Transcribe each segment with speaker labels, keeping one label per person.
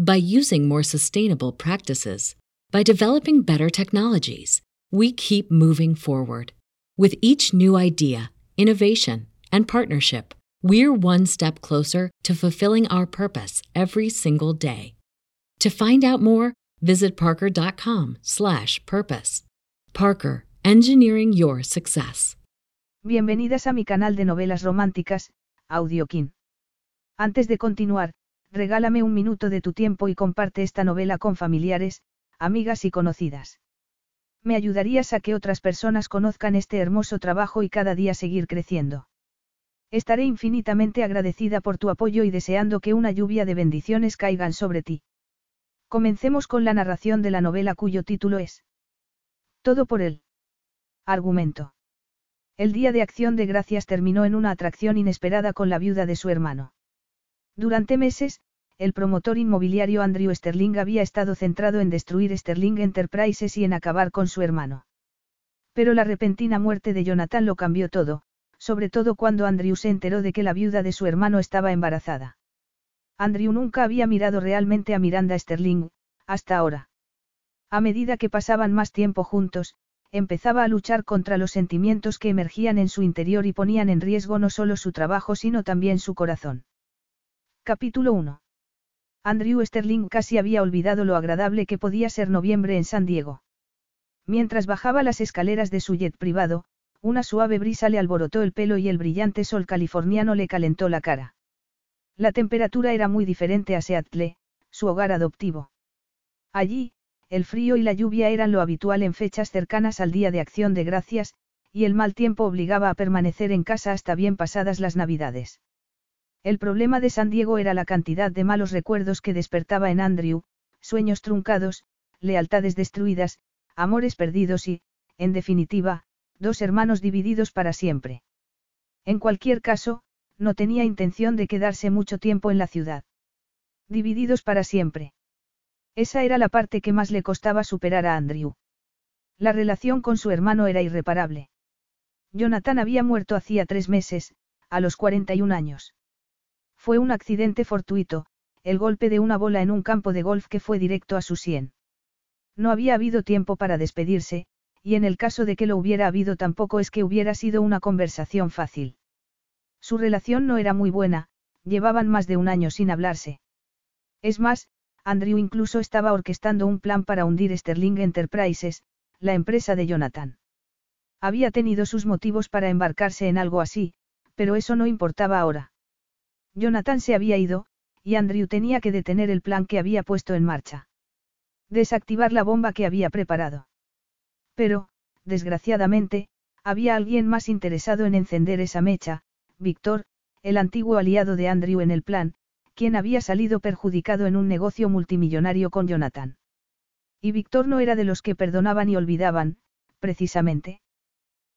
Speaker 1: by using more sustainable practices, by developing better technologies. We keep moving forward. With each new idea, innovation, and partnership, we're one step closer to fulfilling our purpose every single day. To find out more, visit parker.com/purpose. Parker, engineering your success.
Speaker 2: Bienvenidas a mi canal de novelas románticas, Audiokin. Antes de continuar, regálame un minuto de tu tiempo y comparte esta novela con familiares, amigas y conocidas. Me ayudarías a que otras personas conozcan este hermoso trabajo y cada día seguir creciendo. Estaré infinitamente agradecida por tu apoyo y deseando que una lluvia de bendiciones caigan sobre ti. Comencemos con la narración de la novela cuyo título es Todo por él. Argumento. El día de acción de gracias terminó en una atracción inesperada con la viuda de su hermano. Durante meses, el promotor inmobiliario Andrew Sterling había estado centrado en destruir Sterling Enterprises y en acabar con su hermano. Pero la repentina muerte de Jonathan lo cambió todo, sobre todo cuando Andrew se enteró de que la viuda de su hermano estaba embarazada. Andrew nunca había mirado realmente a Miranda Sterling, hasta ahora. A medida que pasaban más tiempo juntos, empezaba a luchar contra los sentimientos que emergían en su interior y ponían en riesgo no solo su trabajo sino también su corazón. Capítulo 1. Andrew Sterling casi había olvidado lo agradable que podía ser noviembre en San Diego. Mientras bajaba las escaleras de su jet privado, una suave brisa le alborotó el pelo y el brillante sol californiano le calentó la cara. La temperatura era muy diferente a Seattle, su hogar adoptivo. Allí, el frío y la lluvia eran lo habitual en fechas cercanas al Día de Acción de Gracias, y el mal tiempo obligaba a permanecer en casa hasta bien pasadas las Navidades. El problema de San Diego era la cantidad de malos recuerdos que despertaba en Andrew, sueños truncados, lealtades destruidas, amores perdidos y, en definitiva, dos hermanos divididos para siempre. En cualquier caso, no tenía intención de quedarse mucho tiempo en la ciudad. Divididos para siempre. Esa era la parte que más le costaba superar a Andrew. La relación con su hermano era irreparable. Jonathan había muerto hacía tres meses, a los 41 años. Fue un accidente fortuito, el golpe de una bola en un campo de golf que fue directo a su sien. No había habido tiempo para despedirse, y en el caso de que lo hubiera habido tampoco es que hubiera sido una conversación fácil. Su relación no era muy buena, llevaban más de un año sin hablarse. Es más, Andrew incluso estaba orquestando un plan para hundir Sterling Enterprises, la empresa de Jonathan. Había tenido sus motivos para embarcarse en algo así, pero eso no importaba ahora. Jonathan se había ido, y Andrew tenía que detener el plan que había puesto en marcha. Desactivar la bomba que había preparado. Pero, desgraciadamente, había alguien más interesado en encender esa mecha, Víctor, el antiguo aliado de Andrew en el plan, quien había salido perjudicado en un negocio multimillonario con Jonathan. Y Víctor no era de los que perdonaban y olvidaban, precisamente.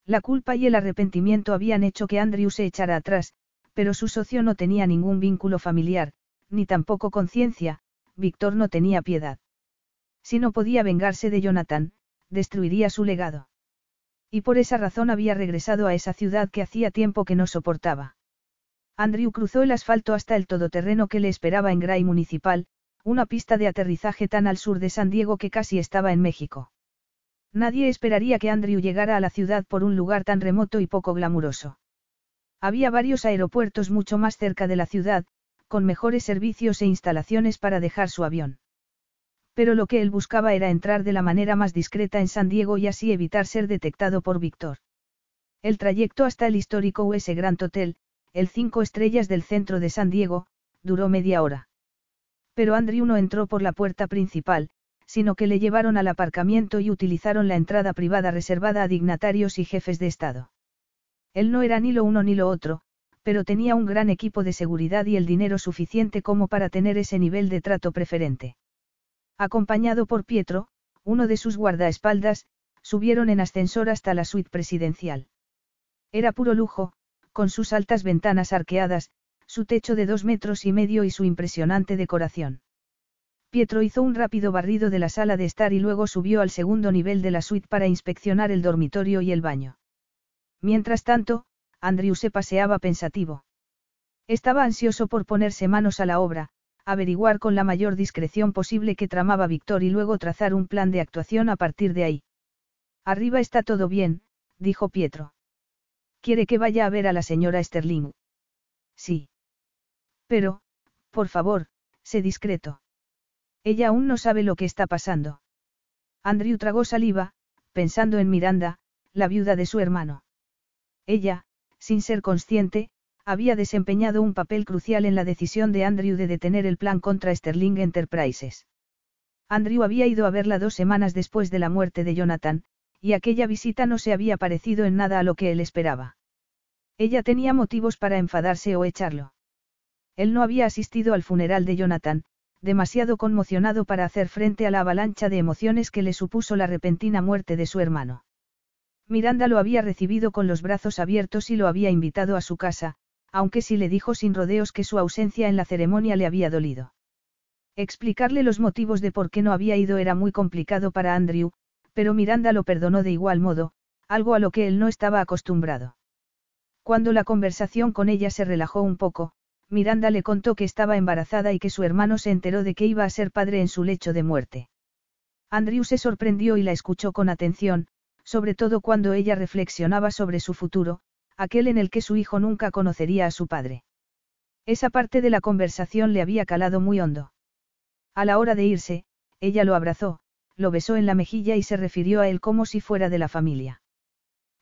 Speaker 2: La culpa y el arrepentimiento habían hecho que Andrew se echara atrás, pero su socio no tenía ningún vínculo familiar, ni tampoco conciencia, Víctor no tenía piedad. Si no podía vengarse de Jonathan, destruiría su legado. Y por esa razón había regresado a esa ciudad que hacía tiempo que no soportaba. Andrew cruzó el asfalto hasta el todoterreno que le esperaba en Gray Municipal, una pista de aterrizaje tan al sur de San Diego que casi estaba en México. Nadie esperaría que Andrew llegara a la ciudad por un lugar tan remoto y poco glamuroso. Había varios aeropuertos mucho más cerca de la ciudad, con mejores servicios e instalaciones para dejar su avión. Pero lo que él buscaba era entrar de la manera más discreta en San Diego y así evitar ser detectado por Víctor. El trayecto hasta el histórico US Grand Hotel, el cinco estrellas del centro de San Diego, duró media hora. Pero Andrew no entró por la puerta principal, sino que le llevaron al aparcamiento y utilizaron la entrada privada reservada a dignatarios y jefes de Estado. Él no era ni lo uno ni lo otro, pero tenía un gran equipo de seguridad y el dinero suficiente como para tener ese nivel de trato preferente. Acompañado por Pietro, uno de sus guardaespaldas, subieron en ascensor hasta la suite presidencial. Era puro lujo, con sus altas ventanas arqueadas, su techo de dos metros y medio y su impresionante decoración. Pietro hizo un rápido barrido de la sala de estar y luego subió al segundo nivel de la suite para inspeccionar el dormitorio y el baño. Mientras tanto, Andrew se paseaba pensativo. Estaba ansioso por ponerse manos a la obra, averiguar con la mayor discreción posible qué tramaba Víctor y luego trazar un plan de actuación a partir de ahí. Arriba está todo bien, dijo Pietro. ¿Quiere que vaya a ver a la señora Sterling? Sí. Pero, por favor, sé discreto. Ella aún no sabe lo que está pasando. Andrew tragó saliva, pensando en Miranda, la viuda de su hermano. Ella, sin ser consciente, había desempeñado un papel crucial en la decisión de Andrew de detener el plan contra Sterling Enterprises. Andrew había ido a verla dos semanas después de la muerte de Jonathan, y aquella visita no se había parecido en nada a lo que él esperaba. Ella tenía motivos para enfadarse o echarlo. Él no había asistido al funeral de Jonathan, demasiado conmocionado para hacer frente a la avalancha de emociones que le supuso la repentina muerte de su hermano. Miranda lo había recibido con los brazos abiertos y lo había invitado a su casa, aunque sí le dijo sin rodeos que su ausencia en la ceremonia le había dolido. Explicarle los motivos de por qué no había ido era muy complicado para Andrew, pero Miranda lo perdonó de igual modo, algo a lo que él no estaba acostumbrado. Cuando la conversación con ella se relajó un poco, Miranda le contó que estaba embarazada y que su hermano se enteró de que iba a ser padre en su lecho de muerte. Andrew se sorprendió y la escuchó con atención, sobre todo cuando ella reflexionaba sobre su futuro, aquel en el que su hijo nunca conocería a su padre. Esa parte de la conversación le había calado muy hondo. A la hora de irse, ella lo abrazó, lo besó en la mejilla y se refirió a él como si fuera de la familia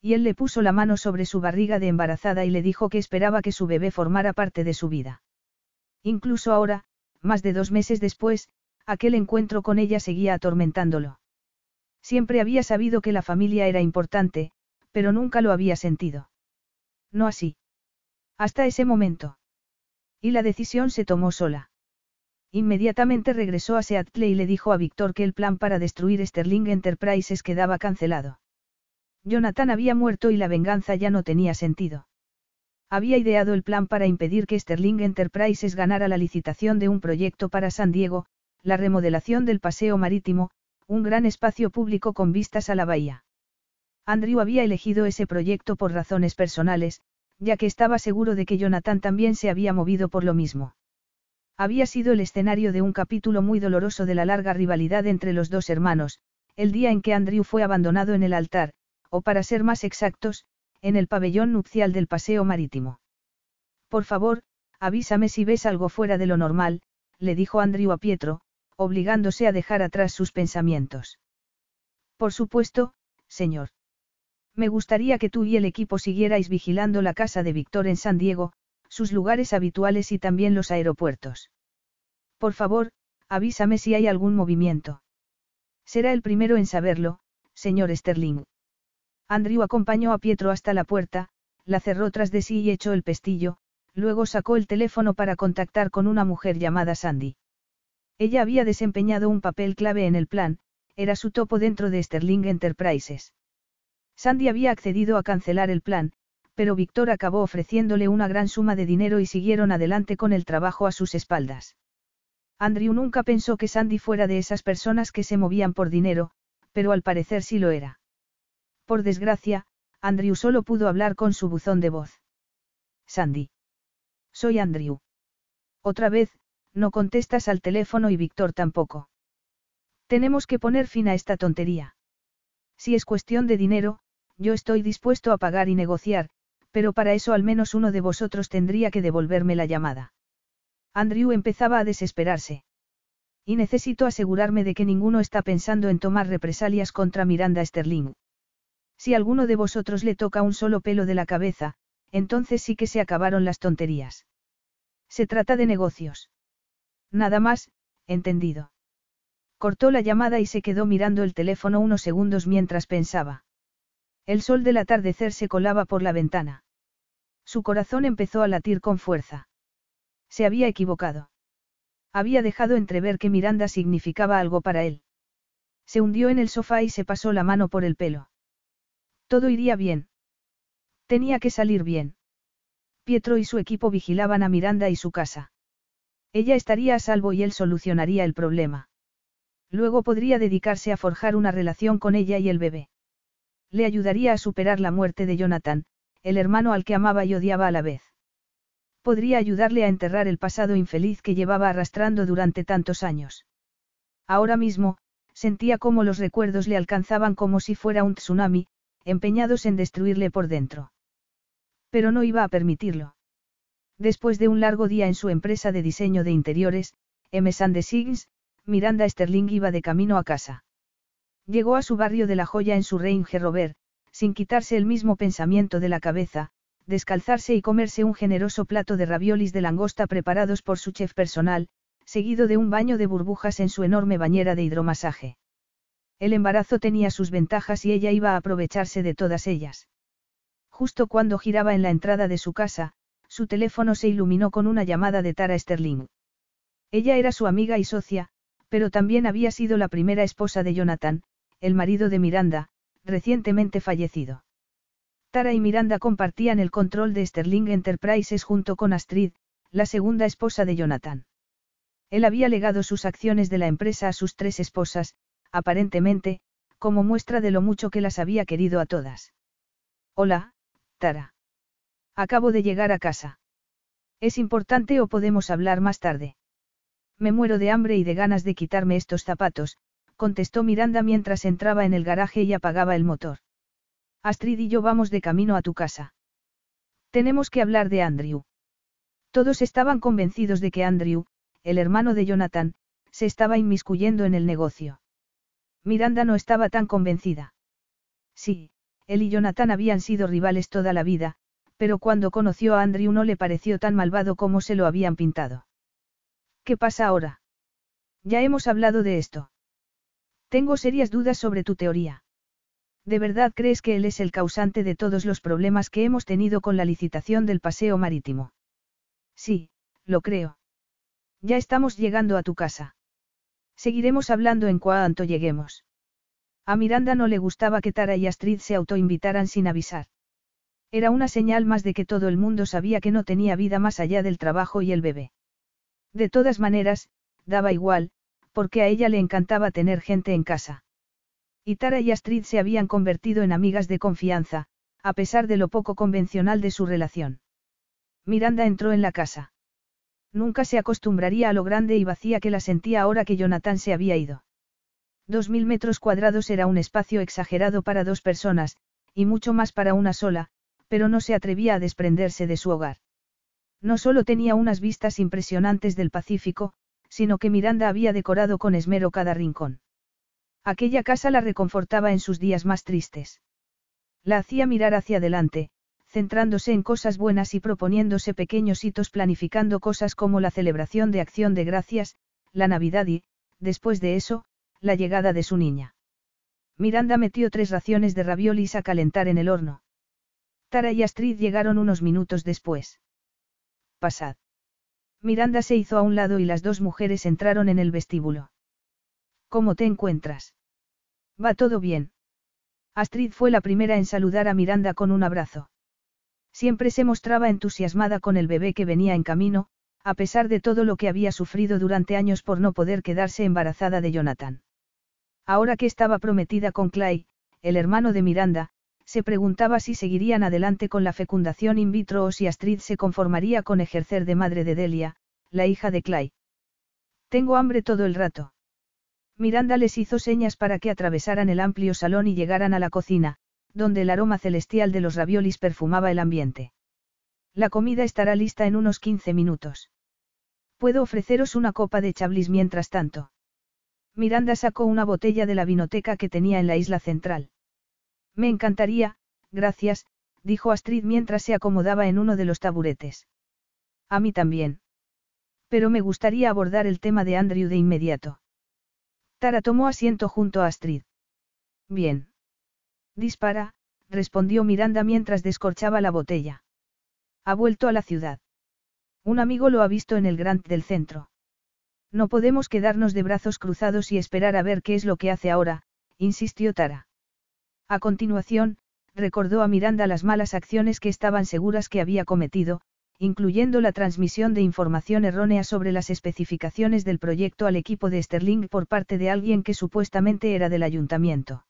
Speaker 2: y él le puso la mano sobre su barriga de embarazada y le dijo que esperaba que su bebé formara parte de su vida. Incluso ahora, más de dos meses después, aquel encuentro con ella seguía atormentándolo. Siempre había sabido que la familia era importante, pero nunca lo había sentido. No así. Hasta ese momento. Y la decisión se tomó sola. Inmediatamente regresó a Seattle y le dijo a Víctor que el plan para destruir Sterling Enterprises quedaba cancelado. Jonathan había muerto y la venganza ya no tenía sentido. Había ideado el plan para impedir que Sterling Enterprises ganara la licitación de un proyecto para San Diego, la remodelación del paseo marítimo, un gran espacio público con vistas a la bahía. Andrew había elegido ese proyecto por razones personales, ya que estaba seguro de que Jonathan también se había movido por lo mismo. Había sido el escenario de un capítulo muy doloroso de la larga rivalidad entre los dos hermanos, el día en que Andrew fue abandonado en el altar, o para ser más exactos, en el pabellón nupcial del paseo marítimo. Por favor, avísame si ves algo fuera de lo normal, le dijo Andrew a Pietro, obligándose a dejar atrás sus pensamientos. Por supuesto, señor. Me gustaría que tú y el equipo siguierais vigilando la casa de Víctor en San Diego, sus lugares habituales y también los aeropuertos. Por favor, avísame si hay algún movimiento. Será el primero en saberlo, señor Sterling. Andrew acompañó a Pietro hasta la puerta, la cerró tras de sí y echó el pestillo, luego sacó el teléfono para contactar con una mujer llamada Sandy. Ella había desempeñado un papel clave en el plan, era su topo dentro de Sterling Enterprises. Sandy había accedido a cancelar el plan, pero Víctor acabó ofreciéndole una gran suma de dinero y siguieron adelante con el trabajo a sus espaldas. Andrew nunca pensó que Sandy fuera de esas personas que se movían por dinero, pero al parecer sí lo era. Por desgracia, Andrew solo pudo hablar con su buzón de voz. Sandy. Soy Andrew. Otra vez, no contestas al teléfono y Víctor tampoco. Tenemos que poner fin a esta tontería. Si es cuestión de dinero, yo estoy dispuesto a pagar y negociar, pero para eso al menos uno de vosotros tendría que devolverme la llamada. Andrew empezaba a desesperarse. Y necesito asegurarme de que ninguno está pensando en tomar represalias contra Miranda Sterling. Si alguno de vosotros le toca un solo pelo de la cabeza, entonces sí que se acabaron las tonterías. Se trata de negocios. Nada más, entendido. Cortó la llamada y se quedó mirando el teléfono unos segundos mientras pensaba. El sol del atardecer se colaba por la ventana. Su corazón empezó a latir con fuerza. Se había equivocado. Había dejado entrever que Miranda significaba algo para él. Se hundió en el sofá y se pasó la mano por el pelo. Todo iría bien. Tenía que salir bien. Pietro y su equipo vigilaban a Miranda y su casa. Ella estaría a salvo y él solucionaría el problema. Luego podría dedicarse a forjar una relación con ella y el bebé. Le ayudaría a superar la muerte de Jonathan, el hermano al que amaba y odiaba a la vez. Podría ayudarle a enterrar el pasado infeliz que llevaba arrastrando durante tantos años. Ahora mismo, sentía cómo los recuerdos le alcanzaban como si fuera un tsunami, empeñados en destruirle por dentro. Pero no iba a permitirlo. Después de un largo día en su empresa de diseño de interiores, M. Signs, Miranda Sterling iba de camino a casa. Llegó a su barrio de La Joya en su Range Rover, sin quitarse el mismo pensamiento de la cabeza, descalzarse y comerse un generoso plato de raviolis de langosta preparados por su chef personal, seguido de un baño de burbujas en su enorme bañera de hidromasaje. El embarazo tenía sus ventajas y ella iba a aprovecharse de todas ellas. Justo cuando giraba en la entrada de su casa, su teléfono se iluminó con una llamada de Tara Sterling. Ella era su amiga y socia, pero también había sido la primera esposa de Jonathan, el marido de Miranda, recientemente fallecido. Tara y Miranda compartían el control de Sterling Enterprises junto con Astrid, la segunda esposa de Jonathan. Él había legado sus acciones de la empresa a sus tres esposas, aparentemente, como muestra de lo mucho que las había querido a todas. Hola, Tara. Acabo de llegar a casa. ¿Es importante o podemos hablar más tarde? Me muero de hambre y de ganas de quitarme estos zapatos, contestó Miranda mientras entraba en el garaje y apagaba el motor. Astrid y yo vamos de camino a tu casa. Tenemos que hablar de Andrew. Todos estaban convencidos de que Andrew, el hermano de Jonathan, se estaba inmiscuyendo en el negocio. Miranda no estaba tan convencida. Sí, él y Jonathan habían sido rivales toda la vida, pero cuando conoció a Andrew no le pareció tan malvado como se lo habían pintado. ¿Qué pasa ahora? Ya hemos hablado de esto. Tengo serias dudas sobre tu teoría. ¿De verdad crees que él es el causante de todos los problemas que hemos tenido con la licitación del paseo marítimo? Sí, lo creo. Ya estamos llegando a tu casa. Seguiremos hablando en cuanto lleguemos. A Miranda no le gustaba que Tara y Astrid se autoinvitaran sin avisar. Era una señal más de que todo el mundo sabía que no tenía vida más allá del trabajo y el bebé. De todas maneras, daba igual, porque a ella le encantaba tener gente en casa. Y Tara y Astrid se habían convertido en amigas de confianza, a pesar de lo poco convencional de su relación. Miranda entró en la casa. Nunca se acostumbraría a lo grande y vacía que la sentía ahora que Jonathan se había ido. Dos mil metros cuadrados era un espacio exagerado para dos personas, y mucho más para una sola, pero no se atrevía a desprenderse de su hogar. No solo tenía unas vistas impresionantes del Pacífico, sino que Miranda había decorado con esmero cada rincón. Aquella casa la reconfortaba en sus días más tristes. La hacía mirar hacia adelante, centrándose en cosas buenas y proponiéndose pequeños hitos planificando cosas como la celebración de acción de gracias, la Navidad y, después de eso, la llegada de su niña. Miranda metió tres raciones de raviolis a calentar en el horno. Tara y Astrid llegaron unos minutos después. Pasad. Miranda se hizo a un lado y las dos mujeres entraron en el vestíbulo. ¿Cómo te encuentras? Va todo bien. Astrid fue la primera en saludar a Miranda con un abrazo. Siempre se mostraba entusiasmada con el bebé que venía en camino, a pesar de todo lo que había sufrido durante años por no poder quedarse embarazada de Jonathan. Ahora que estaba prometida con Clay, el hermano de Miranda, se preguntaba si seguirían adelante con la fecundación in vitro o si Astrid se conformaría con ejercer de madre de Delia, la hija de Clay. Tengo hambre todo el rato. Miranda les hizo señas para que atravesaran el amplio salón y llegaran a la cocina, donde el aroma celestial de los raviolis perfumaba el ambiente. La comida estará lista en unos 15 minutos. Puedo ofreceros una copa de chablis mientras tanto. Miranda sacó una botella de la vinoteca que tenía en la isla central. Me encantaría, gracias, dijo Astrid mientras se acomodaba en uno de los taburetes. A mí también. Pero me gustaría abordar el tema de Andrew de inmediato. Tara tomó asiento junto a Astrid. Bien. Dispara, respondió Miranda mientras descorchaba la botella. Ha vuelto a la ciudad. Un amigo lo ha visto en el Grand del centro. No podemos quedarnos de brazos cruzados y esperar a ver qué es lo que hace ahora, insistió Tara. A continuación, recordó a Miranda las malas acciones que estaban seguras que había cometido, incluyendo la transmisión de información errónea sobre las especificaciones del proyecto al equipo de Sterling por parte de alguien que supuestamente era del ayuntamiento.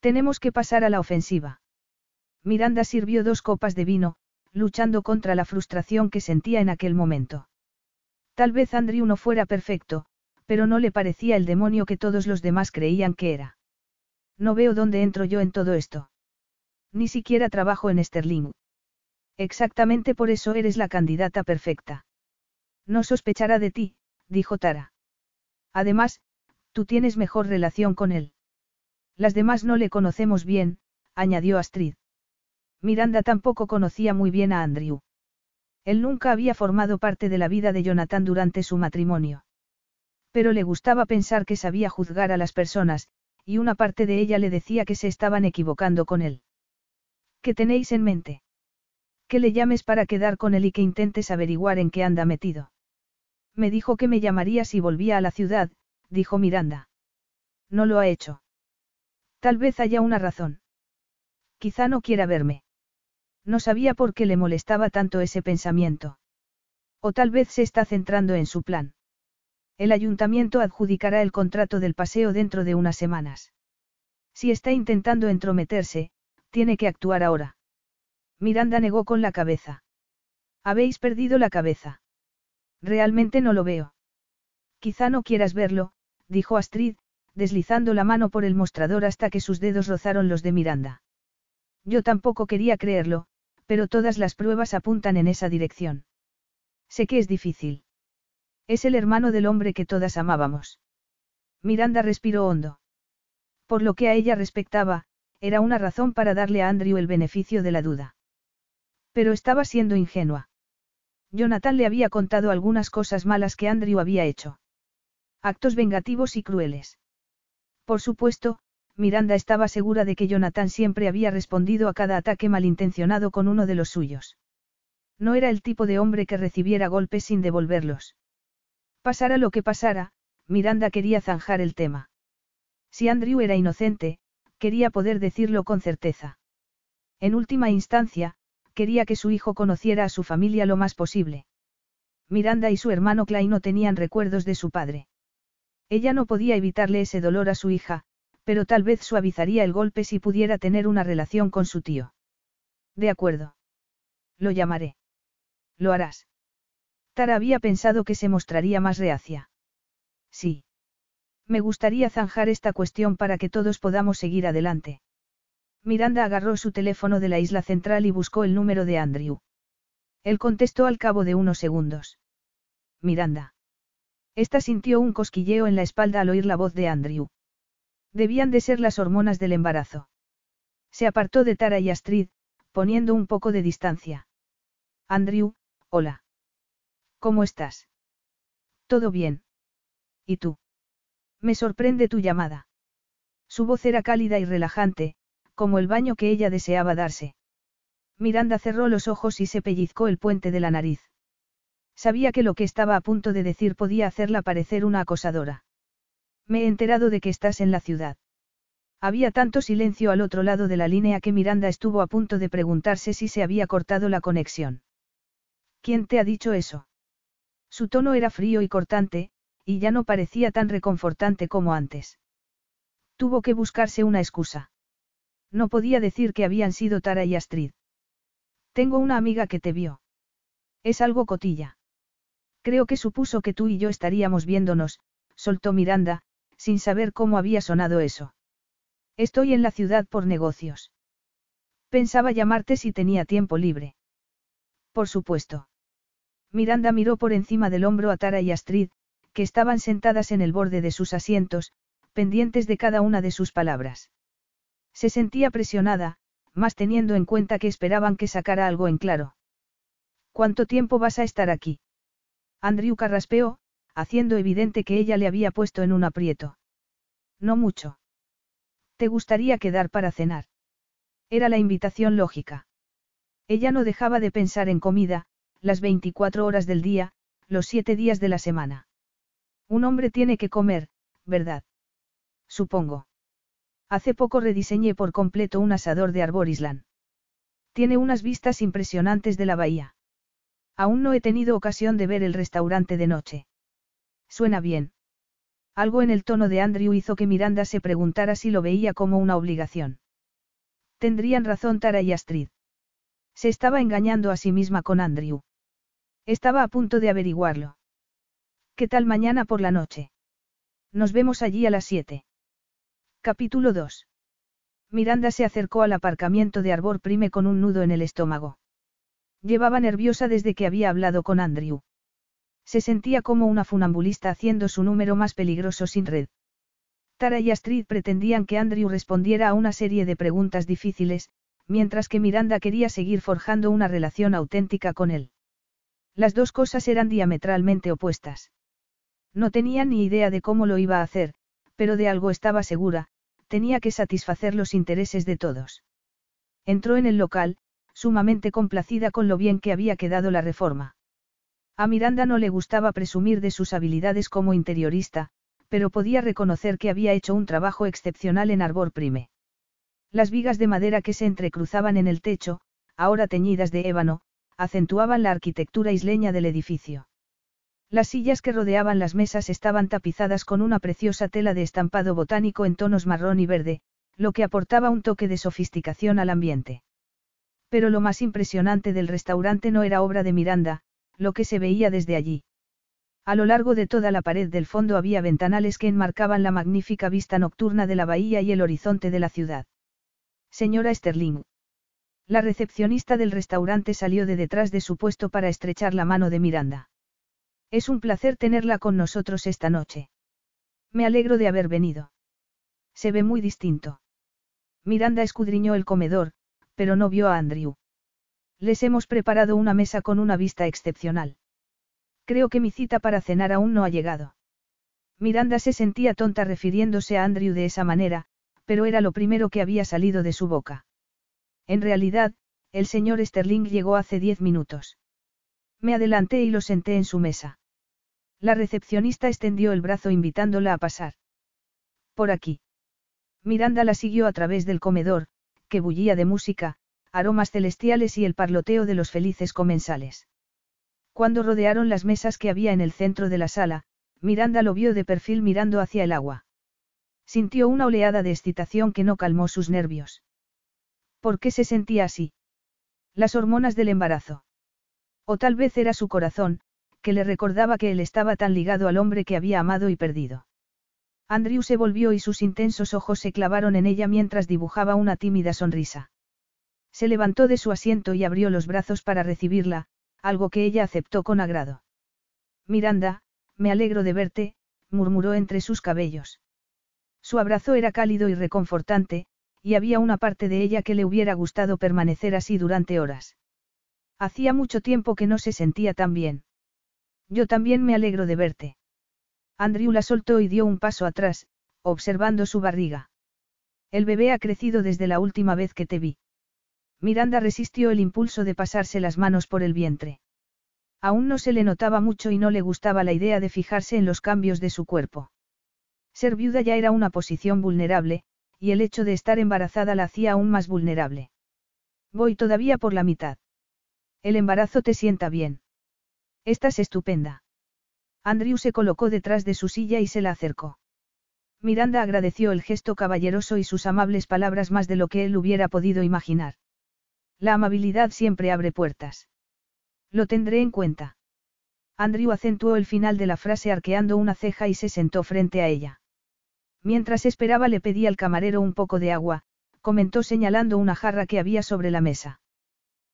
Speaker 2: Tenemos que pasar a la ofensiva. Miranda sirvió dos copas de vino, luchando contra la frustración que sentía en aquel momento. Tal vez Andrew no fuera perfecto, pero no le parecía el demonio que todos los demás creían que era. No veo dónde entro yo en todo esto. Ni siquiera trabajo en Sterling. Exactamente por eso eres la candidata perfecta. No sospechará de ti, dijo Tara. Además, tú tienes mejor relación con él. Las demás no le conocemos bien, añadió Astrid. Miranda tampoco conocía muy bien a Andrew. Él nunca había formado parte de la vida de Jonathan durante su matrimonio. Pero le gustaba pensar que sabía juzgar a las personas, y una parte de ella le decía que se estaban equivocando con él. ¿Qué tenéis en mente? Que le llames para quedar con él y que intentes averiguar en qué anda metido. Me dijo que me llamaría si volvía a la ciudad, dijo Miranda. No lo ha hecho. Tal vez haya una razón. Quizá no quiera verme. No sabía por qué le molestaba tanto ese pensamiento. O tal vez se está centrando en su plan. El ayuntamiento adjudicará el contrato del paseo dentro de unas semanas. Si está intentando entrometerse, tiene que actuar ahora. Miranda negó con la cabeza. Habéis perdido la cabeza. Realmente no lo veo. Quizá no quieras verlo, dijo Astrid, deslizando la mano por el mostrador hasta que sus dedos rozaron los de Miranda. Yo tampoco quería creerlo, pero todas las pruebas apuntan en esa dirección. Sé que es difícil. Es el hermano del hombre que todas amábamos. Miranda respiró hondo. Por lo que a ella respectaba, era una razón para darle a Andrew el beneficio de la duda. Pero estaba siendo ingenua. Jonathan le había contado algunas cosas malas que Andrew había hecho. Actos vengativos y crueles. Por supuesto, Miranda estaba segura de que Jonathan siempre había respondido a cada ataque malintencionado con uno de los suyos. No era el tipo de hombre que recibiera golpes sin devolverlos. Pasara lo que pasara, Miranda quería zanjar el tema. Si Andrew era inocente, quería poder decirlo con certeza. En última instancia, quería que su hijo conociera a su familia lo más posible. Miranda y su hermano Clay no tenían recuerdos de su padre. Ella no podía evitarle ese dolor a su hija, pero tal vez suavizaría el golpe si pudiera tener una relación con su tío. De acuerdo. Lo llamaré. Lo harás. Tara había pensado que se mostraría más reacia. Sí. Me gustaría zanjar esta cuestión para que todos podamos seguir adelante. Miranda agarró su teléfono de la isla central y buscó el número de Andrew. Él contestó al cabo de unos segundos. Miranda. Esta sintió un cosquilleo en la espalda al oír la voz de Andrew. Debían de ser las hormonas del embarazo. Se apartó de Tara y Astrid, poniendo un poco de distancia. Andrew, hola. ¿Cómo estás? Todo bien. ¿Y tú? Me sorprende tu llamada. Su voz era cálida y relajante, como el baño que ella deseaba darse. Miranda cerró los ojos y se pellizcó el puente de la nariz. Sabía que lo que estaba a punto de decir podía hacerla parecer una acosadora. Me he enterado de que estás en la ciudad. Había tanto silencio al otro lado de la línea que Miranda estuvo a punto de preguntarse si se había cortado la conexión. ¿Quién te ha dicho eso? Su tono era frío y cortante, y ya no parecía tan reconfortante como antes. Tuvo que buscarse una excusa. No podía decir que habían sido Tara y Astrid. Tengo una amiga que te vio. Es algo cotilla. Creo que supuso que tú y yo estaríamos viéndonos, soltó Miranda, sin saber cómo había sonado eso. Estoy en la ciudad por negocios. Pensaba llamarte si tenía tiempo libre. Por supuesto. Miranda miró por encima del hombro a Tara y Astrid, que estaban sentadas en el borde de sus asientos, pendientes de cada una de sus palabras. Se sentía presionada, más teniendo en cuenta que esperaban que sacara algo en claro. ¿Cuánto tiempo vas a estar aquí? Andrew carraspeó, haciendo evidente que ella le había puesto en un aprieto. No mucho. ¿Te gustaría quedar para cenar? Era la invitación lógica. Ella no dejaba de pensar en comida, las 24 horas del día, los siete días de la semana. Un hombre tiene que comer, ¿verdad? Supongo. Hace poco rediseñé por completo un asador de Arbor Island. Tiene unas vistas impresionantes de la bahía. Aún no he tenido ocasión de ver el restaurante de noche. Suena bien. Algo en el tono de Andrew hizo que Miranda se preguntara si lo veía como una obligación. Tendrían razón Tara y Astrid. Se estaba engañando a sí misma con Andrew. Estaba a punto de averiguarlo. ¿Qué tal mañana por la noche? Nos vemos allí a las 7. Capítulo 2. Miranda se acercó al aparcamiento de Arbor Prime con un nudo en el estómago. Llevaba nerviosa desde que había hablado con Andrew. Se sentía como una funambulista haciendo su número más peligroso sin red. Tara y Astrid pretendían que Andrew respondiera a una serie de preguntas difíciles, mientras que Miranda quería seguir forjando una relación auténtica con él. Las dos cosas eran diametralmente opuestas. No tenía ni idea de cómo lo iba a hacer, pero de algo estaba segura, tenía que satisfacer los intereses de todos. Entró en el local, sumamente complacida con lo bien que había quedado la reforma. A Miranda no le gustaba presumir de sus habilidades como interiorista, pero podía reconocer que había hecho un trabajo excepcional en Arbor Prime. Las vigas de madera que se entrecruzaban en el techo, ahora teñidas de ébano, acentuaban la arquitectura isleña del edificio. Las sillas que rodeaban las mesas estaban tapizadas con una preciosa tela de estampado botánico en tonos marrón y verde, lo que aportaba un toque de sofisticación al ambiente. Pero lo más impresionante del restaurante no era obra de Miranda, lo que se veía desde allí. A lo largo de toda la pared del fondo había ventanales que enmarcaban la magnífica vista nocturna de la bahía y el horizonte de la ciudad. Señora Sterling. La recepcionista del restaurante salió de detrás de su puesto para estrechar la mano de Miranda. Es un placer tenerla con nosotros esta noche. Me alegro de haber venido. Se ve muy distinto. Miranda escudriñó el comedor, pero no vio a Andrew. Les hemos preparado una mesa con una vista excepcional. Creo que mi cita para cenar aún no ha llegado. Miranda se sentía tonta refiriéndose a Andrew de esa manera, pero era lo primero que había salido de su boca. En realidad, el señor Sterling llegó hace diez minutos. Me adelanté y lo senté en su mesa. La recepcionista extendió el brazo invitándola a pasar. Por aquí. Miranda la siguió a través del comedor, que bullía de música, aromas celestiales y el parloteo de los felices comensales. Cuando rodearon las mesas que había en el centro de la sala, Miranda lo vio de perfil mirando hacia el agua. Sintió una oleada de excitación que no calmó sus nervios. ¿Por qué se sentía así? Las hormonas del embarazo. O tal vez era su corazón, que le recordaba que él estaba tan ligado al hombre que había amado y perdido. Andrew se volvió y sus intensos ojos se clavaron en ella mientras dibujaba una tímida sonrisa. Se levantó de su asiento y abrió los brazos para recibirla, algo que ella aceptó con agrado. Miranda, me alegro de verte, murmuró entre sus cabellos. Su abrazo era cálido y reconfortante, y había una parte de ella que le hubiera gustado permanecer así durante horas. Hacía mucho tiempo que no se sentía tan bien. Yo también me alegro de verte. Andrew la soltó y dio un paso atrás, observando su barriga. El bebé ha crecido desde la última vez que te vi. Miranda resistió el impulso de pasarse las manos por el vientre. Aún no se le notaba mucho y no le gustaba la idea de fijarse en los cambios de su cuerpo. Ser viuda ya era una posición vulnerable, y el hecho de estar embarazada la hacía aún más vulnerable. Voy todavía por la mitad. El embarazo te sienta bien. Estás estupenda. Andrew se colocó detrás de su silla y se la acercó. Miranda agradeció el gesto caballeroso y sus amables palabras más de lo que él hubiera podido imaginar. La amabilidad siempre abre puertas. Lo tendré en cuenta. Andrew acentuó el final de la frase arqueando una ceja y se sentó frente a ella. Mientras esperaba le pedí al camarero un poco de agua, comentó señalando una jarra que había sobre la mesa.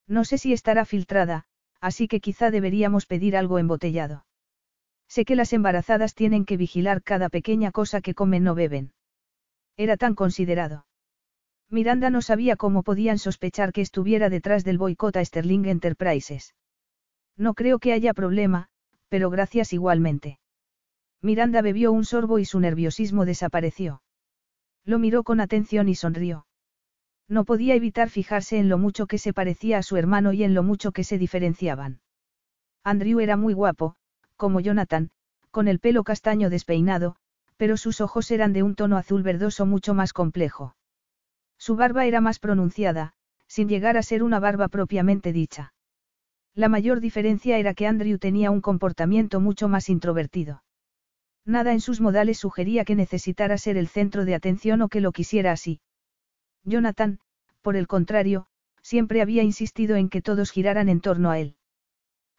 Speaker 2: No sé si estará filtrada, así que quizá deberíamos pedir algo embotellado. Sé que las embarazadas tienen que vigilar cada pequeña cosa que comen o beben. Era tan considerado. Miranda no sabía cómo podían sospechar que estuviera detrás del boicot a Sterling Enterprises. No creo que haya problema, pero gracias igualmente. Miranda bebió un sorbo y su nerviosismo desapareció. Lo miró con atención y sonrió. No podía evitar fijarse en lo mucho que se parecía a su hermano y en lo mucho que se diferenciaban. Andrew era muy guapo, como Jonathan, con el pelo castaño despeinado, pero sus ojos eran de un tono azul verdoso mucho más complejo. Su barba era más pronunciada, sin llegar a ser una barba propiamente dicha. La mayor diferencia era que Andrew tenía un comportamiento mucho más introvertido. Nada en sus modales sugería que necesitara ser el centro de atención o que lo quisiera así. Jonathan, por el contrario, siempre había insistido en que todos giraran en torno a él.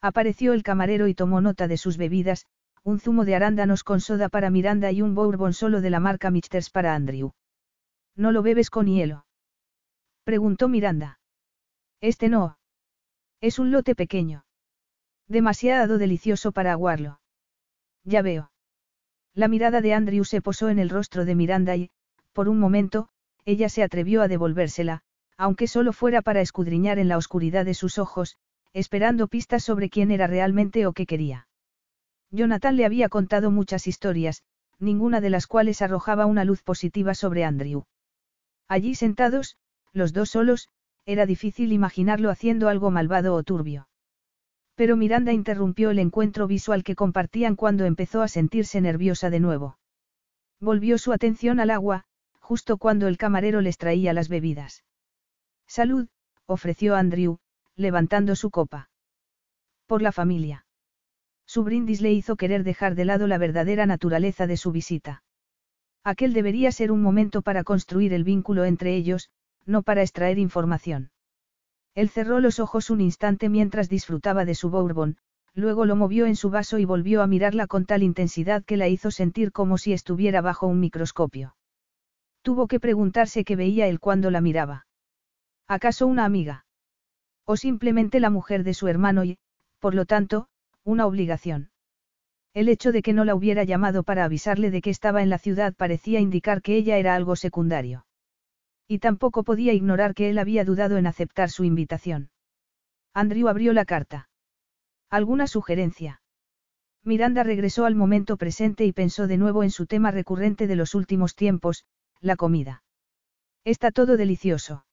Speaker 2: Apareció el camarero y tomó nota de sus bebidas, un zumo de arándanos con soda para Miranda y un bourbon solo de la marca Michters para Andrew. ¿No lo bebes con hielo? Preguntó Miranda. Este no. Es un lote pequeño. Demasiado delicioso para aguarlo. Ya veo. La mirada de Andrew se posó en el rostro de Miranda y, por un momento, ella se atrevió a devolvérsela, aunque solo fuera para escudriñar en la oscuridad de sus ojos, esperando pistas sobre quién era realmente o qué quería. Jonathan le había contado muchas historias, ninguna de las cuales arrojaba una luz positiva sobre Andrew. Allí sentados, los dos solos, era difícil imaginarlo haciendo algo malvado o turbio. Pero Miranda interrumpió el encuentro visual que compartían cuando empezó a sentirse nerviosa de nuevo. Volvió su atención al agua, justo cuando el camarero les traía las bebidas. Salud, ofreció Andrew, levantando su copa. Por la familia. Su brindis le hizo querer dejar de lado la verdadera naturaleza de su visita. Aquel debería ser un momento para construir el vínculo entre ellos, no para extraer información. Él cerró los ojos un instante mientras disfrutaba de su bourbon, luego lo movió en su vaso y volvió a mirarla con tal intensidad que la hizo sentir como si estuviera bajo un microscopio. Tuvo que preguntarse qué veía él cuando la miraba. ¿Acaso una amiga? O simplemente la mujer de su hermano y, por lo tanto, una obligación. El hecho de que no la hubiera llamado para avisarle de que estaba en la ciudad parecía indicar que ella era algo secundario. Y tampoco podía ignorar que él había dudado en aceptar su invitación. Andrew abrió la carta. ¿Alguna sugerencia? Miranda regresó al momento presente y pensó de nuevo en su tema recurrente de los últimos tiempos, la comida. Está todo delicioso.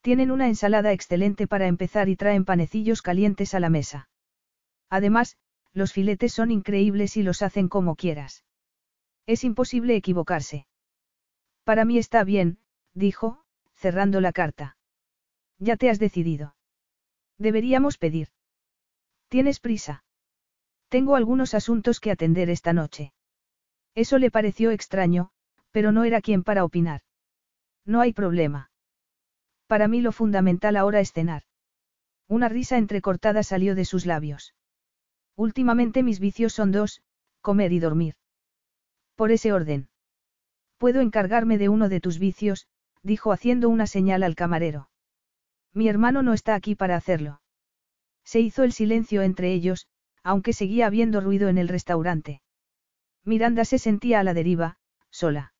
Speaker 2: Tienen una ensalada excelente para empezar y traen panecillos calientes a la mesa. Además, los filetes son increíbles y los hacen como quieras. Es imposible equivocarse. Para mí está bien, dijo, cerrando la carta. Ya te has decidido. Deberíamos pedir. ¿Tienes prisa? Tengo algunos asuntos que atender esta noche. Eso le pareció extraño, pero no era quien para opinar. No hay problema. Para mí lo fundamental ahora es cenar. Una risa entrecortada salió de sus labios. Últimamente mis vicios son dos, comer y dormir. Por ese orden. Puedo encargarme de uno de tus vicios, dijo haciendo una señal al camarero. Mi hermano no está aquí para hacerlo. Se hizo el silencio entre ellos, aunque seguía habiendo ruido en el restaurante. Miranda se sentía a la deriva, sola.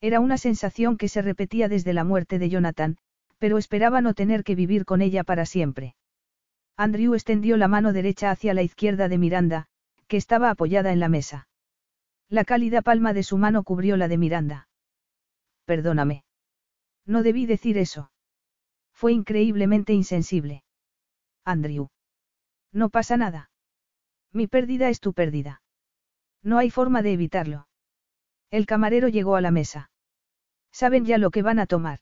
Speaker 2: Era una sensación que se repetía desde la muerte de Jonathan, pero esperaba no tener que vivir con ella para siempre. Andrew extendió la mano derecha hacia la izquierda de Miranda, que estaba apoyada en la mesa. La cálida palma de su mano cubrió la de Miranda. Perdóname. No debí decir eso. Fue increíblemente insensible. Andrew. No pasa nada. Mi pérdida es tu pérdida. No hay forma de evitarlo. El camarero llegó a la mesa. ¿Saben ya lo que van a tomar?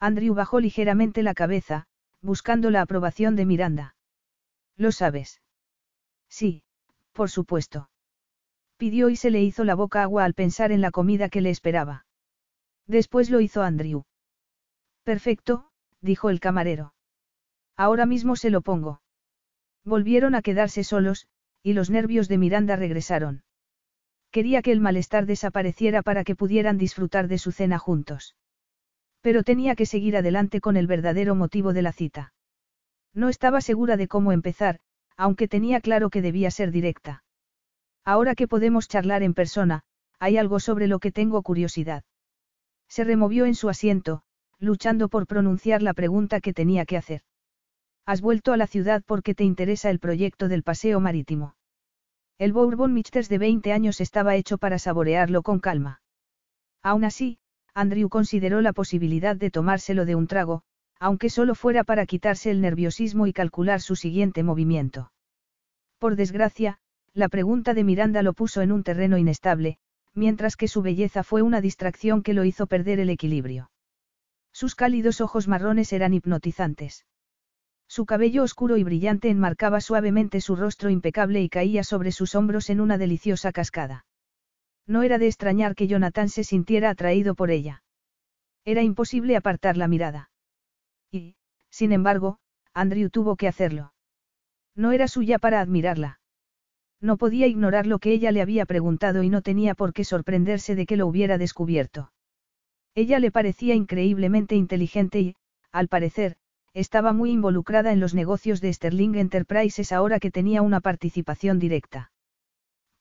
Speaker 2: Andrew bajó ligeramente la cabeza, buscando la aprobación de Miranda. ¿Lo sabes? Sí, por supuesto. Pidió y se le hizo la boca agua al pensar en la comida que le esperaba. Después lo hizo Andrew. Perfecto, dijo el camarero. Ahora mismo se lo pongo. Volvieron a quedarse solos, y los nervios de Miranda regresaron. Quería que el malestar desapareciera para que pudieran disfrutar de su cena juntos. Pero tenía que seguir adelante con el verdadero motivo de la cita. No estaba segura de cómo empezar, aunque tenía claro que debía ser directa. Ahora que podemos charlar en persona, hay algo sobre lo que tengo curiosidad. Se removió en su asiento, luchando por pronunciar la pregunta que tenía que hacer. Has vuelto a la ciudad porque te interesa el proyecto del paseo marítimo. El Bourbon Mixters de 20 años estaba hecho para saborearlo con calma. Aún así, Andrew consideró la posibilidad de tomárselo de un trago, aunque solo fuera para quitarse el nerviosismo y calcular su siguiente movimiento. Por desgracia, la pregunta de Miranda lo puso en un terreno inestable, mientras que su belleza fue una distracción que lo hizo perder el equilibrio. Sus cálidos ojos marrones eran hipnotizantes. Su cabello oscuro y brillante enmarcaba suavemente su rostro impecable y caía sobre sus hombros en una deliciosa cascada. No era de extrañar que Jonathan se sintiera atraído por ella. Era imposible apartar la mirada. Y, sin embargo, Andrew tuvo que hacerlo. No era suya para admirarla. No podía ignorar lo que ella le había preguntado y no tenía por qué sorprenderse de que lo hubiera descubierto. Ella le parecía increíblemente inteligente y, al parecer, estaba muy involucrada en los negocios de Sterling Enterprises ahora que tenía una participación directa.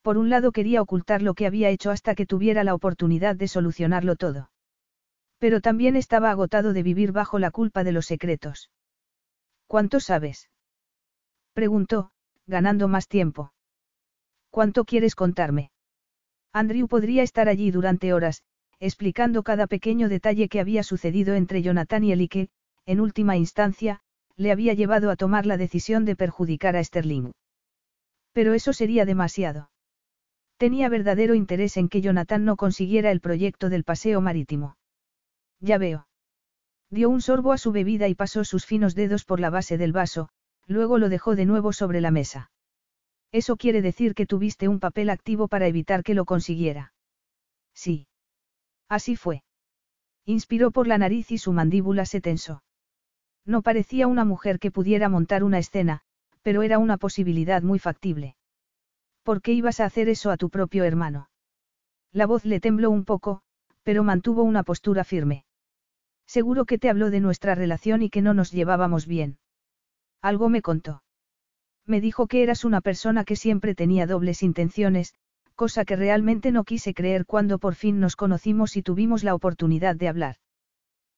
Speaker 2: Por un lado quería ocultar lo que había hecho hasta que tuviera la oportunidad de solucionarlo todo. Pero también estaba agotado de vivir bajo la culpa de los secretos. ¿Cuánto sabes? Preguntó, ganando más tiempo. ¿Cuánto quieres contarme? Andrew podría estar allí durante horas, explicando cada pequeño detalle que había sucedido entre Jonathan y él y que, en última instancia, le había llevado a tomar la decisión de perjudicar a Sterling. Pero eso sería demasiado. Tenía verdadero interés en que Jonathan no consiguiera el proyecto del paseo marítimo. Ya veo. Dio un sorbo a su bebida y pasó sus finos dedos por la base del vaso, luego lo dejó de nuevo sobre la mesa. Eso quiere decir que tuviste un papel activo para evitar que lo consiguiera. Sí. Así fue. Inspiró por la nariz y su mandíbula se tensó. No parecía una mujer que pudiera montar una escena, pero era una posibilidad muy factible. ¿Por qué ibas a hacer eso a tu propio hermano? La voz le tembló un poco, pero mantuvo una postura firme. Seguro que te habló de nuestra relación y que no nos llevábamos bien. Algo me contó. Me dijo que eras una persona que siempre tenía dobles intenciones, cosa que realmente no quise creer cuando por fin nos conocimos y tuvimos la oportunidad de hablar.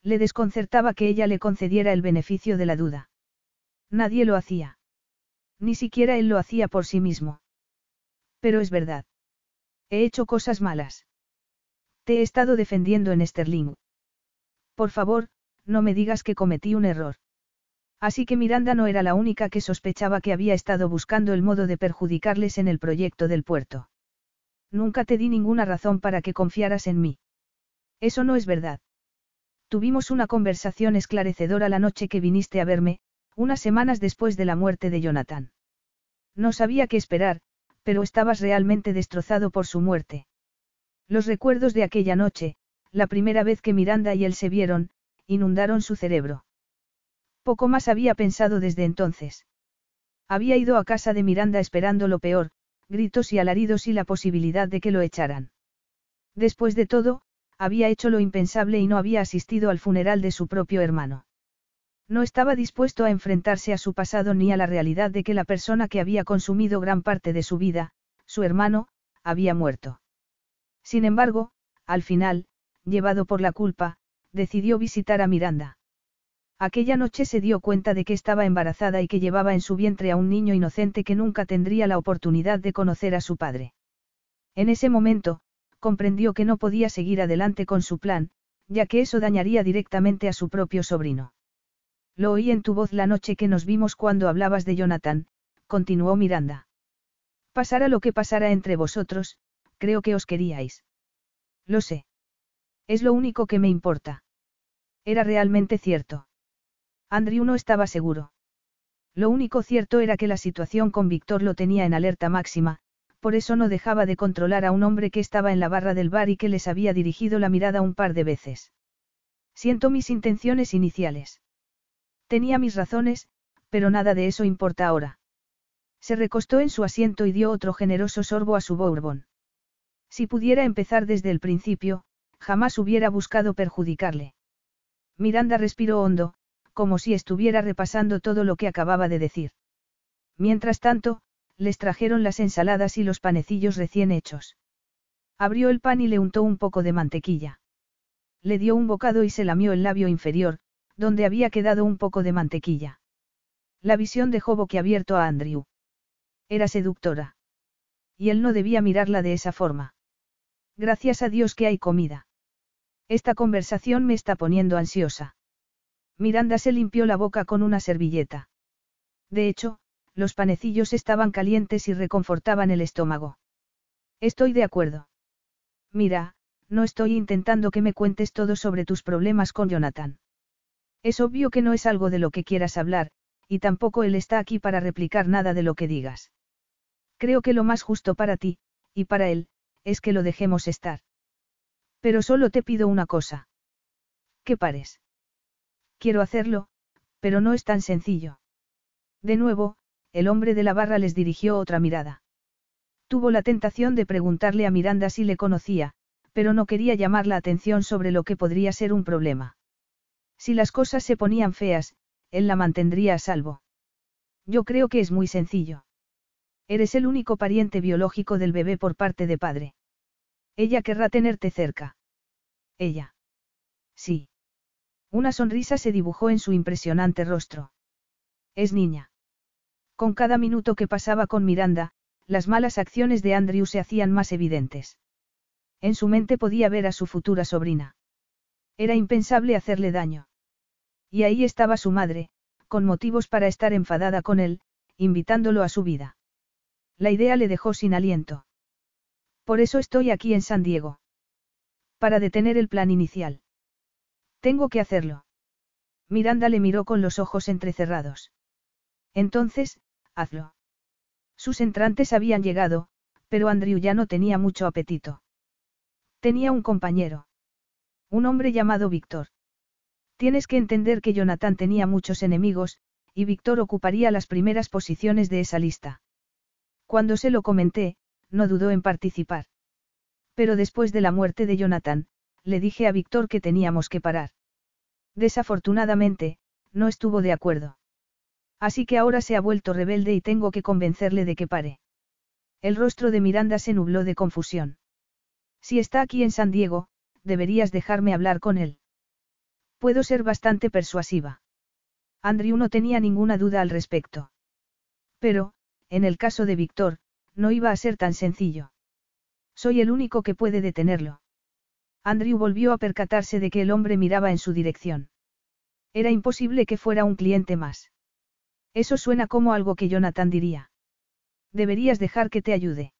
Speaker 2: Le desconcertaba que ella le concediera el beneficio de la duda. Nadie lo hacía. Ni siquiera él lo hacía por sí mismo. Pero es verdad. He hecho cosas malas. Te he estado defendiendo en Sterling. Por favor, no me digas que cometí un error. Así que Miranda no era la única que sospechaba que había estado buscando el modo de perjudicarles en el proyecto del puerto. Nunca te di ninguna razón para que confiaras en mí. Eso no es verdad. Tuvimos una conversación esclarecedora la noche que viniste a verme, unas semanas después de la muerte de Jonathan. No sabía qué esperar, pero estabas realmente destrozado por su muerte. Los recuerdos de aquella noche, la primera vez que Miranda y él se vieron, inundaron su cerebro. Poco más había pensado desde entonces. Había ido a casa de Miranda esperando lo peor, gritos y alaridos y la posibilidad de que lo echaran. Después de todo, había hecho lo impensable y no había asistido al funeral de su propio hermano. No estaba dispuesto a enfrentarse a su pasado ni a la realidad de que la persona que había consumido gran parte de su vida, su hermano, había muerto. Sin embargo, al final, llevado por la culpa, decidió visitar a Miranda. Aquella noche se dio cuenta de que estaba embarazada y que llevaba en su vientre a un niño inocente que nunca tendría la oportunidad de conocer a su padre. En ese momento, comprendió que no podía seguir adelante con su plan, ya que eso dañaría directamente a su propio sobrino. Lo oí en tu voz la noche que nos vimos cuando hablabas de Jonathan, continuó Miranda. Pasara lo que pasara entre vosotros, creo que os queríais. Lo sé. Es lo único que me importa. Era realmente cierto. Andrew no estaba seguro. Lo único cierto era que la situación con Víctor lo tenía en alerta máxima, por eso no dejaba de controlar a un hombre que estaba en la barra del bar y que les había dirigido la mirada un par de veces. Siento mis intenciones iniciales. Tenía mis razones, pero nada de eso importa ahora. Se recostó en su asiento y dio otro generoso sorbo a su bourbon. Si pudiera empezar desde el principio, jamás hubiera buscado perjudicarle. Miranda respiró hondo, como si estuviera repasando todo lo que acababa de decir. Mientras tanto, les trajeron las ensaladas y los panecillos recién hechos. Abrió el pan y le untó un poco de mantequilla. Le dio un bocado y se lamió el labio inferior, donde había quedado un poco de mantequilla. La visión dejó boquiabierto a Andrew. Era seductora. Y él no debía mirarla de esa forma. Gracias a Dios que hay comida. Esta conversación me está poniendo ansiosa. Miranda se limpió la boca con una servilleta. De hecho, los panecillos estaban calientes y reconfortaban el estómago. Estoy de acuerdo. Mira, no estoy intentando que me cuentes todo sobre tus problemas con Jonathan. Es obvio que no es algo de lo que quieras hablar, y tampoco él está aquí para replicar nada de lo que digas. Creo que lo más justo para ti, y para él, es que lo dejemos estar. Pero solo te pido una cosa. ¿Qué pares? Quiero hacerlo, pero no es tan sencillo. De nuevo, el hombre de la barra les dirigió otra mirada. Tuvo la tentación de preguntarle a Miranda si le conocía, pero no quería llamar la atención sobre lo que podría ser un problema. Si las cosas se ponían feas, él la mantendría a salvo. Yo creo que es muy sencillo. Eres el único pariente biológico del bebé por parte de padre. Ella querrá tenerte cerca. Ella. Sí. Una sonrisa se dibujó en su impresionante rostro. Es niña. Con cada minuto que pasaba con Miranda, las malas acciones de Andrew se hacían más evidentes. En su mente podía ver a su futura sobrina. Era impensable hacerle daño. Y ahí estaba su madre, con motivos para estar enfadada con él, invitándolo a su vida. La idea le dejó sin aliento. Por eso estoy aquí en San Diego. Para detener el plan inicial. Tengo que hacerlo. Miranda le miró con los ojos entrecerrados. Entonces, hazlo. Sus entrantes habían llegado, pero Andrew ya no tenía mucho apetito. Tenía un compañero. Un hombre llamado Víctor. Tienes que entender que Jonathan tenía muchos enemigos, y Víctor ocuparía las primeras posiciones de esa lista. Cuando se lo comenté, no dudó en participar. Pero después de la muerte de Jonathan, le dije a Víctor que teníamos que parar. Desafortunadamente, no estuvo de acuerdo. Así que ahora se ha vuelto rebelde y tengo que convencerle de que pare. El rostro de Miranda se nubló de confusión. Si está aquí en San Diego, deberías dejarme hablar con él. Puedo ser bastante persuasiva. Andrew no tenía ninguna duda al respecto. Pero, en el caso de Víctor, no iba a ser tan sencillo. Soy el único que puede detenerlo. Andrew volvió a percatarse de que el hombre miraba en su dirección. Era imposible que fuera un cliente más. Eso suena como algo que Jonathan diría. Deberías dejar que te ayude.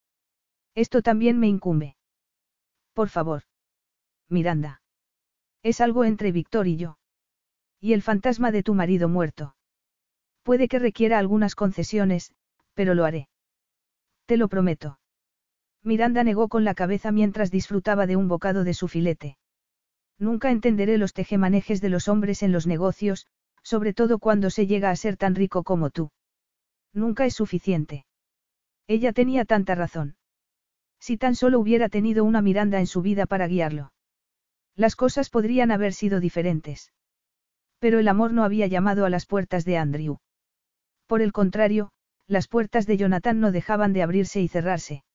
Speaker 2: Esto también me incumbe. Por favor. Miranda. Es algo entre Víctor y yo. Y el fantasma de tu marido muerto. Puede que requiera algunas concesiones, pero lo haré. Te lo prometo. Miranda negó con la cabeza mientras disfrutaba de un bocado de su filete. Nunca entenderé los tejemanejes de los hombres en los negocios, sobre todo cuando se llega a ser tan rico como tú. Nunca es suficiente. Ella tenía tanta razón. Si tan solo hubiera tenido una Miranda en su vida para guiarlo. Las cosas podrían haber sido diferentes. Pero el amor no había llamado a las puertas de Andrew. Por el contrario, las puertas de Jonathan no dejaban de abrirse y cerrarse.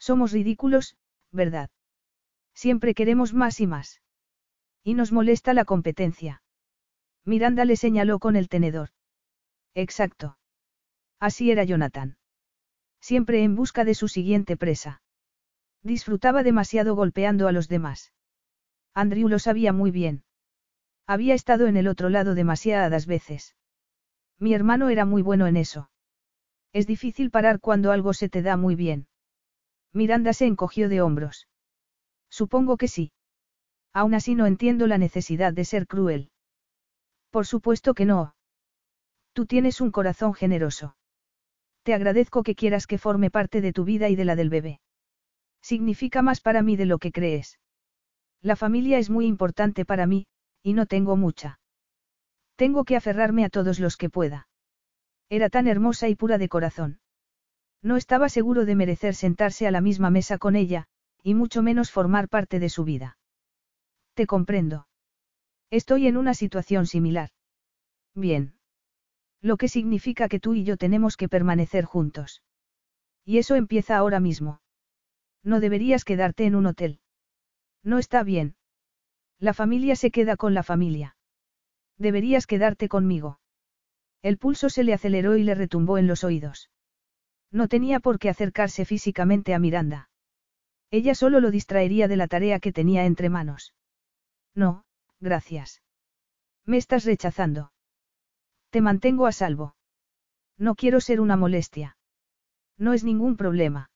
Speaker 2: Somos ridículos, ¿verdad? Siempre queremos más y más. Y nos molesta la competencia. Miranda le señaló con el tenedor. Exacto. Así era Jonathan. Siempre en busca de su siguiente presa. Disfrutaba demasiado golpeando a los demás. Andrew lo sabía muy bien. Había estado en el otro lado demasiadas veces. Mi hermano era muy bueno en eso. Es difícil parar cuando algo se te da muy bien. Miranda se encogió de hombros. Supongo que sí. Aún así no entiendo la necesidad de ser cruel. Por supuesto que no. Tú tienes un corazón generoso. Te agradezco que quieras que forme parte de tu vida y de la del bebé. Significa más para mí de lo que crees. La familia es muy importante para mí, y no tengo mucha. Tengo que aferrarme a todos los que pueda. Era tan hermosa y pura de corazón. No estaba seguro de merecer sentarse a la misma mesa con ella, y mucho menos formar parte de su vida. Te comprendo. Estoy en una situación similar. Bien. Lo que significa que tú y yo tenemos que permanecer juntos. Y eso empieza ahora mismo. No deberías quedarte en un hotel. No está bien. La familia se queda con la familia. Deberías quedarte conmigo. El pulso se le aceleró y le retumbó en los oídos. No tenía por qué acercarse físicamente a Miranda. Ella solo lo distraería de la tarea que tenía entre manos. No, gracias. Me estás rechazando. Te mantengo a salvo. No quiero ser una molestia. No es ningún problema.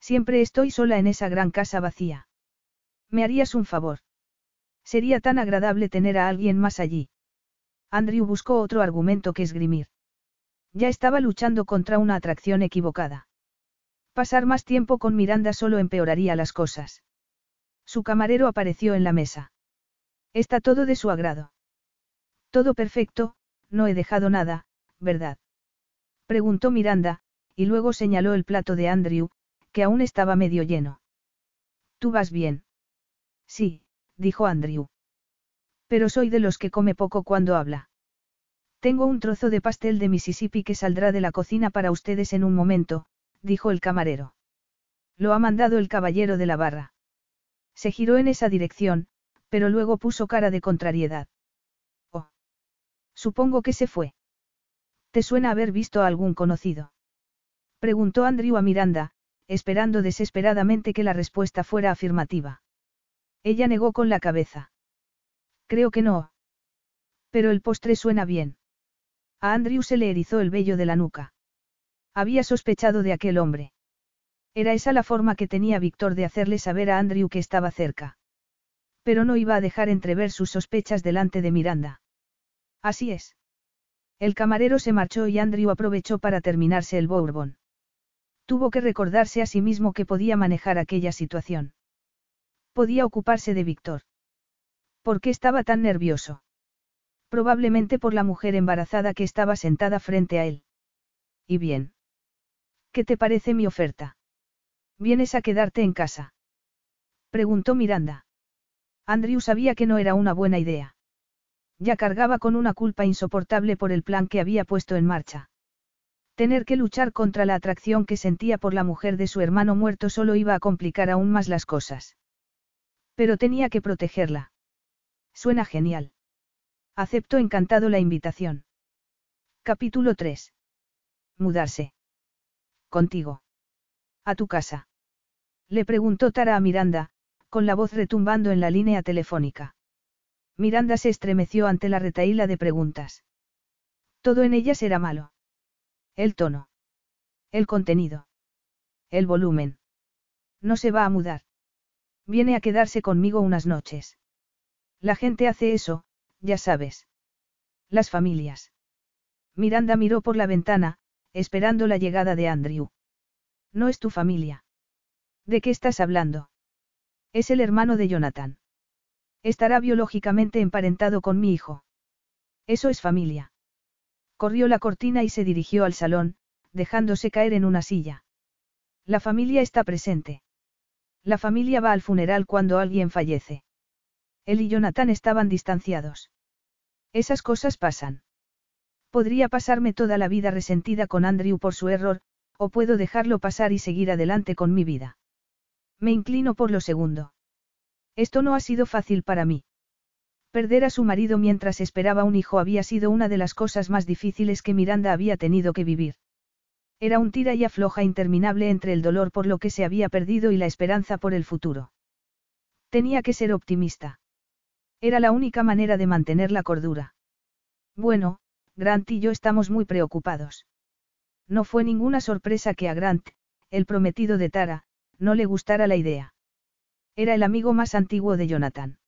Speaker 2: Siempre estoy sola en esa gran casa vacía. ¿Me harías un favor? Sería tan agradable tener a alguien más allí. Andrew buscó otro argumento que esgrimir. Ya estaba luchando contra una atracción equivocada. Pasar más tiempo con Miranda solo empeoraría las cosas. Su camarero apareció en la mesa. Está todo de su agrado. Todo perfecto, no he dejado nada, ¿verdad? Preguntó Miranda, y luego señaló el plato de Andrew, que aún estaba medio lleno. ¿Tú vas bien? Sí, dijo Andrew. Pero soy de los que come poco cuando habla. Tengo un trozo de pastel de Mississippi que saldrá de la cocina para ustedes en un momento, dijo el camarero. Lo ha mandado el caballero de la barra. Se giró en esa dirección, pero luego puso cara de contrariedad. Oh. Supongo que se fue. ¿Te suena haber visto a algún conocido? Preguntó Andrew a Miranda, esperando desesperadamente que la respuesta fuera afirmativa. Ella negó con la cabeza. Creo que no. Pero el postre suena bien. A Andrew se le erizó el vello de la nuca. Había sospechado de aquel hombre. Era esa la forma que tenía Víctor de hacerle saber a Andrew que estaba cerca. Pero no iba a dejar entrever sus sospechas delante de Miranda. Así es. El camarero se marchó y Andrew aprovechó para terminarse el bourbon. Tuvo que recordarse a sí mismo que podía manejar aquella situación. Podía ocuparse de Víctor. ¿Por qué estaba tan nervioso? Probablemente por la mujer embarazada que estaba sentada frente a él. ¿Y bien? ¿Qué te parece mi oferta? ¿Vienes a quedarte en casa? Preguntó Miranda. Andrew sabía que no era una buena idea. Ya cargaba con una culpa insoportable por el plan que había puesto en marcha. Tener que luchar contra la atracción que sentía por la mujer de su hermano muerto solo iba a complicar aún más las cosas. Pero tenía que protegerla. Suena genial. Acepto encantado la invitación. Capítulo 3. Mudarse. Contigo. A tu casa. Le preguntó Tara a Miranda, con la voz retumbando en la línea telefónica. Miranda se estremeció ante la retaíla de preguntas. Todo en ellas era malo. El tono. El contenido. El volumen. No se va a mudar. Viene a quedarse conmigo unas noches. La gente hace eso, ya sabes. Las familias. Miranda miró por la ventana, esperando la llegada de Andrew. No es tu familia. ¿De qué estás hablando? Es el hermano de Jonathan. Estará biológicamente emparentado con mi hijo. Eso es familia. Corrió la cortina y se dirigió al salón, dejándose caer en una silla. La familia está presente. La familia va al funeral cuando alguien fallece. Él y Jonathan estaban distanciados. Esas cosas pasan. Podría pasarme toda la vida resentida con Andrew por su error, o puedo dejarlo pasar y seguir adelante con mi vida. Me inclino por lo segundo. Esto no ha sido fácil para mí. Perder a su marido mientras esperaba un hijo había sido una de las cosas más difíciles que Miranda había tenido que vivir. Era un tira y afloja interminable entre el dolor por lo que se había perdido y la esperanza por el futuro. Tenía que ser optimista. Era la única manera de mantener la cordura. Bueno, Grant y yo estamos muy preocupados. No fue ninguna sorpresa que a Grant, el prometido de Tara, no le gustara la idea. Era el amigo más antiguo de Jonathan.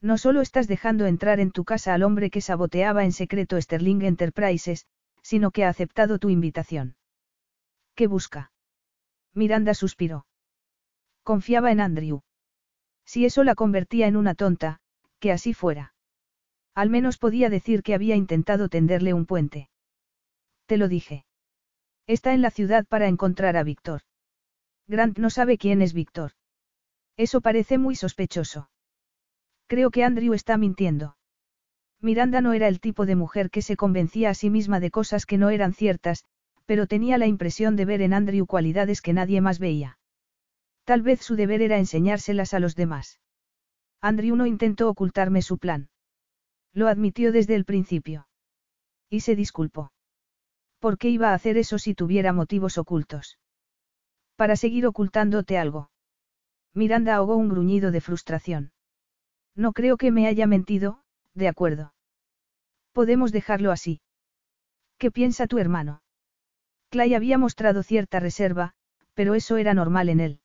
Speaker 2: No solo estás dejando entrar en tu casa al hombre que saboteaba en secreto Sterling Enterprises, sino que ha aceptado tu invitación. ¿Qué busca? Miranda suspiró. Confiaba en Andrew. Si eso la convertía en una tonta, que así fuera. Al menos podía decir que había intentado tenderle un puente. Te lo dije. Está en la ciudad para encontrar a Víctor. Grant no sabe quién es Víctor. Eso parece muy sospechoso. Creo que Andrew está mintiendo. Miranda no era el tipo de mujer que se convencía a sí misma de cosas que no eran ciertas, pero tenía la impresión de ver en Andrew cualidades que nadie más veía. Tal vez su deber era enseñárselas a los demás. Andrew no intentó ocultarme su plan. Lo admitió desde el principio. Y se disculpó. ¿Por qué iba a hacer eso si tuviera motivos ocultos? Para seguir ocultándote algo. Miranda ahogó un gruñido de frustración. No creo que me haya mentido, de acuerdo. Podemos dejarlo así. ¿Qué piensa tu hermano? Clay había mostrado cierta reserva, pero eso era normal en él.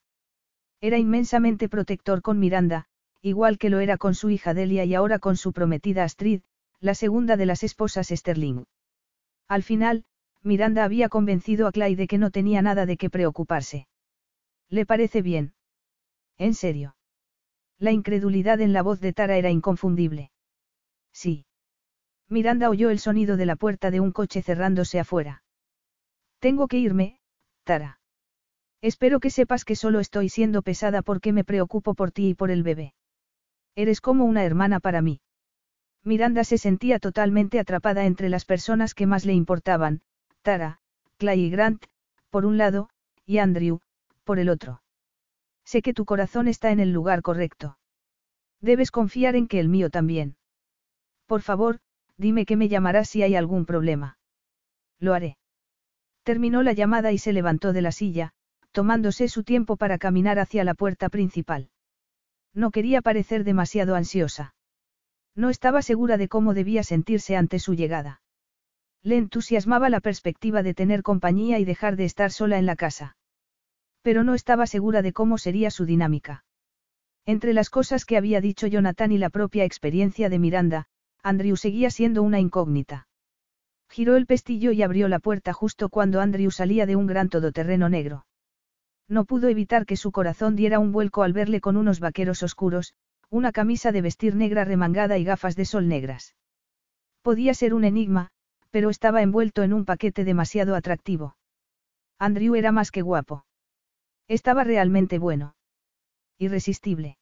Speaker 2: Era inmensamente protector con Miranda, igual que lo era con su hija Delia y ahora con su prometida Astrid, la segunda de las esposas Sterling. Al final, Miranda había convencido a Clay de que no tenía nada de qué preocuparse. ¿Le parece bien? ¿En serio? La incredulidad en la voz de Tara era inconfundible. Sí. Miranda oyó el sonido de la puerta de un coche cerrándose afuera. Tengo que irme, Tara. Espero que sepas que solo estoy siendo pesada porque me preocupo por ti y por el bebé. Eres como una hermana para mí. Miranda se sentía totalmente atrapada entre las personas que más le importaban, Tara, Clay y Grant, por un lado, y Andrew, por el otro. Sé que tu corazón está en el lugar correcto. Debes confiar en que el mío también. Por favor, dime que me llamarás si hay algún problema. Lo haré. Terminó la llamada y se levantó de la silla, tomándose su tiempo para caminar hacia la puerta principal. No quería parecer demasiado ansiosa. No estaba segura de cómo debía sentirse ante su llegada. Le entusiasmaba la perspectiva de tener compañía y dejar de estar sola en la casa pero no estaba segura de cómo sería su dinámica. Entre las cosas que había dicho Jonathan y la propia experiencia de Miranda, Andrew seguía siendo una incógnita. Giró el pestillo y abrió la puerta justo cuando Andrew salía de un gran todoterreno negro. No pudo evitar que su corazón diera un vuelco al verle con unos vaqueros oscuros, una camisa de vestir negra remangada y gafas de sol negras. Podía ser un enigma, pero estaba envuelto en un paquete demasiado atractivo. Andrew era más que guapo. Estaba realmente bueno. Irresistible.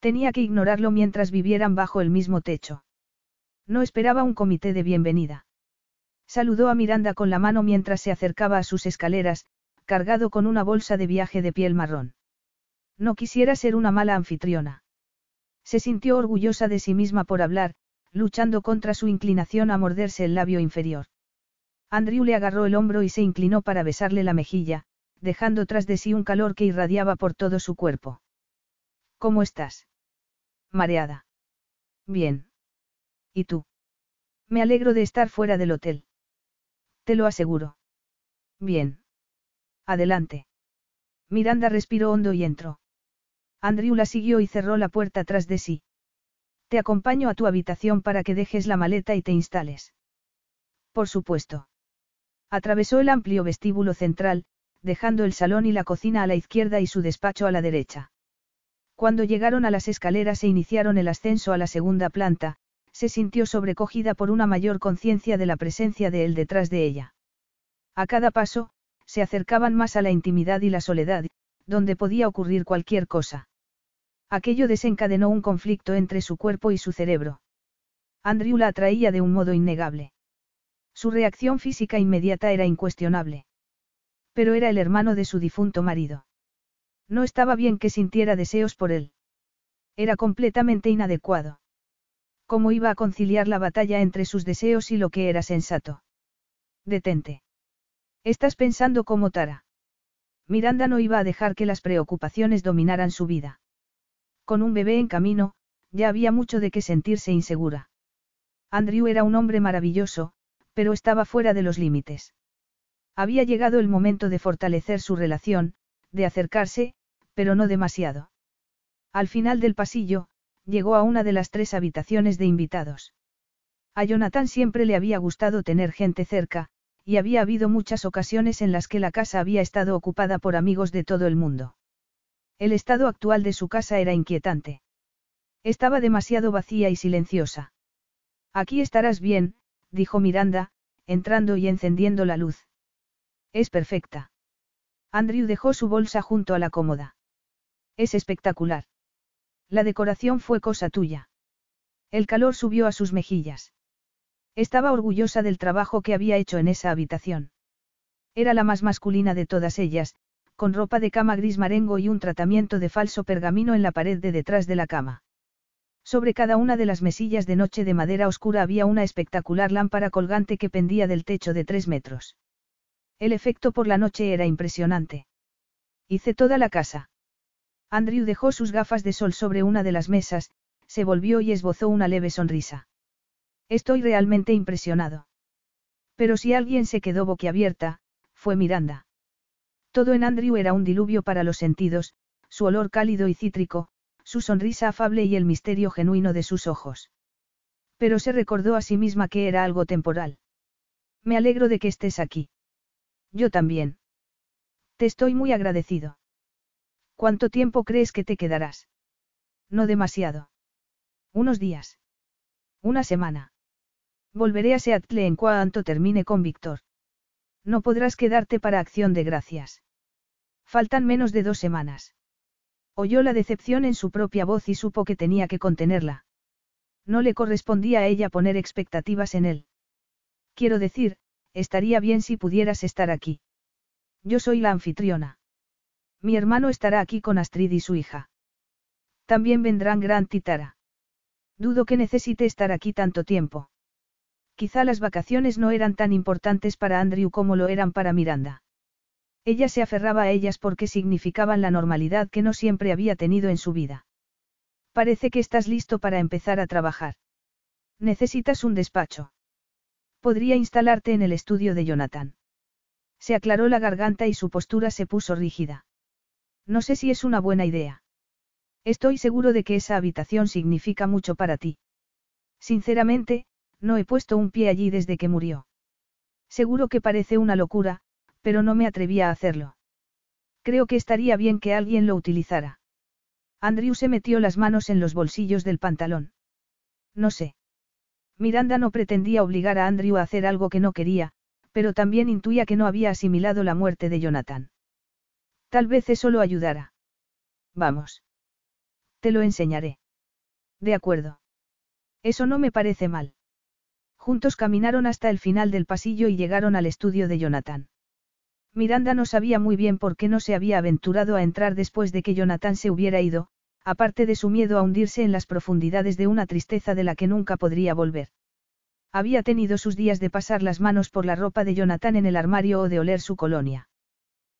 Speaker 2: Tenía que ignorarlo mientras vivieran bajo el mismo techo. No esperaba un comité de bienvenida. Saludó a Miranda con la mano mientras se acercaba a sus escaleras, cargado con una bolsa de viaje de piel marrón. No quisiera ser una mala anfitriona. Se sintió orgullosa de sí misma por hablar, luchando contra su inclinación a morderse el labio inferior. Andrew le agarró el hombro y se inclinó para besarle la mejilla, dejando tras de sí un calor que irradiaba por todo su cuerpo. ¿Cómo estás? Mareada. Bien. ¿Y tú? Me alegro de estar fuera del hotel. Te lo aseguro. Bien. Adelante. Miranda respiró hondo y entró. Andrew la siguió y cerró la puerta tras de sí. Te acompaño a tu habitación para que dejes la maleta y te instales. Por supuesto. Atravesó el amplio vestíbulo central, dejando el salón y la cocina a la izquierda y su despacho a la derecha. Cuando llegaron a las escaleras e iniciaron el ascenso a la segunda planta, se sintió sobrecogida por una mayor conciencia de la presencia de él detrás de ella. A cada paso, se acercaban más a la intimidad y la soledad, donde podía ocurrir cualquier cosa. Aquello desencadenó un conflicto entre su cuerpo y su cerebro. Andrew la atraía de un modo innegable. Su reacción física inmediata era incuestionable. Pero era el hermano de su difunto marido. No estaba bien que sintiera deseos por él. Era completamente inadecuado. ¿Cómo iba a conciliar la batalla entre sus deseos y lo que era sensato? Detente. Estás pensando como Tara. Miranda no iba a dejar que las preocupaciones dominaran su vida. Con un bebé en camino, ya había mucho de qué sentirse insegura. Andrew era un hombre maravilloso, pero estaba fuera de los límites. Había llegado el momento de fortalecer su relación, de acercarse, pero no demasiado. Al final del pasillo, llegó a una de las tres habitaciones de invitados. A Jonathan siempre le había gustado tener gente cerca, y había habido muchas ocasiones en las que la casa había estado ocupada por amigos de todo el mundo. El estado actual de su casa era inquietante. Estaba demasiado vacía y silenciosa. Aquí estarás bien, dijo Miranda, entrando y encendiendo la luz. Es perfecta. Andrew dejó su bolsa junto a la cómoda. Es espectacular. La decoración fue cosa tuya. El calor subió a sus mejillas. Estaba orgullosa del trabajo que había hecho en esa habitación. Era la más masculina de todas ellas, con ropa de cama gris marengo y un tratamiento de falso pergamino en la pared de detrás de la cama. Sobre cada una de las mesillas de noche de madera oscura había una espectacular lámpara colgante que pendía del techo de tres metros. El efecto por la noche era impresionante. Hice toda la casa. Andrew dejó sus gafas de sol sobre una de las mesas, se volvió y esbozó una leve sonrisa. Estoy realmente impresionado. Pero si alguien se quedó boquiabierta, fue Miranda. Todo en Andrew era un diluvio para los sentidos, su olor cálido y cítrico, su sonrisa afable y el misterio genuino de sus ojos. Pero se recordó a sí misma que era algo temporal. Me alegro de que estés aquí. Yo también. Te estoy muy agradecido. ¿Cuánto tiempo crees que te quedarás? No demasiado. Unos días. Una semana. Volveré a Seattle en cuanto termine con Víctor. No podrás quedarte para acción de gracias. Faltan menos de dos semanas. Oyó la decepción en su propia voz y supo que tenía que contenerla. No le correspondía a ella poner expectativas en él. Quiero decir, estaría bien si pudieras estar aquí. Yo soy la anfitriona. Mi hermano estará aquí con Astrid y su hija. También vendrán Grant y Tara. Dudo que necesite estar aquí tanto tiempo. Quizá las vacaciones no eran tan importantes para Andrew como lo eran para Miranda. Ella se aferraba a ellas porque significaban la normalidad que no siempre había tenido en su vida. Parece que estás listo para empezar a trabajar. Necesitas un despacho. Podría instalarte en el estudio de Jonathan. Se aclaró la garganta y su postura se puso rígida. No sé si es una buena idea. Estoy seguro de que esa habitación significa mucho para ti. Sinceramente, no he puesto un pie allí desde que murió. Seguro que parece una locura, pero no me atrevía a hacerlo. Creo que estaría bien que alguien lo utilizara. Andrew se metió las manos en los bolsillos del pantalón. No sé. Miranda no pretendía obligar a Andrew a hacer algo que no quería, pero también intuía que no había asimilado la muerte de Jonathan. Tal vez eso lo ayudara. Vamos. Te lo enseñaré. De acuerdo. Eso no me parece mal. Juntos caminaron hasta el final del pasillo y llegaron al estudio de Jonathan. Miranda no sabía muy bien por qué no se había aventurado a entrar después de que Jonathan se hubiera ido, aparte de su miedo a hundirse en las profundidades de una tristeza de la que nunca podría volver. Había tenido sus días de pasar las manos por la ropa de Jonathan en el armario o de oler su colonia.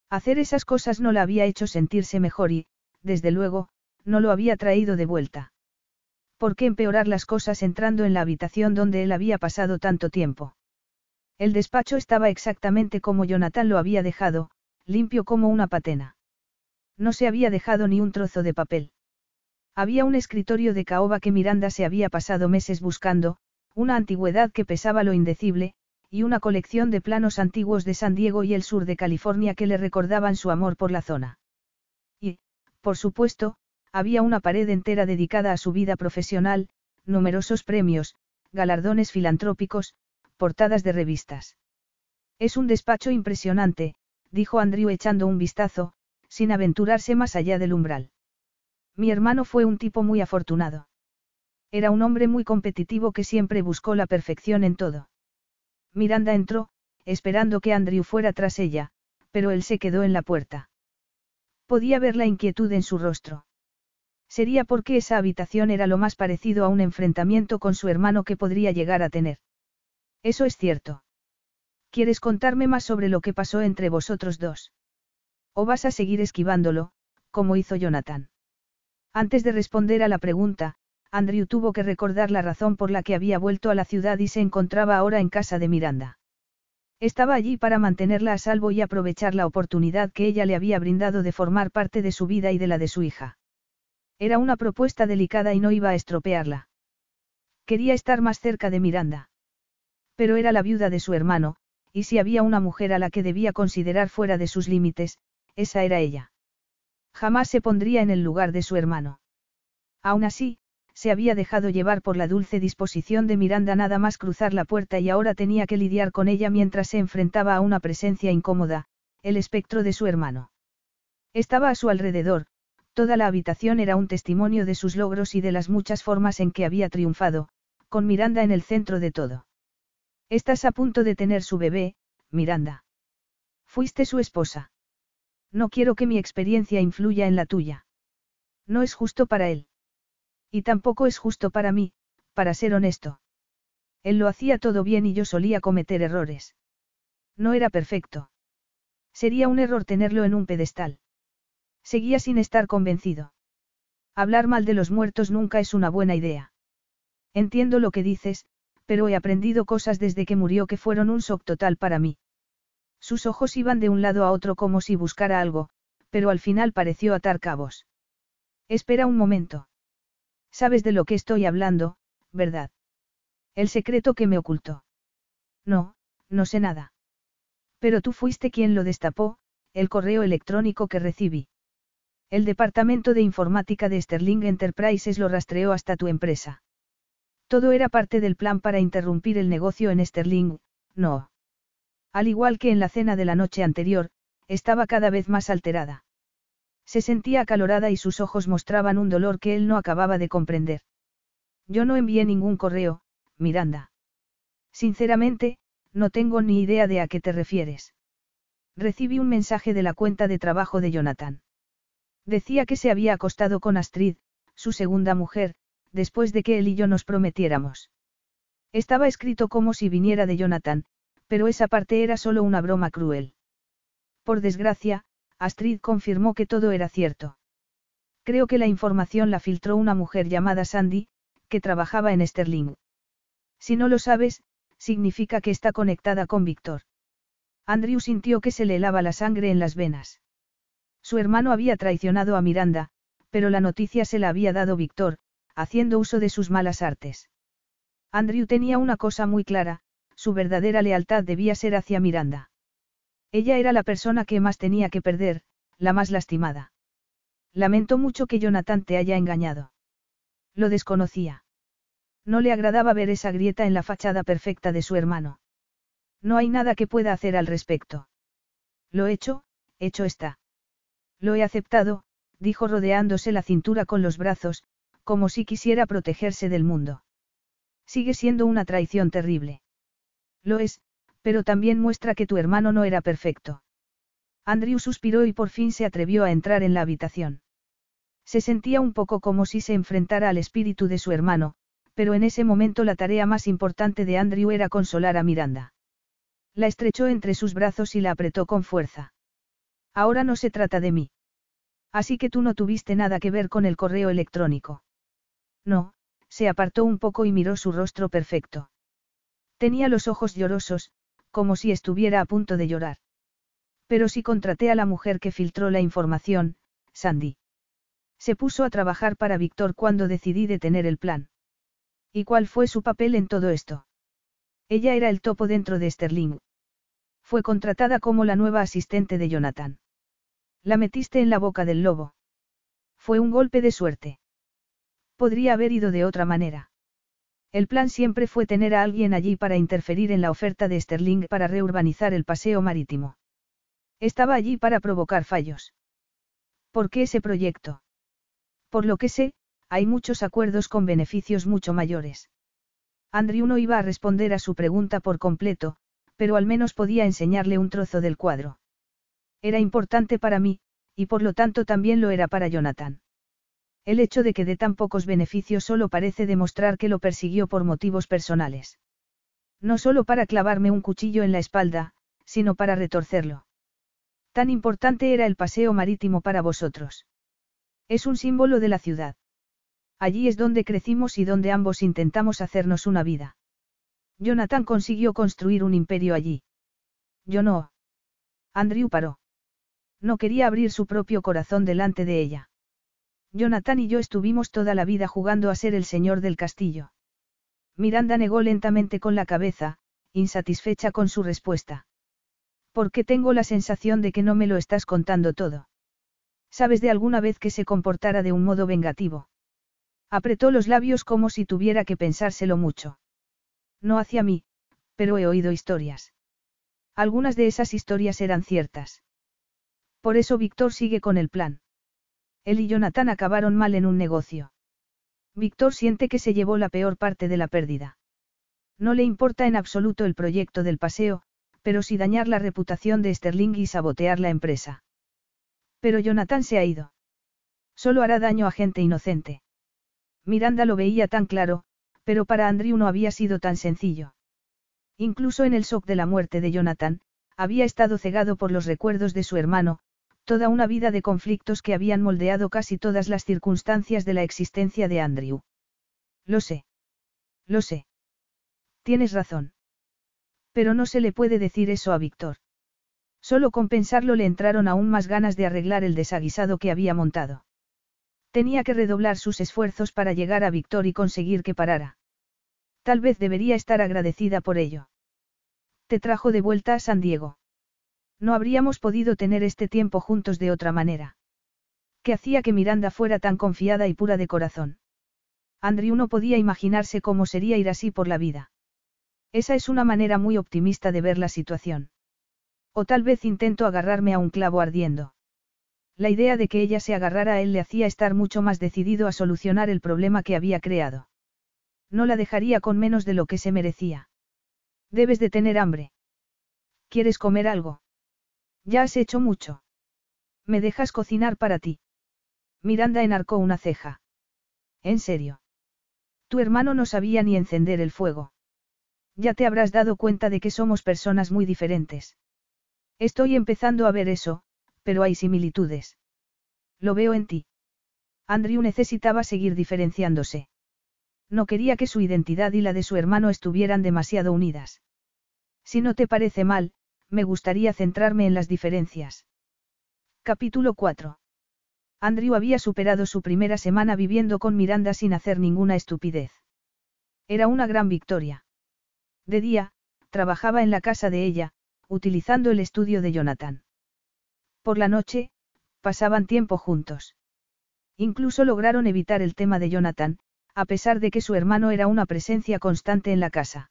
Speaker 2: Hacer esas cosas no la había hecho sentirse mejor y, desde luego, no lo había traído de vuelta. ¿Por qué empeorar las cosas entrando en la habitación donde él había pasado tanto tiempo? El despacho estaba exactamente como Jonathan lo había dejado, limpio como una patena. No se había dejado ni un trozo de papel. Había un escritorio de caoba que Miranda se había pasado meses buscando, una antigüedad que pesaba lo indecible, y una colección de planos antiguos de San Diego y el sur de California que le recordaban su amor por la zona. Y, por supuesto, había una pared entera dedicada a su vida profesional, numerosos premios, galardones filantrópicos, portadas de revistas. Es un despacho impresionante, dijo Andrew echando un vistazo, sin aventurarse más allá del umbral. Mi hermano fue un tipo muy afortunado. Era un hombre muy competitivo que siempre buscó la perfección en todo. Miranda entró, esperando que Andrew fuera tras ella, pero él se quedó en la puerta. Podía ver la inquietud en su rostro. Sería porque esa habitación era lo más parecido a un enfrentamiento con su hermano que podría llegar a tener. Eso es cierto. ¿Quieres contarme más sobre lo que pasó entre vosotros dos? ¿O vas a seguir esquivándolo, como hizo Jonathan? Antes de responder a la pregunta, Andrew tuvo que recordar la razón por la que había vuelto a la ciudad y se encontraba ahora en casa de Miranda. Estaba allí para mantenerla a salvo y aprovechar la oportunidad que ella le había brindado de formar parte de su vida y de la de su hija. Era una propuesta delicada y no iba a estropearla. Quería estar más cerca de Miranda. Pero era la viuda de su hermano, y si había una mujer a la que debía considerar fuera de sus límites, esa era ella. Jamás se pondría en el lugar de su hermano. Aún así, se había dejado llevar por la dulce disposición de Miranda nada más cruzar la puerta y ahora tenía que lidiar con ella mientras se enfrentaba a una presencia incómoda, el espectro de su hermano. Estaba a su alrededor, Toda la habitación era un testimonio de sus logros y de las muchas formas en que había triunfado, con Miranda en el centro de todo. Estás a punto de tener su bebé, Miranda. Fuiste su esposa. No quiero que mi experiencia influya en la tuya. No es justo para él. Y tampoco es justo para mí, para ser honesto. Él lo hacía todo bien y yo solía cometer errores. No era perfecto. Sería un error tenerlo en un pedestal. Seguía sin estar convencido. Hablar mal de los muertos nunca es una buena idea. Entiendo lo que dices, pero he aprendido cosas desde que murió que fueron un shock total para mí. Sus ojos iban de un lado a otro como si buscara algo, pero al final pareció atar cabos. Espera un momento. Sabes de lo que estoy hablando, ¿verdad? El secreto que me ocultó. No, no sé nada. Pero tú fuiste quien lo destapó, el correo electrónico que recibí. El departamento de informática de Sterling Enterprises lo rastreó hasta tu empresa. Todo era parte del plan para interrumpir el negocio en Sterling, no. Al igual que en la cena de la noche anterior, estaba cada vez más alterada. Se sentía acalorada y sus ojos mostraban un dolor que él no acababa de comprender. Yo no envié ningún correo, Miranda. Sinceramente, no tengo ni idea de a qué te refieres. Recibí un mensaje de la cuenta de trabajo de Jonathan. Decía que se había acostado con Astrid, su segunda mujer, después de que él y yo nos prometiéramos. Estaba escrito como si viniera de Jonathan, pero esa parte era solo una broma cruel. Por desgracia, Astrid confirmó que todo era cierto. Creo que la información la filtró una mujer llamada Sandy, que trabajaba en Sterling. Si no lo sabes, significa que está conectada con Víctor. Andrew sintió que se le helaba la sangre en las venas. Su hermano había traicionado a Miranda, pero la noticia se la había dado Víctor, haciendo uso de sus malas artes. Andrew tenía una cosa muy clara, su verdadera lealtad debía ser hacia Miranda. Ella era la persona que más tenía que perder, la más lastimada. Lamento mucho que Jonathan te haya engañado. Lo desconocía. No le agradaba ver esa grieta en la fachada perfecta de su hermano. No hay nada que pueda hacer al respecto. Lo hecho, hecho está. Lo he aceptado, dijo rodeándose la cintura con los brazos, como si quisiera protegerse del mundo. Sigue siendo una traición terrible. Lo es, pero también muestra que tu hermano no era perfecto. Andrew suspiró y por fin se atrevió a entrar en la habitación. Se sentía un poco como si se enfrentara al espíritu de su hermano, pero en ese momento la tarea más importante de Andrew era consolar a Miranda. La estrechó entre sus brazos y la apretó con fuerza. Ahora no se trata de mí. Así que tú no tuviste nada que ver con el correo electrónico. No, se apartó un poco y miró su rostro perfecto. Tenía los ojos llorosos, como si estuviera a punto de llorar. Pero si contraté a la mujer que filtró la información, Sandy. Se puso a trabajar para Víctor cuando decidí detener el plan. ¿Y cuál fue su papel en todo esto? Ella era el topo dentro de Sterling. Fue contratada como la nueva asistente de Jonathan. La metiste en la boca del lobo. Fue un golpe de suerte. Podría haber ido de otra manera. El plan siempre fue tener a alguien allí para interferir en la oferta de Sterling para reurbanizar el paseo marítimo. Estaba allí para provocar fallos. ¿Por qué ese proyecto? Por lo que sé, hay muchos acuerdos con beneficios mucho mayores. Andrew no iba a responder a su pregunta por completo, pero al menos podía enseñarle un trozo del cuadro. Era importante para mí, y por lo tanto también lo era para Jonathan. El hecho de que dé tan pocos beneficios solo parece demostrar que lo persiguió por motivos personales. No solo para clavarme un cuchillo en la espalda, sino para retorcerlo. Tan importante era el paseo marítimo para vosotros. Es un símbolo de la ciudad. Allí es donde crecimos y donde ambos intentamos hacernos una vida. Jonathan consiguió construir un imperio allí. Yo no. Andrew paró. No quería abrir su propio corazón delante de ella. Jonathan y yo estuvimos toda la vida jugando a ser el señor del castillo. Miranda negó lentamente con la cabeza, insatisfecha con su respuesta. Porque tengo la sensación de que no me lo estás contando todo. ¿Sabes de alguna vez que se comportara de un modo vengativo? Apretó los labios como si tuviera que pensárselo mucho. No hacia mí, pero he oído historias. Algunas de esas historias eran ciertas. Por eso Víctor sigue con el plan. Él y Jonathan acabaron mal en un negocio. Víctor siente que se llevó la peor parte de la pérdida. No le importa en absoluto el proyecto del paseo, pero sí dañar la reputación de Sterling y sabotear la empresa. Pero Jonathan se ha ido. Solo hará daño a gente inocente. Miranda lo veía tan claro, pero para Andrew no había sido tan sencillo. Incluso en el shock de la muerte de Jonathan, había estado cegado por los recuerdos de su hermano, toda una vida de conflictos que habían moldeado casi todas las circunstancias de la existencia de Andrew. Lo sé. Lo sé. Tienes razón. Pero no se le puede decir eso a Víctor. Solo con pensarlo le entraron aún más ganas de arreglar el desaguisado que había montado. Tenía que redoblar sus esfuerzos para llegar a Víctor y conseguir que parara. Tal vez debería estar agradecida por ello. Te trajo de vuelta a San Diego. No habríamos podido tener este tiempo juntos de otra manera. ¿Qué hacía que Miranda fuera tan confiada y pura de corazón? Andrew no podía imaginarse cómo sería ir así por la vida. Esa es una manera muy optimista de ver la situación. O tal vez intento agarrarme a un clavo ardiendo. La idea de que ella se agarrara a él le hacía estar mucho más decidido a solucionar el problema que había creado. No la dejaría con menos de lo que se merecía. Debes de tener hambre. ¿Quieres comer algo? Ya has hecho mucho. ¿Me dejas cocinar para ti? Miranda enarcó una ceja. ¿En serio? Tu hermano no sabía ni encender el fuego. Ya te habrás dado cuenta de que somos personas muy diferentes. Estoy empezando a ver eso, pero hay similitudes. Lo veo en ti. Andrew necesitaba seguir diferenciándose. No quería que su identidad y la de su hermano estuvieran demasiado unidas. Si no te parece mal, me gustaría centrarme en las diferencias. Capítulo 4. Andrew había superado su primera semana viviendo con Miranda sin hacer ninguna estupidez. Era una gran victoria. De día, trabajaba en la casa de ella, utilizando el estudio de Jonathan. Por la noche, pasaban tiempo juntos. Incluso lograron evitar el tema de Jonathan, a pesar de que su hermano era una presencia constante en la casa.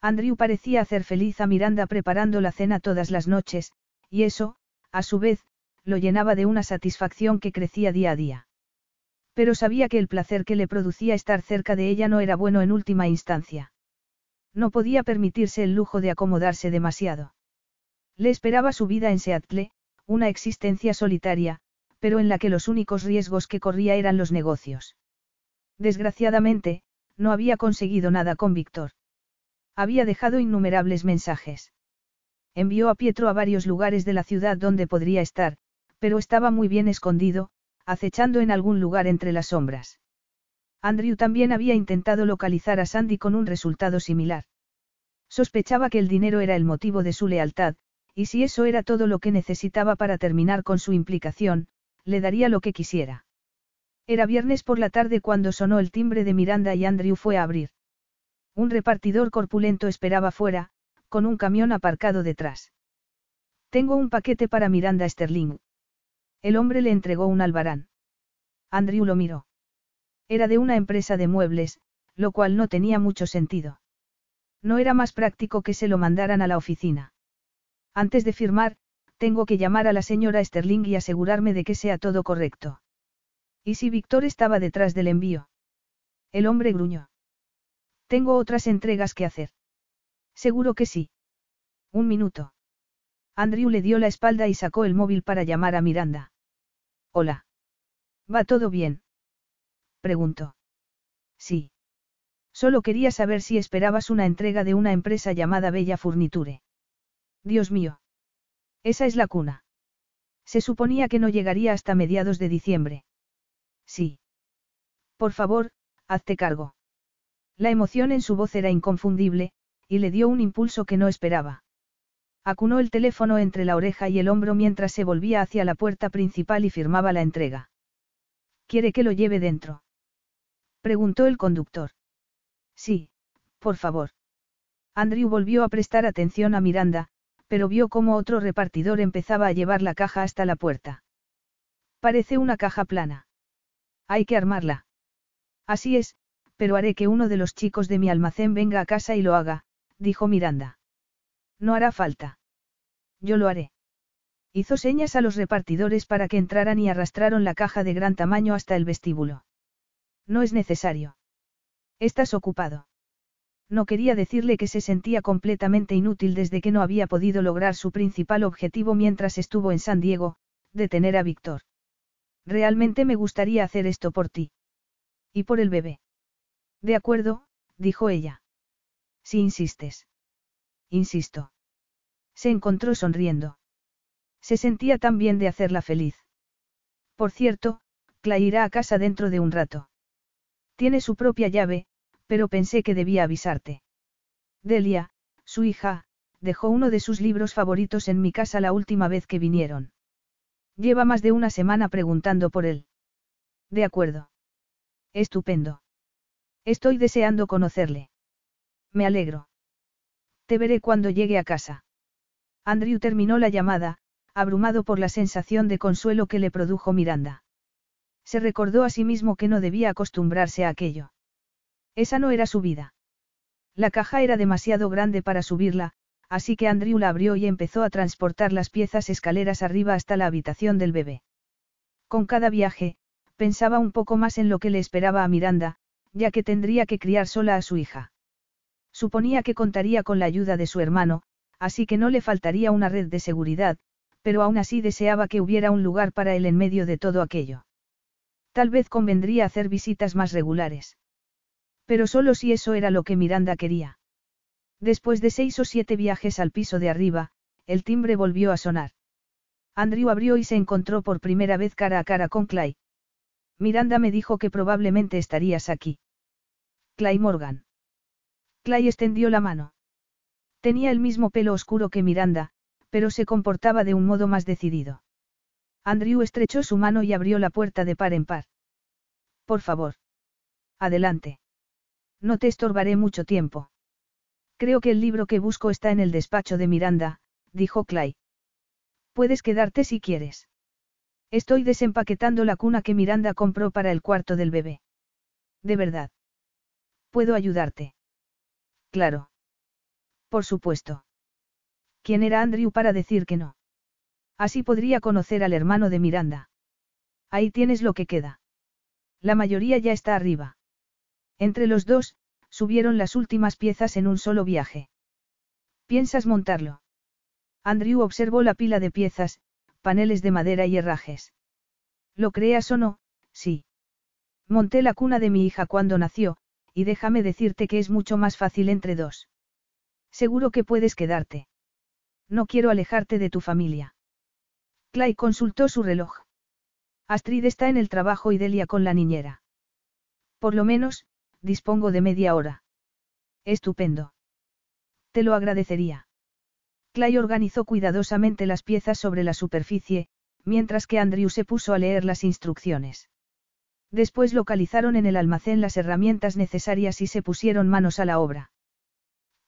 Speaker 2: Andrew parecía hacer feliz a Miranda preparando la cena todas las noches, y eso, a su vez, lo llenaba de una satisfacción que crecía día a día. Pero sabía que el placer que le producía estar cerca de ella no era bueno en última instancia. No podía permitirse el lujo de acomodarse demasiado. Le esperaba su vida en Seattle, una existencia solitaria, pero en la que los únicos riesgos que corría eran los negocios. Desgraciadamente, no había conseguido nada con Víctor. Había dejado innumerables mensajes. Envió a Pietro a varios lugares de la ciudad donde podría estar, pero estaba muy bien escondido, acechando en algún lugar entre las sombras. Andrew también había intentado localizar a Sandy con un resultado similar. Sospechaba que el dinero era el motivo de su lealtad, y si eso era todo lo que necesitaba para terminar con su implicación, le daría lo que quisiera. Era viernes por la tarde cuando sonó el timbre de Miranda y Andrew fue a abrir. Un repartidor corpulento esperaba fuera, con un camión aparcado detrás. Tengo un paquete para Miranda Sterling. El hombre le entregó un albarán. Andrew lo miró. Era de una empresa de muebles, lo cual no tenía mucho sentido. No era más práctico que se lo mandaran a la oficina. Antes de firmar, tengo que llamar a la señora Sterling y asegurarme de que sea todo correcto. ¿Y si Víctor estaba detrás del envío? El hombre gruñó. Tengo otras entregas que hacer. Seguro que sí. Un minuto. Andrew le dio la espalda y sacó el móvil para llamar a Miranda. Hola. ¿Va todo bien? preguntó. Sí. Solo quería saber si esperabas una entrega de una empresa llamada Bella Furniture. Dios mío. Esa es la cuna. Se suponía que no llegaría hasta mediados de diciembre. Sí. Por favor, hazte cargo. La emoción en su voz era inconfundible, y le dio un impulso que no esperaba. Acunó el teléfono entre la oreja y el hombro mientras se volvía hacia la puerta principal y firmaba la entrega. ¿Quiere que lo lleve dentro? Preguntó el conductor. Sí, por favor. Andrew volvió a prestar atención a Miranda, pero vio cómo otro repartidor empezaba a llevar la caja hasta la puerta. Parece una caja plana. Hay que armarla. Así es, pero haré que uno de los chicos de mi almacén venga a casa y lo haga, dijo Miranda. No hará falta. Yo lo haré. Hizo señas a los repartidores para que entraran y arrastraron la caja de gran tamaño hasta el vestíbulo. No es necesario. Estás ocupado. No quería decirle que se sentía completamente inútil desde que no había podido lograr su principal objetivo mientras estuvo en San Diego, detener a Víctor. Realmente me gustaría hacer esto por ti. Y por el bebé. De acuerdo, dijo ella. Si insistes. Insisto. Se encontró sonriendo. Se sentía tan bien de hacerla feliz. Por cierto, Clay irá a casa dentro de un rato. Tiene su propia llave, pero pensé que debía avisarte. Delia, su hija, dejó uno de sus libros favoritos en mi casa la última vez que vinieron. Lleva más de una semana preguntando por él. De acuerdo. Estupendo. Estoy deseando conocerle. Me alegro. Te veré cuando llegue a casa. Andrew terminó la llamada, abrumado por la sensación de consuelo que le produjo Miranda. Se recordó a sí mismo que no debía acostumbrarse a aquello. Esa no era su vida. La caja era demasiado grande para subirla, así que Andrew la abrió y empezó a transportar las piezas escaleras arriba hasta la habitación del bebé. Con cada viaje, pensaba un poco más en lo que le esperaba a Miranda, ya que tendría que criar sola a su hija. Suponía que contaría con la ayuda de su hermano, así que no le faltaría una red de seguridad, pero aún así deseaba que hubiera un lugar para él en medio de todo aquello. Tal vez convendría hacer visitas más regulares. Pero solo si eso era lo que Miranda quería. Después de seis o siete viajes al piso de arriba, el timbre volvió a sonar. Andrew abrió y se encontró por primera vez cara a cara con Clay. Miranda me dijo que probablemente estarías aquí. Clay Morgan. Clay extendió la mano. Tenía el mismo pelo oscuro que Miranda, pero se comportaba de un modo más decidido. Andrew estrechó su mano y abrió la puerta de par en par. Por favor. Adelante. No te estorbaré mucho tiempo. Creo que el libro que busco está en el despacho de Miranda, dijo Clay. Puedes quedarte si quieres. Estoy desempaquetando la cuna que Miranda compró para el cuarto del bebé. De verdad. ¿Puedo ayudarte? Claro. Por supuesto. ¿Quién era Andrew para decir que no? Así podría conocer al hermano de Miranda. Ahí tienes lo que queda. La mayoría ya está arriba. Entre los dos, subieron las últimas piezas en un solo viaje. ¿Piensas montarlo? Andrew observó la pila de piezas, paneles de madera y herrajes. Lo creas o no, sí. Monté la cuna de mi hija cuando nació, y déjame decirte que es mucho más fácil entre dos. Seguro que puedes quedarte. No quiero alejarte de tu familia. Clay consultó su reloj. Astrid está en el trabajo y Delia con la niñera. Por lo menos, dispongo de media hora. Estupendo. Te lo agradecería. Clay organizó cuidadosamente las piezas sobre la superficie, mientras que Andrew se puso a leer las instrucciones. Después localizaron en el almacén las herramientas necesarias y se pusieron manos a la obra.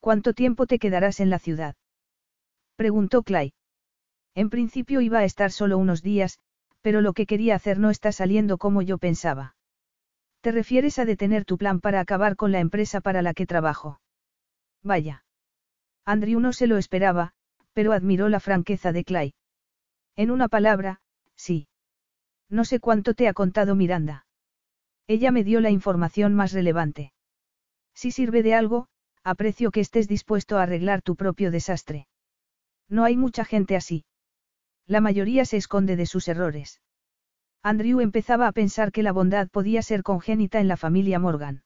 Speaker 2: ¿Cuánto tiempo te quedarás en la ciudad? preguntó Clay. En principio iba a estar solo unos días, pero lo que quería hacer no está saliendo como yo pensaba. ¿Te refieres a detener tu plan para acabar con la empresa para la que trabajo? Vaya. Andrew no se lo esperaba, pero admiró la franqueza de Clay. En una palabra, sí. No sé cuánto te ha contado Miranda. Ella me dio la información más relevante. Si sirve de algo, aprecio que estés dispuesto a arreglar tu propio desastre. No hay mucha gente así. La mayoría se esconde de sus errores. Andrew empezaba a pensar que la bondad podía ser congénita en la familia Morgan.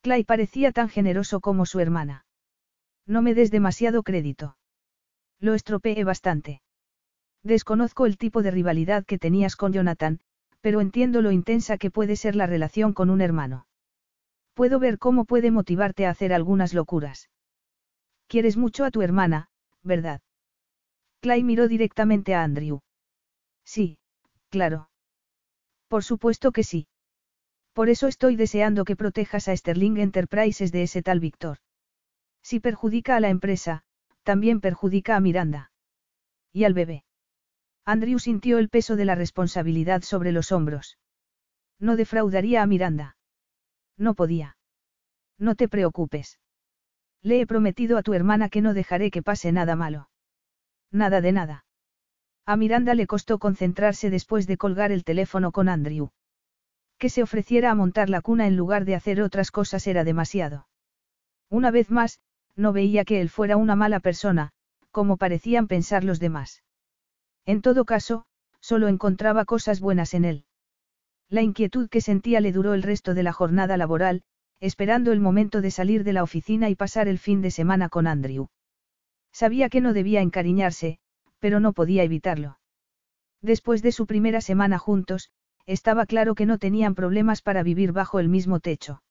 Speaker 2: Clay parecía tan generoso como su hermana. No me des demasiado crédito. Lo estropeé bastante. Desconozco el tipo de rivalidad que tenías con Jonathan, pero entiendo lo intensa que puede ser la relación con un hermano. Puedo ver cómo puede motivarte a hacer algunas locuras. Quieres mucho a tu hermana, ¿verdad? Clay miró directamente a Andrew. Sí, claro. Por supuesto que sí. Por eso estoy deseando que protejas a Sterling Enterprises de ese tal Víctor. Si perjudica a la empresa, también perjudica a Miranda. Y al bebé. Andrew sintió el peso de la responsabilidad sobre los hombros. No defraudaría a Miranda. No podía. No te preocupes. Le he prometido a tu hermana que no dejaré que pase nada malo. Nada de nada. A Miranda le costó concentrarse después de colgar el teléfono con Andrew. Que se ofreciera a montar la cuna en lugar de hacer otras cosas era demasiado. Una vez más, no veía que él fuera una mala persona, como parecían pensar los demás. En todo caso, solo encontraba cosas buenas en él. La inquietud que sentía le duró el resto de la jornada laboral, esperando el momento de salir de la oficina y pasar el fin de semana con Andrew. Sabía que no debía encariñarse, pero no podía evitarlo. Después de su primera semana juntos, estaba claro que no tenían problemas para vivir bajo el mismo techo.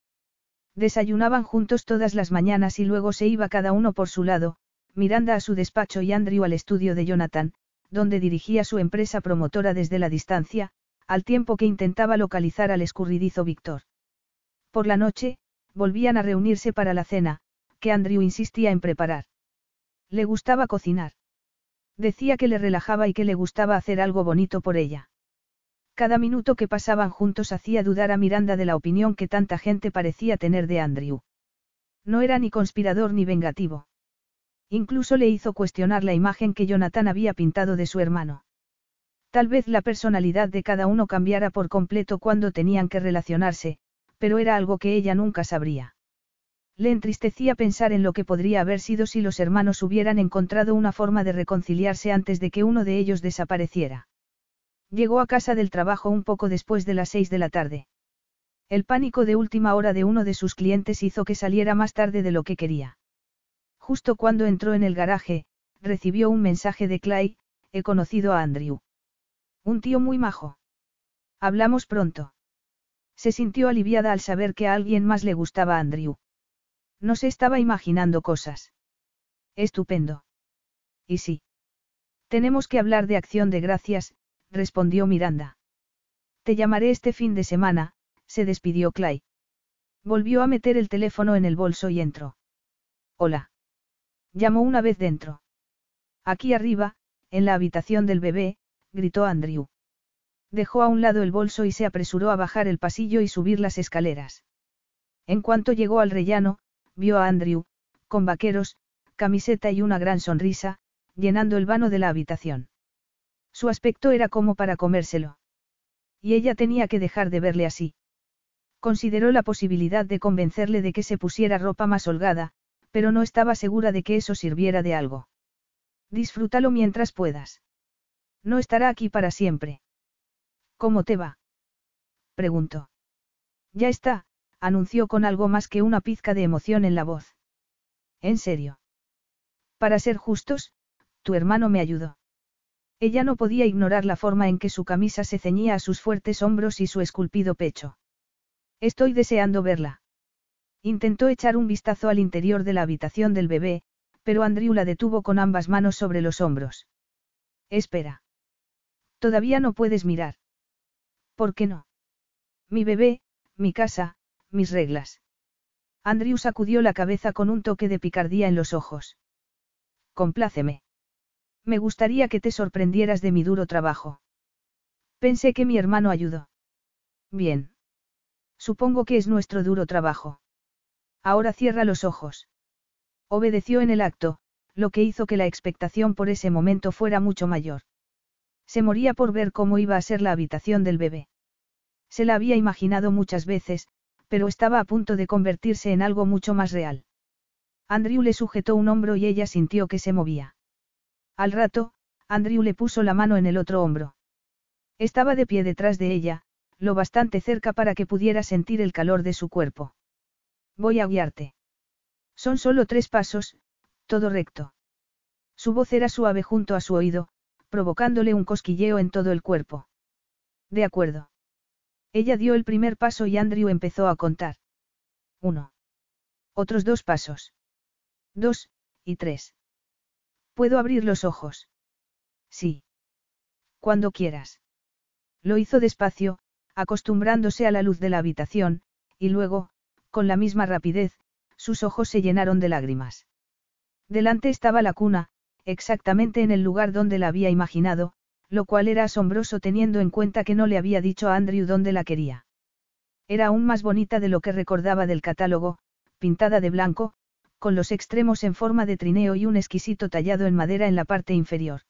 Speaker 2: Desayunaban juntos todas las mañanas y luego se iba cada uno por su lado, Miranda a su despacho y Andrew al estudio de Jonathan, donde dirigía su empresa promotora desde la distancia, al tiempo que intentaba localizar al escurridizo Víctor. Por la noche, volvían a reunirse para la cena, que Andrew insistía en preparar. Le gustaba cocinar. Decía que le relajaba y que le gustaba hacer algo bonito por ella. Cada minuto que pasaban juntos hacía dudar a Miranda de la opinión que tanta gente parecía tener de Andrew. No era ni conspirador ni vengativo. Incluso le hizo cuestionar la imagen que Jonathan había pintado de su hermano. Tal vez la personalidad de cada uno cambiara por completo cuando tenían que relacionarse, pero era algo que ella nunca sabría. Le entristecía pensar en lo que podría haber sido si los hermanos hubieran encontrado una forma de reconciliarse antes de que uno de ellos desapareciera. Llegó a casa del trabajo un poco después de las seis de la tarde. El pánico de última hora de uno de sus clientes hizo que saliera más tarde de lo que quería. Justo cuando entró en el garaje, recibió un mensaje de Clay, he conocido a Andrew. Un tío muy majo. Hablamos pronto. Se sintió aliviada al saber que a alguien más le gustaba Andrew. No se estaba imaginando cosas. Estupendo. ¿Y sí? Tenemos que hablar de acción de gracias, respondió Miranda. Te llamaré este fin de semana, se despidió Clay. Volvió a meter el teléfono en el bolso y entró. Hola. Llamó una vez dentro. Aquí arriba, en la habitación del bebé, gritó Andrew. Dejó a un lado el bolso y se apresuró a bajar el pasillo y subir las escaleras. En cuanto llegó al rellano, vio a Andrew, con vaqueros, camiseta y una gran sonrisa, llenando el vano de la habitación. Su aspecto era como para comérselo. Y ella tenía que dejar de verle así. Consideró la posibilidad de convencerle de que se pusiera ropa más holgada, pero no estaba segura de que eso sirviera de algo. Disfrútalo mientras puedas. No estará aquí para siempre. ¿Cómo te va? preguntó. Ya está, anunció con algo más que una pizca de emoción en la voz. ¿En serio? Para ser justos, tu hermano me ayudó. Ella no podía ignorar la forma en que su camisa se ceñía a sus fuertes hombros y su esculpido pecho. Estoy deseando verla. Intentó echar un vistazo al interior de la habitación del bebé, pero Andrew la detuvo con ambas manos sobre los hombros. Espera. Todavía no puedes mirar. ¿Por qué no? Mi bebé, mi casa, mis reglas. Andrew sacudió la cabeza con un toque de picardía en los ojos. Compláceme. Me gustaría que te sorprendieras de mi duro trabajo. Pensé que mi hermano ayudó. Bien. Supongo que es nuestro duro trabajo. Ahora cierra los ojos. Obedeció en el acto, lo que hizo que la expectación por ese momento fuera mucho mayor. Se moría por ver cómo iba a ser la habitación del bebé. Se la había imaginado muchas veces, pero estaba a punto de convertirse en algo mucho más real. Andrew le sujetó un hombro y ella sintió que se movía. Al rato, Andrew le puso la mano en el otro hombro. Estaba de pie detrás de ella, lo bastante cerca para que pudiera sentir el calor de su cuerpo. Voy a guiarte. Son solo tres pasos, todo recto. Su voz era suave junto a su oído, provocándole un cosquilleo en todo el cuerpo. De acuerdo. Ella dio el primer paso y Andrew empezó a contar. Uno. Otros dos pasos. Dos, y tres. ¿Puedo abrir los ojos? Sí. Cuando quieras. Lo hizo despacio, acostumbrándose a la luz de la habitación, y luego, con la misma rapidez, sus ojos se llenaron de lágrimas. Delante estaba la cuna, exactamente en el lugar donde la había imaginado, lo cual era asombroso teniendo en cuenta que no le había dicho a Andrew dónde la quería. Era aún más bonita de lo que recordaba del catálogo, pintada de blanco, con los extremos en forma de trineo y un exquisito tallado en madera en la parte inferior.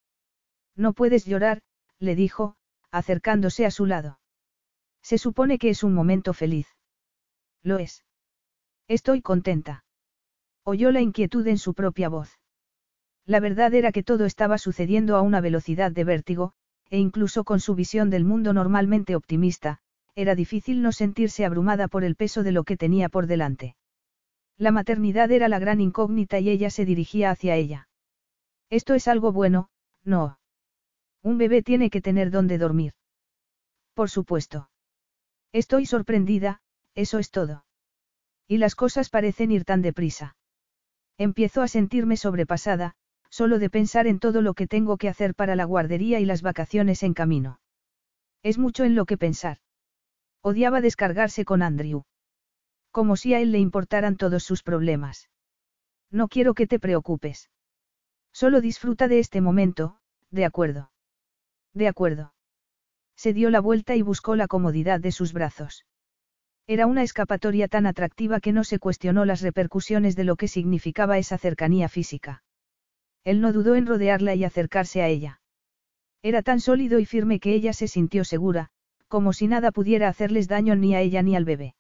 Speaker 2: No puedes llorar, le dijo, acercándose a su lado. Se supone que es un momento feliz. Lo es. Estoy contenta. Oyó la inquietud en su propia voz. La verdad era que todo estaba sucediendo a una velocidad de vértigo, e incluso con su visión del mundo normalmente optimista, era difícil no sentirse abrumada por el peso de lo que tenía por delante. La maternidad era la gran incógnita y ella se dirigía hacia ella. Esto es algo bueno, no. Un bebé tiene que tener donde dormir. Por supuesto. Estoy sorprendida, eso es todo. Y las cosas parecen ir tan deprisa. Empiezo a sentirme sobrepasada, solo de pensar en todo lo que tengo que hacer para la guardería y las vacaciones en camino. Es mucho en lo que pensar. Odiaba descargarse con Andrew. Como si a él le importaran todos sus problemas. No quiero que te preocupes. Solo disfruta de este momento, de acuerdo. De acuerdo. Se dio la vuelta y buscó la comodidad de sus brazos. Era una escapatoria tan atractiva que no se cuestionó las repercusiones de lo que significaba esa cercanía física. Él no dudó en rodearla y acercarse a ella. Era tan sólido y firme que ella se sintió segura, como si nada pudiera hacerles daño ni a ella ni al bebé.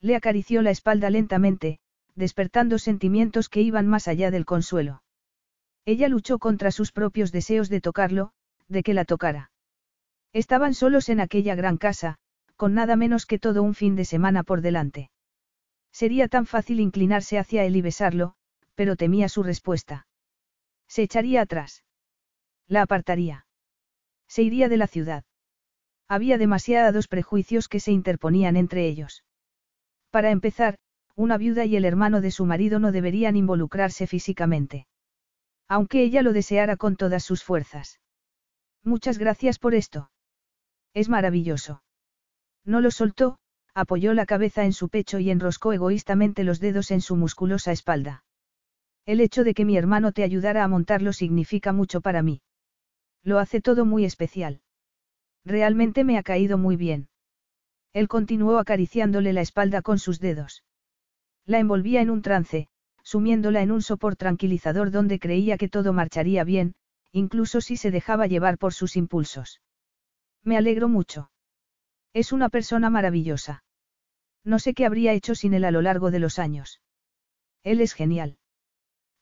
Speaker 2: Le acarició la espalda lentamente, despertando sentimientos que iban más allá del consuelo. Ella luchó contra sus propios deseos de tocarlo, de que la tocara. Estaban solos en aquella gran casa, con nada menos que todo un fin de semana por delante. Sería tan fácil inclinarse hacia él y besarlo, pero temía su respuesta. Se echaría atrás. La apartaría. Se iría de la ciudad. Había demasiados prejuicios que se interponían entre ellos. Para empezar, una viuda y el hermano de su marido no deberían involucrarse físicamente. Aunque ella lo deseara con todas sus fuerzas. Muchas gracias por esto. Es maravilloso. No lo soltó, apoyó la cabeza en su pecho y enroscó egoístamente los dedos en su musculosa espalda. El hecho de que mi hermano te ayudara a montarlo significa mucho para mí. Lo hace todo muy especial. Realmente me ha caído muy bien. Él continuó acariciándole la espalda con sus dedos. La envolvía en un trance, sumiéndola en un sopor tranquilizador donde creía que todo marcharía bien, incluso si se dejaba llevar por sus impulsos. Me alegro mucho. Es una persona maravillosa. No sé qué habría hecho sin él a lo largo de los años. Él es genial.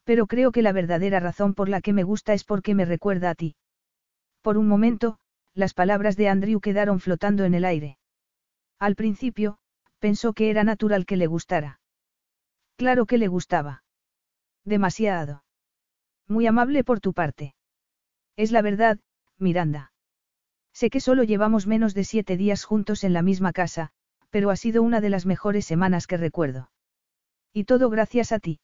Speaker 2: Pero creo que la verdadera razón por la que me gusta es porque me recuerda a ti. Por un momento, las palabras de Andrew quedaron flotando en el aire. Al principio, pensó que era natural que le gustara. Claro que le gustaba. Demasiado. Muy amable por tu parte. Es la verdad, Miranda. Sé que solo llevamos menos de siete días juntos en la misma casa, pero ha sido una de las mejores semanas que recuerdo. Y todo gracias a ti.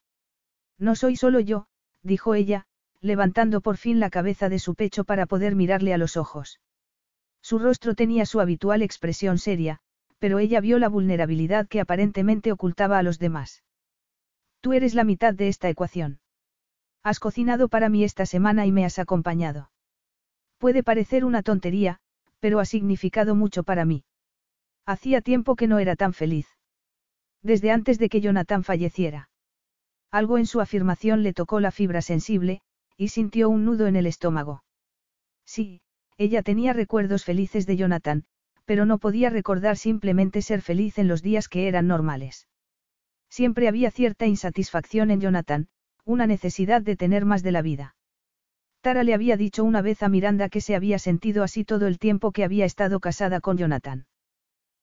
Speaker 2: No soy solo yo, dijo ella, levantando por fin la cabeza de su pecho para poder mirarle a los ojos. Su rostro tenía su habitual expresión seria, pero ella vio la vulnerabilidad que aparentemente ocultaba a los demás. Tú eres la mitad de esta ecuación. Has cocinado para mí esta semana y me has acompañado. Puede parecer una tontería, pero ha significado mucho para mí. Hacía tiempo que no era tan feliz. Desde antes de que Jonathan falleciera. Algo en su afirmación le tocó la fibra sensible, y sintió un nudo en el estómago. Sí, ella tenía recuerdos felices de Jonathan, pero no podía recordar simplemente ser feliz en los días que eran normales. Siempre había cierta insatisfacción en Jonathan, una necesidad de tener más de la vida. Tara le había dicho una vez a Miranda que se había sentido así todo el tiempo que había estado casada con Jonathan.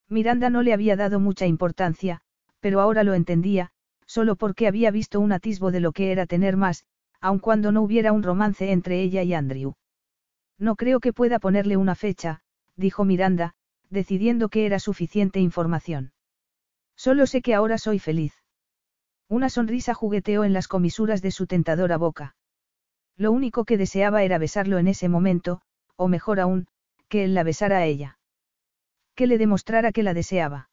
Speaker 2: Miranda no le había dado mucha importancia, pero ahora lo entendía, solo porque había visto un atisbo de lo que era tener más, aun cuando no hubiera un romance entre ella y Andrew. No creo que pueda ponerle una fecha, dijo Miranda, decidiendo que era suficiente información. Solo sé que ahora soy feliz. Una sonrisa jugueteó en las comisuras de su tentadora boca. Lo único que deseaba era besarlo en ese momento, o mejor aún, que él la besara a ella. Que le demostrara que la deseaba.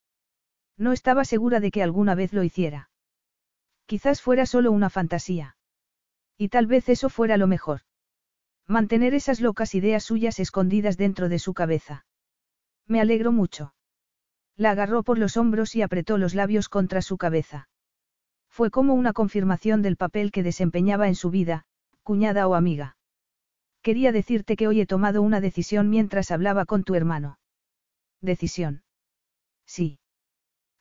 Speaker 2: No estaba segura de que alguna vez lo hiciera. Quizás fuera solo una fantasía. Y tal vez eso fuera lo mejor. Mantener esas locas ideas suyas escondidas dentro de su cabeza. Me alegro mucho. La agarró por los hombros y apretó los labios contra su cabeza. Fue como una confirmación del papel que desempeñaba en su vida, cuñada o amiga. Quería decirte que hoy he tomado una decisión mientras hablaba con tu hermano. ¿Decisión? Sí.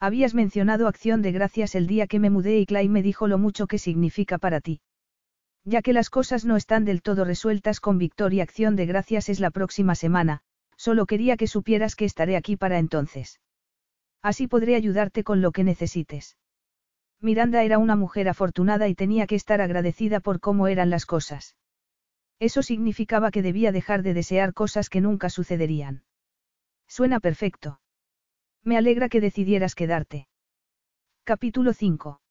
Speaker 2: Habías mencionado acción de gracias el día que me mudé y Clay me dijo lo mucho que significa para ti. Ya que las cosas no están del todo resueltas con Victoria Acción de Gracias es la próxima semana, solo quería que supieras que estaré aquí para entonces. Así podré ayudarte con lo que necesites. Miranda era una mujer afortunada y tenía que estar agradecida por cómo eran las cosas. Eso significaba que debía dejar de desear cosas que nunca sucederían. Suena perfecto. Me alegra que decidieras quedarte. Capítulo 5.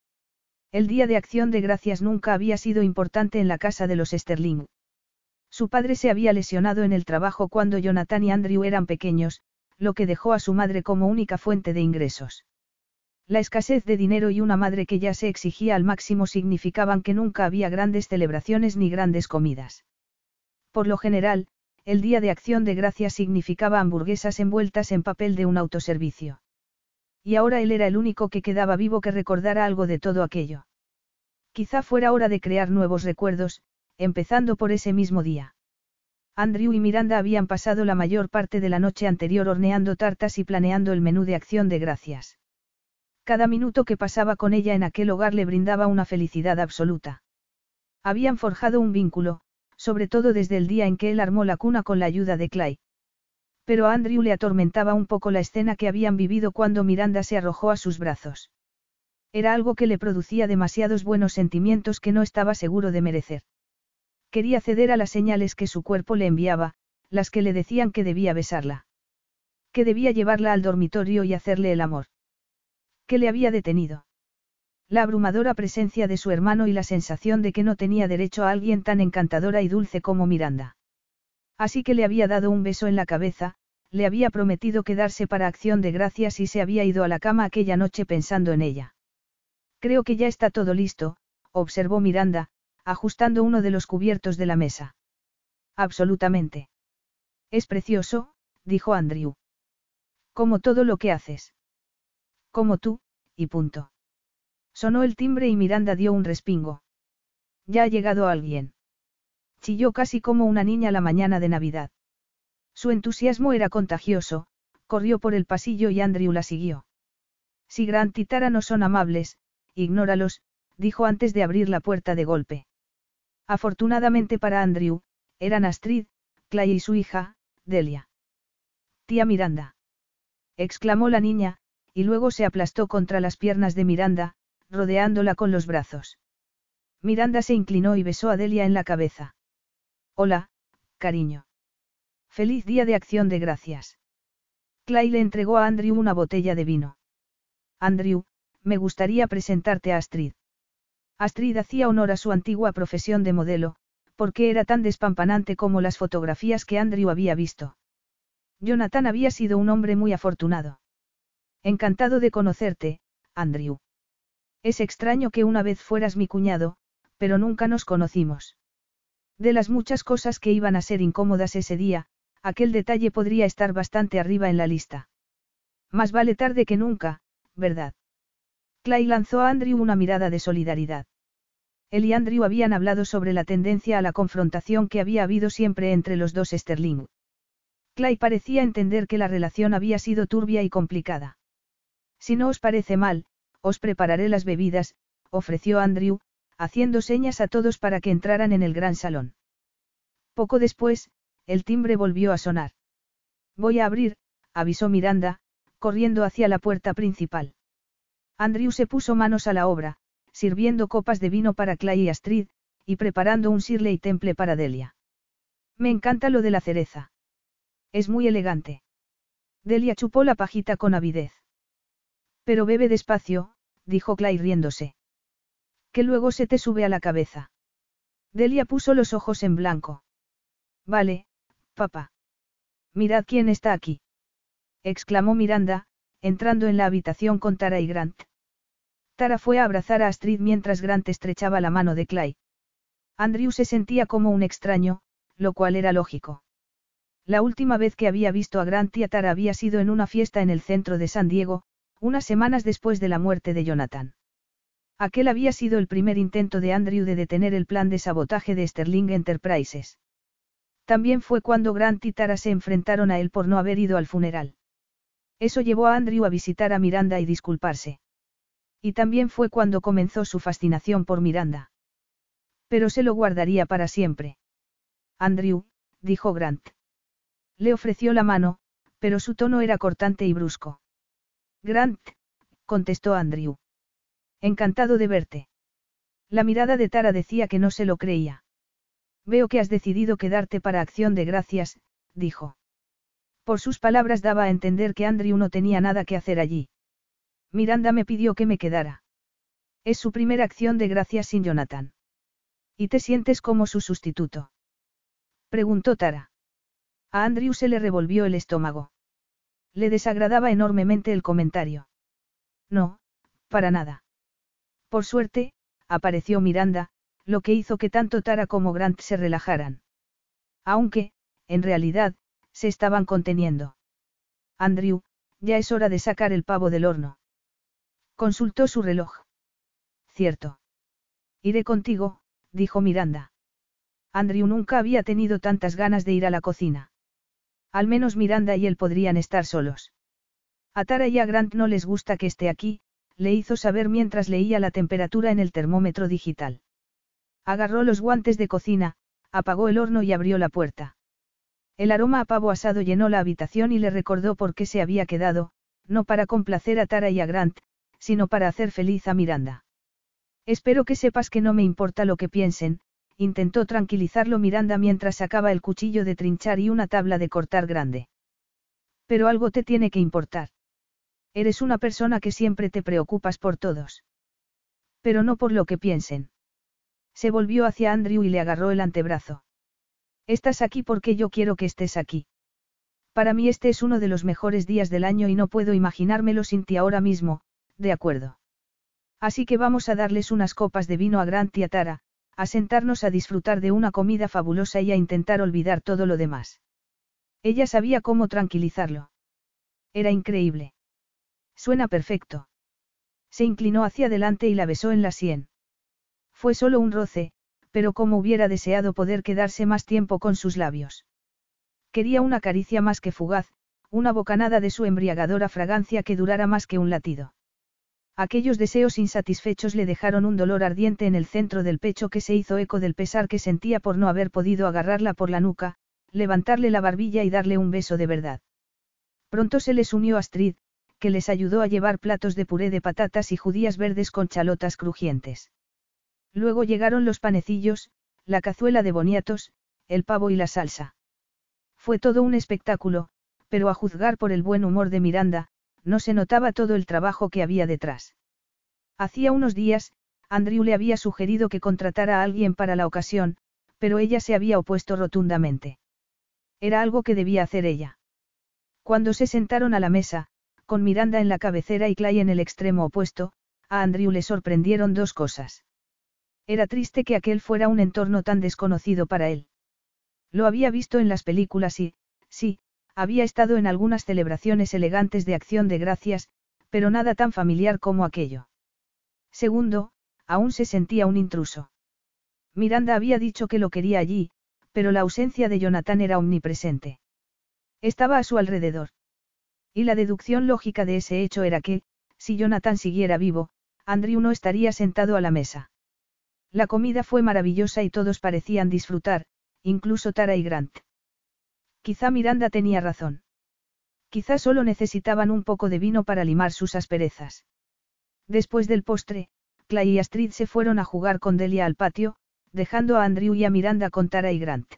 Speaker 2: El día de acción de gracias nunca había sido importante en la casa de los Sterling. Su padre se había lesionado en el trabajo cuando Jonathan y Andrew eran pequeños, lo que dejó a su madre como única fuente de ingresos. La escasez de dinero y una madre que ya se exigía al máximo significaban que nunca había grandes celebraciones ni grandes comidas. Por lo general, el día de acción de gracias significaba hamburguesas envueltas en papel de un autoservicio. Y ahora él era el único que quedaba vivo que recordara algo de todo aquello. Quizá fuera hora de crear nuevos recuerdos, empezando por ese mismo día. Andrew y Miranda habían pasado la mayor parte de la noche anterior horneando tartas y planeando el menú de acción de gracias. Cada minuto que pasaba con ella en aquel hogar le brindaba una felicidad absoluta. Habían forjado un vínculo, sobre todo desde el día en que él armó la cuna con la ayuda de Clay. Pero a Andrew le atormentaba un poco la escena que habían vivido cuando Miranda se arrojó a sus brazos. Era algo que le producía demasiados buenos sentimientos que no estaba seguro de merecer. Quería ceder a las señales que su cuerpo le enviaba, las que le decían que debía besarla. Que debía llevarla al dormitorio y hacerle el amor. ¿Qué le había detenido? La abrumadora presencia de su hermano y la sensación de que no tenía derecho a alguien tan encantadora y dulce como Miranda. Así que le había dado un beso en la cabeza, le había prometido quedarse para acción de gracias y se había ido a la cama aquella noche pensando en ella. Creo que ya está todo listo, observó Miranda, ajustando uno de los cubiertos de la mesa. Absolutamente. Es precioso, dijo Andrew. Como todo lo que haces. Como tú, y punto. Sonó el timbre y Miranda dio un respingo. Ya ha llegado alguien chilló casi como una niña la mañana de Navidad. Su entusiasmo era contagioso, corrió por el pasillo y Andrew la siguió. Si Grant y Tara no son amables, ignóralos, dijo antes de abrir la puerta de golpe. Afortunadamente para Andrew, eran Astrid, Clay y su hija, Delia. Tía Miranda. exclamó la niña, y luego se aplastó contra las piernas de Miranda, rodeándola con los brazos. Miranda se inclinó y besó a Delia en la cabeza. Hola, cariño. Feliz día de acción de gracias. Clay le entregó a Andrew una botella de vino. Andrew, me gustaría presentarte a Astrid. Astrid hacía honor a su antigua profesión de modelo, porque era tan despampanante como las fotografías que Andrew había visto. Jonathan había sido un hombre muy afortunado. Encantado de conocerte, Andrew. Es extraño que una vez fueras mi cuñado, pero nunca nos conocimos. De las muchas cosas que iban a ser incómodas ese día, aquel detalle podría estar bastante arriba en la lista. Más vale tarde que nunca, ¿verdad? Clay lanzó a Andrew una mirada de solidaridad. Él y Andrew habían hablado sobre la tendencia a la confrontación que había habido siempre entre los dos Sterling. Clay parecía entender que la relación había sido turbia y complicada. Si no os parece mal, os prepararé las bebidas, ofreció Andrew, haciendo señas a todos para que entraran en el gran salón. Poco después, el timbre volvió a sonar. Voy a abrir, avisó Miranda, corriendo hacia la puerta principal. Andrew se puso manos a la obra, sirviendo copas de vino para Clay y Astrid, y preparando un y temple para Delia. Me encanta lo de la cereza. Es muy elegante. Delia chupó la pajita con avidez. Pero bebe despacio, dijo Clay riéndose que luego se te sube a la cabeza. Delia puso los ojos en blanco. Vale, papá. Mirad quién está aquí. exclamó Miranda, entrando en la habitación con Tara y Grant. Tara fue a abrazar a Astrid mientras Grant estrechaba la mano de Clay. Andrew se sentía como un extraño, lo cual era lógico. La última vez que había visto a Grant y a Tara había sido en una fiesta en el centro de San Diego, unas semanas después de la muerte de Jonathan. Aquel había sido el primer intento de Andrew de detener el plan de sabotaje de Sterling Enterprises. También fue cuando Grant y Tara se enfrentaron a él por no haber ido al funeral. Eso llevó a Andrew a visitar a Miranda y disculparse. Y también fue cuando comenzó su fascinación por Miranda. Pero se lo guardaría para siempre. Andrew, dijo Grant. Le ofreció la mano, pero su tono era cortante y brusco. Grant, contestó Andrew. Encantado de verte. La mirada de Tara decía que no se lo creía. Veo que has decidido quedarte para acción de gracias, dijo. Por sus palabras daba a entender que Andrew no tenía nada que hacer allí. Miranda me pidió que me quedara. Es su primera acción de gracias sin Jonathan. ¿Y te sientes como su sustituto? Preguntó Tara. A Andrew se le revolvió el estómago. Le desagradaba enormemente el comentario. No, para nada. Por suerte, apareció Miranda, lo que hizo que tanto Tara como Grant se relajaran. Aunque, en realidad, se estaban conteniendo. Andrew, ya es hora de sacar el pavo del horno. Consultó su reloj. Cierto. Iré contigo, dijo Miranda. Andrew nunca había tenido tantas ganas de ir a la cocina. Al menos Miranda y él podrían estar solos. A Tara y a Grant no les gusta que esté aquí, le hizo saber mientras leía la temperatura en el termómetro digital. Agarró los guantes de cocina, apagó el horno y abrió la puerta. El aroma a pavo asado llenó la habitación y le recordó por qué se había quedado, no para complacer a Tara y a Grant, sino para hacer feliz a Miranda. Espero que sepas que no me importa lo que piensen, intentó tranquilizarlo Miranda mientras sacaba el cuchillo de trinchar y una tabla de cortar grande. Pero algo te tiene que importar. Eres una persona que siempre te preocupas por todos. Pero no por lo que piensen. Se volvió hacia Andrew y le agarró el antebrazo. Estás aquí porque yo quiero que estés aquí. Para mí este es uno de los mejores días del año y no puedo imaginármelo sin ti ahora mismo, de acuerdo. Así que vamos a darles unas copas de vino a Grant y a Tara, a sentarnos a disfrutar de una comida fabulosa y a intentar olvidar todo lo demás. Ella sabía cómo tranquilizarlo. Era increíble. Suena perfecto. Se inclinó hacia adelante y la besó en la sien. Fue solo un roce, pero como hubiera deseado poder quedarse más tiempo con sus labios. Quería una caricia más que fugaz, una bocanada de su embriagadora fragancia que durara más que un latido. Aquellos deseos insatisfechos le dejaron un dolor ardiente en el centro del pecho que se hizo eco del pesar que sentía por no haber podido agarrarla por la nuca, levantarle la barbilla y darle un beso de verdad. Pronto se les unió Astrid, que les ayudó a llevar platos de puré de patatas y judías verdes con chalotas crujientes. Luego llegaron los panecillos, la cazuela de boniatos, el pavo y la salsa. Fue todo un espectáculo, pero a juzgar por el buen humor de Miranda, no se notaba todo el trabajo que había detrás. Hacía unos días, Andrew le había sugerido que contratara a alguien para la ocasión, pero ella se había opuesto rotundamente. Era algo que debía hacer ella. Cuando se sentaron a la mesa, con Miranda en la cabecera y Clay en el extremo opuesto, a Andrew le sorprendieron dos cosas. Era triste que aquel fuera un entorno tan desconocido para él. Lo había visto en las películas y, sí, había estado en algunas celebraciones elegantes de acción de gracias, pero nada tan familiar como aquello. Segundo, aún se sentía un intruso. Miranda había dicho que lo quería allí, pero la ausencia de Jonathan era omnipresente. Estaba a su alrededor. Y la deducción lógica de ese hecho era que, si Jonathan siguiera vivo, Andrew no estaría sentado a la mesa. La comida fue maravillosa y todos parecían disfrutar, incluso Tara y Grant. Quizá Miranda tenía razón. Quizá solo necesitaban un poco de vino para limar sus asperezas. Después del postre, Clay y Astrid se fueron a jugar con Delia al patio, dejando a Andrew y a Miranda con Tara y Grant.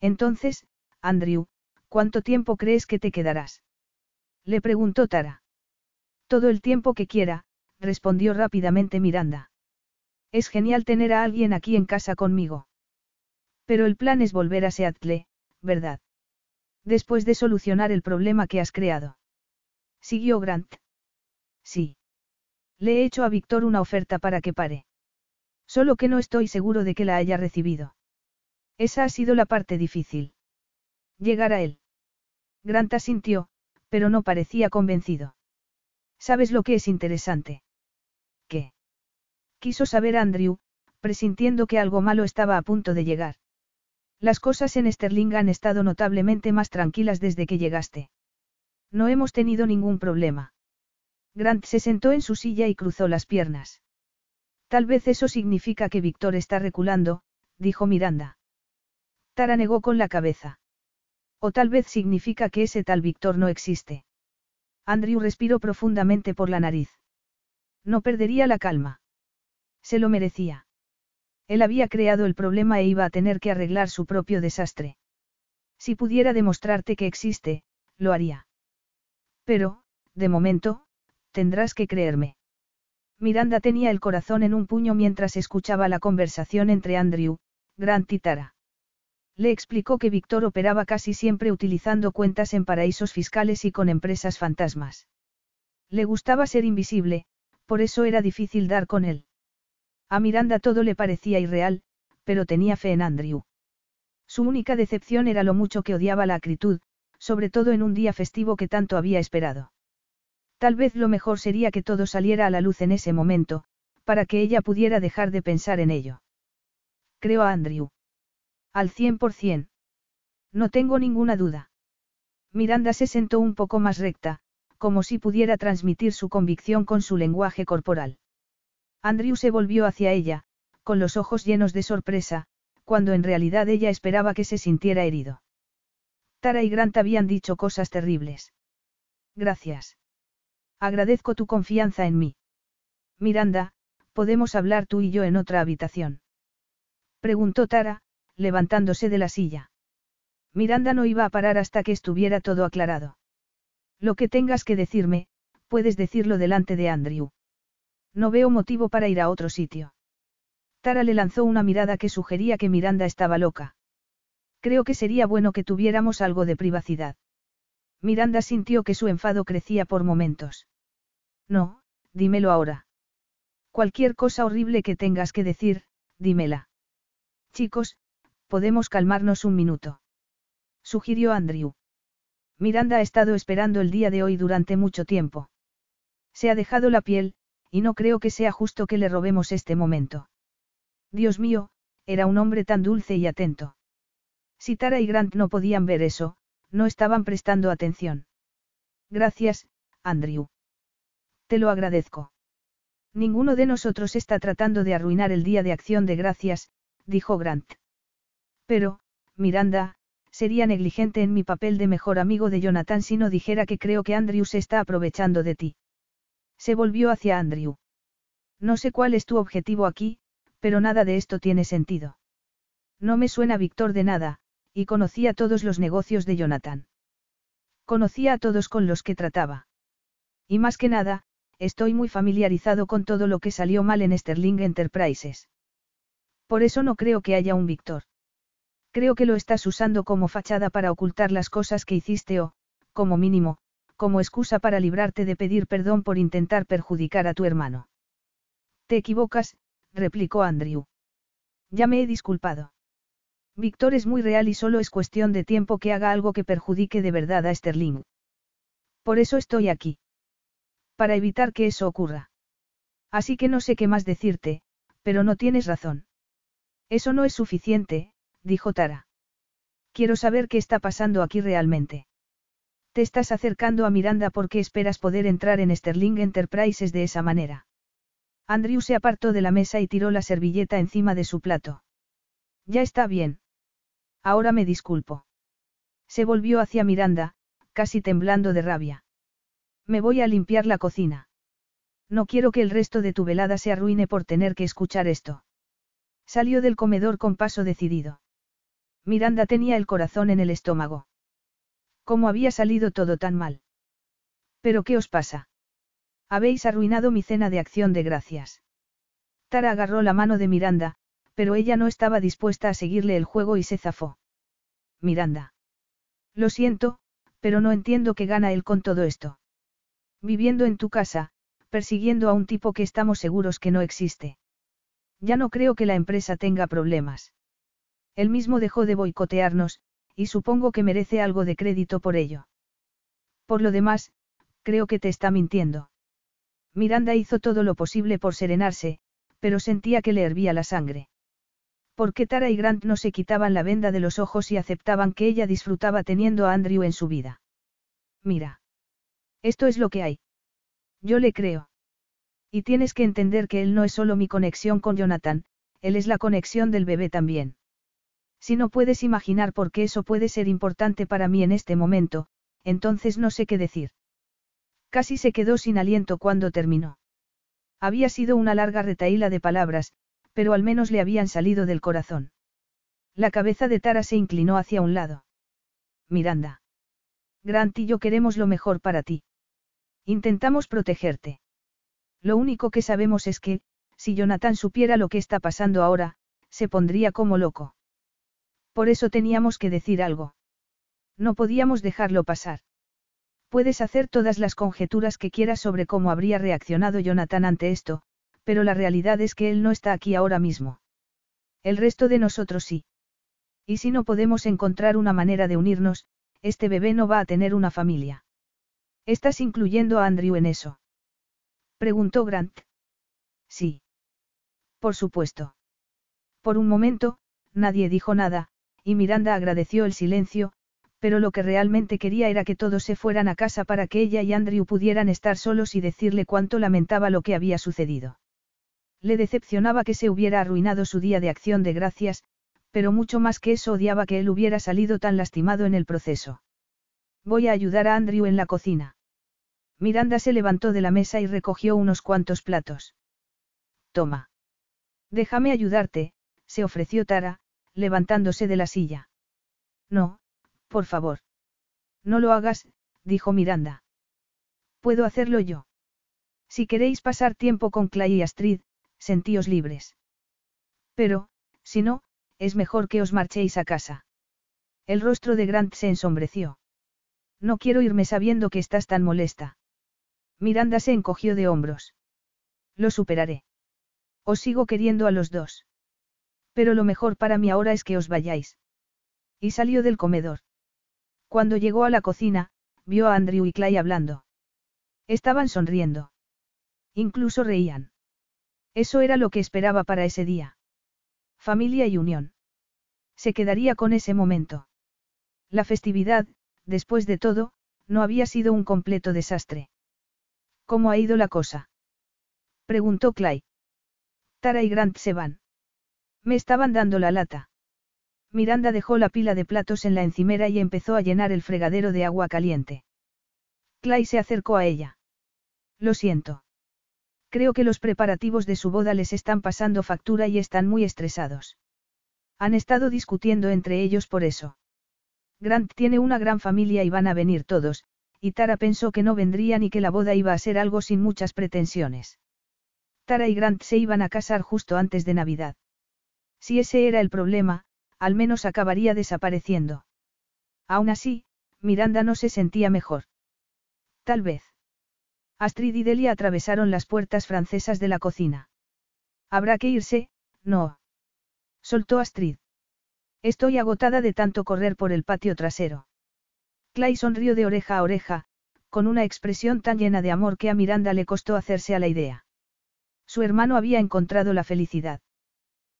Speaker 2: Entonces, Andrew, ¿cuánto tiempo crees que te quedarás? Le preguntó Tara. Todo el tiempo que quiera, respondió rápidamente Miranda. Es genial tener a alguien aquí en casa conmigo. Pero el plan es volver a Seattle, ¿verdad? Después de solucionar el problema que has creado. Siguió Grant. Sí. Le he hecho a Víctor una oferta para que pare. Solo que no estoy seguro de que la haya recibido. Esa ha sido la parte difícil. Llegar a él. Grant asintió, pero no parecía convencido. ¿Sabes lo que es interesante? ¿Qué? Quiso saber Andrew, presintiendo que algo malo estaba a punto de llegar. Las cosas en Sterling han estado notablemente más tranquilas desde que llegaste. No hemos tenido ningún problema. Grant se sentó en su silla y cruzó las piernas. Tal vez eso significa que Víctor está reculando, dijo Miranda. Tara negó con la cabeza. O tal vez significa que ese tal Víctor no existe. Andrew respiró profundamente por la nariz. No perdería la calma. Se lo merecía. Él había creado el problema e iba a tener que arreglar su propio desastre. Si pudiera demostrarte que existe, lo haría. Pero, de momento, tendrás que creerme. Miranda tenía el corazón en un puño mientras escuchaba la conversación entre Andrew, Grant y Tara. Le explicó que Víctor operaba casi siempre utilizando cuentas en paraísos fiscales y con empresas fantasmas. Le gustaba ser invisible, por eso era difícil dar con él. A Miranda todo le parecía irreal, pero tenía fe en Andrew. Su única decepción era lo mucho que odiaba la acritud, sobre todo en un día festivo que tanto había esperado. Tal vez lo mejor sería que todo saliera a la luz en ese momento, para que ella pudiera dejar de pensar en ello. Creo a Andrew. Al cien por cien. No tengo ninguna duda. Miranda se sentó un poco más recta, como si pudiera transmitir su convicción con su lenguaje corporal. Andrew se volvió hacia ella, con los ojos llenos de sorpresa, cuando en realidad ella esperaba que se sintiera herido. Tara y Grant habían dicho cosas terribles. Gracias. Agradezco tu confianza en mí. Miranda, ¿podemos hablar tú y yo en otra habitación? Preguntó Tara, levantándose de la silla. Miranda no iba a parar hasta que estuviera todo aclarado. Lo que tengas que decirme, puedes decirlo delante de Andrew. No veo motivo para ir a otro sitio. Tara le lanzó una mirada que sugería que Miranda estaba loca. Creo que sería bueno que tuviéramos algo de privacidad. Miranda sintió que su enfado crecía por momentos. No, dímelo ahora. Cualquier cosa horrible que tengas que decir, dímela. Chicos, podemos calmarnos un minuto. Sugirió Andrew. Miranda ha estado esperando el día de hoy durante mucho tiempo. Se ha dejado la piel, y no creo que sea justo que le robemos este momento. Dios mío, era un hombre tan dulce y atento. Si Tara y Grant no podían ver eso, no estaban prestando atención. Gracias, Andrew. Te lo agradezco. Ninguno de nosotros está tratando de arruinar el día de acción de gracias, dijo Grant. Pero, Miranda, sería negligente en mi papel de mejor amigo de Jonathan si no dijera que creo que Andrew se está aprovechando de ti. Se volvió hacia Andrew. No sé cuál es tu objetivo aquí, pero nada de esto tiene sentido. No me suena Víctor de nada, y conocía todos los negocios de Jonathan. Conocía a todos con los que trataba. Y más que nada, estoy muy familiarizado con todo lo que salió mal en Sterling Enterprises. Por eso no creo que haya un Víctor. Creo que lo estás usando como fachada para ocultar las cosas que hiciste o, como mínimo, como excusa para librarte de pedir perdón por intentar perjudicar a tu hermano. Te equivocas, replicó Andrew. Ya me he disculpado. Víctor es muy real y solo es cuestión de tiempo que haga algo que perjudique de verdad a Sterling. Por eso estoy aquí. Para evitar que eso ocurra. Así que no sé qué más decirte, pero no tienes razón. Eso no es suficiente, dijo Tara. Quiero saber qué está pasando aquí realmente. Te estás acercando a Miranda porque esperas poder entrar en Sterling Enterprises de esa manera. Andrew se apartó de la mesa y tiró la servilleta encima de su plato. Ya está bien. Ahora me disculpo. Se volvió hacia Miranda, casi temblando de rabia. Me voy a limpiar la cocina. No quiero que el resto de tu velada se arruine por tener que escuchar esto. Salió del comedor con paso decidido. Miranda tenía el corazón en el estómago. ¿Cómo había salido todo tan mal? ¿Pero qué os pasa? Habéis arruinado mi cena de acción de gracias. Tara agarró la mano de Miranda, pero ella no estaba dispuesta a seguirle el juego y se zafó. Miranda. Lo siento, pero no entiendo qué gana él con todo esto. Viviendo en tu casa, persiguiendo a un tipo que estamos seguros que no existe. Ya no creo que la empresa tenga problemas. Él mismo dejó de boicotearnos, y supongo que merece algo de crédito por ello. Por lo demás, creo que te está mintiendo. Miranda hizo todo lo posible por serenarse, pero sentía que le hervía la sangre. ¿Por qué Tara y Grant no se quitaban la venda de los ojos y aceptaban que ella disfrutaba teniendo a Andrew en su vida? Mira. Esto es lo que hay. Yo le creo. Y tienes que entender que él no es solo mi conexión con Jonathan, él es la conexión del bebé también. Si no puedes imaginar por qué eso puede ser importante para mí en este momento, entonces no sé qué decir. Casi se quedó sin aliento cuando terminó. Había sido una larga retaíla de palabras, pero al menos le habían salido del corazón. La cabeza de Tara se inclinó hacia un lado. Miranda. Grant y yo queremos lo mejor para ti. Intentamos protegerte. Lo único que sabemos es que, si Jonathan supiera lo que está pasando ahora, se pondría como loco. Por eso teníamos que decir algo. No podíamos dejarlo pasar. Puedes hacer todas las conjeturas que quieras sobre cómo habría reaccionado Jonathan ante esto, pero la realidad es que él no está aquí ahora mismo. El resto de nosotros sí. Y si no podemos encontrar una manera de unirnos, este bebé no va a tener una familia. ¿Estás incluyendo a Andrew en eso? Preguntó Grant. Sí. Por supuesto. Por un momento, nadie dijo nada, y Miranda agradeció el silencio, pero lo que realmente quería era que todos se fueran a casa para que ella y Andrew pudieran estar solos y decirle cuánto lamentaba lo que había sucedido. Le decepcionaba que se hubiera arruinado su día de acción de gracias, pero mucho más que eso odiaba que él hubiera salido tan lastimado en el proceso. Voy a ayudar a Andrew en la cocina. Miranda se levantó de la mesa y recogió unos cuantos platos. Toma. Déjame ayudarte, se ofreció Tara, levantándose de la silla. No, por favor. No lo hagas, dijo Miranda. Puedo hacerlo yo. Si queréis pasar tiempo con Clay y Astrid, sentíos libres. Pero, si no, es mejor que os marchéis a casa. El rostro de Grant se ensombreció. No quiero irme sabiendo que estás tan molesta. Miranda se encogió de hombros. Lo superaré. Os sigo queriendo a los dos. Pero lo mejor para mí ahora es que os vayáis. Y salió del comedor. Cuando llegó a la cocina, vio a Andrew y Clay hablando. Estaban sonriendo. Incluso reían. Eso era lo que esperaba para ese día. Familia y unión. Se quedaría con ese momento. La festividad, después de todo, no había sido un completo desastre. ¿Cómo ha ido la cosa? Preguntó Clay. Tara y Grant se van. Me estaban dando la lata. Miranda dejó la pila de platos en la encimera y empezó a llenar el fregadero de agua caliente. Clay se acercó a ella. Lo siento. Creo que los preparativos de su boda les están pasando factura y están muy estresados. Han estado discutiendo entre ellos por eso. Grant tiene una gran familia y van a venir todos, y Tara pensó que no vendrían y que la boda iba a ser algo sin muchas pretensiones. Tara y Grant se iban a casar justo antes de Navidad. Si ese era el problema, al menos acabaría desapareciendo. Aún así, Miranda no se sentía mejor. Tal vez. Astrid y Delia atravesaron las puertas francesas de la cocina. Habrá que irse, no. Soltó Astrid. Estoy agotada de tanto correr por el patio trasero. Clay sonrió de oreja a oreja, con una expresión tan llena de amor que a Miranda le costó hacerse a la idea. Su hermano había encontrado la felicidad.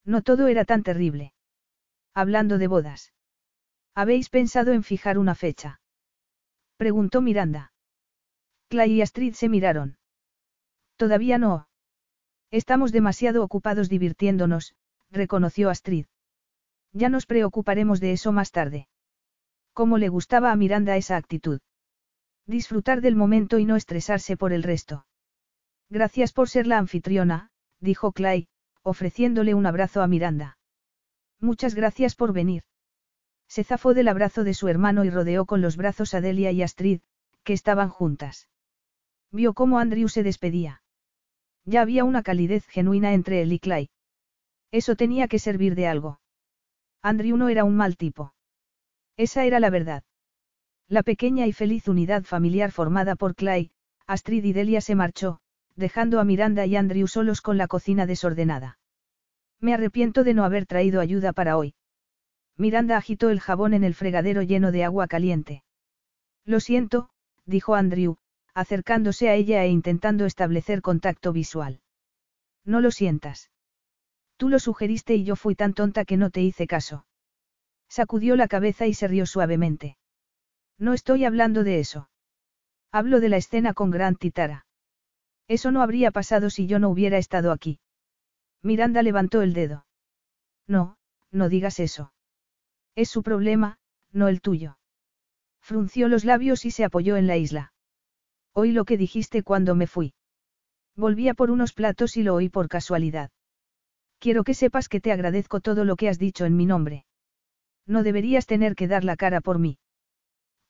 Speaker 2: No todo era tan terrible. Hablando de bodas. ¿Habéis pensado en fijar una fecha? Preguntó Miranda. Clay y Astrid se miraron. Todavía no. Estamos demasiado ocupados divirtiéndonos, reconoció Astrid. Ya nos preocuparemos de eso más tarde. ¿Cómo le gustaba a Miranda esa actitud? Disfrutar del momento y no estresarse por el resto. Gracias por ser la anfitriona, dijo Clay, ofreciéndole un abrazo a Miranda. Muchas gracias por venir. Se zafó del abrazo de su hermano y rodeó con los brazos a Delia y Astrid, que estaban juntas. Vio cómo Andrew se despedía. Ya había una calidez genuina entre él y Clay. Eso tenía que servir de algo. Andrew no era un mal tipo. Esa era la verdad. La pequeña y feliz unidad familiar formada por Clay, Astrid y Delia se marchó, dejando a Miranda y Andrew solos con la cocina desordenada. Me arrepiento de no haber traído ayuda para hoy. Miranda agitó el jabón en el fregadero lleno de agua caliente. Lo siento, dijo Andrew, acercándose a ella e intentando establecer contacto visual. No lo sientas. Tú lo sugeriste y yo fui tan tonta que no te hice caso. Sacudió la cabeza y se rió suavemente. No estoy hablando de eso. Hablo de la escena con Grant Titara. Eso no habría pasado si yo no hubiera estado aquí. Miranda levantó el dedo. No, no digas eso. Es su problema, no el tuyo. Frunció los labios y se apoyó en la isla. Oí lo que dijiste cuando me fui. Volvía por unos platos y lo oí por casualidad. Quiero que sepas que te agradezco todo lo que has dicho en mi nombre. No deberías tener que dar la cara por mí.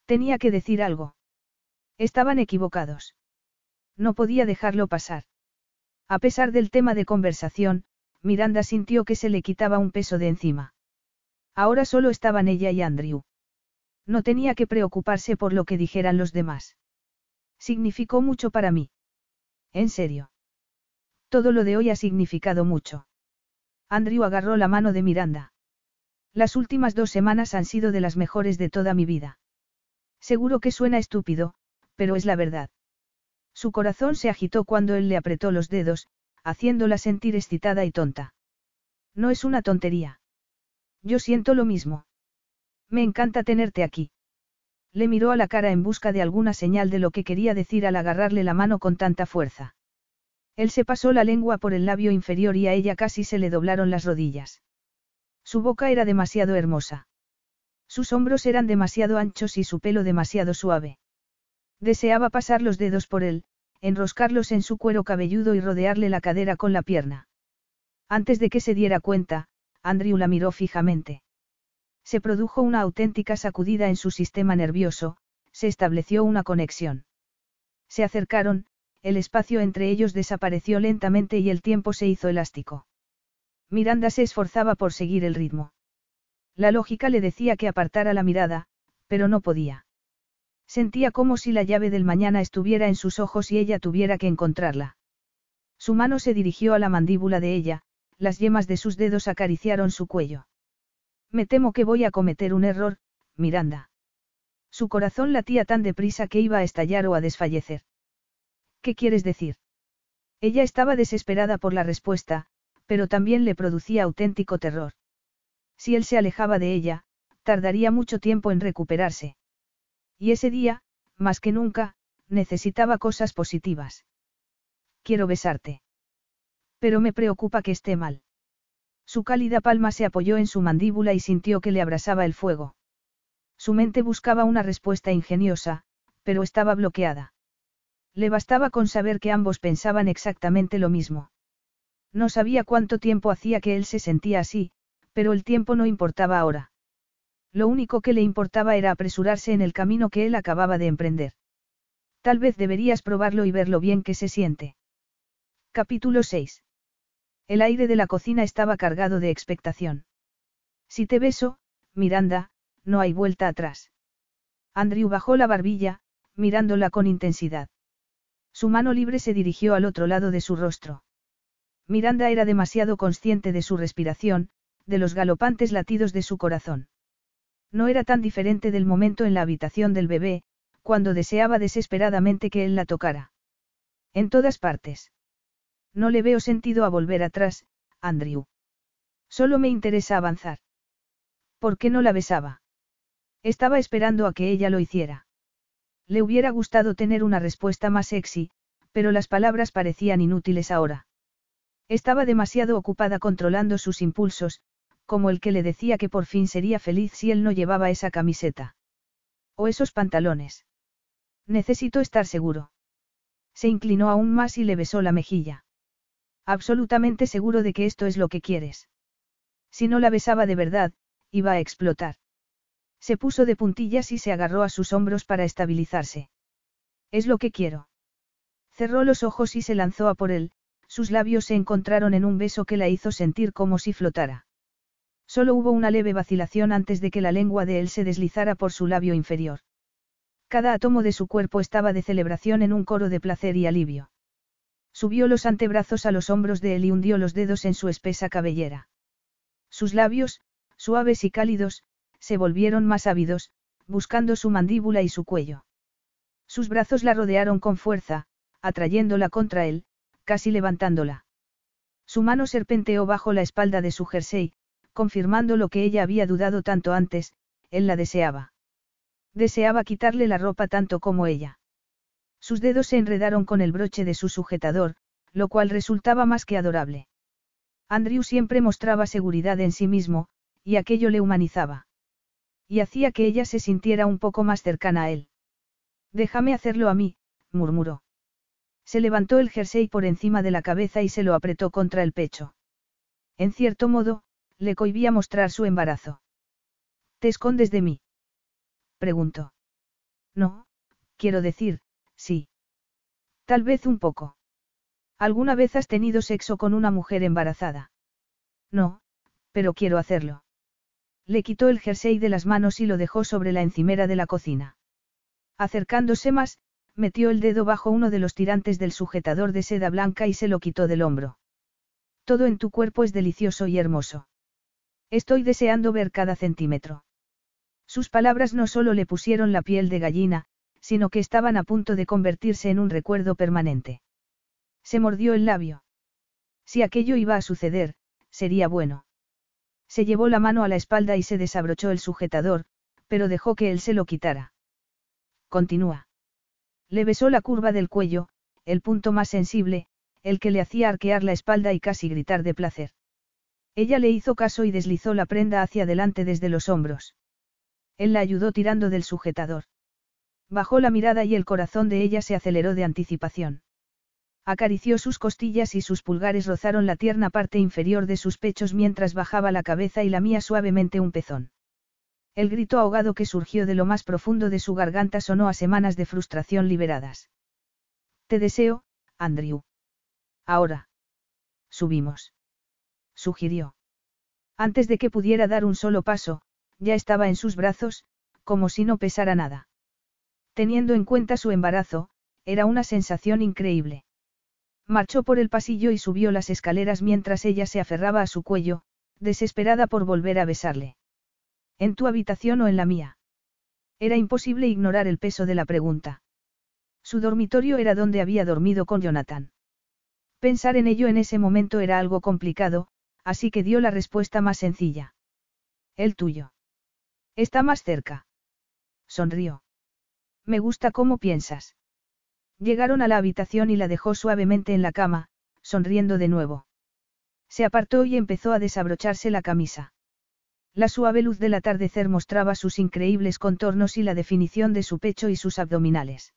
Speaker 2: Tenía que decir algo. Estaban equivocados. No podía dejarlo pasar. A pesar del tema de conversación, Miranda sintió que se le quitaba un peso de encima. Ahora solo estaban ella y Andrew. No tenía que preocuparse por lo que dijeran los demás. Significó mucho para mí. En serio. Todo lo de hoy ha significado mucho. Andrew agarró la mano de Miranda. Las últimas dos semanas han sido de las mejores de toda mi vida. Seguro que suena estúpido, pero es la verdad. Su corazón se agitó cuando él le apretó los dedos, haciéndola sentir excitada y tonta. No es una tontería. Yo siento lo mismo. Me encanta tenerte aquí. Le miró a la cara en busca de alguna señal de lo que quería decir al agarrarle la mano con tanta fuerza. Él se pasó la lengua por el labio inferior y a ella casi se le doblaron las rodillas. Su boca era demasiado hermosa. Sus hombros eran demasiado anchos y su pelo demasiado suave. Deseaba pasar los dedos por él, enroscarlos en su cuero cabelludo y rodearle la cadera con la pierna. Antes de que se diera cuenta, Andrew la miró fijamente. Se produjo una auténtica sacudida en su sistema nervioso, se estableció una conexión. Se acercaron, el espacio entre ellos desapareció lentamente y el tiempo se hizo elástico. Miranda se esforzaba por seguir el ritmo. La lógica le decía que apartara la mirada, pero no podía. Sentía como si la llave del mañana estuviera en sus ojos y ella tuviera que encontrarla. Su mano se dirigió a la mandíbula de ella, las yemas de sus dedos acariciaron su cuello. Me temo que voy a cometer un error, Miranda. Su corazón latía tan deprisa que iba a estallar o a desfallecer. ¿Qué quieres decir? Ella estaba desesperada por la respuesta, pero también le producía auténtico terror. Si él se alejaba de ella, tardaría mucho tiempo en recuperarse. Y ese día, más que nunca, necesitaba cosas positivas. Quiero besarte. Pero me preocupa que esté mal. Su cálida palma se apoyó en su mandíbula y sintió que le abrasaba el fuego. Su mente buscaba una respuesta ingeniosa, pero estaba bloqueada. Le bastaba con saber que ambos pensaban exactamente lo mismo. No sabía cuánto tiempo hacía que él se sentía así, pero el tiempo no importaba ahora. Lo único que le importaba era apresurarse en el camino que él acababa de emprender. Tal vez deberías probarlo y ver lo bien que se siente. Capítulo 6. El aire de la cocina estaba cargado de expectación. Si te beso, Miranda, no hay vuelta atrás. Andrew bajó la barbilla, mirándola con intensidad. Su mano libre se dirigió al otro lado de su rostro. Miranda era demasiado consciente de su respiración, de los galopantes latidos de su corazón. No era tan diferente del momento en la habitación del bebé, cuando deseaba desesperadamente que él la tocara. En todas partes. No le veo sentido a volver atrás, Andrew. Solo me interesa avanzar. ¿Por qué no la besaba? Estaba esperando a que ella lo hiciera. Le hubiera gustado tener una respuesta más sexy, pero las palabras parecían inútiles ahora. Estaba demasiado ocupada controlando sus impulsos, como el que le decía que por fin sería feliz si él no llevaba esa camiseta. O esos pantalones. Necesito estar seguro. Se inclinó aún más y le besó la mejilla. Absolutamente seguro de que esto es lo que quieres. Si no la besaba de verdad, iba a explotar. Se puso de puntillas y se agarró a sus hombros para estabilizarse. Es lo que quiero. Cerró los ojos y se lanzó a por él, sus labios se encontraron en un beso que la hizo sentir como si flotara. Solo hubo una leve vacilación antes de que la lengua de él se deslizara por su labio inferior. Cada átomo de su cuerpo estaba de celebración en un coro de placer y alivio. Subió los antebrazos a los hombros de él y hundió los dedos en su espesa cabellera. Sus labios, suaves y cálidos, se volvieron más ávidos, buscando su mandíbula y su cuello. Sus brazos la rodearon con fuerza, atrayéndola contra él, casi levantándola. Su mano serpenteó bajo la espalda de su jersey, confirmando lo que ella había dudado tanto antes, él la deseaba. Deseaba quitarle la ropa tanto como ella. Sus dedos se enredaron con el broche de su sujetador, lo cual resultaba más que adorable. Andrew siempre mostraba seguridad en sí mismo, y aquello le humanizaba. Y hacía que ella se sintiera un poco más cercana a él. Déjame hacerlo a mí, murmuró. Se levantó el jersey por encima de la cabeza y se lo apretó contra el pecho. En cierto modo, le cohibía mostrar su embarazo. ¿Te escondes de mí? preguntó. No, quiero decir, sí. Tal vez un poco. ¿Alguna vez has tenido sexo con una mujer embarazada? No, pero quiero hacerlo. Le quitó el jersey de las manos y lo dejó sobre la encimera de la cocina. Acercándose más, metió el dedo bajo uno de los tirantes del sujetador de seda blanca y se lo quitó del hombro. Todo en tu cuerpo es delicioso y hermoso. Estoy deseando ver cada centímetro. Sus palabras no solo le pusieron la piel de gallina, sino que estaban a punto de convertirse en un recuerdo permanente. Se mordió el labio. Si aquello iba a suceder, sería bueno. Se llevó la mano a la espalda y se desabrochó el sujetador, pero dejó que él se lo quitara. Continúa. Le besó la curva del cuello, el punto más sensible, el que le hacía arquear la espalda y casi gritar de placer. Ella le hizo caso y deslizó la prenda hacia adelante desde los hombros. Él la ayudó tirando del sujetador. Bajó la mirada y el corazón de ella se aceleró de anticipación. Acarició sus costillas y sus pulgares rozaron la tierna parte inferior de sus pechos mientras bajaba la cabeza y lamía suavemente un pezón. El grito ahogado que surgió de lo más profundo de su garganta sonó a semanas de frustración liberadas. Te deseo, Andrew. Ahora. Subimos. Sugirió. Antes de que pudiera dar un solo paso, ya estaba en sus brazos, como si no pesara nada. Teniendo en cuenta su embarazo, era una sensación increíble. Marchó por el pasillo y subió las escaleras mientras ella se aferraba a su cuello, desesperada por volver a besarle. ¿En tu habitación o en la mía? Era imposible ignorar el peso de la pregunta. Su dormitorio era donde había dormido con Jonathan. Pensar en ello en ese momento era algo complicado, así que dio la respuesta más sencilla. El tuyo. Está más cerca. Sonrió. Me gusta cómo piensas. Llegaron a la habitación y la dejó suavemente en la cama, sonriendo de nuevo. Se apartó y empezó a desabrocharse la camisa. La suave luz del atardecer mostraba sus increíbles contornos y la definición de su pecho y sus abdominales.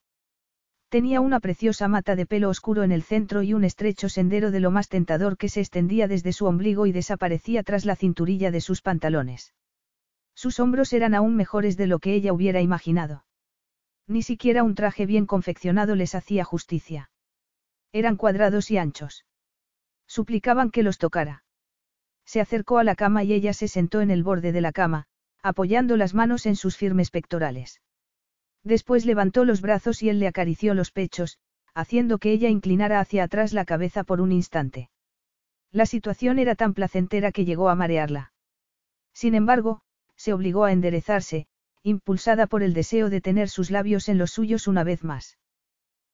Speaker 2: Tenía una preciosa mata de pelo oscuro en el centro y un estrecho sendero de lo más tentador que se extendía desde su ombligo y desaparecía tras la cinturilla de sus pantalones. Sus hombros eran aún mejores de lo que ella hubiera imaginado. Ni siquiera un traje bien confeccionado les hacía justicia. Eran cuadrados y anchos. Suplicaban que los tocara. Se acercó a la cama y ella se sentó en el borde de la cama, apoyando las manos en sus firmes pectorales. Después levantó los brazos y él le acarició los pechos, haciendo que ella inclinara hacia atrás la cabeza por un instante. La situación era tan placentera que llegó a marearla. Sin embargo, se obligó a enderezarse, impulsada por el deseo de tener sus labios en los suyos una vez más.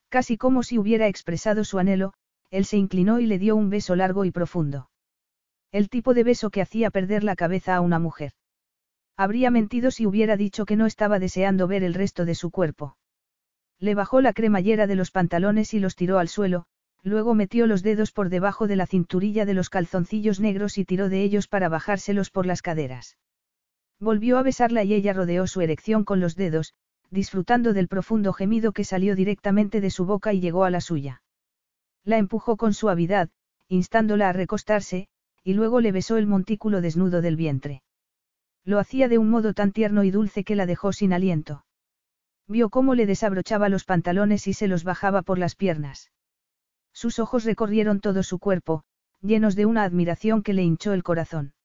Speaker 2: Casi como si hubiera expresado su anhelo, él se inclinó y le dio un beso largo y profundo. El tipo de beso que hacía perder la cabeza a una mujer. Habría mentido si hubiera dicho que no estaba deseando ver el resto de su cuerpo. Le bajó la cremallera de los pantalones y los tiró al suelo, luego metió los dedos por debajo de la cinturilla de los calzoncillos negros y tiró de ellos para bajárselos por las caderas. Volvió a besarla y ella rodeó su erección con los dedos, disfrutando del profundo gemido que salió directamente de su boca y llegó a la suya. La empujó con suavidad, instándola a recostarse, y luego le besó el montículo desnudo del vientre. Lo hacía de un modo tan tierno y dulce que la dejó sin aliento. Vio cómo le desabrochaba los pantalones y se los bajaba por las piernas. Sus ojos recorrieron todo su cuerpo, llenos de una admiración que le hinchó el corazón.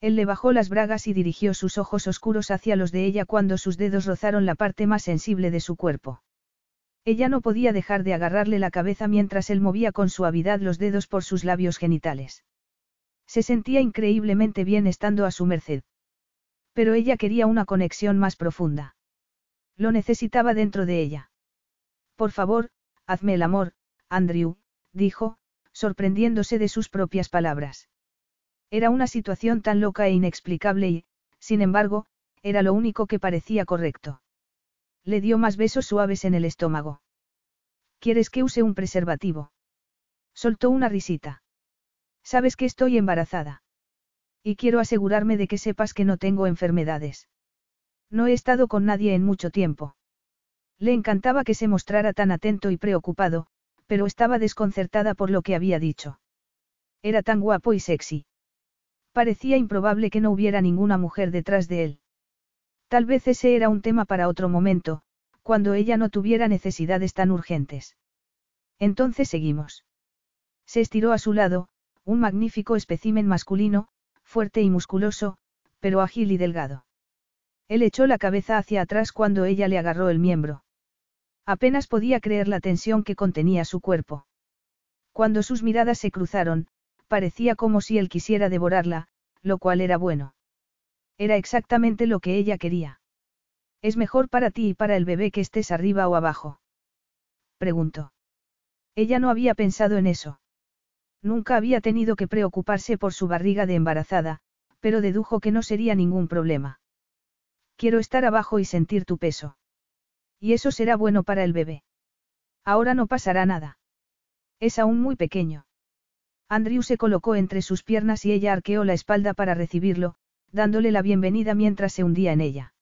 Speaker 2: Él le bajó las bragas y dirigió sus ojos oscuros hacia los de ella cuando sus dedos rozaron la parte más sensible de su cuerpo. Ella no podía dejar de agarrarle la cabeza mientras él movía con suavidad los dedos por sus labios genitales. Se sentía increíblemente bien estando a su merced. Pero ella quería una conexión más profunda. Lo necesitaba dentro de ella. Por favor, hazme el amor, Andrew, dijo, sorprendiéndose de sus propias palabras. Era una situación tan loca e inexplicable y, sin embargo, era lo único que parecía correcto. Le dio más besos suaves en el estómago. ¿Quieres que use un preservativo? Soltó una risita. Sabes que estoy embarazada. Y quiero asegurarme de que sepas que no tengo enfermedades. No he estado con nadie en mucho tiempo. Le encantaba que se mostrara tan atento y preocupado, pero estaba desconcertada por lo que había dicho. Era tan guapo y sexy. Parecía improbable que no hubiera ninguna mujer detrás de él. Tal vez ese era un tema para otro momento, cuando ella no tuviera necesidades tan urgentes. Entonces seguimos. Se estiró a su lado, un magnífico espécimen masculino, fuerte y musculoso, pero ágil y delgado. Él echó la cabeza hacia atrás cuando ella le agarró el miembro. Apenas podía creer la tensión que contenía su cuerpo. Cuando sus miradas se cruzaron, parecía como si él quisiera devorarla, lo cual era bueno. Era exactamente lo que ella quería. ¿Es mejor para ti y para el bebé que estés arriba o abajo? Preguntó. Ella no había pensado en eso. Nunca había tenido que preocuparse por su barriga de embarazada, pero dedujo que no sería ningún problema. Quiero estar abajo y sentir tu peso. Y eso será bueno para el bebé. Ahora no pasará nada. Es aún muy pequeño. Andrew se colocó entre sus piernas y ella arqueó la espalda para recibirlo, dándole la bienvenida mientras se hundía en ella.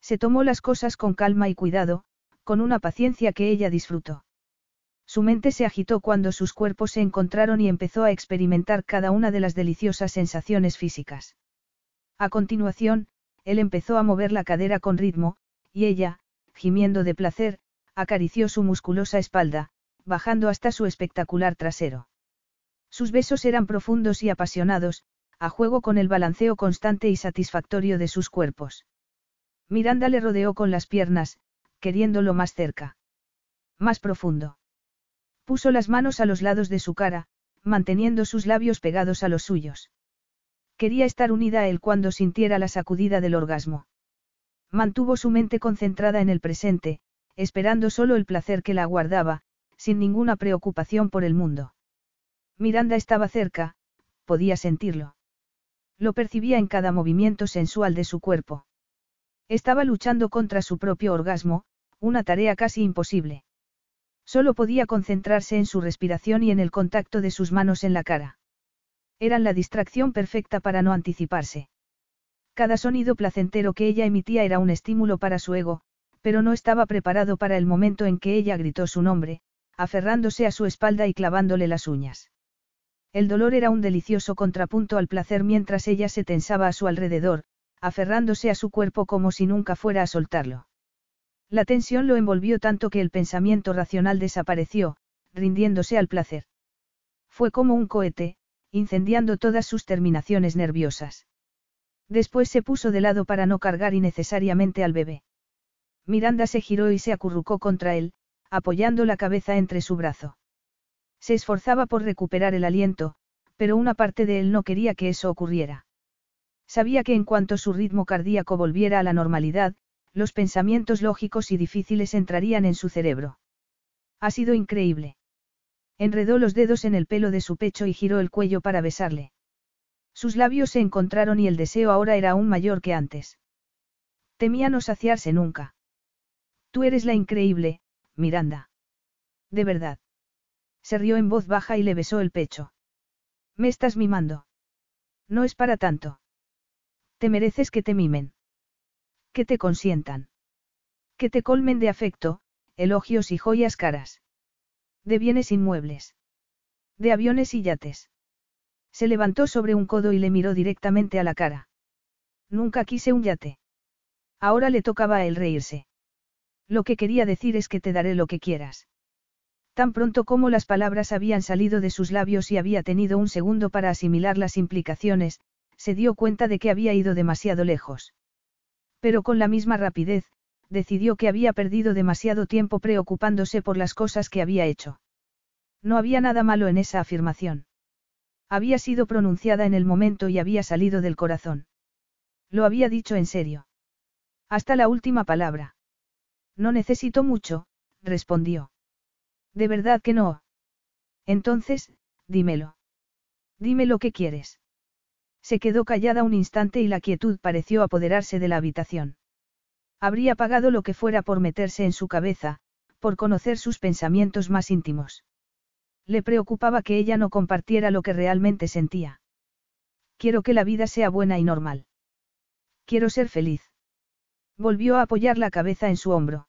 Speaker 2: Se tomó las cosas con calma y cuidado, con una paciencia que ella disfrutó. Su mente se agitó cuando sus cuerpos se encontraron y empezó a experimentar cada una de las deliciosas sensaciones físicas. A continuación, él empezó a mover la cadera con ritmo, y ella, gimiendo de placer, acarició su musculosa espalda, bajando hasta su espectacular trasero. Sus besos eran profundos y apasionados, a juego con el balanceo constante y satisfactorio de sus cuerpos. Miranda le rodeó con las piernas, queriéndolo más cerca. Más profundo. Puso las manos a los lados de su cara, manteniendo sus labios pegados a los suyos. Quería estar unida a él cuando sintiera la sacudida del orgasmo. Mantuvo su mente concentrada en el presente, esperando solo el placer que la aguardaba, sin ninguna preocupación por el mundo. Miranda estaba cerca, podía sentirlo. Lo percibía en cada movimiento sensual de su cuerpo. Estaba luchando contra su propio orgasmo, una tarea casi imposible. Solo podía concentrarse en su respiración y en el contacto de sus manos en la cara. Eran la distracción perfecta para no anticiparse. Cada sonido placentero que ella emitía era un estímulo para su ego, pero no estaba preparado para el momento en que ella gritó su nombre, aferrándose a su espalda y clavándole las uñas. El dolor era un delicioso contrapunto al placer mientras ella se tensaba a su alrededor, aferrándose a su cuerpo como si nunca fuera a soltarlo. La tensión lo envolvió tanto que el pensamiento racional desapareció, rindiéndose al placer. Fue como un cohete, incendiando todas sus terminaciones nerviosas. Después se puso de lado para no cargar innecesariamente al bebé. Miranda se giró y se acurrucó contra él, apoyando la cabeza entre su brazo. Se esforzaba por recuperar el aliento, pero una parte de él no quería que eso ocurriera. Sabía que en cuanto su ritmo cardíaco volviera a la normalidad, los pensamientos lógicos y difíciles entrarían en su cerebro. Ha sido increíble. Enredó los dedos en el pelo de su pecho y giró el cuello para besarle. Sus labios se encontraron y el deseo ahora era aún mayor que antes. Temía no saciarse nunca. Tú eres la increíble, Miranda. De verdad. Se rió en voz baja y le besó el pecho. Me estás mimando. No es para tanto. Te mereces que te mimen. Que te consientan. Que te colmen de afecto, elogios y joyas caras. De bienes inmuebles. De aviones y yates. Se levantó sobre un codo y le miró directamente a la cara. Nunca quise un yate. Ahora le tocaba a él reírse. Lo que quería decir es que te daré lo que quieras. Tan pronto como las palabras habían salido de sus labios y había tenido un segundo para asimilar las implicaciones, se dio cuenta de que había ido demasiado lejos. Pero con la misma rapidez, decidió que había perdido demasiado tiempo preocupándose por las cosas que había hecho. No había nada malo en esa afirmación. Había sido pronunciada en el momento y había salido del corazón. Lo había dicho en serio. Hasta la última palabra. No necesito mucho, respondió. De verdad que no. Entonces, dímelo. Dime lo que quieres. Se quedó callada un instante y la quietud pareció apoderarse de la habitación. Habría pagado lo que fuera por meterse en su cabeza, por conocer sus pensamientos más íntimos. Le preocupaba que ella no compartiera lo que realmente sentía. Quiero que la vida sea buena y normal. Quiero ser feliz. Volvió a apoyar la cabeza en su hombro.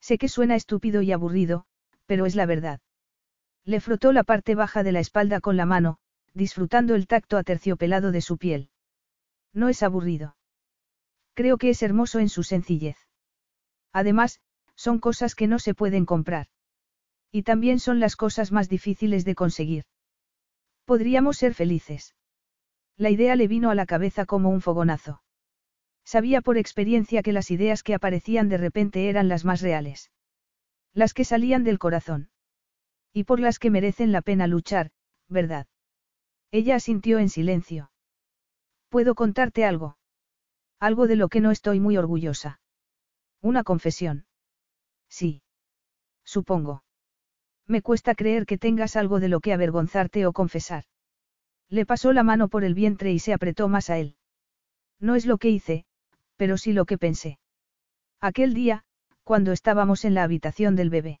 Speaker 2: Sé que suena estúpido y aburrido, pero es la verdad. Le frotó la parte baja de la espalda con la mano, disfrutando el tacto aterciopelado de su piel. No es aburrido. Creo que es hermoso en su sencillez. Además, son cosas que no se pueden comprar. Y también son las cosas más difíciles de conseguir. Podríamos ser felices. La idea le vino a la cabeza como un fogonazo. Sabía por experiencia que las ideas que aparecían de repente eran las más reales. Las que salían del corazón. Y por las que merecen la pena luchar, ¿verdad? Ella asintió en silencio. ¿Puedo contarte algo? Algo de lo que no estoy muy orgullosa. Una confesión. Sí. Supongo. Me cuesta creer que tengas algo de lo que avergonzarte o confesar. Le pasó la mano por el vientre y se apretó más a él. No es lo que hice, pero sí lo que pensé. Aquel día, cuando estábamos en la habitación del bebé.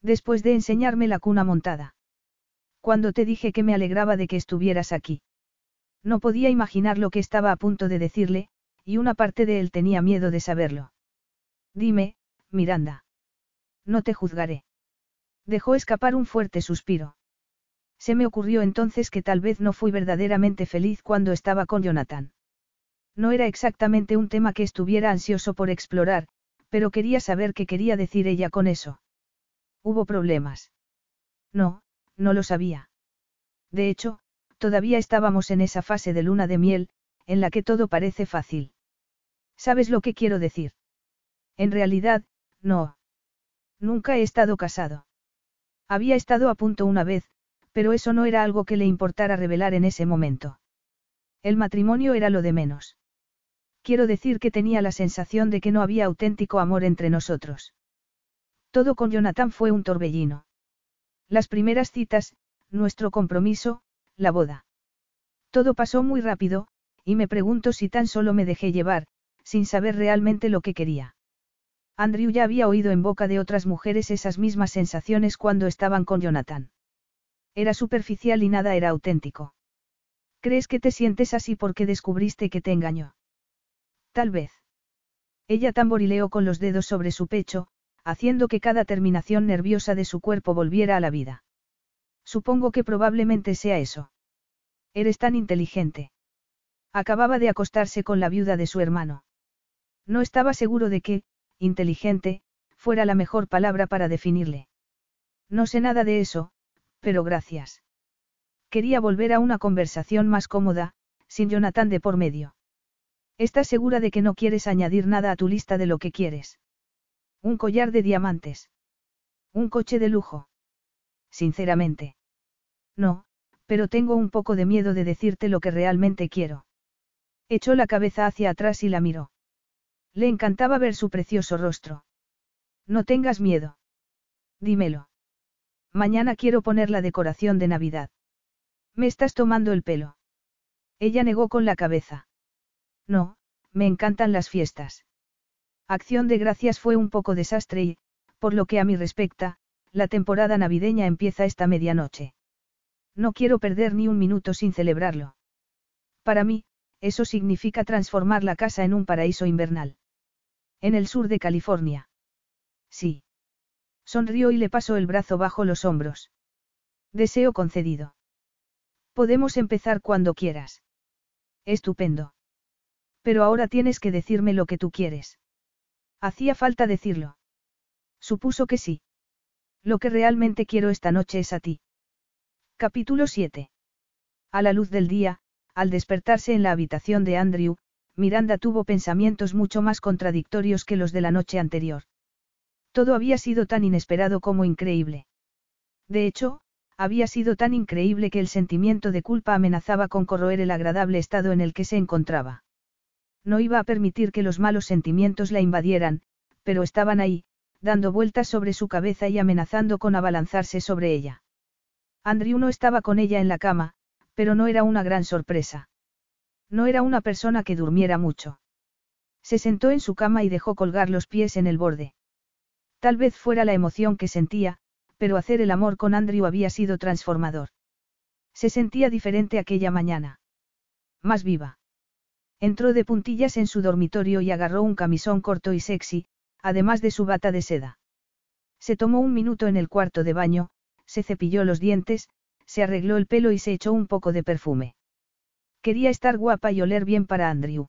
Speaker 2: Después de enseñarme la cuna montada. Cuando te dije que me alegraba de que estuvieras aquí. No podía imaginar lo que estaba a punto de decirle, y una parte de él tenía miedo de saberlo. Dime, Miranda. No te juzgaré. Dejó escapar un fuerte suspiro. Se me ocurrió entonces que tal vez no fui verdaderamente feliz cuando estaba con Jonathan. No era exactamente un tema que estuviera ansioso por explorar, pero quería saber qué quería decir ella con eso. ¿Hubo problemas? No, no lo sabía. De hecho, todavía estábamos en esa fase de luna de miel, en la que todo parece fácil. ¿Sabes lo que quiero decir? En realidad, no. Nunca he estado casado. Había estado a punto una vez, pero eso no era algo que le importara revelar en ese momento. El matrimonio era lo de menos. Quiero decir que tenía la sensación de que no había auténtico amor entre nosotros. Todo con Jonathan fue un torbellino. Las primeras citas, nuestro compromiso, la boda. Todo pasó muy rápido, y me pregunto si tan solo me dejé llevar, sin saber realmente lo que quería. Andrew ya había oído en boca de otras mujeres esas mismas sensaciones cuando estaban con Jonathan. Era superficial y nada era auténtico. ¿Crees que te sientes así porque descubriste que te engañó? Tal vez. Ella tamborileó con los dedos sobre su pecho, haciendo que cada terminación nerviosa de su cuerpo volviera a la vida. Supongo que probablemente sea eso. Eres tan inteligente. Acababa de acostarse con la viuda de su hermano. No estaba seguro de que, inteligente, fuera la mejor palabra para definirle. No sé nada de eso, pero gracias. Quería volver a una conversación más cómoda, sin Jonathan de por medio. ¿Estás segura de que no quieres añadir nada a tu lista de lo que quieres? Un collar de diamantes. Un coche de lujo. Sinceramente. No, pero tengo un poco de miedo de decirte lo que realmente quiero. Echó la cabeza hacia atrás y la miró. Le encantaba ver su precioso rostro. No tengas miedo. Dímelo. Mañana quiero poner la decoración de Navidad. Me estás tomando el pelo. Ella negó con la cabeza. No, me encantan las fiestas. Acción de Gracias fue un poco desastre y, por lo que a mí respecta, la temporada navideña empieza esta medianoche. No quiero perder ni un minuto sin celebrarlo. Para mí, eso significa transformar la casa en un paraíso invernal. En el sur de California. Sí. Sonrió y le pasó el brazo bajo los hombros. Deseo concedido. Podemos empezar cuando quieras. Estupendo. Pero ahora tienes que decirme lo que tú quieres. Hacía falta decirlo. Supuso que sí. Lo que realmente quiero esta noche es a ti. Capítulo 7. A la luz del día, al despertarse en la habitación de Andrew, Miranda tuvo pensamientos mucho más contradictorios que los de la noche anterior. Todo había sido tan inesperado como increíble. De hecho, había sido tan increíble que el sentimiento de culpa amenazaba con corroer el agradable estado en el que se encontraba. No iba a permitir que los malos sentimientos la invadieran, pero estaban ahí, dando vueltas sobre su cabeza y amenazando con abalanzarse sobre ella. Andrew no estaba con ella en la cama, pero no era una gran sorpresa. No era una persona que durmiera mucho. Se sentó en su cama y dejó colgar los pies en el borde. Tal vez fuera la emoción que sentía, pero hacer el amor con Andrew había sido transformador. Se sentía diferente aquella mañana. Más viva. Entró de puntillas en su dormitorio y agarró un camisón corto y sexy, además de su bata de seda. Se tomó un minuto en el cuarto de baño, se cepilló los dientes, se arregló el pelo y se echó un poco de perfume. Quería estar guapa y oler bien para Andrew.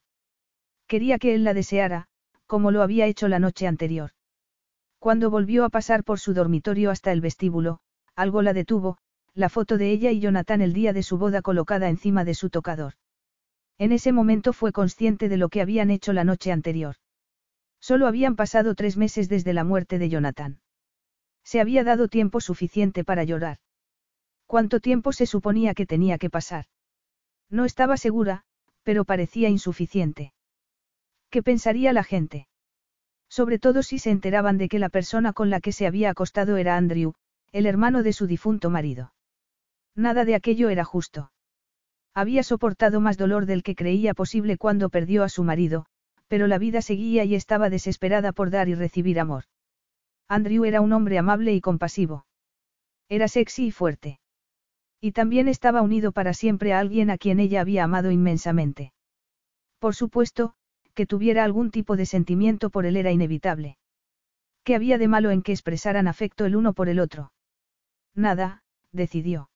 Speaker 2: Quería que él la deseara, como lo había hecho la noche anterior. Cuando volvió a pasar por su dormitorio hasta el vestíbulo, algo la detuvo, la foto de ella y Jonathan el día de su boda colocada encima de su tocador. En ese momento fue consciente de lo que habían hecho la noche anterior. Solo habían pasado tres meses desde la muerte de Jonathan. Se había dado tiempo suficiente para llorar. ¿Cuánto tiempo se suponía que tenía que pasar? No estaba segura, pero parecía insuficiente. ¿Qué pensaría la gente? Sobre todo si se enteraban de que la persona con la que se había acostado era Andrew, el hermano de su difunto marido. Nada de aquello era justo. Había soportado más dolor del que creía posible cuando perdió a su marido, pero la vida seguía y estaba desesperada por dar y recibir amor. Andrew era un hombre amable y compasivo. Era sexy y fuerte. Y también estaba unido para siempre a alguien a quien ella había amado inmensamente. Por supuesto, que tuviera algún tipo de sentimiento por él era inevitable. ¿Qué había de malo en que expresaran afecto el uno por el otro? Nada, decidió.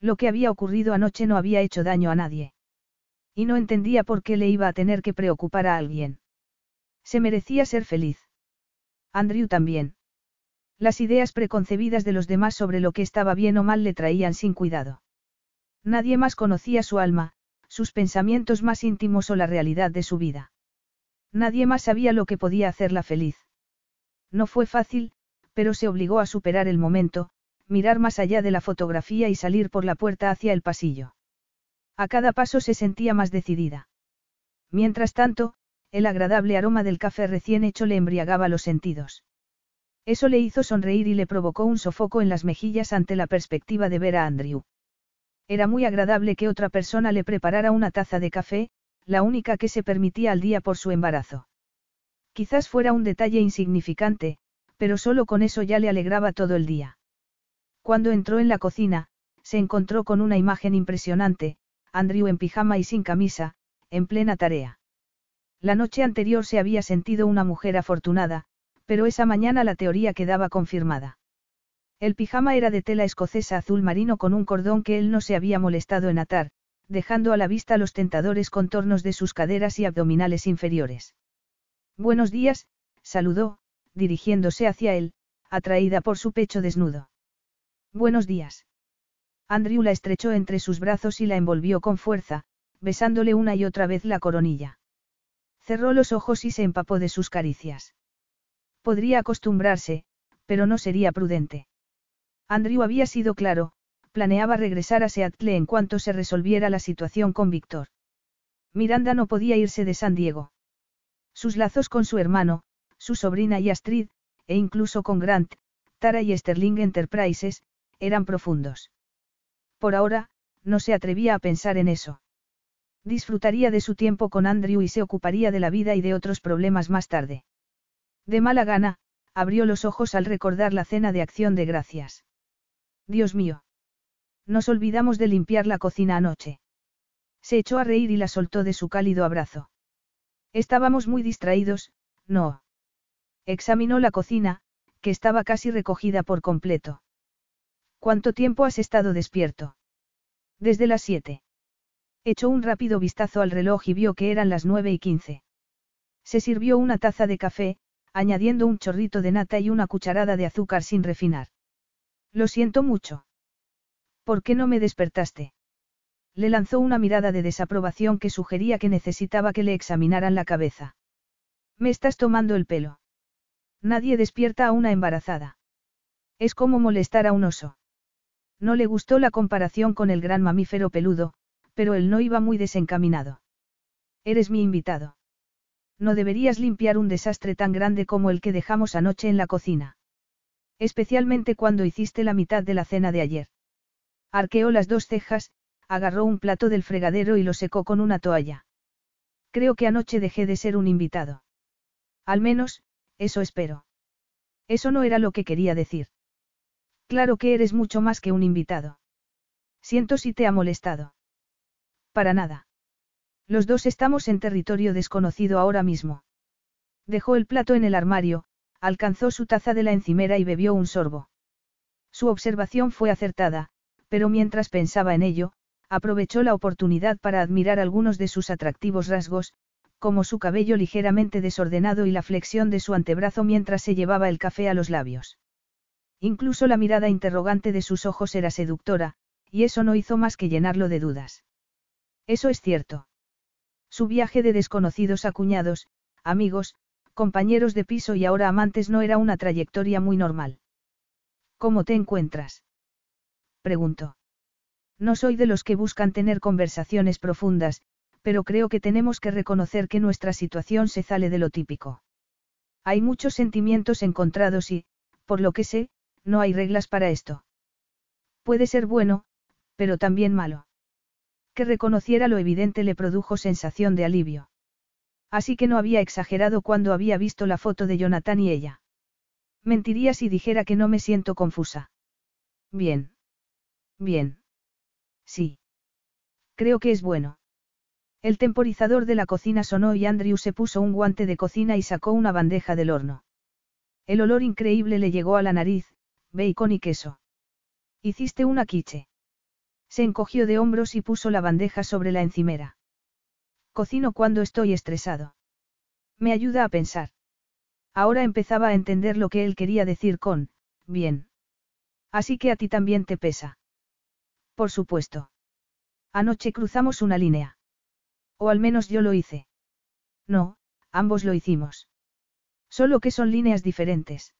Speaker 2: Lo que había ocurrido anoche no había hecho daño a nadie. Y no entendía por qué le iba a tener que preocupar a alguien. Se merecía ser feliz. Andrew también. Las ideas preconcebidas de los demás sobre lo que estaba bien o mal le traían sin cuidado. Nadie más conocía su alma, sus pensamientos más íntimos o la realidad de su vida. Nadie más sabía lo que podía hacerla feliz. No fue fácil, pero se obligó a superar el momento, mirar más allá de la fotografía y salir por la puerta hacia el pasillo. A cada paso se sentía más decidida. Mientras tanto, el agradable aroma del café recién hecho le embriagaba los sentidos. Eso le hizo sonreír y le provocó un sofoco en las mejillas ante la perspectiva de ver a Andrew. Era muy agradable que otra persona le preparara una taza de café, la única que se permitía al día por su embarazo. Quizás fuera un detalle insignificante, pero solo con eso ya le alegraba todo el día. Cuando entró en la cocina, se encontró con una imagen impresionante, Andrew en pijama y sin camisa, en plena tarea. La noche anterior se había sentido una mujer afortunada, pero esa mañana la teoría quedaba confirmada. El pijama era de tela escocesa azul marino con un cordón que él no se había molestado en atar, dejando a la vista los tentadores contornos de sus caderas y abdominales inferiores. Buenos días, saludó, dirigiéndose hacia él, atraída por su pecho desnudo. Buenos días. Andrew la estrechó entre sus brazos y la envolvió con fuerza, besándole una y otra vez la coronilla. Cerró los ojos y se empapó de sus caricias. Podría acostumbrarse, pero no sería prudente. Andrew había sido claro, planeaba regresar a Seattle en cuanto se resolviera la situación con Víctor. Miranda no podía irse de San Diego. Sus lazos con su hermano, su sobrina y Astrid, e incluso con Grant, Tara y Sterling Enterprises, eran profundos. Por ahora, no se atrevía a pensar en eso. Disfrutaría de su tiempo con Andrew y se ocuparía de la vida y de otros problemas más tarde. De mala gana, abrió los ojos al recordar la cena de acción de gracias. Dios mío. Nos olvidamos de limpiar la cocina anoche. Se echó a reír y la soltó de su cálido abrazo. Estábamos muy distraídos, no. Examinó la cocina, que estaba casi recogida por completo. ¿Cuánto tiempo has estado despierto? Desde las siete. Echó un rápido vistazo al reloj y vio que eran las nueve y quince. Se sirvió una taza de café, añadiendo un chorrito de nata y una cucharada de azúcar sin refinar. Lo siento mucho. ¿Por qué no me despertaste? Le lanzó una mirada de desaprobación que sugería que necesitaba que le examinaran la cabeza. Me estás tomando el pelo. Nadie despierta a una embarazada. Es como molestar a un oso. No le gustó la comparación con el gran mamífero peludo, pero él no iba muy desencaminado. Eres mi invitado. No deberías limpiar un desastre tan grande como el que dejamos anoche en la cocina. Especialmente cuando hiciste la mitad de la cena de ayer. Arqueó las dos cejas, agarró un plato del fregadero y lo secó con una toalla. Creo que anoche dejé de ser un invitado. Al menos, eso espero. Eso no era lo que quería decir. Claro que eres mucho más que un invitado. Siento si te ha molestado. Para nada. Los dos estamos en territorio desconocido ahora mismo. Dejó el plato en el armario, alcanzó su taza de la encimera y bebió un sorbo. Su observación fue acertada, pero mientras pensaba en ello, aprovechó la oportunidad para admirar algunos de sus atractivos rasgos, como su cabello ligeramente desordenado y la flexión de su antebrazo mientras se llevaba el café a los labios. Incluso la mirada interrogante de sus ojos era seductora, y eso no hizo más que llenarlo de dudas. Eso es cierto. Su viaje de desconocidos a cuñados, amigos, compañeros de piso y ahora amantes no era una trayectoria muy normal. ¿Cómo te encuentras? Preguntó. No soy de los que buscan tener conversaciones profundas, pero creo que tenemos que reconocer que nuestra situación se sale de lo típico. Hay muchos sentimientos encontrados y, por lo que sé, no hay reglas para esto. Puede ser bueno, pero también malo. Que reconociera lo evidente le produjo sensación de alivio. Así que no había exagerado cuando había visto la foto de Jonathan y ella. Mentiría si dijera que no me siento confusa. Bien. Bien. Sí. Creo que es bueno. El temporizador de la cocina sonó y Andrew se puso un guante de cocina y sacó una bandeja del horno. El olor increíble le llegó a la nariz, bacon y queso. Hiciste una quiche. Se encogió de hombros y puso la bandeja sobre la encimera. Cocino cuando estoy estresado. Me ayuda a pensar. Ahora empezaba a entender lo que él quería decir con, bien. Así que a ti también te pesa. Por supuesto. Anoche cruzamos una línea. O al menos yo lo hice. No, ambos lo hicimos. Solo que son líneas diferentes.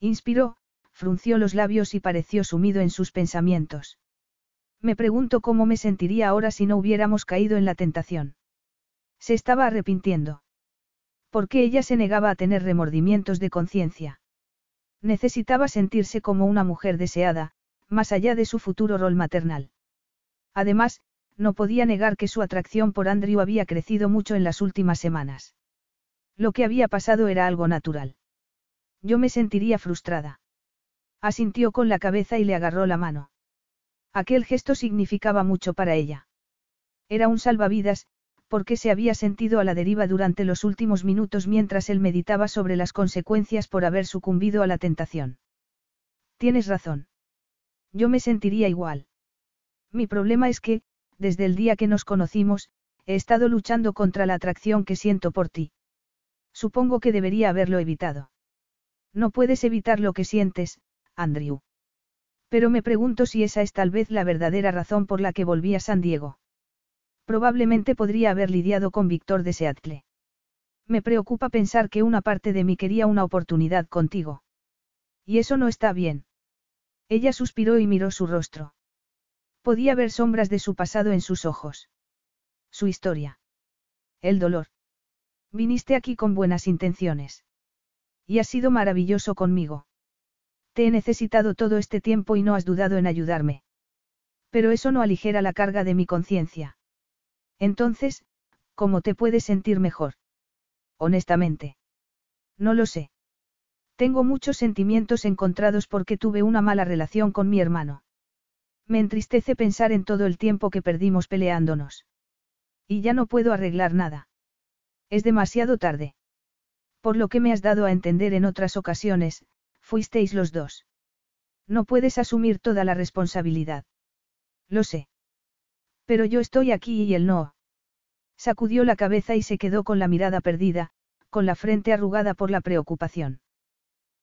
Speaker 2: Inspiró, frunció los labios y pareció sumido en sus pensamientos. Me pregunto cómo me sentiría ahora si no hubiéramos caído en la tentación. Se estaba arrepintiendo. ¿Por qué ella se negaba a tener remordimientos de conciencia? Necesitaba sentirse como una mujer deseada, más allá de su futuro rol maternal. Además, no podía negar que su atracción por Andrew había crecido mucho en las últimas semanas. Lo que había pasado era algo natural. Yo me sentiría frustrada. Asintió con la cabeza y le agarró la mano. Aquel gesto significaba mucho para ella. Era un salvavidas, porque se había sentido a la deriva durante los últimos minutos mientras él meditaba sobre las consecuencias por haber sucumbido a la tentación. Tienes razón. Yo me sentiría igual. Mi problema es que, desde el día que nos conocimos, he estado luchando contra la atracción que siento por ti. Supongo que debería haberlo evitado. No puedes evitar lo que sientes, Andrew. Pero me pregunto si esa es tal vez la verdadera razón por la que volví a San Diego. Probablemente podría haber lidiado con Víctor de Seattle. Me preocupa pensar que una parte de mí quería una oportunidad contigo. Y eso no está bien. Ella suspiró y miró su rostro. Podía ver sombras de su pasado en sus ojos. Su historia. El dolor. Viniste aquí con buenas intenciones. Y has sido maravilloso conmigo. Te he necesitado todo este tiempo y no has dudado en ayudarme. Pero eso no aligera la carga de mi conciencia. Entonces, ¿cómo te puedes sentir mejor? Honestamente. No lo sé. Tengo muchos sentimientos encontrados porque tuve una mala relación con mi hermano. Me entristece pensar en todo el tiempo que perdimos peleándonos. Y ya no puedo arreglar nada. Es demasiado tarde. Por lo que me has dado a entender en otras ocasiones, fuisteis los dos. No puedes asumir toda la responsabilidad. Lo sé. Pero yo estoy aquí y él no. Sacudió la cabeza y se quedó con la mirada perdida, con la frente arrugada por la preocupación.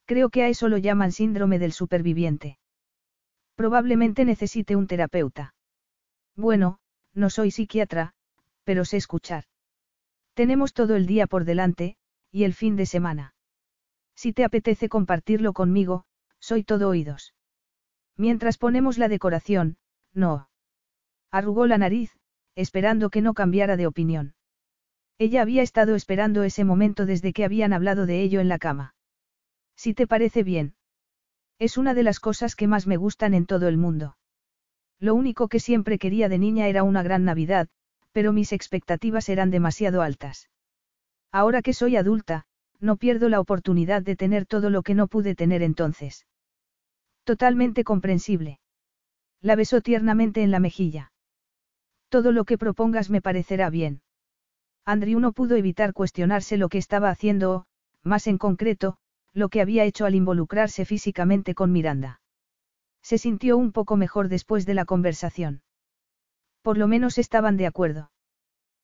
Speaker 2: Creo que a eso lo llaman síndrome del superviviente. Probablemente necesite un terapeuta. Bueno, no soy psiquiatra, pero sé escuchar. Tenemos todo el día por delante, y el fin de semana. Si te apetece compartirlo conmigo, soy todo oídos. Mientras ponemos la decoración, no. Arrugó la nariz, esperando que no cambiara de opinión. Ella había estado esperando ese momento desde que habían hablado de ello en la cama. Si te parece bien. Es una de las cosas que más me gustan en todo el mundo. Lo único que siempre quería de niña era una gran Navidad, pero mis expectativas eran demasiado altas. Ahora que soy adulta, no pierdo la oportunidad de tener todo lo que no pude tener entonces. Totalmente comprensible. La besó tiernamente en la mejilla. Todo lo que propongas me parecerá bien. Andrew no pudo evitar cuestionarse lo que estaba haciendo o, más en concreto, lo que había hecho al involucrarse físicamente con Miranda. Se sintió un poco mejor después de la conversación. Por lo menos estaban de acuerdo.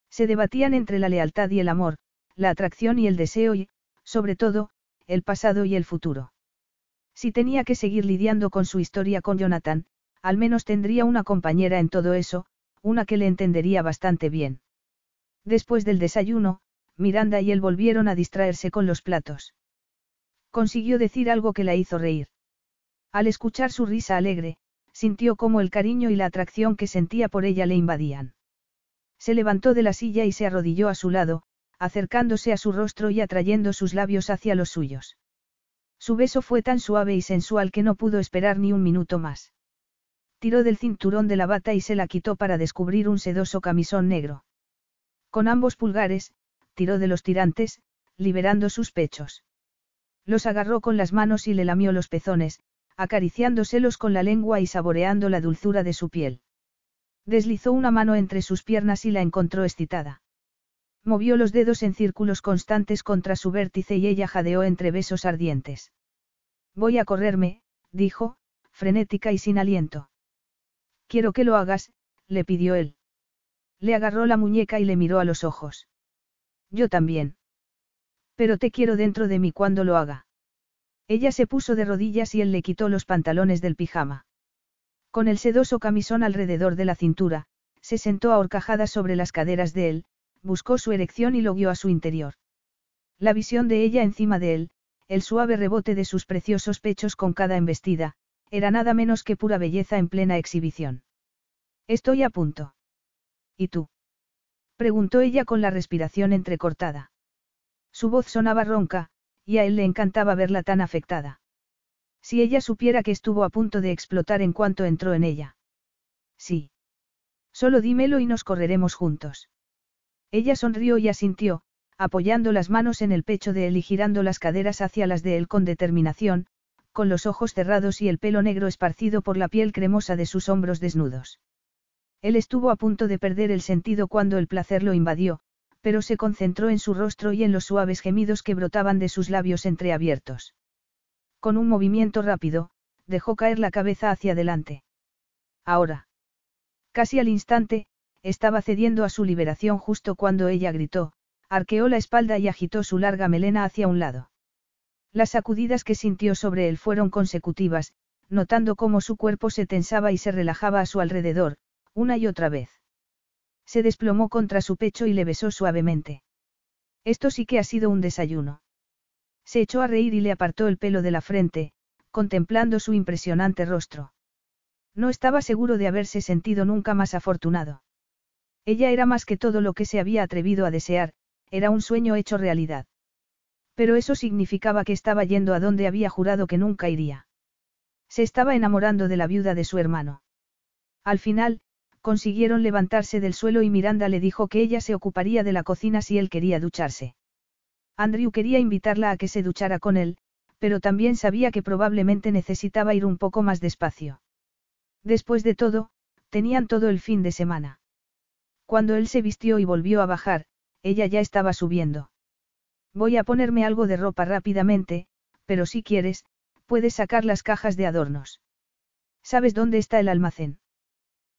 Speaker 2: Se debatían entre la lealtad y el amor, la atracción y el deseo y, sobre todo, el pasado y el futuro. Si tenía que seguir lidiando con su historia con Jonathan, al menos tendría una compañera en todo eso, una que le entendería bastante bien. Después del desayuno, Miranda y él volvieron a distraerse con los platos. Consiguió decir algo que la hizo reír. Al escuchar su risa alegre, sintió como el cariño y la atracción que sentía por ella le invadían. Se levantó de la silla y se arrodilló a su lado, acercándose a su rostro y atrayendo sus labios hacia los suyos. Su beso fue tan suave y sensual que no pudo esperar ni un minuto más. Tiró del cinturón de la bata y se la quitó para descubrir un sedoso camisón negro. Con ambos pulgares, tiró de los tirantes, liberando sus pechos. Los agarró con las manos y le lamió los pezones, acariciándoselos con la lengua y saboreando la dulzura de su piel. Deslizó una mano entre sus piernas y la encontró excitada. Movió los dedos en círculos constantes contra su vértice y ella jadeó entre besos ardientes. Voy a correrme, dijo, frenética y sin aliento. Quiero que lo hagas, le pidió él. Le agarró la muñeca y le miró a los ojos. Yo también. Pero te quiero dentro de mí cuando lo haga. Ella se puso de rodillas y él le quitó los pantalones del pijama. Con el sedoso camisón alrededor de la cintura, se sentó ahorcajada sobre las caderas de él, buscó su erección y lo guió a su interior. La visión de ella encima de él, el suave rebote de sus preciosos pechos con cada embestida, era nada menos que pura belleza en plena exhibición. Estoy a punto. ¿Y tú? preguntó ella con la respiración entrecortada. Su voz sonaba ronca, y a él le encantaba verla tan afectada. Si ella supiera que estuvo a punto de explotar en cuanto entró en ella. Sí. Solo dímelo y nos correremos juntos. Ella sonrió y asintió, apoyando las manos en el pecho de él y girando las caderas hacia las de él con determinación, con los ojos cerrados y el pelo negro esparcido por la piel cremosa de sus hombros desnudos. Él estuvo a punto de perder el sentido cuando el placer lo invadió, pero se concentró en su rostro y en los suaves gemidos que brotaban de sus labios entreabiertos. Con un movimiento rápido, dejó caer la cabeza hacia adelante. Ahora. Casi al instante, estaba cediendo a su liberación justo cuando ella gritó, arqueó la espalda y agitó su larga melena hacia un lado. Las sacudidas que sintió sobre él fueron consecutivas, notando cómo su cuerpo se tensaba y se relajaba a su alrededor, una y otra vez. Se desplomó contra su pecho y le besó suavemente. Esto sí que ha sido un desayuno. Se echó a reír y le apartó el pelo de la frente, contemplando su impresionante rostro. No estaba seguro de haberse sentido nunca más afortunado. Ella era más que todo lo que se había atrevido a desear, era un sueño hecho realidad. Pero eso significaba que estaba yendo a donde había jurado que nunca iría. Se estaba enamorando de la viuda de su hermano. Al final, consiguieron levantarse del suelo y Miranda le dijo que ella se ocuparía de la cocina si él quería ducharse. Andrew quería invitarla a que se duchara con él, pero también sabía que probablemente necesitaba ir un poco más despacio. Después de todo, tenían todo el fin de semana. Cuando él se vistió y volvió a bajar, ella ya estaba subiendo. Voy a ponerme algo de ropa rápidamente, pero si quieres, puedes sacar las cajas de adornos. ¿Sabes dónde está el almacén?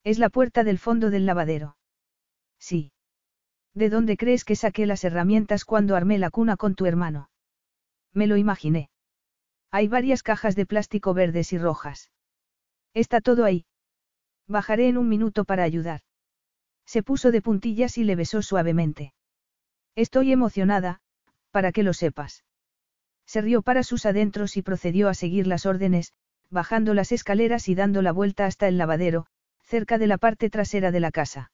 Speaker 2: Es la puerta del fondo del lavadero. Sí. ¿De dónde crees que saqué las herramientas cuando armé la cuna con tu hermano? Me lo imaginé. Hay varias cajas de plástico verdes y rojas. Está todo ahí. Bajaré en un minuto para ayudar. Se puso de puntillas y le besó suavemente. Estoy emocionada, para que lo sepas. Se rió para sus adentros y procedió a seguir las órdenes, bajando las escaleras y dando la vuelta hasta el lavadero, cerca de la parte trasera de la casa.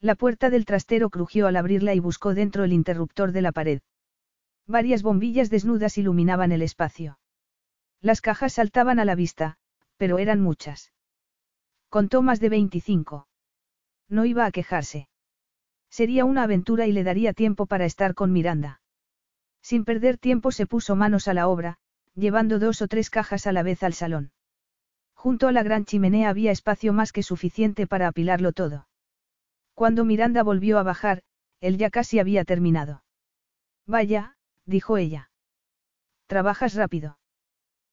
Speaker 2: La puerta del trastero crujió al abrirla y buscó dentro el interruptor de la pared. Varias bombillas desnudas iluminaban el espacio. Las cajas saltaban a la vista, pero eran muchas. Contó más de 25. No iba a quejarse. Sería una aventura y le daría tiempo para estar con Miranda. Sin perder tiempo se puso manos a la obra, llevando dos o tres cajas a la vez al salón. Junto a la gran chimenea había espacio más que suficiente para apilarlo todo. Cuando Miranda volvió a bajar, él ya casi había terminado. Vaya, dijo ella. Trabajas rápido.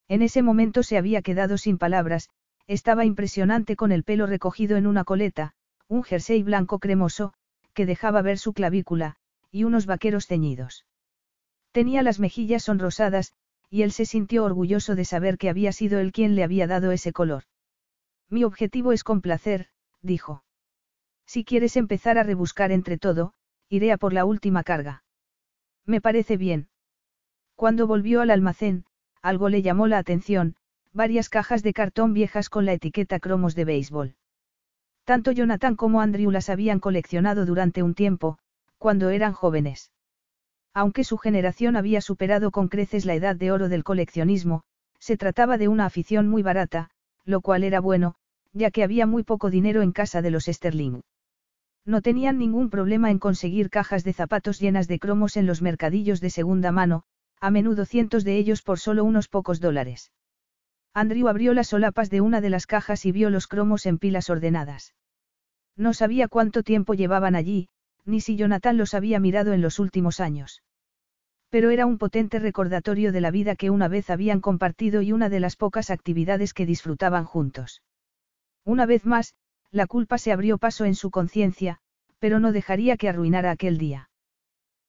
Speaker 2: En ese momento se había quedado sin palabras, estaba impresionante con el pelo recogido en una coleta, un jersey blanco cremoso, que dejaba ver su clavícula, y unos vaqueros ceñidos. Tenía las mejillas sonrosadas, y él se sintió orgulloso de saber que había sido él quien le había dado ese color. Mi objetivo es complacer, dijo. Si quieres empezar a rebuscar entre todo, iré a por la última carga. Me parece bien. Cuando volvió al almacén, algo le llamó la atención, varias cajas de cartón viejas con la etiqueta cromos de béisbol. Tanto Jonathan como Andrew las habían coleccionado durante un tiempo, cuando eran jóvenes. Aunque su generación había superado con creces la edad de oro del coleccionismo, se trataba de una afición muy barata, lo cual era bueno, ya que había muy poco dinero en casa de los Sterling. No tenían ningún problema en conseguir cajas de zapatos llenas de cromos en los mercadillos de segunda mano, a menudo cientos de ellos por solo unos pocos dólares. Andrew abrió las solapas de una de las cajas y vio los cromos en pilas ordenadas. No sabía cuánto tiempo llevaban allí, ni si Jonathan los había mirado en los últimos años. Pero era un potente recordatorio de la vida que una vez habían compartido y una de las pocas actividades que disfrutaban juntos. Una vez más, la culpa se abrió paso en su conciencia, pero no dejaría que arruinara aquel día.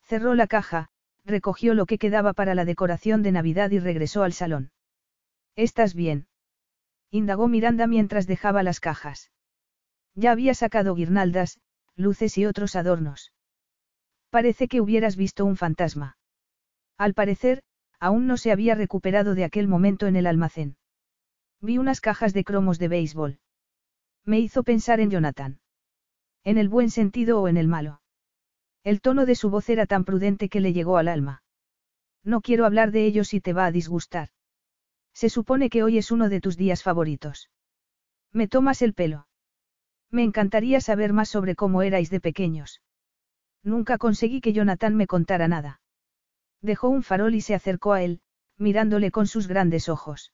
Speaker 2: Cerró la caja, recogió lo que quedaba para la decoración de Navidad y regresó al salón. ¿Estás bien? indagó Miranda mientras dejaba las cajas. Ya había sacado guirnaldas, luces y otros adornos. Parece que hubieras visto un fantasma. Al parecer, aún no se había recuperado de aquel momento en el almacén. Vi unas cajas de cromos de béisbol. Me hizo pensar en Jonathan. En el buen sentido o en el malo. El tono de su voz era tan prudente que le llegó al alma. No quiero hablar de ello si te va a disgustar. Se supone que hoy es uno de tus días favoritos. Me tomas el pelo. Me encantaría saber más sobre cómo erais de pequeños. Nunca conseguí que Jonathan me contara nada. Dejó un farol y se acercó a él, mirándole con sus grandes ojos.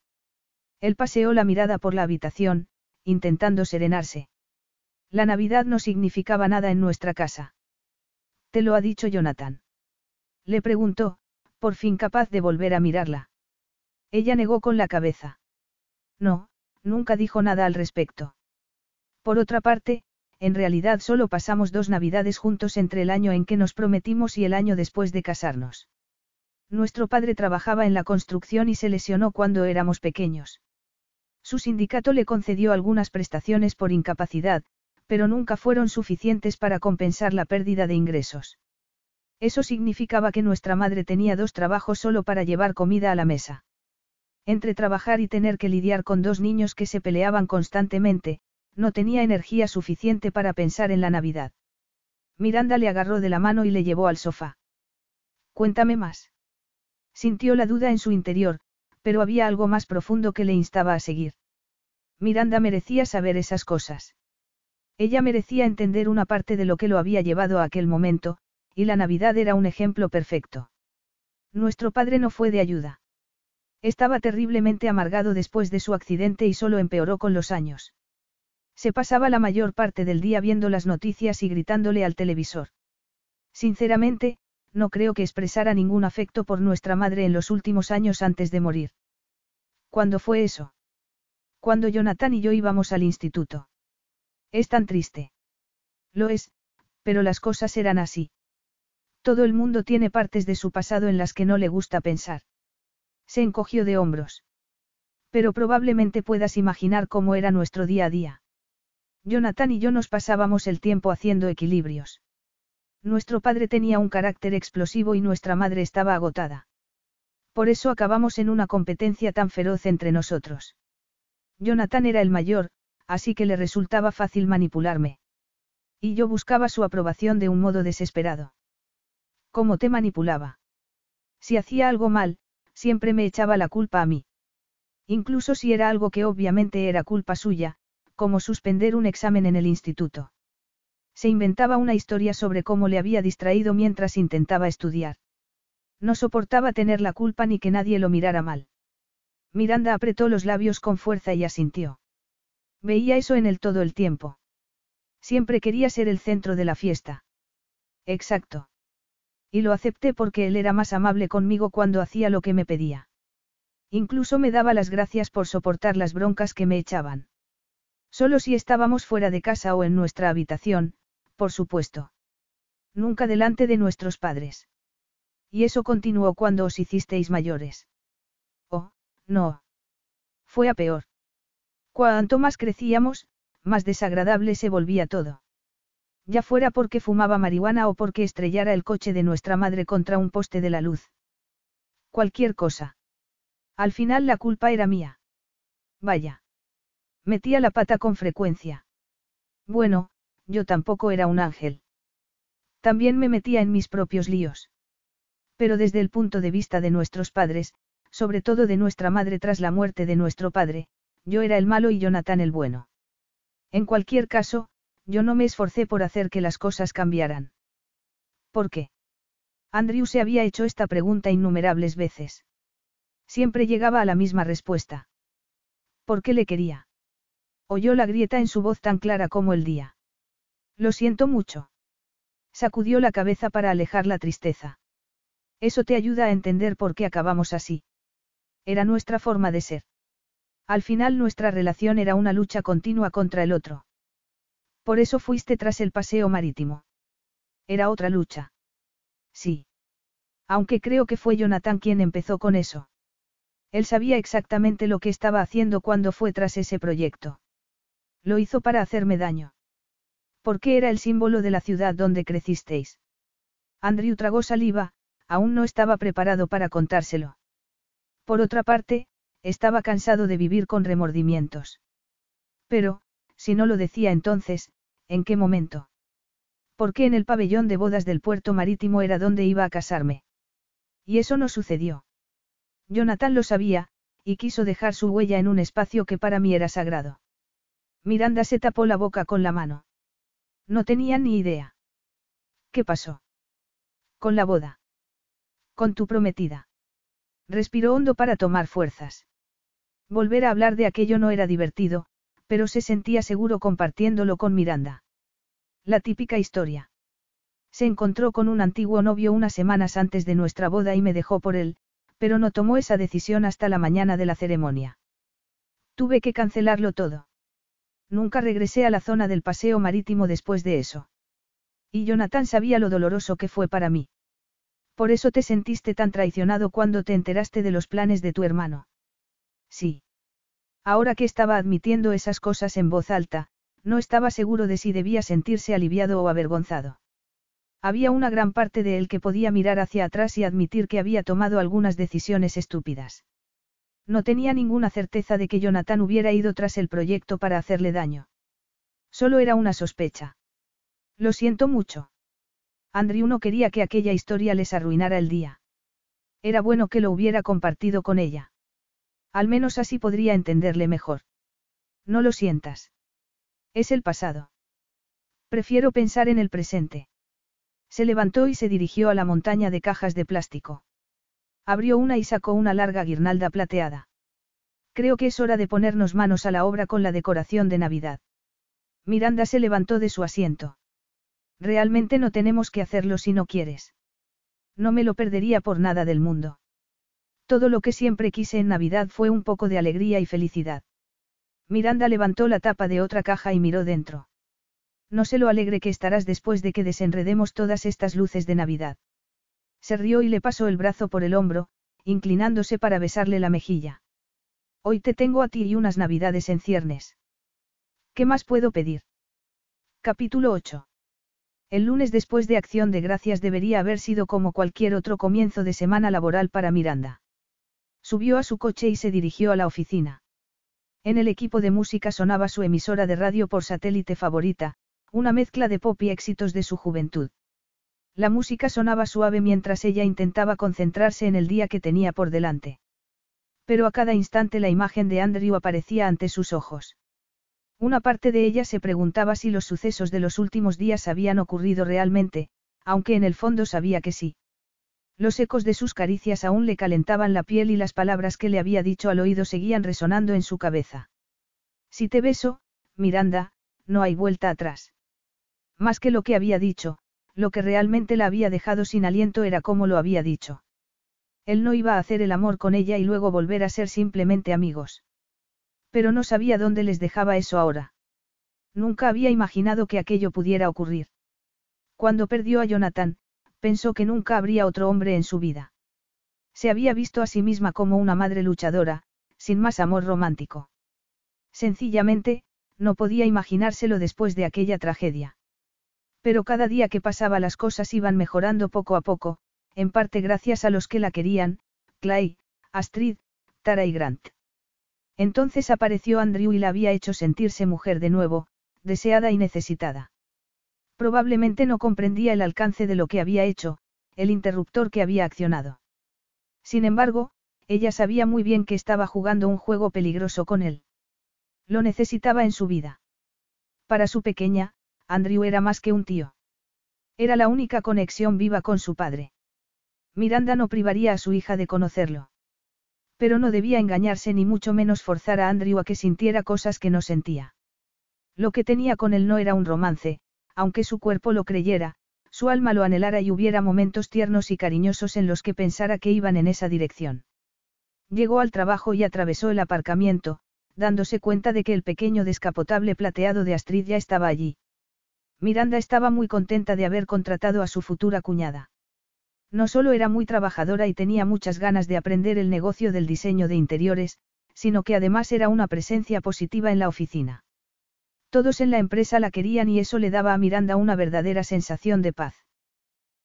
Speaker 2: Él paseó la mirada por la habitación, intentando serenarse. La Navidad no significaba nada en nuestra casa. ¿Te lo ha dicho Jonathan? Le preguntó, por fin capaz de volver a mirarla. Ella negó con la cabeza. No, nunca dijo nada al respecto. Por otra parte, en realidad solo pasamos dos Navidades juntos entre el año en que nos prometimos y el año después de casarnos. Nuestro padre trabajaba en la construcción y se lesionó cuando éramos pequeños. Su sindicato le concedió algunas prestaciones por incapacidad, pero nunca fueron suficientes para compensar la pérdida de ingresos. Eso significaba que nuestra madre tenía dos trabajos solo para llevar comida a la mesa. Entre trabajar y tener que lidiar con dos niños que se peleaban constantemente, no tenía energía suficiente para pensar en la Navidad. Miranda le agarró de la mano y le llevó al sofá. Cuéntame más. Sintió la duda en su interior, pero había algo más profundo que le instaba a seguir. Miranda merecía saber esas cosas. Ella merecía entender una parte de lo que lo había llevado a aquel momento, y la Navidad era un ejemplo perfecto. Nuestro padre no fue de ayuda. Estaba terriblemente amargado después de su accidente y solo empeoró con los años. Se pasaba la mayor parte del día viendo las noticias y gritándole al televisor. Sinceramente, no creo que expresara ningún afecto por nuestra madre en los últimos años antes de morir. ¿Cuándo fue eso? Cuando Jonathan y yo íbamos al instituto. Es tan triste. Lo es, pero las cosas eran así. Todo el mundo tiene partes de su pasado en las que no le gusta pensar. Se encogió de hombros. Pero probablemente puedas imaginar cómo era nuestro día a día. Jonathan y yo nos pasábamos el tiempo haciendo equilibrios. Nuestro padre tenía un carácter explosivo y nuestra madre estaba agotada. Por eso acabamos en una competencia tan feroz entre nosotros. Jonathan era el mayor, así que le resultaba fácil manipularme. Y yo buscaba su aprobación de un modo desesperado. ¿Cómo te manipulaba? Si hacía algo mal, siempre me echaba la culpa a mí. Incluso si era algo que obviamente era culpa suya, como suspender un examen en el instituto. Se inventaba una historia sobre cómo le había distraído mientras intentaba estudiar. No soportaba tener la culpa ni que nadie lo mirara mal. Miranda apretó los labios con fuerza y asintió. Veía eso en él todo el tiempo. Siempre quería ser el centro de la fiesta. Exacto. Y lo acepté porque él era más amable conmigo cuando hacía lo que me pedía. Incluso me daba las gracias por soportar las broncas que me echaban. Solo si estábamos fuera de casa o en nuestra habitación, por supuesto. Nunca delante de nuestros padres. Y eso continuó cuando os hicisteis mayores. Oh, no. Fue a peor. Cuanto más crecíamos, más desagradable se volvía todo. Ya fuera porque fumaba marihuana o porque estrellara el coche de nuestra madre contra un poste de la luz. Cualquier cosa. Al final la culpa era mía. Vaya. Metía la pata con frecuencia. Bueno, yo tampoco era un ángel. También me metía en mis propios líos. Pero desde el punto de vista de nuestros padres, sobre todo de nuestra madre tras la muerte de nuestro padre, yo era el malo y Jonathan el bueno. En cualquier caso, yo no me esforcé por hacer que las cosas cambiaran. ¿Por qué? Andrew se había hecho esta pregunta innumerables veces. Siempre llegaba a la misma respuesta. ¿Por qué le quería? Oyó la grieta en su voz tan clara como el día. Lo siento mucho. Sacudió la cabeza para alejar la tristeza. Eso te ayuda a entender por qué acabamos así. Era nuestra forma de ser. Al final nuestra relación era una lucha continua contra el otro. Por eso fuiste tras el paseo marítimo. Era otra lucha. Sí. Aunque creo que fue Jonathan quien empezó con eso. Él sabía exactamente lo que estaba haciendo cuando fue tras ese proyecto. Lo hizo para hacerme daño. Porque era el símbolo de la ciudad donde crecisteis. Andrew tragó saliva, aún no estaba preparado para contárselo. Por otra parte, estaba cansado de vivir con remordimientos. Pero, si no lo decía entonces, ¿en qué momento? Porque en el pabellón de bodas del puerto marítimo era donde iba a casarme. Y eso no sucedió. Jonathan lo sabía, y quiso dejar su huella en un espacio que para mí era sagrado. Miranda se tapó la boca con la mano. No tenía ni idea. ¿Qué pasó? Con la boda. Con tu prometida. Respiró hondo para tomar fuerzas. Volver a hablar de aquello no era divertido, pero se sentía seguro compartiéndolo con Miranda. La típica historia. Se encontró con un antiguo novio unas semanas antes de nuestra boda y me dejó por él, pero no tomó esa decisión hasta la mañana de la ceremonia. Tuve que cancelarlo todo. Nunca regresé a la zona del paseo marítimo después de eso. Y Jonathan sabía lo doloroso que fue para mí. Por eso te sentiste tan traicionado cuando te enteraste de los planes de tu hermano. Sí. Ahora que estaba admitiendo esas cosas en voz alta, no estaba seguro de si debía sentirse aliviado o avergonzado. Había una gran parte de él que podía mirar hacia atrás y admitir que había tomado algunas decisiones estúpidas. No tenía ninguna certeza de que Jonathan hubiera ido tras el proyecto para hacerle daño. Solo era una sospecha. Lo siento mucho. Andrew no quería que aquella historia les arruinara el día. Era bueno que lo hubiera compartido con ella. Al menos así podría entenderle mejor. No lo sientas. Es el pasado. Prefiero pensar en el presente. Se levantó y se dirigió a la montaña de cajas de plástico. Abrió una y sacó una larga guirnalda plateada. Creo que es hora de ponernos manos a la obra con la decoración de Navidad. Miranda se levantó de su asiento. Realmente no tenemos que hacerlo si no quieres. No me lo perdería por nada del mundo. Todo lo que siempre quise en Navidad fue un poco de alegría y felicidad. Miranda levantó la tapa de otra caja y miró dentro. No sé lo alegre que estarás después de que desenredemos todas estas luces de Navidad. Se rió y le pasó el brazo por el hombro, inclinándose para besarle la mejilla. Hoy te tengo a ti y unas Navidades en ciernes. ¿Qué más puedo pedir? Capítulo 8. El lunes después de Acción de Gracias debería haber sido como cualquier otro comienzo de semana laboral para Miranda. Subió a su coche y se dirigió a la oficina. En el equipo de música sonaba su emisora de radio por satélite favorita, una mezcla de pop y éxitos de su juventud. La música sonaba suave mientras ella intentaba concentrarse en el día que tenía por delante. Pero a cada instante la imagen de Andrew aparecía ante sus ojos. Una parte de ella se preguntaba si los sucesos de los últimos días habían ocurrido realmente, aunque en el fondo sabía que sí. Los ecos de sus caricias aún le calentaban la piel y las palabras que le había dicho al oído seguían resonando en su cabeza. Si te beso, Miranda, no hay vuelta atrás. Más que lo que había dicho, lo que realmente la había dejado sin aliento era como lo había dicho. Él no iba a hacer el amor con ella y luego volver a ser simplemente amigos. Pero no sabía dónde les dejaba eso ahora. Nunca había imaginado que aquello pudiera ocurrir. Cuando perdió a Jonathan, pensó que nunca habría otro hombre en su vida. Se había visto a sí misma como una madre luchadora, sin más amor romántico. Sencillamente, no podía imaginárselo después de aquella tragedia. Pero cada día que pasaba las cosas iban mejorando poco a poco, en parte gracias a los que la querían, Clay, Astrid, Tara y Grant. Entonces apareció Andrew y la había hecho sentirse mujer de nuevo, deseada y necesitada. Probablemente no comprendía el alcance de lo que había hecho, el interruptor que había accionado. Sin embargo, ella sabía muy bien que estaba jugando un juego peligroso con él. Lo necesitaba en su vida. Para su pequeña, Andrew era más que un tío. Era la única conexión viva con su padre. Miranda no privaría a su hija de conocerlo. Pero no debía engañarse ni mucho menos forzar a Andrew a que sintiera cosas que no sentía. Lo que tenía con él no era un romance, aunque su cuerpo lo creyera, su alma lo anhelara y hubiera momentos tiernos y cariñosos en los que pensara que iban en esa dirección. Llegó al trabajo y atravesó el aparcamiento, dándose cuenta de que el pequeño descapotable plateado de Astrid ya estaba allí. Miranda estaba muy contenta de haber contratado a su futura cuñada. No solo era muy trabajadora y tenía muchas ganas de aprender el negocio del diseño de interiores, sino que además era una presencia positiva en la oficina. Todos en la empresa la querían y eso le daba a Miranda una verdadera sensación de paz.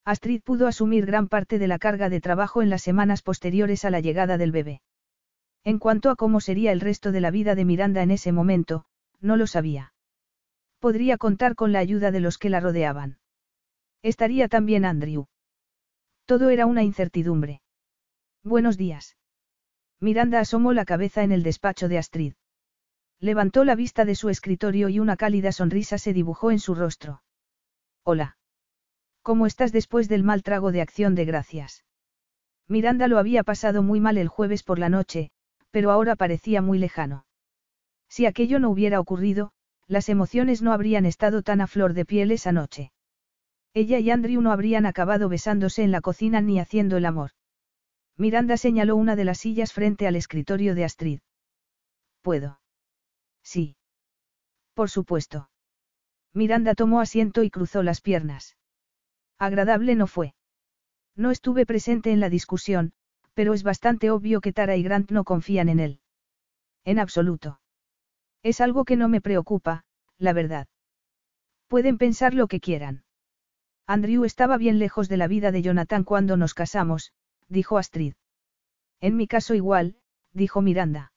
Speaker 2: Astrid pudo asumir gran parte de la carga de trabajo en las semanas posteriores a la llegada del bebé. En cuanto a cómo sería el resto de la vida de Miranda en ese momento, no lo sabía. Podría contar con la ayuda de los que la rodeaban. Estaría también Andrew. Todo era una incertidumbre. Buenos días. Miranda asomó la cabeza en el despacho de Astrid. Levantó la vista de su escritorio y una cálida sonrisa se dibujó en su rostro. Hola. ¿Cómo estás después del mal trago de acción de gracias? Miranda lo había pasado muy mal el jueves por la noche, pero ahora parecía muy lejano. Si aquello no hubiera ocurrido, las emociones no habrían estado tan a flor de piel esa noche. Ella y Andrew no habrían acabado besándose en la cocina ni haciendo el amor. Miranda señaló una de las sillas frente al escritorio de Astrid. ¿Puedo? Sí. Por supuesto. Miranda tomó asiento y cruzó las piernas. Agradable no fue. No estuve presente en la discusión, pero es bastante obvio que Tara y Grant no confían en él. En absoluto. Es algo que no me preocupa, la verdad. Pueden pensar lo que quieran. Andrew estaba bien lejos de la vida de Jonathan cuando nos casamos, dijo Astrid. En mi caso igual, dijo Miranda.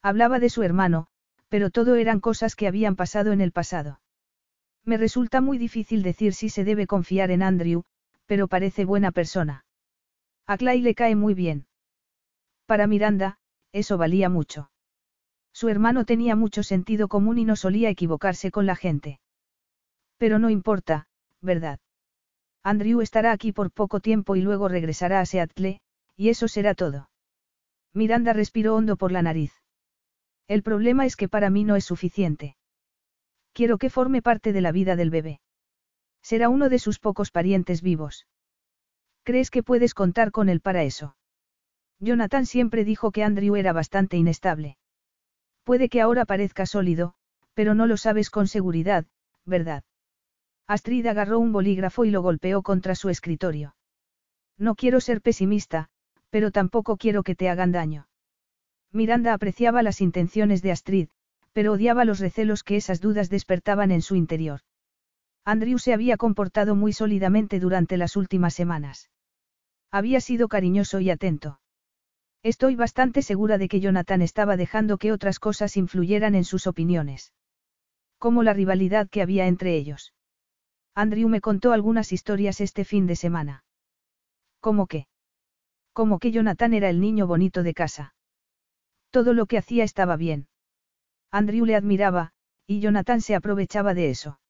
Speaker 2: Hablaba de su hermano, pero todo eran cosas que habían pasado en el pasado. Me resulta muy difícil decir si se debe confiar en Andrew, pero parece buena persona. A Clay le cae muy bien. Para Miranda, eso valía mucho. Su hermano tenía mucho sentido común y no solía equivocarse con la gente. Pero no importa, ¿verdad? Andrew estará aquí por poco tiempo y luego regresará a Seattle, y eso será todo. Miranda respiró hondo por la nariz. El problema es que para mí no es suficiente. Quiero que forme parte de la vida del bebé. Será uno de sus pocos parientes vivos. ¿Crees que puedes contar con él para eso? Jonathan siempre dijo que Andrew era bastante inestable. Puede que ahora parezca sólido, pero no lo sabes con seguridad, ¿verdad? Astrid agarró un bolígrafo y lo golpeó contra su escritorio. No quiero ser pesimista, pero tampoco quiero que te hagan daño. Miranda apreciaba las intenciones de Astrid, pero odiaba los recelos que esas dudas despertaban en su interior. Andrew se había comportado muy sólidamente durante las últimas semanas. Había sido cariñoso y atento. Estoy bastante segura de que Jonathan estaba dejando que otras cosas influyeran en sus opiniones. Como la rivalidad que había entre ellos. Andrew me contó algunas historias este fin de semana. ¿Cómo qué? Como que Jonathan era el niño bonito de casa. Todo lo que hacía estaba bien. Andrew le admiraba, y Jonathan se aprovechaba de eso.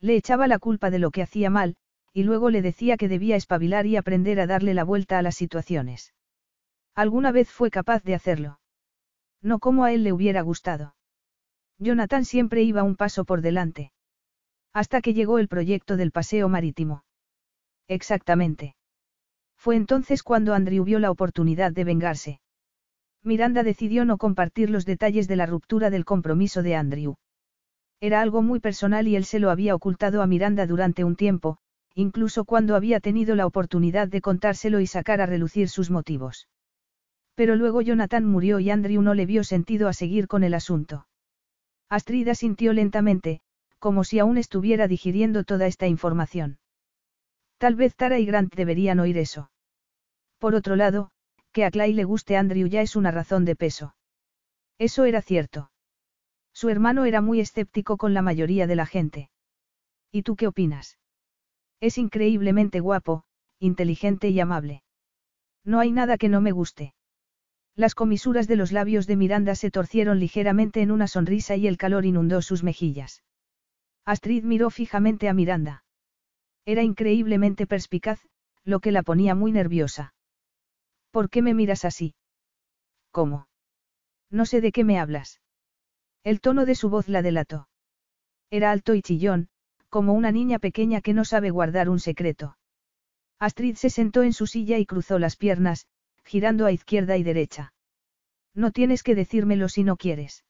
Speaker 2: Le echaba la culpa de lo que hacía mal, y luego le decía que debía espabilar y aprender a darle la vuelta a las situaciones. Alguna vez fue capaz de hacerlo. No como a él le hubiera gustado. Jonathan siempre iba un paso por delante. Hasta que llegó el proyecto del paseo marítimo. Exactamente. Fue entonces cuando Andrew vio la oportunidad de vengarse. Miranda decidió no compartir los detalles de la ruptura del compromiso de Andrew. Era algo muy personal y él se lo había ocultado a Miranda durante un tiempo, incluso cuando había tenido la oportunidad de contárselo y sacar a relucir sus motivos. Pero luego Jonathan murió y Andrew no le vio sentido a seguir con el asunto. Astrid sintió lentamente, como si aún estuviera digiriendo toda esta información. Tal vez Tara y Grant deberían oír eso. Por otro lado, que a Clay le guste Andrew ya es una razón de peso. Eso era cierto. Su hermano era muy escéptico con la mayoría de la gente. ¿Y tú qué opinas? Es increíblemente guapo, inteligente y amable. No hay nada que no me guste. Las comisuras de los labios de Miranda se torcieron ligeramente en una sonrisa y el calor inundó sus mejillas. Astrid miró fijamente a Miranda. Era increíblemente perspicaz, lo que la ponía muy nerviosa. ¿Por qué me miras así? ¿Cómo? No sé de qué me hablas. El tono de su voz la delató. Era alto y chillón, como una niña pequeña que no sabe guardar un secreto. Astrid se sentó en su silla y cruzó las piernas, girando a izquierda y derecha. No tienes que decírmelo si no quieres.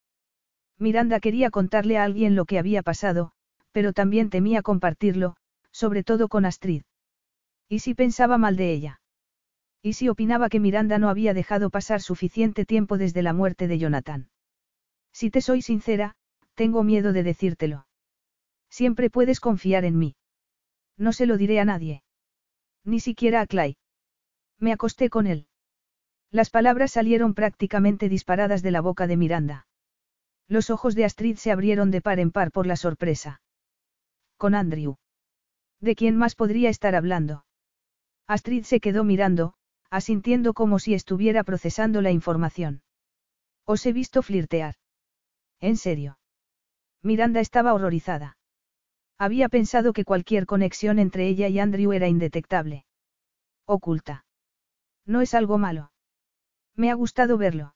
Speaker 2: Miranda quería contarle a alguien lo que había pasado, pero también temía compartirlo, sobre todo con Astrid. ¿Y si pensaba mal de ella? ¿Y si opinaba que Miranda no había dejado pasar suficiente tiempo desde la muerte de Jonathan? Si te soy sincera, tengo miedo de decírtelo. Siempre puedes confiar en mí. No se lo diré a nadie. Ni siquiera a Clay. Me acosté con él. Las palabras salieron prácticamente disparadas de la boca de Miranda. Los ojos de Astrid se abrieron de par en par por la sorpresa. Con Andrew. ¿De quién más podría estar hablando? Astrid se quedó mirando, asintiendo como si estuviera procesando la información. Os he visto flirtear. ¿En serio? Miranda estaba horrorizada. Había pensado que cualquier conexión entre ella y Andrew era indetectable. Oculta. No es algo malo. Me ha gustado verlo.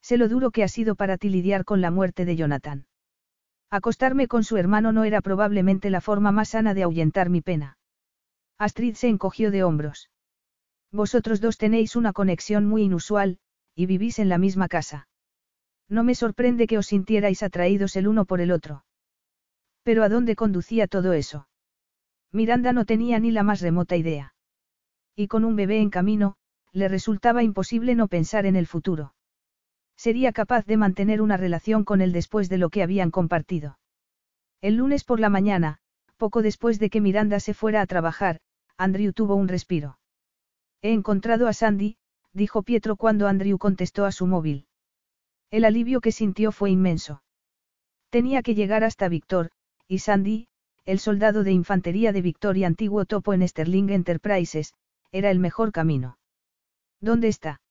Speaker 2: Sé lo duro que ha sido para ti lidiar con la muerte de Jonathan. Acostarme con su hermano no era probablemente la forma más sana de ahuyentar mi pena. Astrid se encogió de hombros. Vosotros dos tenéis una conexión muy inusual, y vivís en la misma casa. No me sorprende que os sintierais atraídos el uno por el otro. Pero ¿a dónde conducía todo eso? Miranda no tenía ni la más remota idea. Y con un bebé en camino, le resultaba imposible no pensar en el futuro. Sería capaz de mantener una relación con él después de lo que habían compartido. El lunes por la mañana, poco después de que Miranda se fuera a trabajar, Andrew tuvo un respiro. He encontrado a Sandy, dijo Pietro cuando Andrew contestó a su móvil. El alivio que sintió fue inmenso. Tenía que llegar hasta Victor, y Sandy, el soldado de infantería de Victor y antiguo topo en Sterling Enterprises, era el mejor camino. ¿Dónde está?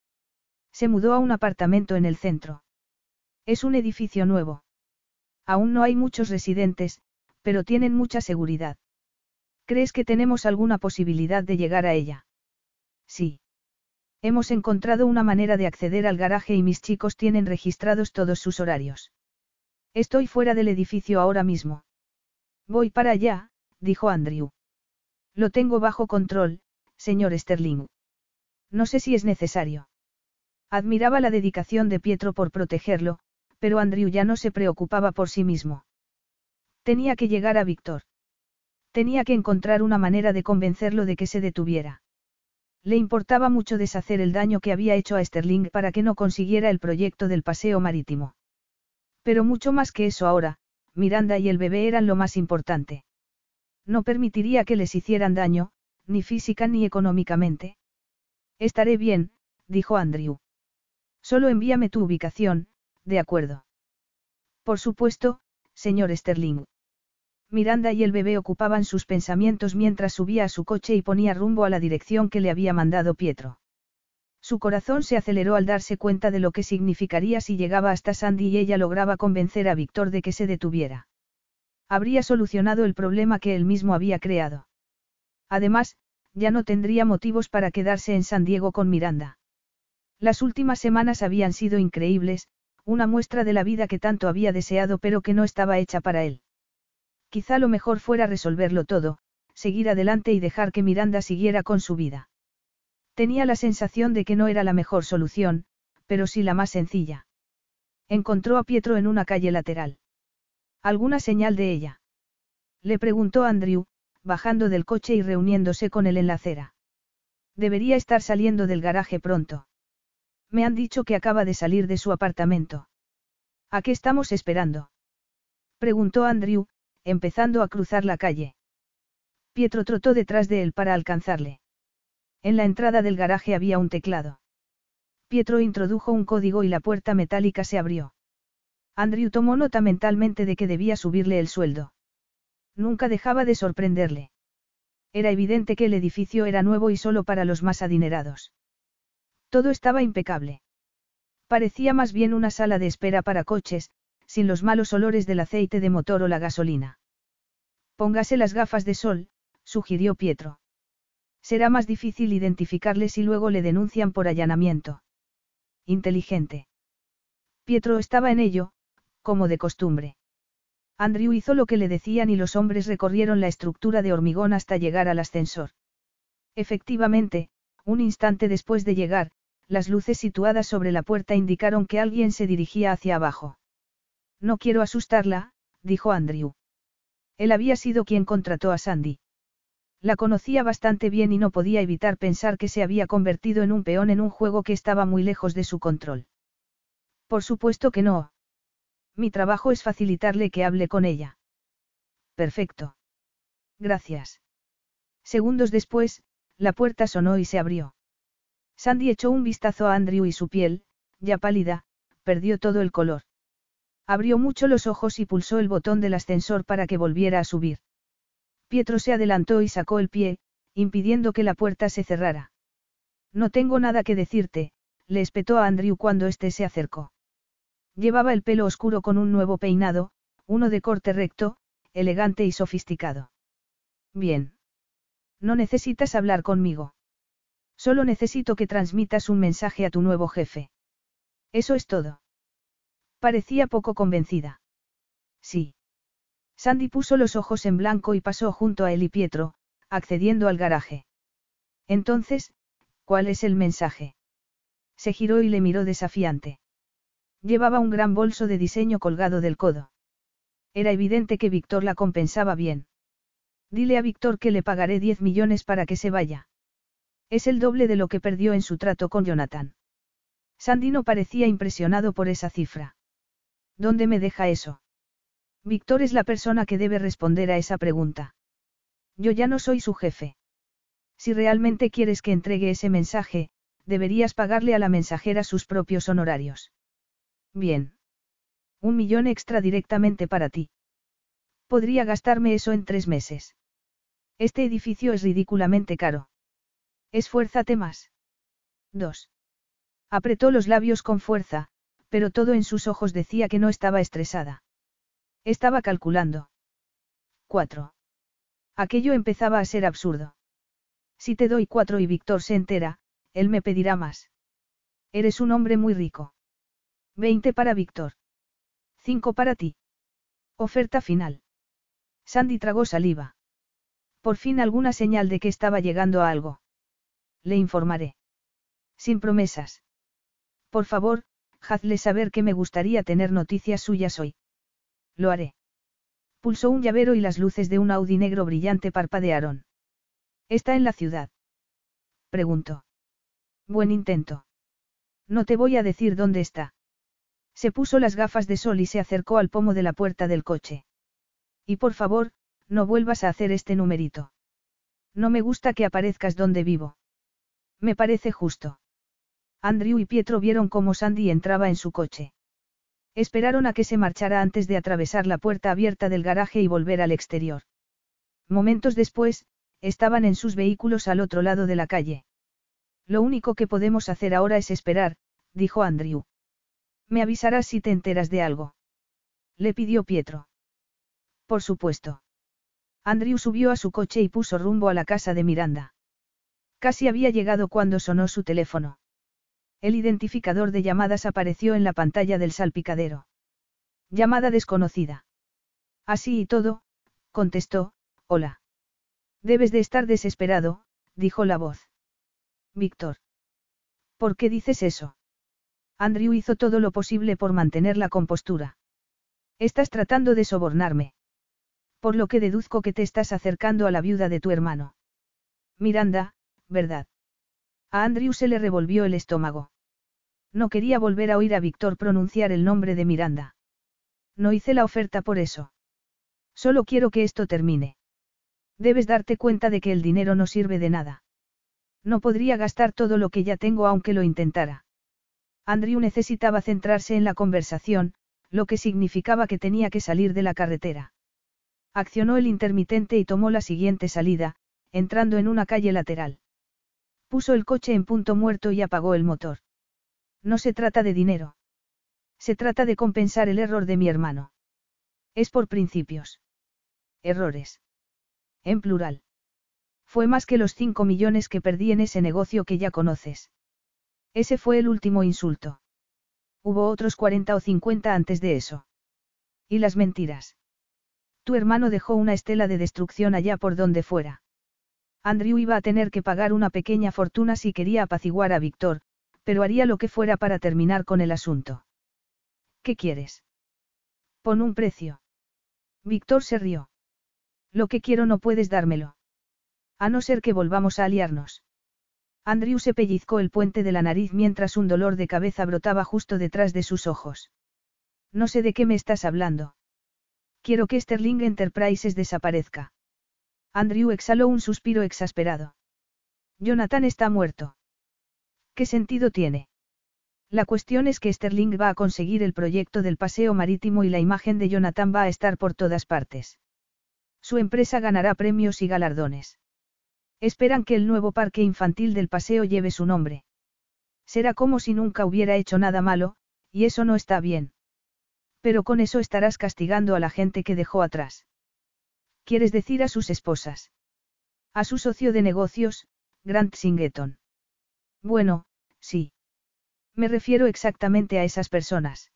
Speaker 2: Se mudó a un apartamento en el centro. Es un edificio nuevo. Aún no hay muchos residentes, pero tienen mucha seguridad. ¿Crees que tenemos alguna posibilidad de llegar a ella? Sí. Hemos encontrado una manera de acceder al garaje y mis chicos tienen registrados todos sus horarios. Estoy fuera del edificio ahora mismo. Voy para allá, dijo Andrew. Lo tengo bajo control, señor Sterling. No sé si es necesario. Admiraba la dedicación de Pietro por protegerlo, pero Andrew ya no se preocupaba por sí mismo. Tenía que llegar a Víctor. Tenía que encontrar una manera de convencerlo de que se detuviera. Le importaba mucho deshacer el daño que había hecho a Sterling para que no consiguiera el proyecto del paseo marítimo. Pero mucho más que eso ahora, Miranda y el bebé eran lo más importante. No permitiría que les hicieran daño, ni física ni económicamente. Estaré bien, dijo Andrew. Solo envíame tu ubicación, de acuerdo. Por supuesto, señor Sterling. Miranda y el bebé ocupaban sus pensamientos mientras subía a su coche y ponía rumbo a la dirección que le había mandado Pietro. Su corazón se aceleró al darse cuenta de lo que significaría si llegaba hasta Sandy y ella lograba convencer a Víctor de que se detuviera. Habría solucionado el problema que él mismo había creado. Además, ya no tendría motivos para quedarse en San Diego con Miranda. Las últimas semanas habían sido increíbles, una muestra de la vida que tanto había deseado pero que no estaba hecha para él. Quizá lo mejor fuera resolverlo todo, seguir adelante y dejar que Miranda siguiera con su vida. Tenía la sensación de que no era la mejor solución, pero sí la más sencilla. Encontró a Pietro en una calle lateral. ¿Alguna señal de ella? Le preguntó Andrew, bajando del coche y reuniéndose con él en la acera. Debería estar saliendo del garaje pronto. Me han dicho que acaba de salir de su apartamento. ¿A qué estamos esperando? Preguntó Andrew, empezando a cruzar la calle. Pietro trotó detrás de él para alcanzarle. En la entrada del garaje había un teclado. Pietro introdujo un código y la puerta metálica se abrió. Andrew tomó nota mentalmente de que debía subirle el sueldo. Nunca dejaba de sorprenderle. Era evidente que el edificio era nuevo y solo para los más adinerados. Todo estaba impecable. Parecía más bien una sala de espera para coches, sin los malos olores del aceite de motor o la gasolina. Póngase las gafas de sol, sugirió Pietro. Será más difícil identificarle si luego le denuncian por allanamiento. Inteligente. Pietro estaba en ello, como de costumbre. Andrew hizo lo que le decían y los hombres recorrieron la estructura de hormigón hasta llegar al ascensor. Efectivamente, un instante después de llegar, las luces situadas sobre la puerta indicaron que alguien se dirigía hacia abajo. No quiero asustarla, dijo Andrew. Él había sido quien contrató a Sandy. La conocía bastante bien y no podía evitar pensar que se había convertido en un peón en un juego que estaba muy lejos de su control. Por supuesto que no. Mi trabajo es facilitarle que hable con ella. Perfecto. Gracias. Segundos después, la puerta sonó y se abrió. Sandy echó un vistazo a Andrew y su piel, ya pálida, perdió todo el color. Abrió mucho los ojos y pulsó el botón del ascensor para que volviera a subir. Pietro se adelantó y sacó el pie, impidiendo que la puerta se cerrara. No tengo nada que decirte, le espetó a Andrew cuando éste se acercó. Llevaba el pelo oscuro con un nuevo peinado, uno de corte recto, elegante y sofisticado. Bien. No necesitas hablar conmigo. Solo necesito que transmitas un mensaje a tu nuevo jefe. Eso es todo. Parecía poco convencida. Sí. Sandy puso los ojos en blanco y pasó junto a él y Pietro, accediendo al garaje. Entonces, ¿cuál es el mensaje? Se giró y le miró desafiante. Llevaba un gran bolso de diseño colgado del codo. Era evidente que Víctor la compensaba bien. Dile a Víctor que le pagaré 10 millones para que se vaya. Es el doble de lo que perdió en su trato con Jonathan. Sandy no parecía impresionado por esa cifra. ¿Dónde me deja eso? Víctor es la persona que debe responder a esa pregunta. Yo ya no soy su jefe. Si realmente quieres que entregue ese mensaje, deberías pagarle a la mensajera sus propios honorarios. Bien. Un millón extra directamente para ti. Podría gastarme eso en tres meses. Este edificio es ridículamente caro. Esfuérzate más. 2. Apretó los labios con fuerza, pero todo en sus ojos decía que no estaba estresada. Estaba calculando. 4. Aquello empezaba a ser absurdo. Si te doy cuatro y Víctor se entera, él me pedirá más. Eres un hombre muy rico. 20 para Víctor. 5 para ti. Oferta final. Sandy tragó saliva. Por fin alguna señal de que estaba llegando a algo. Le informaré. Sin promesas. Por favor, hazle saber que me gustaría tener noticias suyas hoy. Lo haré. Pulsó un llavero y las luces de un Audi negro brillante parpadearon. ¿Está en la ciudad? Preguntó. Buen intento. No te voy a decir dónde está. Se puso las gafas de sol y se acercó al pomo de la puerta del coche. Y por favor, no vuelvas a hacer este numerito. No me gusta que aparezcas donde vivo. Me parece justo. Andrew y Pietro vieron cómo Sandy entraba en su coche. Esperaron a que se marchara antes de atravesar la puerta abierta del garaje y volver al exterior. Momentos después, estaban en sus vehículos al otro lado de la calle. Lo único que podemos hacer ahora es esperar, dijo Andrew. Me avisarás si te enteras de algo. Le pidió Pietro. Por supuesto. Andrew subió a su coche y puso rumbo a la casa de Miranda. Casi había llegado cuando sonó su teléfono. El identificador de llamadas apareció en la pantalla del salpicadero. Llamada desconocida. Así y todo, contestó, hola. Debes de estar desesperado, dijo la voz. Víctor. ¿Por qué dices eso? Andrew hizo todo lo posible por mantener la compostura. Estás tratando de sobornarme. Por lo que deduzco que te estás acercando a la viuda de tu hermano. Miranda, ¿verdad? A Andrew se le revolvió el estómago. No quería volver a oír a Víctor pronunciar el nombre de Miranda. No hice la oferta por eso. Solo quiero que esto termine. Debes darte cuenta de que el dinero no sirve de nada. No podría gastar todo lo que ya tengo aunque lo intentara. Andrew necesitaba centrarse en la conversación, lo que significaba que tenía que salir de la carretera. Accionó el intermitente y tomó la siguiente salida, entrando en una calle lateral. Puso el coche en punto muerto y apagó el motor. No se trata de dinero. Se trata de compensar el error de mi hermano. Es por principios. Errores. En plural. Fue más que los 5 millones que perdí en ese negocio que ya conoces. Ese fue el último insulto. Hubo otros 40 o 50 antes de eso. ¿Y las mentiras? Tu hermano dejó una estela de destrucción allá por donde fuera. Andrew iba a tener que pagar una pequeña fortuna si quería apaciguar a Víctor, pero haría lo que fuera para terminar con el asunto. ¿Qué quieres? Pon un precio. Víctor se rió. Lo que quiero no puedes dármelo. A no ser que volvamos a aliarnos. Andrew se pellizcó el puente de la nariz mientras un dolor de cabeza brotaba justo detrás de sus ojos. No sé de qué me estás hablando. Quiero que Sterling Enterprises desaparezca. Andrew exhaló un suspiro exasperado. Jonathan está muerto. ¿Qué sentido tiene? La cuestión es que Sterling va a conseguir el proyecto del paseo marítimo y la imagen de Jonathan va a estar por todas partes. Su empresa ganará premios y galardones. Esperan que el nuevo parque infantil del paseo lleve su nombre. Será como si nunca hubiera hecho nada malo, y eso no está bien. Pero con eso estarás castigando a la gente que dejó atrás. ¿Quieres decir a sus esposas? A su socio de negocios, Grant Singeton. Bueno, sí. Me refiero exactamente a esas personas.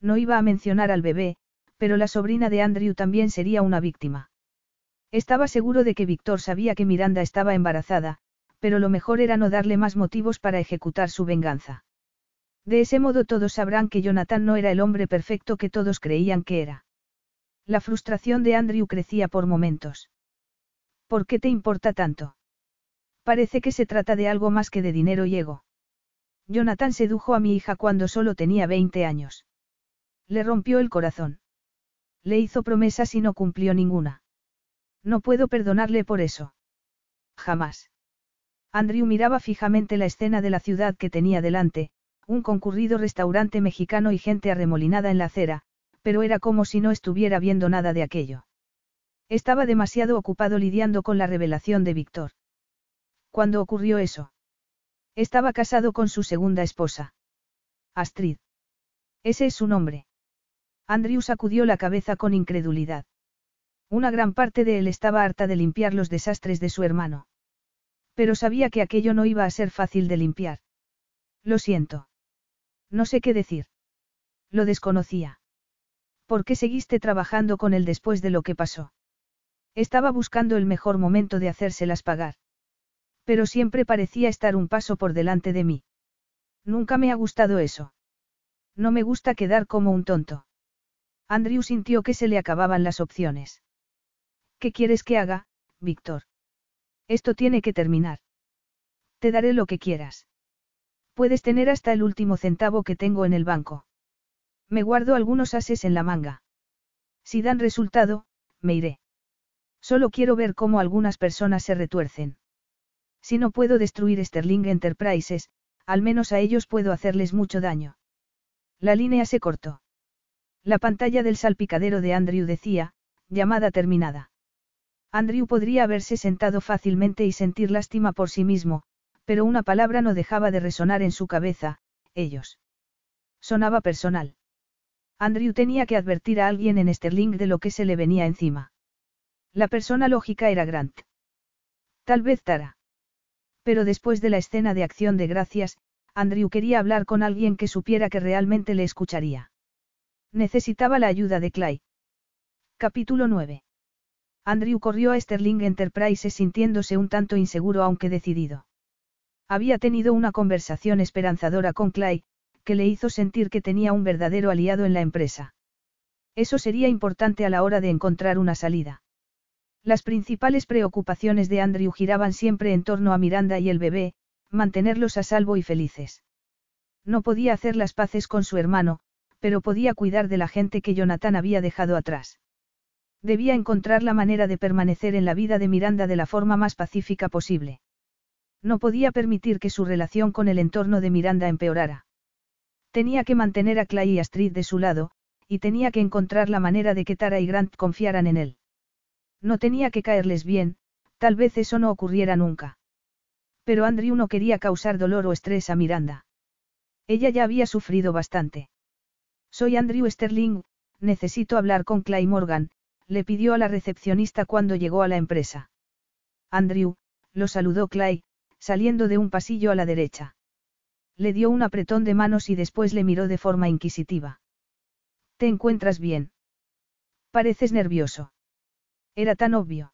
Speaker 2: No iba a mencionar al bebé, pero la sobrina de Andrew también sería una víctima. Estaba seguro de que Víctor sabía que Miranda estaba embarazada, pero lo mejor era no darle más motivos para ejecutar su venganza. De ese modo todos sabrán que Jonathan no era el hombre perfecto que todos creían que era. La frustración de Andrew crecía por momentos. ¿Por qué te importa tanto? Parece que se trata de algo más que de dinero y ego. Jonathan sedujo a mi hija cuando solo tenía 20 años. Le rompió el corazón. Le hizo promesas y no cumplió ninguna. No puedo perdonarle por eso. Jamás. Andrew miraba fijamente la escena de la ciudad que tenía delante, un concurrido restaurante mexicano y gente arremolinada en la acera, pero era como si no estuviera viendo nada de aquello. Estaba demasiado ocupado lidiando con la revelación de Víctor. ¿Cuándo ocurrió eso? Estaba casado con su segunda esposa. Astrid. Ese es su nombre. Andrew sacudió la cabeza con incredulidad. Una gran parte de él estaba harta de limpiar los desastres de su hermano. Pero sabía que aquello no iba a ser fácil de limpiar. Lo siento. No sé qué decir. Lo desconocía. ¿Por qué seguiste trabajando con él después de lo que pasó? Estaba buscando el mejor momento de hacérselas pagar. Pero siempre parecía estar un paso por delante de mí. Nunca me ha gustado eso. No me gusta quedar como un tonto. Andrew sintió que se le acababan las opciones. ¿Qué quieres que haga, Víctor? Esto tiene que terminar. Te daré lo que quieras. Puedes tener hasta el último centavo que tengo en el banco. Me guardo algunos ases en la manga. Si dan resultado, me iré. Solo quiero ver cómo algunas personas se retuercen. Si no puedo destruir Sterling Enterprises, al menos a ellos puedo hacerles mucho daño. La línea se cortó. La pantalla del salpicadero de Andrew decía, llamada terminada. Andrew podría haberse sentado fácilmente y sentir lástima por sí mismo, pero una palabra no dejaba de resonar en su cabeza, ellos. Sonaba personal. Andrew tenía que advertir a alguien en Sterling de lo que se le venía encima. La persona lógica era Grant. Tal vez Tara. Pero después de la escena de acción de gracias, Andrew quería hablar con alguien que supiera que realmente le escucharía. Necesitaba la ayuda de Clay. Capítulo 9. Andrew corrió a Sterling Enterprises sintiéndose un tanto inseguro aunque decidido. Había tenido una conversación esperanzadora con Clay, que le hizo sentir que tenía un verdadero aliado en la empresa. Eso sería importante a la hora de encontrar una salida. Las principales preocupaciones de Andrew giraban siempre en torno a Miranda y el bebé, mantenerlos a salvo y felices. No podía hacer las paces con su hermano, pero podía cuidar de la gente que Jonathan había dejado atrás. Debía encontrar la manera de permanecer en la vida de Miranda de la forma más pacífica posible. No podía permitir que su relación con el entorno de Miranda empeorara. Tenía que mantener a Clay y Astrid de su lado, y tenía que encontrar la manera de que Tara y Grant confiaran en él. No tenía que caerles bien, tal vez eso no ocurriera nunca. Pero Andrew no quería causar dolor o estrés a Miranda. Ella ya había sufrido bastante. Soy Andrew Sterling, necesito hablar con Clay Morgan, le pidió a la recepcionista cuando llegó a la empresa. Andrew, lo saludó Clay, saliendo de un pasillo a la derecha. Le dio un apretón de manos y después le miró de forma inquisitiva. ¿Te encuentras bien? Pareces nervioso. Era tan obvio.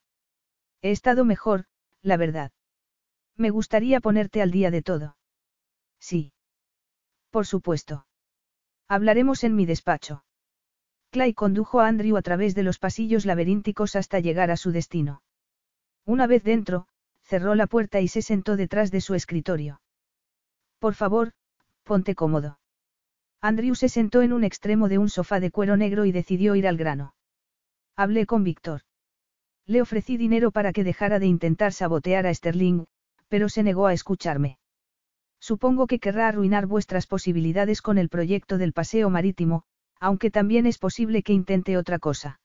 Speaker 2: He estado mejor, la verdad. Me gustaría ponerte al día de todo. Sí. Por supuesto. Hablaremos en mi despacho. Clay condujo a Andrew a través de los pasillos laberínticos hasta llegar a su destino. Una vez dentro, cerró la puerta y se sentó detrás de su escritorio. Por favor, ponte cómodo. Andrew se sentó en un extremo de un sofá de cuero negro y decidió ir al grano. Hablé con Víctor. Le ofrecí dinero para que dejara de intentar sabotear a Sterling, pero se negó a escucharme. Supongo que querrá arruinar vuestras posibilidades con el proyecto del paseo marítimo, aunque también es posible que intente otra cosa.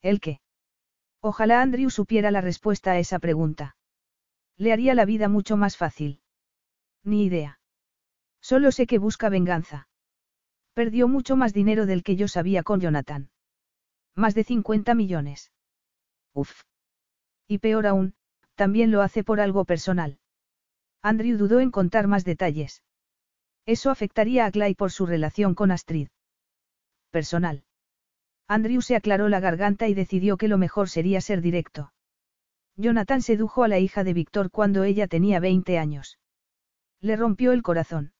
Speaker 2: ¿El qué? Ojalá Andrew supiera la respuesta a esa pregunta. Le haría la vida mucho más fácil. Ni idea. Solo sé que busca venganza. Perdió mucho más dinero del que yo sabía con Jonathan. Más de 50 millones. Uf. Y peor aún, también lo hace por algo personal. Andrew dudó en contar más detalles. Eso afectaría a Clay por su relación con Astrid. Personal. Andrew se aclaró la garganta y decidió que lo mejor sería ser directo. Jonathan sedujo a la hija de Víctor cuando ella tenía 20 años. Le rompió el corazón.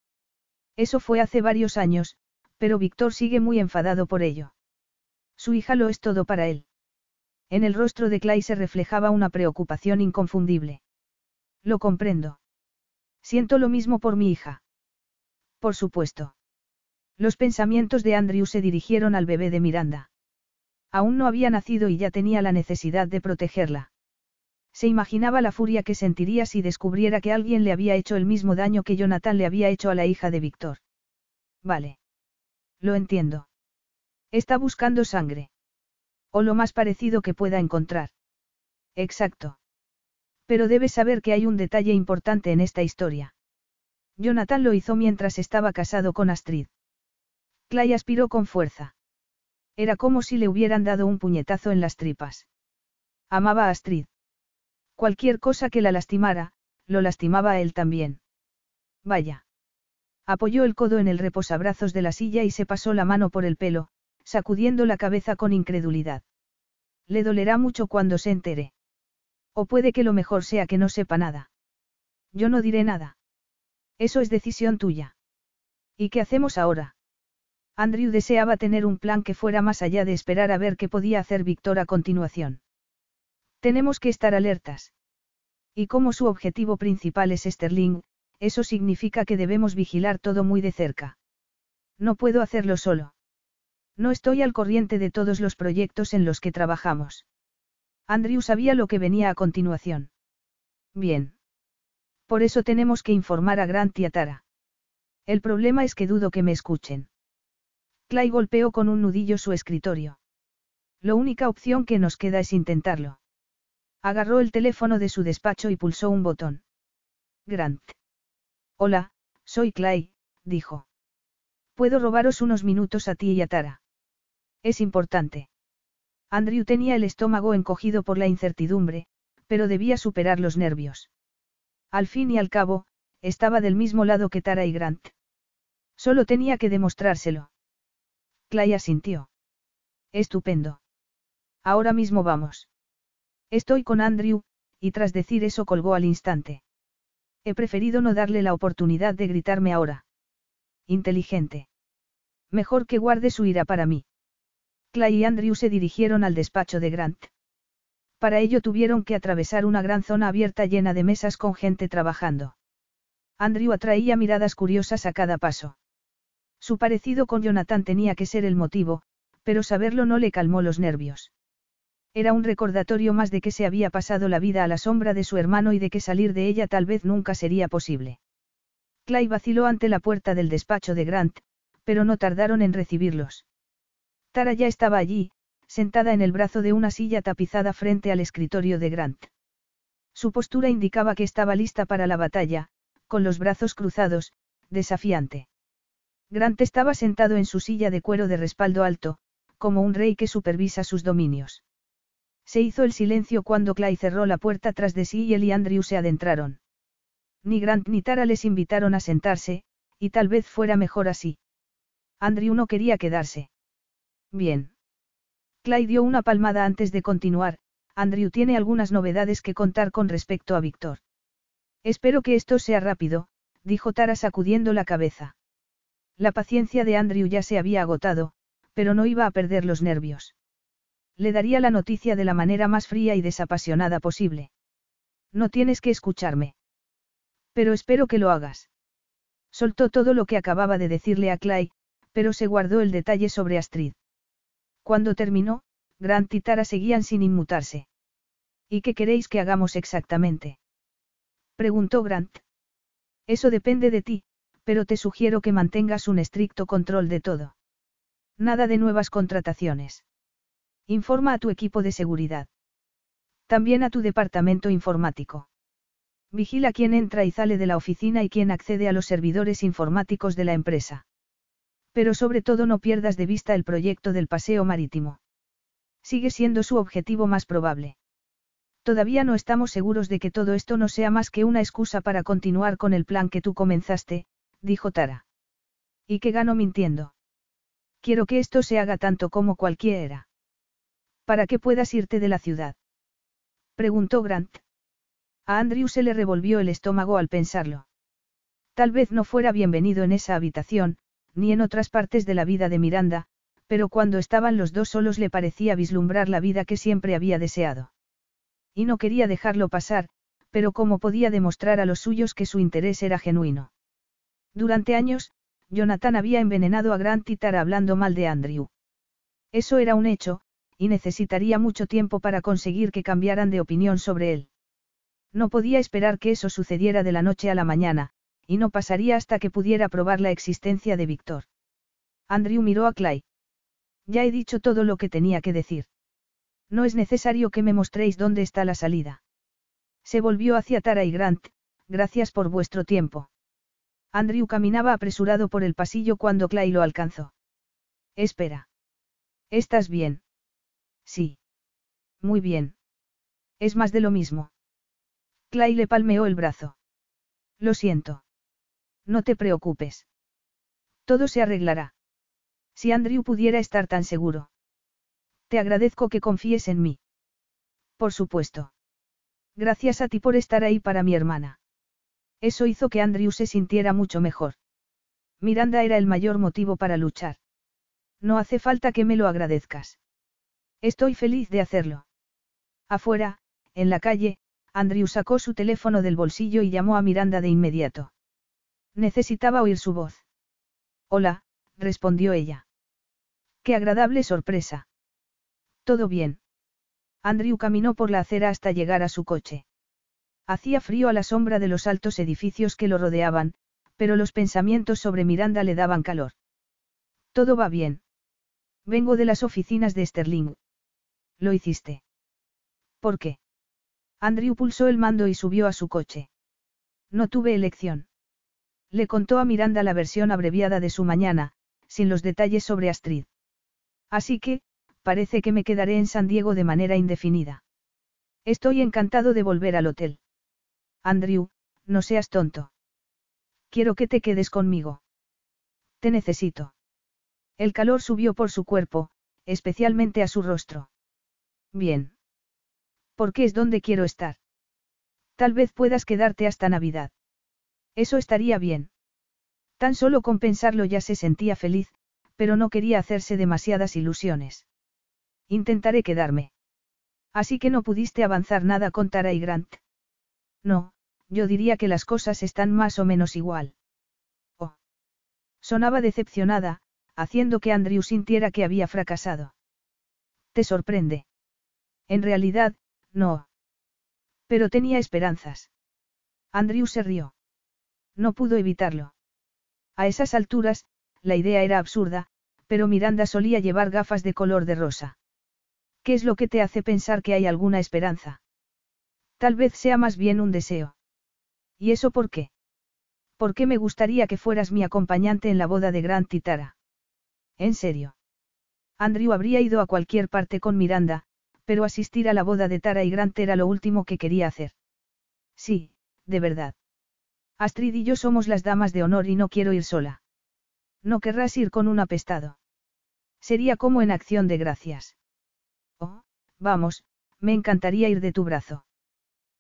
Speaker 2: Eso fue hace varios años, pero Víctor sigue muy enfadado por ello. Su hija lo es todo para él. En el rostro de Clay se reflejaba una preocupación inconfundible. Lo comprendo. Siento lo mismo por mi hija. Por supuesto. Los pensamientos de Andrew se dirigieron al bebé de Miranda. Aún no había nacido y ya tenía la necesidad de protegerla. Se imaginaba la furia que sentiría si descubriera que alguien le había hecho el mismo daño que Jonathan le había hecho a la hija de Víctor. Vale. Lo entiendo. Está buscando sangre. O lo más parecido que pueda encontrar. Exacto. Pero debes saber que hay un detalle importante en esta historia. Jonathan lo hizo mientras estaba casado con Astrid. Clay aspiró con fuerza. Era como si le hubieran dado un puñetazo en las tripas. Amaba a Astrid. Cualquier cosa que la lastimara, lo lastimaba a él también. Vaya. Apoyó el codo en el reposabrazos de la silla y se pasó la mano por el pelo, sacudiendo la cabeza con incredulidad. Le dolerá mucho cuando se entere. O puede que lo mejor sea que no sepa nada. Yo no diré nada. Eso es decisión tuya. ¿Y qué hacemos ahora? Andrew deseaba tener un plan que fuera más allá de esperar a ver qué podía hacer Víctor a continuación. Tenemos que estar alertas. Y como su objetivo principal es Sterling, eso significa que debemos vigilar todo muy de cerca. No puedo hacerlo solo. No estoy al corriente de todos los proyectos en los que trabajamos. Andrew sabía lo que venía a continuación. Bien. Por eso tenemos que informar a Grant y a Tara. El problema es que dudo que me escuchen. Clay golpeó con un nudillo su escritorio. La única opción que nos queda es intentarlo. Agarró el teléfono de su despacho y pulsó un botón. Grant. Hola, soy Clay, dijo. Puedo robaros unos minutos a ti y a Tara. Es importante. Andrew tenía el estómago encogido por la incertidumbre, pero debía superar los nervios. Al fin y al cabo, estaba del mismo lado que Tara y Grant. Solo tenía que demostrárselo. Clay asintió. Estupendo. Ahora mismo vamos. Estoy con Andrew, y tras decir eso colgó al instante. He preferido no darle la oportunidad de gritarme ahora. Inteligente. Mejor que guarde su ira para mí. Clay y Andrew se dirigieron al despacho de Grant. Para ello tuvieron que atravesar una gran zona abierta llena de mesas con gente trabajando. Andrew atraía miradas curiosas a cada paso. Su parecido con Jonathan tenía que ser el motivo, pero saberlo no le calmó los nervios. Era un recordatorio más de que se había pasado la vida a la sombra de su hermano y de que salir de ella tal vez nunca sería posible. Clay vaciló ante la puerta del despacho de Grant, pero no tardaron en recibirlos. Tara ya estaba allí, sentada en el brazo de una silla tapizada frente al escritorio de Grant. Su postura indicaba que estaba lista para la batalla, con los brazos cruzados, desafiante. Grant estaba sentado en su silla de cuero de respaldo alto, como un rey que supervisa sus dominios. Se hizo el silencio cuando Clay cerró la puerta tras de sí y él y Andrew se adentraron. Ni Grant ni Tara les invitaron a sentarse, y tal vez fuera mejor así. Andrew no quería quedarse. Bien. Clay dio una palmada antes de continuar, Andrew tiene algunas novedades que contar con respecto a Víctor. Espero que esto sea rápido, dijo Tara sacudiendo la cabeza. La paciencia de Andrew ya se había agotado, pero no iba a perder los nervios. Le daría la noticia de la manera más fría y desapasionada posible. No tienes que escucharme. Pero espero que lo hagas. Soltó todo lo que acababa de decirle a Clay, pero se guardó el detalle sobre Astrid. Cuando terminó, Grant y Tara seguían sin inmutarse. ¿Y qué queréis que hagamos exactamente? Preguntó Grant. Eso depende de ti, pero te sugiero que mantengas un estricto control de todo. Nada de nuevas contrataciones. Informa a tu equipo de seguridad. También a tu departamento informático. Vigila quién entra y sale de la oficina y quién accede a los servidores informáticos de la empresa. Pero sobre todo no pierdas de vista el proyecto del paseo marítimo. Sigue siendo su objetivo más probable. Todavía no estamos seguros de que todo esto no sea más que una excusa para continuar con el plan que tú comenzaste, dijo Tara. ¿Y qué gano mintiendo? Quiero que esto se haga tanto como cualquiera. Para que puedas irte de la ciudad. Preguntó Grant. A Andrew se le revolvió el estómago al pensarlo. Tal vez no fuera bienvenido en esa habitación, ni en otras partes de la vida de Miranda, pero cuando estaban los dos solos le parecía vislumbrar la vida que siempre había deseado. Y no quería dejarlo pasar, pero cómo podía demostrar a los suyos que su interés era genuino. Durante años, Jonathan había envenenado a Grant y Tara hablando mal de Andrew. Eso era un hecho, y necesitaría mucho tiempo para conseguir que cambiaran de opinión sobre él. No podía esperar que eso sucediera de la noche a la mañana, y no pasaría hasta que pudiera probar la existencia de Víctor. Andrew miró a Clay. Ya he dicho todo lo que tenía que decir. No es necesario que me mostréis dónde está la salida. Se volvió hacia Tara y Grant, gracias por vuestro tiempo. Andrew caminaba apresurado por el pasillo cuando Clay lo alcanzó. Espera. ¿Estás bien? Sí. Muy bien. Es más de lo mismo. Clay le palmeó el brazo. Lo siento. No te preocupes. Todo se arreglará. Si Andrew pudiera estar tan seguro. Te agradezco que confíes en mí. Por supuesto. Gracias a ti por estar ahí para mi hermana. Eso hizo que Andrew se sintiera mucho mejor. Miranda era el mayor motivo para luchar. No hace falta que me lo agradezcas. Estoy feliz de hacerlo. Afuera, en la calle, Andrew sacó su teléfono del bolsillo y llamó a Miranda de inmediato. Necesitaba oír su voz. Hola, respondió ella. Qué agradable sorpresa. Todo bien. Andrew caminó por la acera hasta llegar a su coche. Hacía frío a la sombra de los altos edificios que lo rodeaban, pero los pensamientos sobre Miranda le daban calor. Todo va bien. Vengo de las oficinas de Sterling. Lo hiciste. ¿Por qué? Andrew pulsó el mando y subió a su coche. No tuve elección. Le contó a Miranda la versión abreviada de su mañana, sin los detalles sobre Astrid. Así que, parece que me quedaré en San Diego de manera indefinida. Estoy encantado de volver al hotel. Andrew, no seas tonto. Quiero que te quedes conmigo. Te necesito. El calor subió por su cuerpo, especialmente a su rostro. Bien. Porque es donde quiero estar. Tal vez puedas quedarte hasta Navidad. Eso estaría bien. Tan solo con pensarlo ya se sentía feliz, pero no quería hacerse demasiadas ilusiones. Intentaré quedarme. Así que no pudiste avanzar nada con Tara y Grant. No, yo diría que las cosas están más o menos igual. Oh. Sonaba decepcionada, haciendo que Andrew sintiera que había fracasado. ¿Te sorprende? En realidad, no. Pero tenía esperanzas. Andrew se rió. No pudo evitarlo. A esas alturas, la idea era absurda, pero Miranda solía llevar gafas de color de rosa. ¿Qué es lo que te hace pensar que hay alguna esperanza? Tal vez sea más bien un deseo. ¿Y eso por qué? ¿Por qué me gustaría que fueras mi acompañante en la boda de Grant y Tara? En serio. Andrew habría ido a cualquier parte con Miranda, pero asistir a la boda de Tara y Grant era lo último que quería hacer. Sí, de verdad. Astrid y yo somos las damas de honor y no quiero ir sola. No querrás ir con un apestado. Sería como en acción de gracias. Oh, vamos, me encantaría ir de tu brazo.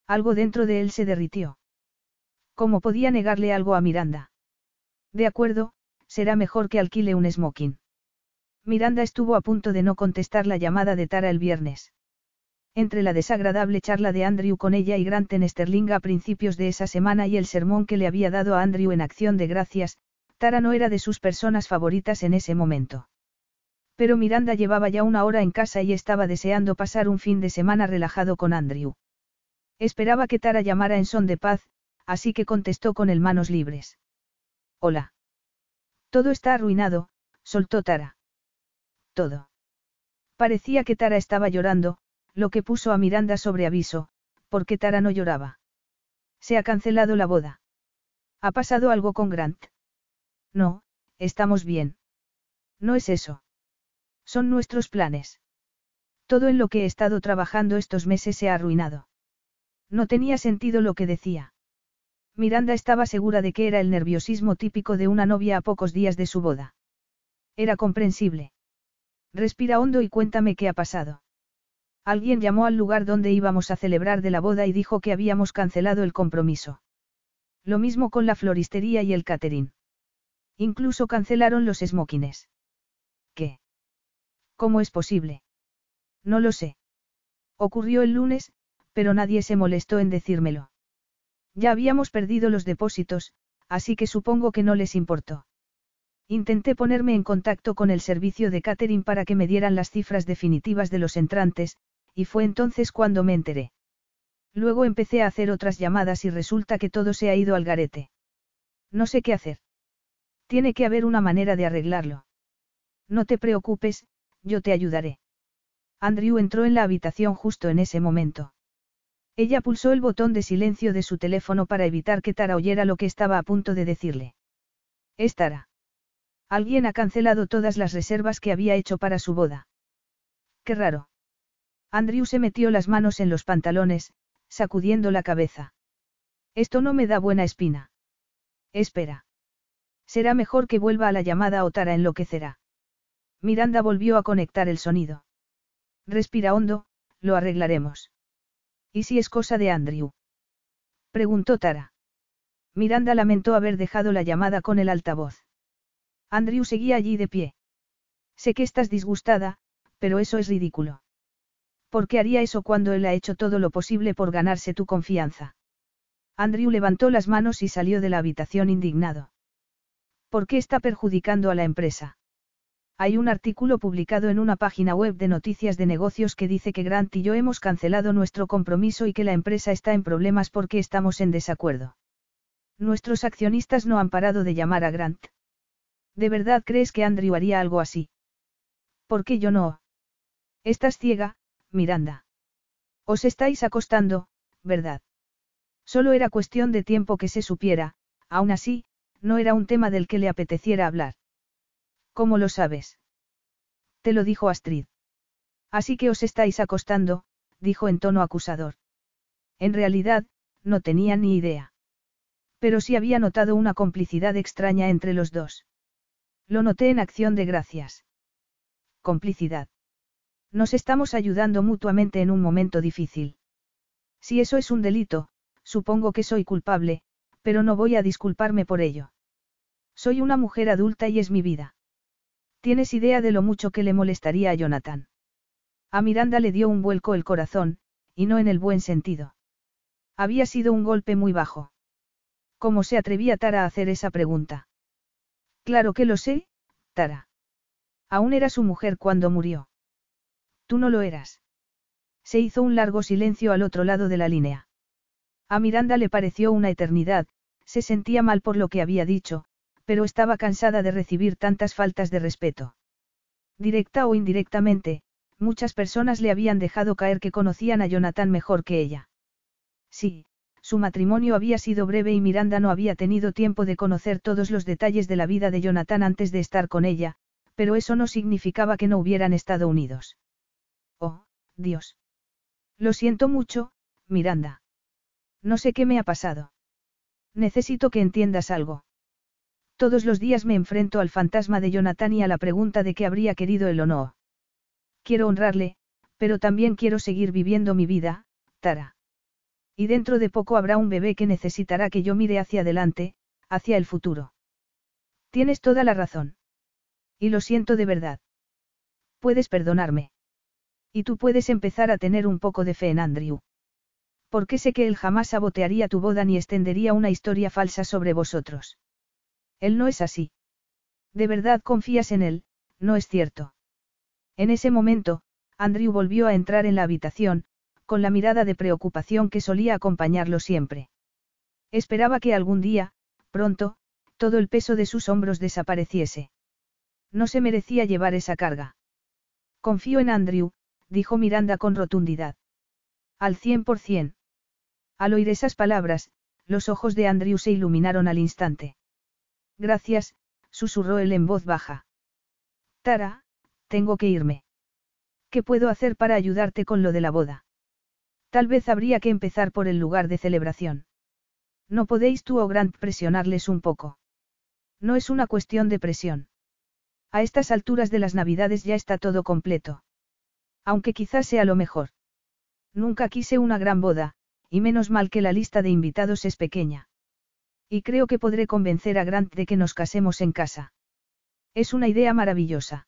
Speaker 2: Algo dentro de él se derritió. ¿Cómo podía negarle algo a Miranda? De acuerdo, será mejor que alquile un smoking. Miranda estuvo a punto de no contestar la llamada de Tara el viernes. Entre la desagradable charla de Andrew con ella y Grant en Sterling a principios de esa semana y el sermón que le había dado a Andrew en acción de gracias, Tara no era de sus personas favoritas en ese momento. Pero Miranda llevaba ya una hora en casa y estaba deseando pasar un fin de semana relajado con Andrew. Esperaba que Tara llamara en son de paz, así que contestó con el manos libres. Hola. Todo está arruinado, soltó Tara. Todo. Parecía que Tara estaba llorando, lo que puso a Miranda sobre aviso, porque Tara no lloraba. Se ha cancelado la boda. ¿Ha pasado algo con Grant? No, estamos bien. No es eso. Son nuestros planes. Todo en lo que he estado trabajando estos meses se ha arruinado. No tenía sentido lo que decía. Miranda estaba segura de que era el nerviosismo típico de una novia a pocos días de su boda. Era comprensible. Respira hondo y cuéntame qué ha pasado. Alguien llamó al lugar donde íbamos a celebrar de la boda y dijo que habíamos cancelado el compromiso. Lo mismo con la floristería y el catering. Incluso cancelaron los smokines. ¿Qué? ¿Cómo es posible? No lo sé. Ocurrió el lunes, pero nadie se molestó en decírmelo. Ya habíamos perdido los depósitos, así que supongo que no les importó. Intenté ponerme en contacto con el servicio de catering para que me dieran las cifras definitivas de los entrantes, y fue entonces cuando me enteré. Luego empecé a hacer otras llamadas y resulta que todo se ha ido al garete. No sé qué hacer. Tiene que haber una manera de arreglarlo. No te preocupes, yo te ayudaré. Andrew entró en la habitación justo en ese momento. Ella pulsó el botón de silencio de su teléfono para evitar que Tara oyera lo que estaba a punto de decirle. Es Tara. Alguien ha cancelado todas las reservas que había hecho para su boda. Qué raro. Andrew se metió las manos en los pantalones, sacudiendo la cabeza. Esto no me da buena espina. Espera. Será mejor que vuelva a la llamada o Tara enloquecerá. Miranda volvió a conectar el sonido. Respira hondo, lo arreglaremos. ¿Y si es cosa de Andrew? Preguntó Tara. Miranda lamentó haber dejado la llamada con el altavoz. Andrew seguía allí de pie. Sé que estás disgustada, pero eso es ridículo. ¿Por qué haría eso cuando él ha hecho todo lo posible por ganarse tu confianza? Andrew levantó las manos y salió de la habitación indignado. ¿Por qué está perjudicando a la empresa? Hay un artículo publicado en una página web de noticias de negocios que dice que Grant y yo hemos cancelado nuestro compromiso y que la empresa está en problemas porque estamos en desacuerdo. Nuestros accionistas no han parado de llamar a Grant. ¿De verdad crees que Andrew haría algo así? ¿Por qué yo no? Estás ciega, Miranda. Os estáis acostando, ¿verdad? Solo era cuestión de tiempo que se supiera, aún así, no era un tema del que le apeteciera hablar. ¿Cómo lo sabes? Te lo dijo Astrid. Así que os estáis acostando, dijo en tono acusador. En realidad, no tenía ni idea. Pero sí había notado una complicidad extraña entre los dos. Lo noté en acción de gracias. Complicidad. Nos estamos ayudando mutuamente en un momento difícil. Si eso es un delito, supongo que soy culpable, pero no voy a disculparme por ello. Soy una mujer adulta y es mi vida. ¿Tienes idea de lo mucho que le molestaría a Jonathan? A Miranda le dio un vuelco el corazón, y no en el buen sentido. Había sido un golpe muy bajo. ¿Cómo se atrevía Tara a hacer esa pregunta? Claro que lo sé, Tara. Aún era su mujer cuando murió. Tú no lo eras. Se hizo un largo silencio al otro lado de la línea. A Miranda le pareció una eternidad, se sentía mal por lo que había dicho, pero estaba cansada de recibir tantas faltas de respeto. Directa o indirectamente, muchas personas le habían dejado caer que conocían a Jonathan mejor que ella. Sí, su matrimonio había sido breve y Miranda no había tenido tiempo de conocer todos los detalles de la vida de Jonathan antes de estar con ella, pero eso no significaba que no hubieran estado unidos. Dios. Lo siento mucho, Miranda. No sé qué me ha pasado. Necesito que entiendas algo. Todos los días me enfrento al fantasma de Jonathan y a la pregunta de qué habría querido él o no. Quiero honrarle, pero también quiero seguir viviendo mi vida, Tara. Y dentro de poco habrá un bebé que necesitará que yo mire hacia adelante, hacia el futuro. Tienes toda la razón. Y lo siento de verdad. Puedes perdonarme. Y tú puedes empezar a tener un poco de fe en Andrew. Porque sé que él jamás sabotearía tu boda ni extendería una historia falsa sobre vosotros. Él no es así. De verdad confías en él, no es cierto. En ese momento, Andrew volvió a entrar en la habitación, con la mirada de preocupación que solía acompañarlo siempre. Esperaba que algún día, pronto, todo el peso de sus hombros desapareciese. No se merecía llevar esa carga. Confío en Andrew, dijo Miranda con rotundidad. Al cien por cien. Al oír esas palabras, los ojos de Andrew se iluminaron al instante. Gracias, susurró él en voz baja. Tara, tengo que irme. ¿Qué puedo hacer para ayudarte con lo de la boda? Tal vez habría que empezar por el lugar de celebración. ¿No podéis tú o Grant presionarles un poco? No es una cuestión de presión. A estas alturas de las Navidades ya está todo completo. Aunque quizás sea lo mejor. Nunca quise una gran boda, y menos mal que la lista de invitados es pequeña. Y creo que podré convencer a Grant de que nos casemos en casa. Es una idea maravillosa.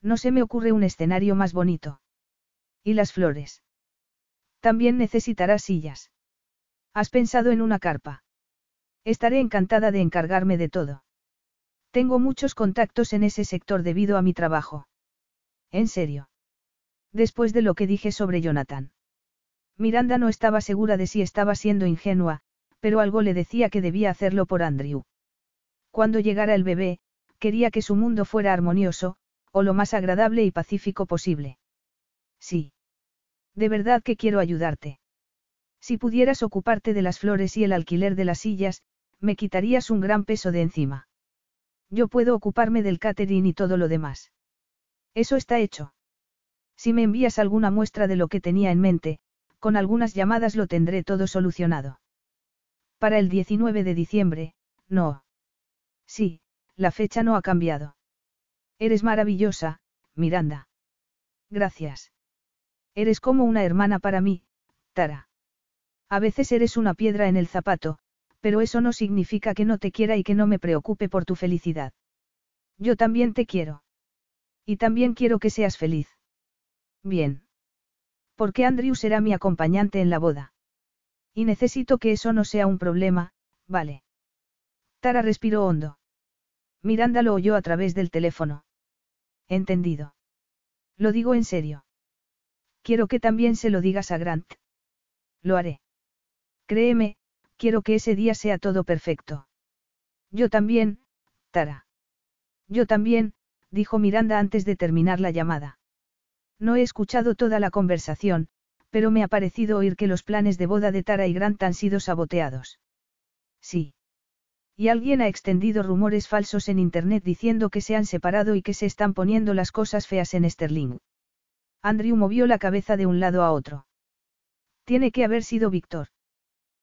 Speaker 2: No se me ocurre un escenario más bonito. ¿Y las flores? También necesitarás sillas. ¿Has pensado en una carpa? Estaré encantada de encargarme de todo. Tengo muchos contactos en ese sector debido a mi trabajo. ¿En serio? Después de lo que dije sobre Jonathan. Miranda no estaba segura de si estaba siendo ingenua, pero algo le decía que debía hacerlo por Andrew. Cuando llegara el bebé, quería que su mundo fuera armonioso, o lo más agradable y pacífico posible. Sí. De verdad que quiero ayudarte. Si pudieras ocuparte de las flores y el alquiler de las sillas, me quitarías un gran peso de encima. Yo puedo ocuparme del catering y todo lo demás. Eso está hecho. Si me envías alguna muestra de lo que tenía en mente, con algunas llamadas lo tendré todo solucionado. Para el 19 de diciembre, no. Sí, la fecha no ha cambiado. Eres maravillosa, Miranda. Gracias. Eres como una hermana para mí, Tara. A veces eres una piedra en el zapato, pero eso no significa que no te quiera y que no me preocupe por tu felicidad. Yo también te quiero. Y también quiero que seas feliz. Bien. Porque Andrew será mi acompañante en la boda. Y necesito que eso no sea un problema, vale. Tara respiró hondo. Miranda lo oyó a través del teléfono. Entendido. Lo digo en serio. Quiero que también se lo digas a Grant. Lo haré. Créeme, quiero que ese día sea todo perfecto. Yo también, Tara. Yo también, dijo Miranda antes de terminar la llamada. No he escuchado toda la conversación, pero me ha parecido oír que los planes de boda de Tara y Grant han sido saboteados. Sí. Y alguien ha extendido rumores falsos en Internet diciendo que se han separado y que se están poniendo las cosas feas en Sterling. Andrew movió la cabeza de un lado a otro. Tiene que haber sido Víctor.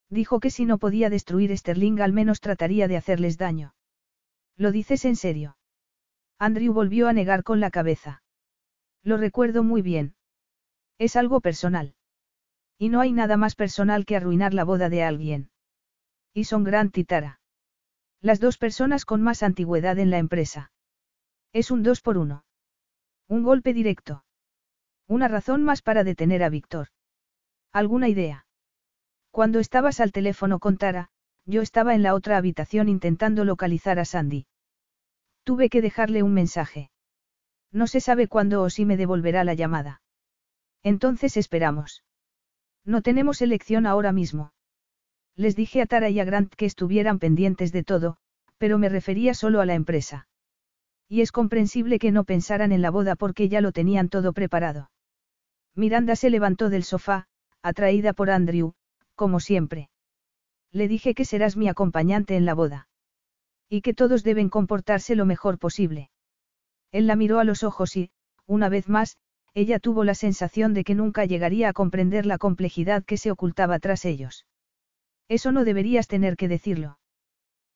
Speaker 2: Dijo que si no podía destruir Sterling al menos trataría de hacerles daño. ¿Lo dices en serio? Andrew volvió a negar con la cabeza. Lo recuerdo muy bien. Es algo personal. Y no hay nada más personal que arruinar la boda de alguien. Y son Grant y Tara. Las dos personas con más antigüedad en la empresa. Es un dos por uno. Un golpe directo. Una razón más para detener a Víctor. ¿Alguna idea? Cuando estabas al teléfono con Tara, yo estaba en la otra habitación intentando localizar a Sandy. Tuve que dejarle un mensaje. No se sabe cuándo o si me devolverá la llamada. Entonces esperamos. No tenemos elección ahora mismo. Les dije a Tara y a Grant que estuvieran pendientes de todo, pero me refería solo a la empresa. Y es comprensible que no pensaran en la boda porque ya lo tenían todo preparado. Miranda se levantó del sofá, atraída por Andrew, como siempre. Le dije que serás mi acompañante en la boda. Y que todos deben comportarse lo mejor posible. Él la miró a los ojos y, una vez más, ella tuvo la sensación de que nunca llegaría a comprender la complejidad que se ocultaba tras ellos. Eso no deberías tener que decirlo.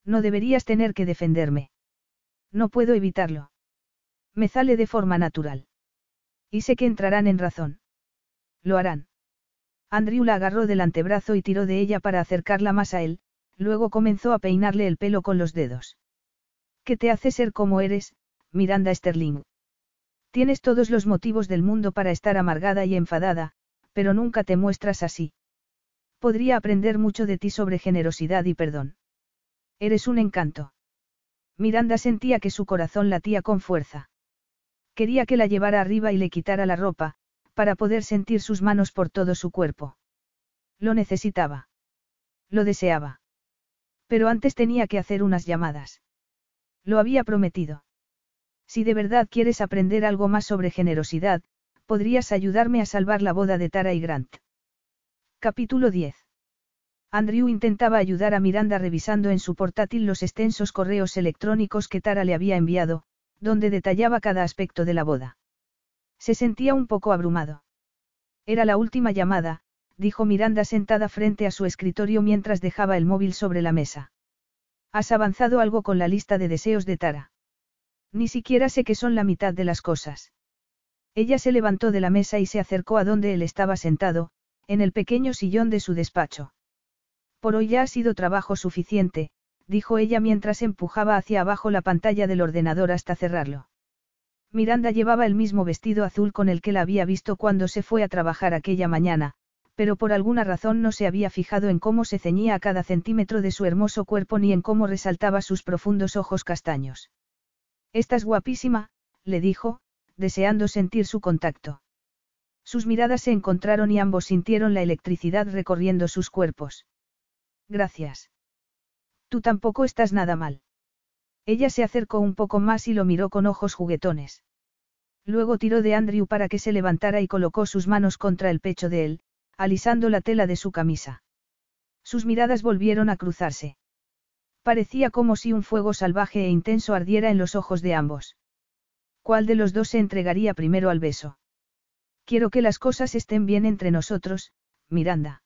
Speaker 2: No deberías tener que defenderme. No puedo evitarlo. Me sale de forma natural. Y sé que entrarán en razón. Lo harán. Andrew la agarró del antebrazo y tiró de ella para acercarla más a él, luego comenzó a peinarle el pelo con los dedos. ¿Qué te hace ser como eres, Miranda Sterling? Tienes todos los motivos del mundo para estar amargada y enfadada, pero nunca te muestras así. Podría aprender mucho de ti sobre generosidad y perdón. Eres un encanto. Miranda sentía que su corazón latía con fuerza. Quería que la llevara arriba y le quitara la ropa, para poder sentir sus manos por todo su cuerpo. Lo necesitaba. Lo deseaba. Pero antes tenía que hacer unas llamadas. Lo había prometido. Si de verdad quieres aprender algo más sobre generosidad, podrías ayudarme a salvar la boda de Tara y Grant. Capítulo 10. Andrew intentaba ayudar a Miranda revisando en su portátil los extensos correos electrónicos que Tara le había enviado, donde detallaba cada aspecto de la boda. Se sentía un poco abrumado. Era la última llamada, dijo Miranda sentada frente a su escritorio mientras dejaba el móvil sobre la mesa. Has avanzado algo con la lista de deseos de Tara. Ni siquiera sé que son la mitad de las cosas. Ella se levantó de la mesa y se acercó a donde él estaba sentado, en el pequeño sillón de su despacho. Por hoy ya ha sido trabajo suficiente, dijo ella mientras empujaba hacia abajo la pantalla del ordenador hasta cerrarlo. Miranda llevaba el mismo vestido azul con el que la había visto cuando se fue a trabajar aquella mañana, pero por alguna razón no se había fijado en cómo se ceñía a cada centímetro de su hermoso cuerpo ni en cómo resaltaba sus profundos ojos castaños. Estás guapísima, le dijo, deseando sentir su contacto. Sus miradas se encontraron y ambos sintieron la electricidad recorriendo sus cuerpos. Gracias. Tú tampoco estás nada mal. Ella se acercó un poco más y lo miró con ojos juguetones. Luego tiró de Andrew para que se levantara y colocó sus manos contra el pecho de él, alisando la tela de su camisa. Sus miradas volvieron a cruzarse. Parecía como si un fuego salvaje e intenso ardiera en los ojos de ambos. ¿Cuál de los dos se entregaría primero al beso? Quiero que las cosas estén bien entre nosotros, Miranda.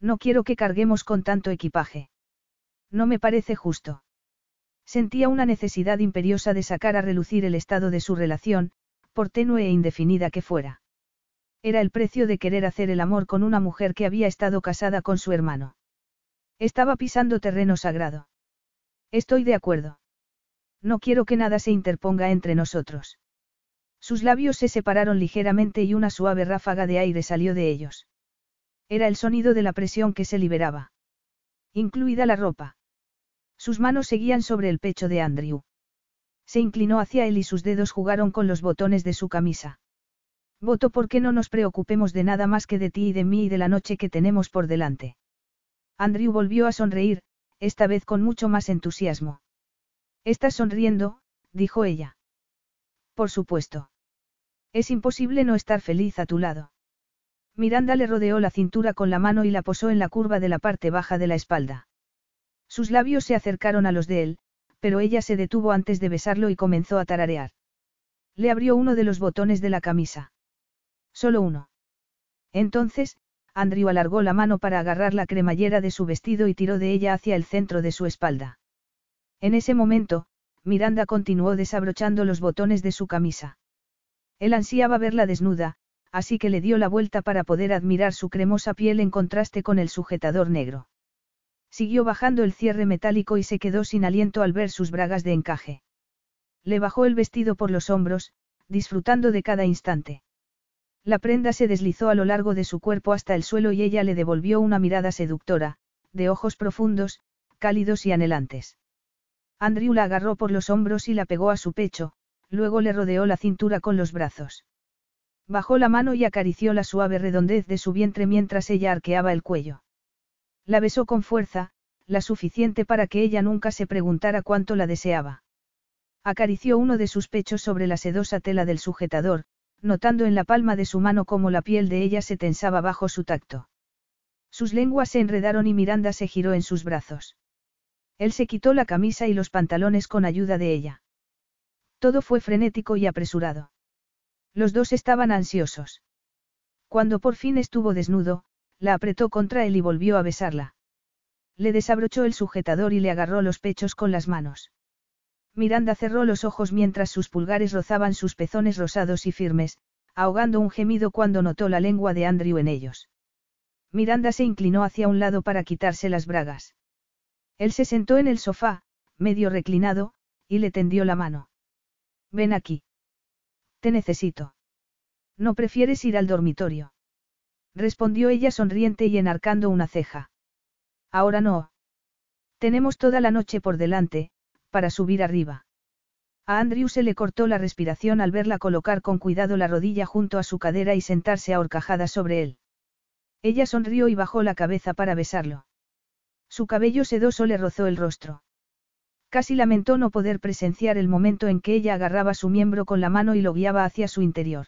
Speaker 2: No quiero que carguemos con tanto equipaje. No me parece justo. Sentía una necesidad imperiosa de sacar a relucir el estado de su relación, por tenue e indefinida que fuera. Era el precio de querer hacer el amor con una mujer que había estado casada con su hermano. Estaba pisando terreno sagrado. Estoy de acuerdo. No quiero que nada se interponga entre nosotros. Sus labios se separaron ligeramente y una suave ráfaga de aire salió de ellos. Era el sonido de la presión que se liberaba. Incluida la ropa. Sus manos seguían sobre el pecho de Andrew. Se inclinó hacia él y sus dedos jugaron con los botones de su camisa. Voto porque no nos preocupemos de nada más que de ti y de mí y de la noche que tenemos por delante. Andrew volvió a sonreír, esta vez con mucho más entusiasmo. Estás sonriendo, dijo ella. Por supuesto. Es imposible no estar feliz a tu lado. Miranda le rodeó la cintura con la mano y la posó en la curva de la parte baja de la espalda. Sus labios se acercaron a los de él, pero ella se detuvo antes de besarlo y comenzó a tararear. Le abrió uno de los botones de la camisa. Solo uno. Entonces, Andrew alargó la mano para agarrar la cremallera de su vestido y tiró de ella hacia el centro de su espalda. En ese momento, Miranda continuó desabrochando los botones de su camisa. Él ansiaba verla desnuda, así que le dio la vuelta para poder admirar su cremosa piel en contraste con el sujetador negro. Siguió bajando el cierre metálico y se quedó sin aliento al ver sus bragas de encaje. Le bajó el vestido por los hombros, disfrutando de cada instante. La prenda se deslizó a lo largo de su cuerpo hasta el suelo y ella le devolvió una mirada seductora, de ojos profundos, cálidos y anhelantes. Andrew la agarró por los hombros y la pegó a su pecho, luego le rodeó la cintura con los brazos. Bajó la mano y acarició la suave redondez de su vientre mientras ella arqueaba el cuello. La besó con fuerza, la suficiente para que ella nunca se preguntara cuánto la deseaba. Acarició uno de sus pechos sobre la sedosa tela del sujetador, notando en la palma de su mano cómo la piel de ella se tensaba bajo su tacto. Sus lenguas se enredaron y Miranda se giró en sus brazos. Él se quitó la camisa y los pantalones con ayuda de ella. Todo fue frenético y apresurado. Los dos estaban ansiosos. Cuando por fin estuvo desnudo, la apretó contra él y volvió a besarla. Le desabrochó el sujetador y le agarró los pechos con las manos. Miranda cerró los ojos mientras sus pulgares rozaban sus pezones rosados y firmes, ahogando un gemido cuando notó la lengua de Andrew en ellos. Miranda se inclinó hacia un lado para quitarse las bragas. Él se sentó en el sofá, medio reclinado, y le tendió la mano. Ven aquí. Te necesito. ¿No prefieres ir al dormitorio? Respondió ella sonriente y enarcando una ceja. Ahora no. Tenemos toda la noche por delante, para subir arriba. A Andrew se le cortó la respiración al verla colocar con cuidado la rodilla junto a su cadera y sentarse a horcajada sobre él. Ella sonrió y bajó la cabeza para besarlo. Su cabello sedoso le rozó el rostro. Casi lamentó no poder presenciar el momento en que ella agarraba su miembro con la mano y lo guiaba hacia su interior.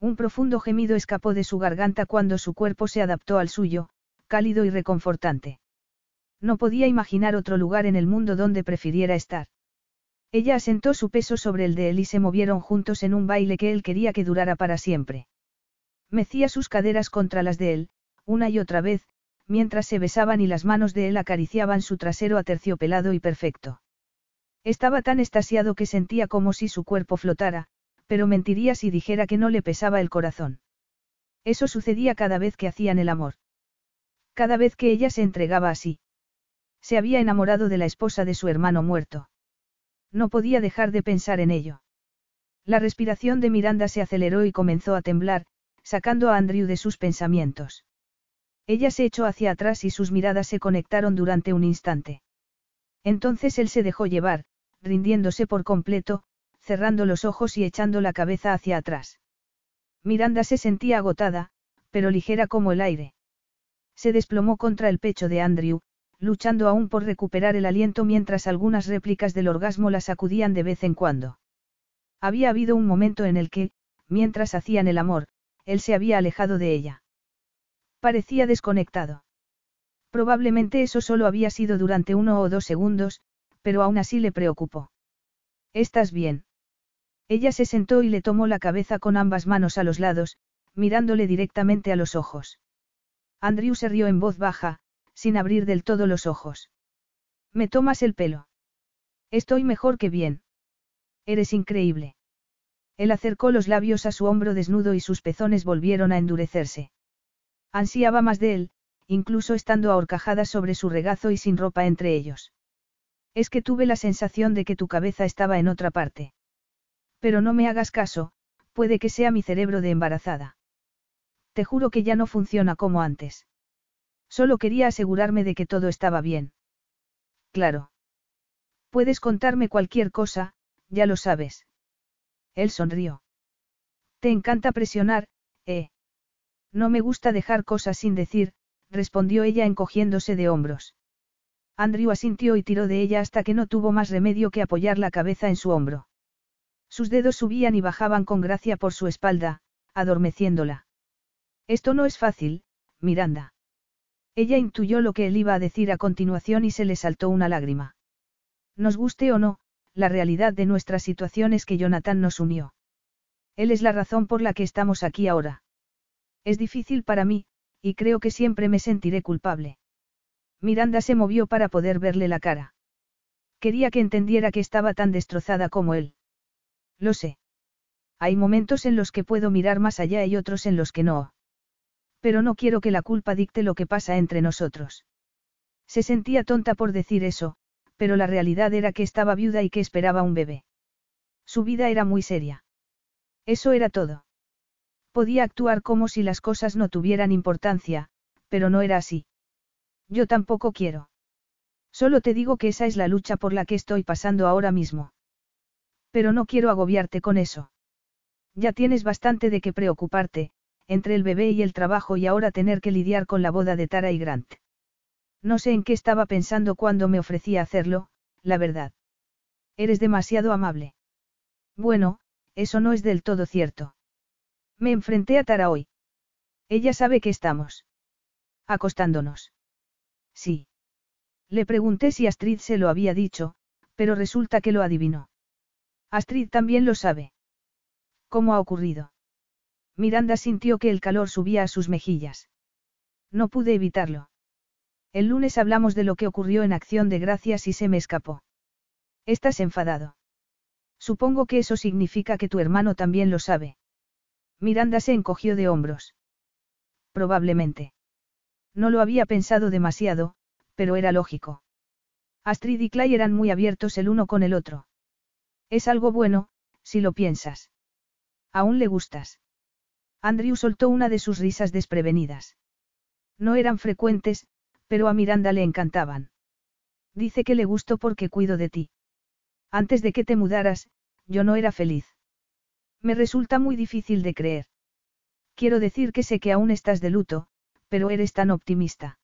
Speaker 2: Un profundo gemido escapó de su garganta cuando su cuerpo se adaptó al suyo, cálido y reconfortante. No podía imaginar otro lugar en el mundo donde prefiriera estar. Ella asentó su peso sobre el de él y se movieron juntos en un baile que él quería que durara para siempre. Mecía sus caderas contra las de él, una y otra vez, mientras se besaban y las manos de él acariciaban su trasero aterciopelado y perfecto. Estaba tan estasiado que sentía como si su cuerpo flotara, pero mentiría si dijera que no le pesaba el corazón. Eso sucedía cada vez que hacían el amor. Cada vez que ella se entregaba así. Se había enamorado de la esposa de su hermano muerto. No podía dejar de pensar en ello. La respiración de Miranda se aceleró y comenzó a temblar, sacando a Andrew de sus pensamientos. Ella se echó hacia atrás y sus miradas se conectaron durante un instante. Entonces él se dejó llevar, rindiéndose por completo, cerrando los ojos y echando la cabeza hacia atrás. Miranda se sentía agotada, pero ligera como el aire. Se desplomó contra el pecho de Andrew, luchando aún por recuperar el aliento mientras algunas réplicas del orgasmo la sacudían de vez en cuando. Había habido un momento en el que, mientras hacían el amor, él se había alejado de ella. Parecía desconectado. Probablemente eso solo había sido durante uno o dos segundos, pero aún así le preocupó. ¿Estás bien? Ella se sentó y le tomó la cabeza con ambas manos a los lados, mirándole directamente a los ojos. Andrew se rió en voz baja, sin abrir del todo los ojos. ¿Me tomas el pelo? Estoy mejor que bien. Eres increíble. Él acercó los labios a su hombro desnudo y sus pezones volvieron a endurecerse. Ansiaba más de él, incluso estando ahorcajada sobre su regazo y sin ropa entre ellos. Es que tuve la sensación de que tu cabeza estaba en otra parte. Pero no me hagas caso, puede que sea mi cerebro de embarazada. Te juro que ya no funciona como antes. Solo quería asegurarme de que todo estaba bien. Claro. Puedes contarme cualquier cosa, ya lo sabes. Él sonrió. Te encanta presionar, ¿eh? No me gusta dejar cosas sin decir, respondió ella encogiéndose de hombros. Andrew asintió y tiró de ella hasta que no tuvo más remedio que apoyar la cabeza en su hombro. Sus dedos subían y bajaban con gracia por su espalda, adormeciéndola. Esto no es fácil, Miranda. Ella intuyó lo que él iba a decir a continuación y se le saltó una lágrima. Nos guste o no, la realidad de nuestra situación es que Jonathan nos unió. Él es la razón por la que estamos aquí ahora. Es difícil para mí, y creo que siempre me sentiré culpable. Miranda se movió para poder verle la cara. Quería que entendiera que estaba tan destrozada como él. Lo sé. Hay momentos en los que puedo mirar más allá y otros en los que no. Pero no quiero que la culpa dicte lo que pasa entre nosotros. Se sentía tonta por decir eso, pero la realidad era que estaba viuda y que esperaba un bebé. Su vida era muy seria. Eso era todo. Podía actuar como si las cosas no tuvieran importancia, pero no era así. Yo tampoco quiero. Solo te digo que esa es la lucha por la que estoy pasando ahora mismo. Pero no quiero agobiarte con eso. Ya tienes bastante de qué preocuparte, entre el bebé y el trabajo y ahora tener que lidiar con la boda de Tara y Grant. No sé en qué estaba pensando cuando me ofrecía hacerlo, la verdad. Eres demasiado amable. Bueno, eso no es del todo cierto. Me enfrenté a Tara hoy. Ella sabe que estamos. Acostándonos. Sí. Le pregunté si Astrid se lo había dicho, pero resulta que lo adivinó. Astrid también lo sabe. ¿Cómo ha ocurrido? Miranda sintió que el calor subía a sus mejillas. No pude evitarlo. El lunes hablamos de lo que ocurrió en Acción de Gracias y se me escapó. Estás enfadado. Supongo que eso significa que tu hermano también lo sabe. Miranda se encogió de hombros. Probablemente. No lo había pensado demasiado, pero era lógico. Astrid y Clay eran muy abiertos el uno con el otro. Es algo bueno, si lo piensas. Aún le gustas. Andrew soltó una de sus risas desprevenidas. No eran frecuentes, pero a Miranda le encantaban. Dice que le gustó porque cuido de ti. Antes de que te mudaras, yo no era feliz. Me resulta muy difícil de creer. Quiero decir que sé que aún estás de luto, pero eres tan optimista.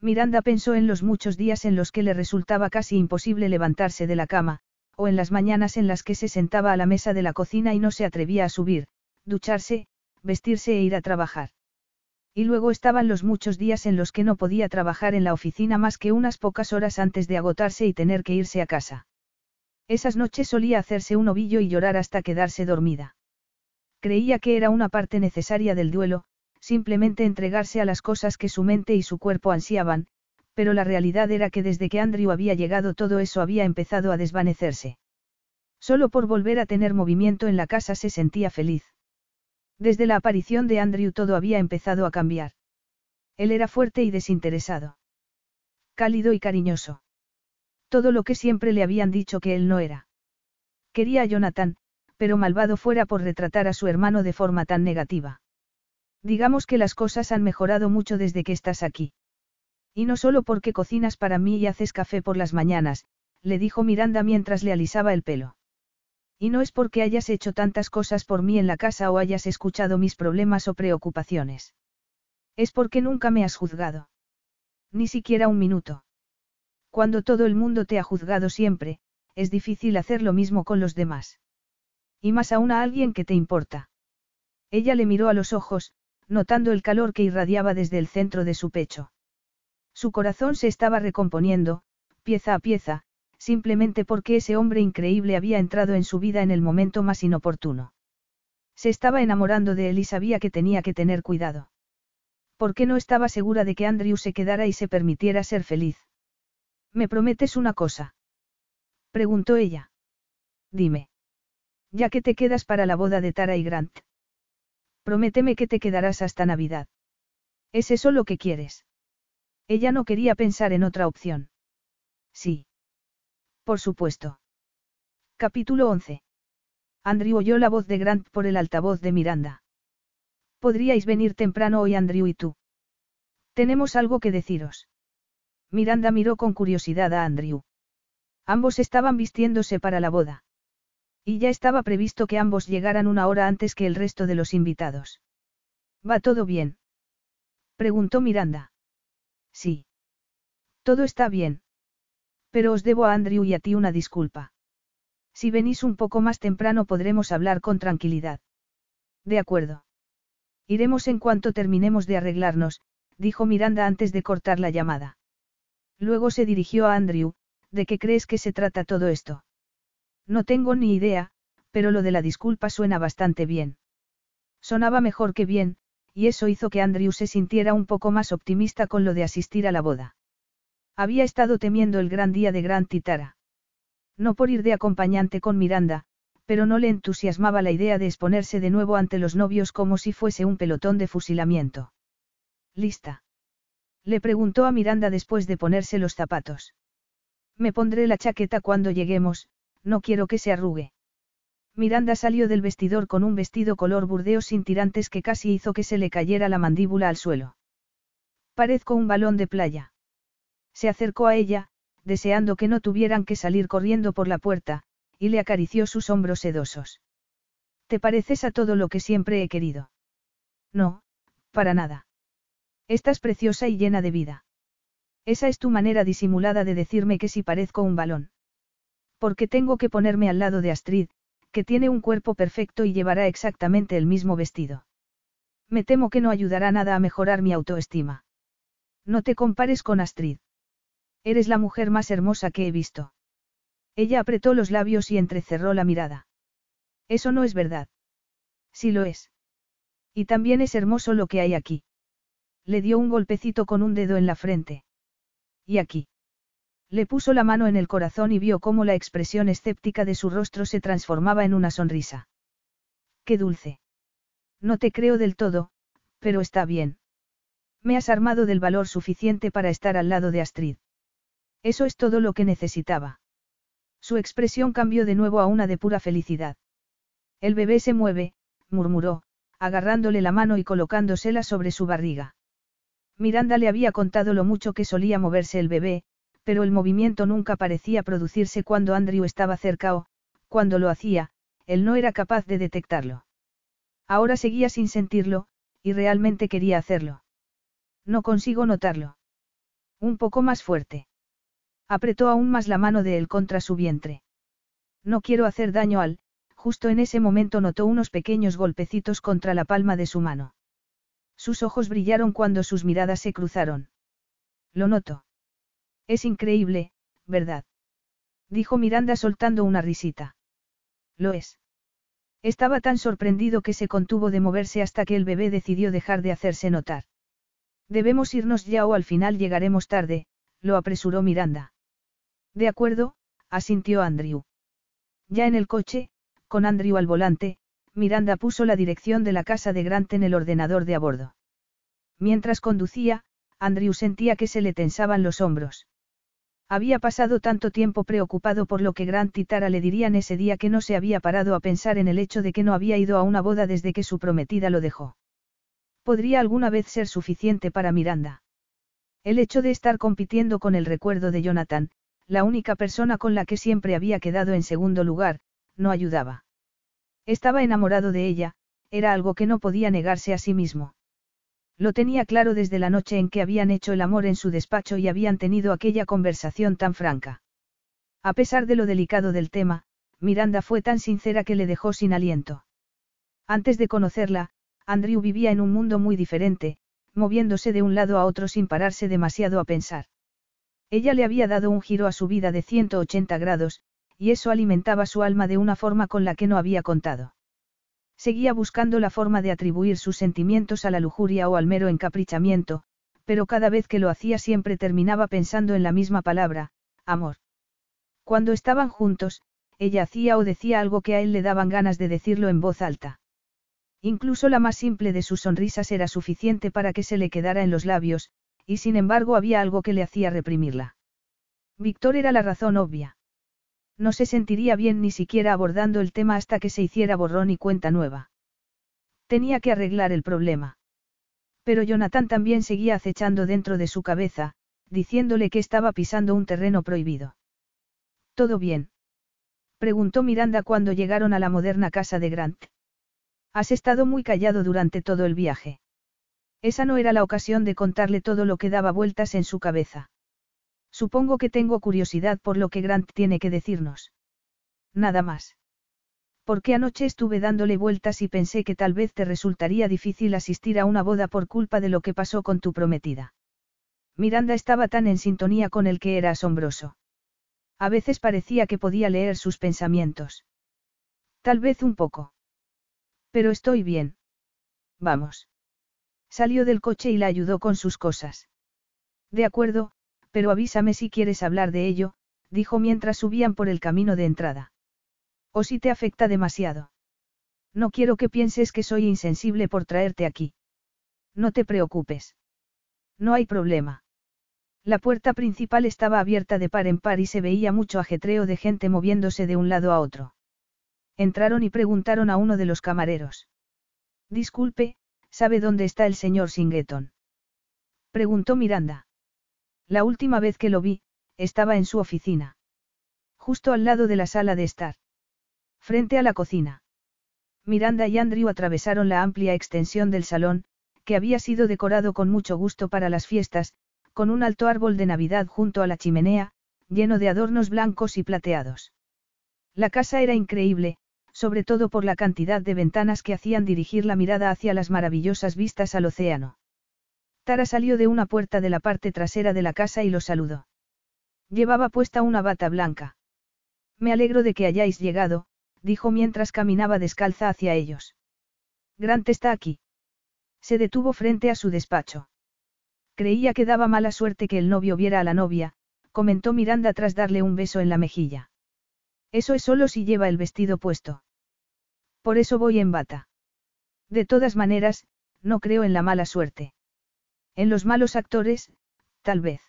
Speaker 2: Miranda pensó en los muchos días en los que le resultaba casi imposible levantarse de la cama, o en las mañanas en las que se sentaba a la mesa de la cocina y no se atrevía a subir, ducharse, vestirse e ir a trabajar. Y luego estaban los muchos días en los que no podía trabajar en la oficina más que unas pocas horas antes de agotarse y tener que irse a casa. Esas noches solía hacerse un ovillo y llorar hasta quedarse dormida. Creía que era una parte necesaria del duelo, simplemente entregarse a las cosas que su mente y su cuerpo ansiaban, pero la realidad era que desde que Andrew había llegado todo eso había empezado a desvanecerse. Solo por volver a tener movimiento en la casa se sentía feliz. Desde la aparición de Andrew todo había empezado a cambiar. Él era fuerte y desinteresado. Cálido y cariñoso. Todo lo que siempre le habían dicho que él no era. Quería a Jonathan, pero malvado fuera por retratar a su hermano de forma tan negativa. Digamos que las cosas han mejorado mucho desde que estás aquí. Y no solo porque cocinas para mí y haces café por las mañanas, le dijo Miranda mientras le alisaba el pelo. Y no es porque hayas hecho tantas cosas por mí en la casa o hayas escuchado mis problemas o preocupaciones. Es porque nunca me has juzgado. Ni siquiera un minuto. Cuando todo el mundo te ha juzgado siempre, es difícil hacer lo mismo con los demás. Y más aún a alguien que te importa. Ella le miró a los ojos, notando el calor que irradiaba desde el centro de su pecho. Su corazón se estaba recomponiendo, pieza a pieza, simplemente porque ese hombre increíble había entrado en su vida en el momento más inoportuno. Se estaba enamorando de él y sabía que tenía que tener cuidado. ¿Por qué no estaba segura de que Andrew se quedara y se permitiera ser feliz? ¿Me prometes una cosa? preguntó ella. Dime. Ya que te quedas para la boda de Tara y Grant. Prométeme que te quedarás hasta Navidad. ¿Es eso lo que quieres? Ella no quería pensar en otra opción. Sí. Por supuesto. Capítulo 11. Andrew oyó la voz de Grant por el altavoz de Miranda. Podríais venir temprano hoy Andrew y tú. Tenemos algo que deciros. Miranda miró con curiosidad a Andrew. Ambos estaban vistiéndose para la boda. Y ya estaba previsto que ambos llegaran una hora antes que el resto de los invitados. ¿Va todo bien? Preguntó Miranda. Sí. Todo está bien. Pero os debo a Andrew y a ti una disculpa. Si venís un poco más temprano podremos hablar con tranquilidad. De acuerdo. Iremos en cuanto terminemos de arreglarnos, dijo Miranda antes de cortar la llamada. Luego se dirigió a Andrew, ¿de qué crees que se trata todo esto? No tengo ni idea, pero lo de la disculpa suena bastante bien. Sonaba mejor que bien, y eso hizo que Andrew se sintiera un poco más optimista con lo de asistir a la boda. Había estado temiendo el gran día de Gran Titara. No por ir de acompañante con Miranda, pero no le entusiasmaba la idea de exponerse de nuevo ante los novios como si fuese un pelotón de fusilamiento. ¿Lista? Le preguntó a Miranda después de ponerse los zapatos. Me pondré la chaqueta cuando lleguemos, no quiero que se arrugue. Miranda salió del vestidor con un vestido color burdeo sin tirantes que casi hizo que se le cayera la mandíbula al suelo. Parezco un balón de playa. Se acercó a ella, deseando que no tuvieran que salir corriendo por la puerta, y le acarició sus hombros sedosos. ¿Te pareces a todo lo que siempre he querido? No, para nada. Estás preciosa y llena de vida. Esa es tu manera disimulada de decirme que si parezco un balón. Porque tengo que ponerme al lado de Astrid, que tiene un cuerpo perfecto y llevará exactamente el mismo vestido. Me temo que no ayudará nada a mejorar mi autoestima. No te compares con Astrid. Eres la mujer más hermosa que he visto. Ella apretó los labios y entrecerró la mirada. Eso no es verdad. Sí lo es. Y también es hermoso lo que hay aquí. Le dio un golpecito con un dedo en la frente. ¿Y aquí? Le puso la mano en el corazón y vio cómo la expresión escéptica de su rostro se transformaba en una sonrisa. Qué dulce. No te creo del todo, pero está bien. Me has armado del valor suficiente para estar al lado de Astrid. Eso es todo lo que necesitaba. Su expresión cambió de nuevo a una de pura felicidad. El bebé se mueve, murmuró, agarrándole la mano y colocándosela sobre su barriga. Miranda le había contado lo mucho que solía moverse el bebé, pero el movimiento nunca parecía producirse cuando Andrew estaba cerca o, cuando lo hacía, él no era capaz de detectarlo. Ahora seguía sin sentirlo, y realmente quería hacerlo. No consigo notarlo. Un poco más fuerte. Apretó aún más la mano de él contra su vientre. No quiero hacer daño al, justo en ese momento notó unos pequeños golpecitos contra la palma de su mano. Sus ojos brillaron cuando sus miradas se cruzaron. Lo noto. Es increíble, ¿verdad? Dijo Miranda soltando una risita. Lo es. Estaba tan sorprendido que se contuvo de moverse hasta que el bebé decidió dejar de hacerse notar. Debemos irnos ya o al final llegaremos tarde, lo apresuró Miranda. De acuerdo, asintió Andrew. Ya en el coche, con Andrew al volante, Miranda puso la dirección de la casa de Grant en el ordenador de a bordo. Mientras conducía, Andrew sentía que se le tensaban los hombros. Había pasado tanto tiempo preocupado por lo que Grant y Tara le dirían ese día que no se había parado a pensar en el hecho de que no había ido a una boda desde que su prometida lo dejó. ¿Podría alguna vez ser suficiente para Miranda? El hecho de estar compitiendo con el recuerdo de Jonathan, la única persona con la que siempre había quedado en segundo lugar, no ayudaba. Estaba enamorado de ella, era algo que no podía negarse a sí mismo. Lo tenía claro desde la noche en que habían hecho el amor en su despacho y habían tenido aquella conversación tan franca. A pesar de lo delicado del tema, Miranda fue tan sincera que le dejó sin aliento. Antes de conocerla, Andrew vivía en un mundo muy diferente, moviéndose de un lado a otro sin pararse demasiado a pensar. Ella le había dado un giro a su vida de 180 grados, y eso alimentaba su alma de una forma con la que no había contado. Seguía buscando la forma de atribuir sus sentimientos a la lujuria o al mero encaprichamiento, pero cada vez que lo hacía siempre terminaba pensando en la misma palabra, amor. Cuando estaban juntos, ella hacía o decía algo que a él le daban ganas de decirlo en voz alta. Incluso la más simple de sus sonrisas era suficiente para que se le quedara en los labios, y sin embargo había algo que le hacía reprimirla. Víctor era la razón obvia. No se sentiría bien ni siquiera abordando el tema hasta que se hiciera borrón y cuenta nueva. Tenía que arreglar el problema. Pero Jonathan también seguía acechando dentro de su cabeza, diciéndole que estaba pisando un terreno prohibido. ¿Todo bien? preguntó Miranda cuando llegaron a la moderna casa de Grant. Has estado muy callado durante todo el viaje. Esa no era la ocasión de contarle todo lo que daba vueltas en su cabeza. Supongo que tengo curiosidad por lo que Grant tiene que decirnos. Nada más. Porque anoche estuve dándole vueltas y pensé que tal vez te resultaría difícil asistir a una boda por culpa de lo que pasó con tu prometida. Miranda estaba tan en sintonía con él que era asombroso. A veces parecía que podía leer sus pensamientos. Tal vez un poco. Pero estoy bien. Vamos. Salió del coche y la ayudó con sus cosas. De acuerdo, pero avísame si quieres hablar de ello, dijo mientras subían por el camino de entrada. O si te afecta demasiado. No quiero que pienses que soy insensible por traerte aquí. No te preocupes. No hay problema. La puerta principal estaba abierta de par en par y se veía mucho ajetreo de gente moviéndose de un lado a otro. Entraron y preguntaron a uno de los camareros. Disculpe, ¿sabe dónde está el señor Singeton? Preguntó Miranda. La última vez que lo vi, estaba en su oficina. Justo al lado de la sala de estar. Frente a la cocina. Miranda y Andrew atravesaron la amplia extensión del salón, que había sido decorado con mucho gusto para las fiestas, con un alto árbol de Navidad junto a la chimenea, lleno de adornos blancos y plateados. La casa era increíble, sobre todo por la cantidad de ventanas que hacían dirigir la mirada hacia las maravillosas vistas al océano. Tara salió de una puerta de la parte trasera de la casa y lo saludó. Llevaba puesta una bata blanca. Me alegro de que hayáis llegado, dijo mientras caminaba descalza hacia ellos. Grant está aquí. Se detuvo frente a su despacho. Creía que daba mala suerte que el novio viera a la novia, comentó Miranda tras darle un beso en la mejilla. Eso es solo si lleva el vestido puesto. Por eso voy en bata. De todas maneras, no creo en la mala suerte. En los malos actores, tal vez.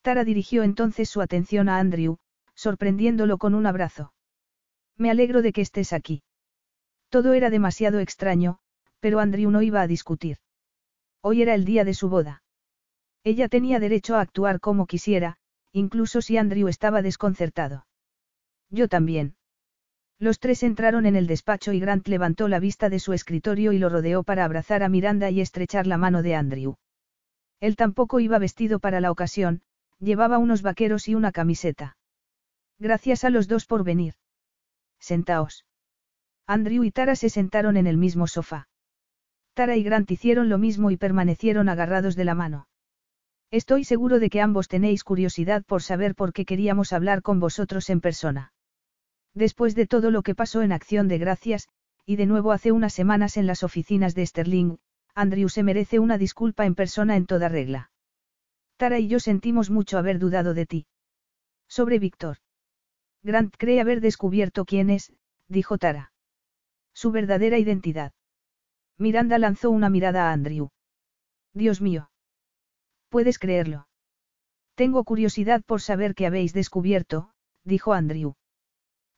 Speaker 2: Tara dirigió entonces su atención a Andrew, sorprendiéndolo con un abrazo. Me alegro de que estés aquí. Todo era demasiado extraño, pero Andrew no iba a discutir. Hoy era el día de su boda. Ella tenía derecho a actuar como quisiera, incluso si Andrew estaba desconcertado. Yo también. Los tres entraron en el despacho y Grant levantó la vista de su escritorio y lo rodeó para abrazar a Miranda y estrechar la mano de Andrew. Él tampoco iba vestido para la ocasión, llevaba unos vaqueros y una camiseta. Gracias a los dos por venir. Sentaos. Andrew y Tara se sentaron en el mismo sofá. Tara y Grant hicieron lo mismo y permanecieron agarrados de la mano. Estoy seguro de que ambos tenéis curiosidad por saber por qué queríamos hablar con vosotros en persona. Después de todo lo que pasó en Acción de Gracias, y de nuevo hace unas semanas en las oficinas de Sterling, Andrew se merece una disculpa en persona en toda regla. Tara y yo sentimos mucho haber dudado de ti. Sobre Víctor. Grant cree haber descubierto quién es, dijo Tara. Su verdadera identidad. Miranda lanzó una mirada a Andrew. Dios mío. ¿Puedes creerlo? Tengo curiosidad por saber qué habéis descubierto, dijo Andrew.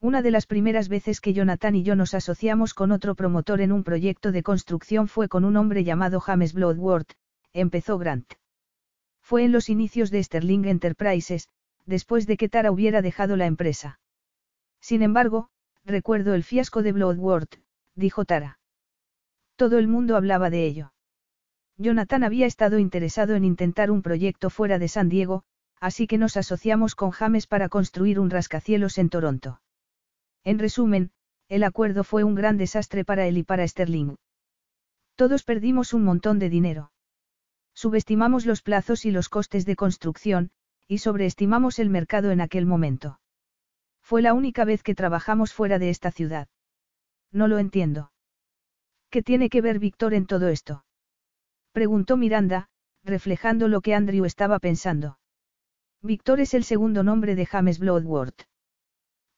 Speaker 2: Una de las primeras veces que Jonathan y yo nos asociamos con otro promotor en un proyecto de construcción fue con un hombre llamado James Bloodworth, empezó Grant. Fue en los inicios de Sterling Enterprises, después de que Tara hubiera dejado la empresa. Sin embargo, recuerdo el fiasco de Bloodworth, dijo Tara. Todo el mundo hablaba de ello. Jonathan había estado interesado en intentar un proyecto fuera de San Diego, así que nos asociamos con James para construir un rascacielos en Toronto. En resumen, el acuerdo fue un gran desastre para él y para Sterling. Todos perdimos un montón de dinero. Subestimamos los plazos y los costes de construcción, y sobreestimamos el mercado en aquel momento. Fue la única vez que trabajamos fuera de esta ciudad. No lo entiendo. ¿Qué tiene que ver Víctor en todo esto? Preguntó Miranda, reflejando lo que Andrew estaba pensando. Víctor es el segundo nombre de James Bloodworth.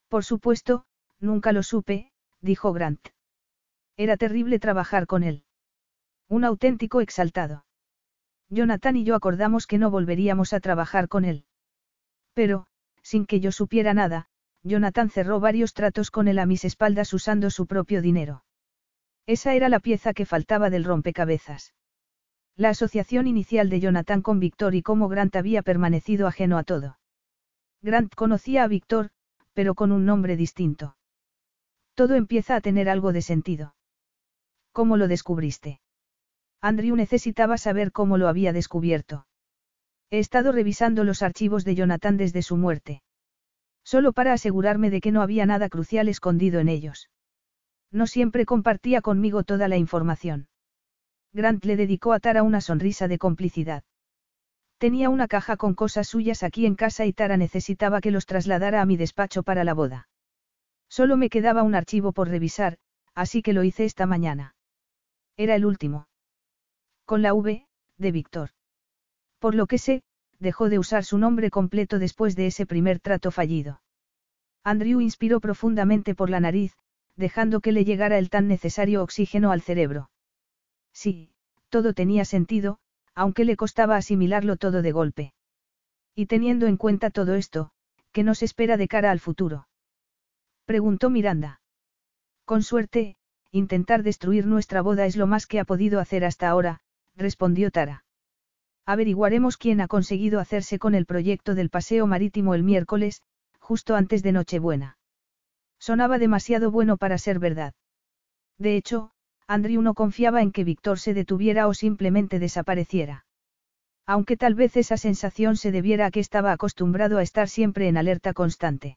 Speaker 2: Por supuesto, Nunca lo supe, dijo Grant. Era terrible trabajar con él. Un auténtico exaltado. Jonathan y yo acordamos que no volveríamos a trabajar con él. Pero, sin que yo supiera nada, Jonathan cerró varios tratos con él a mis espaldas usando su propio dinero. Esa era la pieza que faltaba del rompecabezas. La asociación inicial de Jonathan con Víctor y cómo Grant había permanecido ajeno a todo. Grant conocía a Víctor, pero con un nombre distinto. Todo empieza a tener algo de sentido. ¿Cómo lo descubriste? Andrew necesitaba saber cómo lo había descubierto. He estado revisando los archivos de Jonathan desde su muerte. Solo para asegurarme de que no había nada crucial escondido en ellos. No siempre compartía conmigo toda la información. Grant le dedicó a Tara una sonrisa de complicidad. Tenía una caja con cosas suyas aquí en casa y Tara necesitaba que los trasladara a mi despacho para la boda. Solo me quedaba un archivo por revisar, así que lo hice esta mañana. Era el último. Con la V, de Víctor. Por lo que sé, dejó de usar su nombre completo después de ese primer trato fallido. Andrew inspiró profundamente por la nariz, dejando que le llegara el tan necesario oxígeno al cerebro. Sí, todo tenía sentido, aunque le costaba asimilarlo todo de golpe. Y teniendo en cuenta todo esto, ¿qué nos espera de cara al futuro? Preguntó Miranda. Con suerte, intentar destruir nuestra boda es lo más que ha podido hacer hasta ahora, respondió Tara. Averiguaremos quién ha conseguido hacerse con el proyecto del paseo marítimo el miércoles, justo antes de Nochebuena. Sonaba demasiado bueno para ser verdad. De hecho, Andrew no confiaba en que Víctor se detuviera o simplemente desapareciera. Aunque tal vez esa sensación se debiera a que estaba acostumbrado a estar siempre en alerta constante.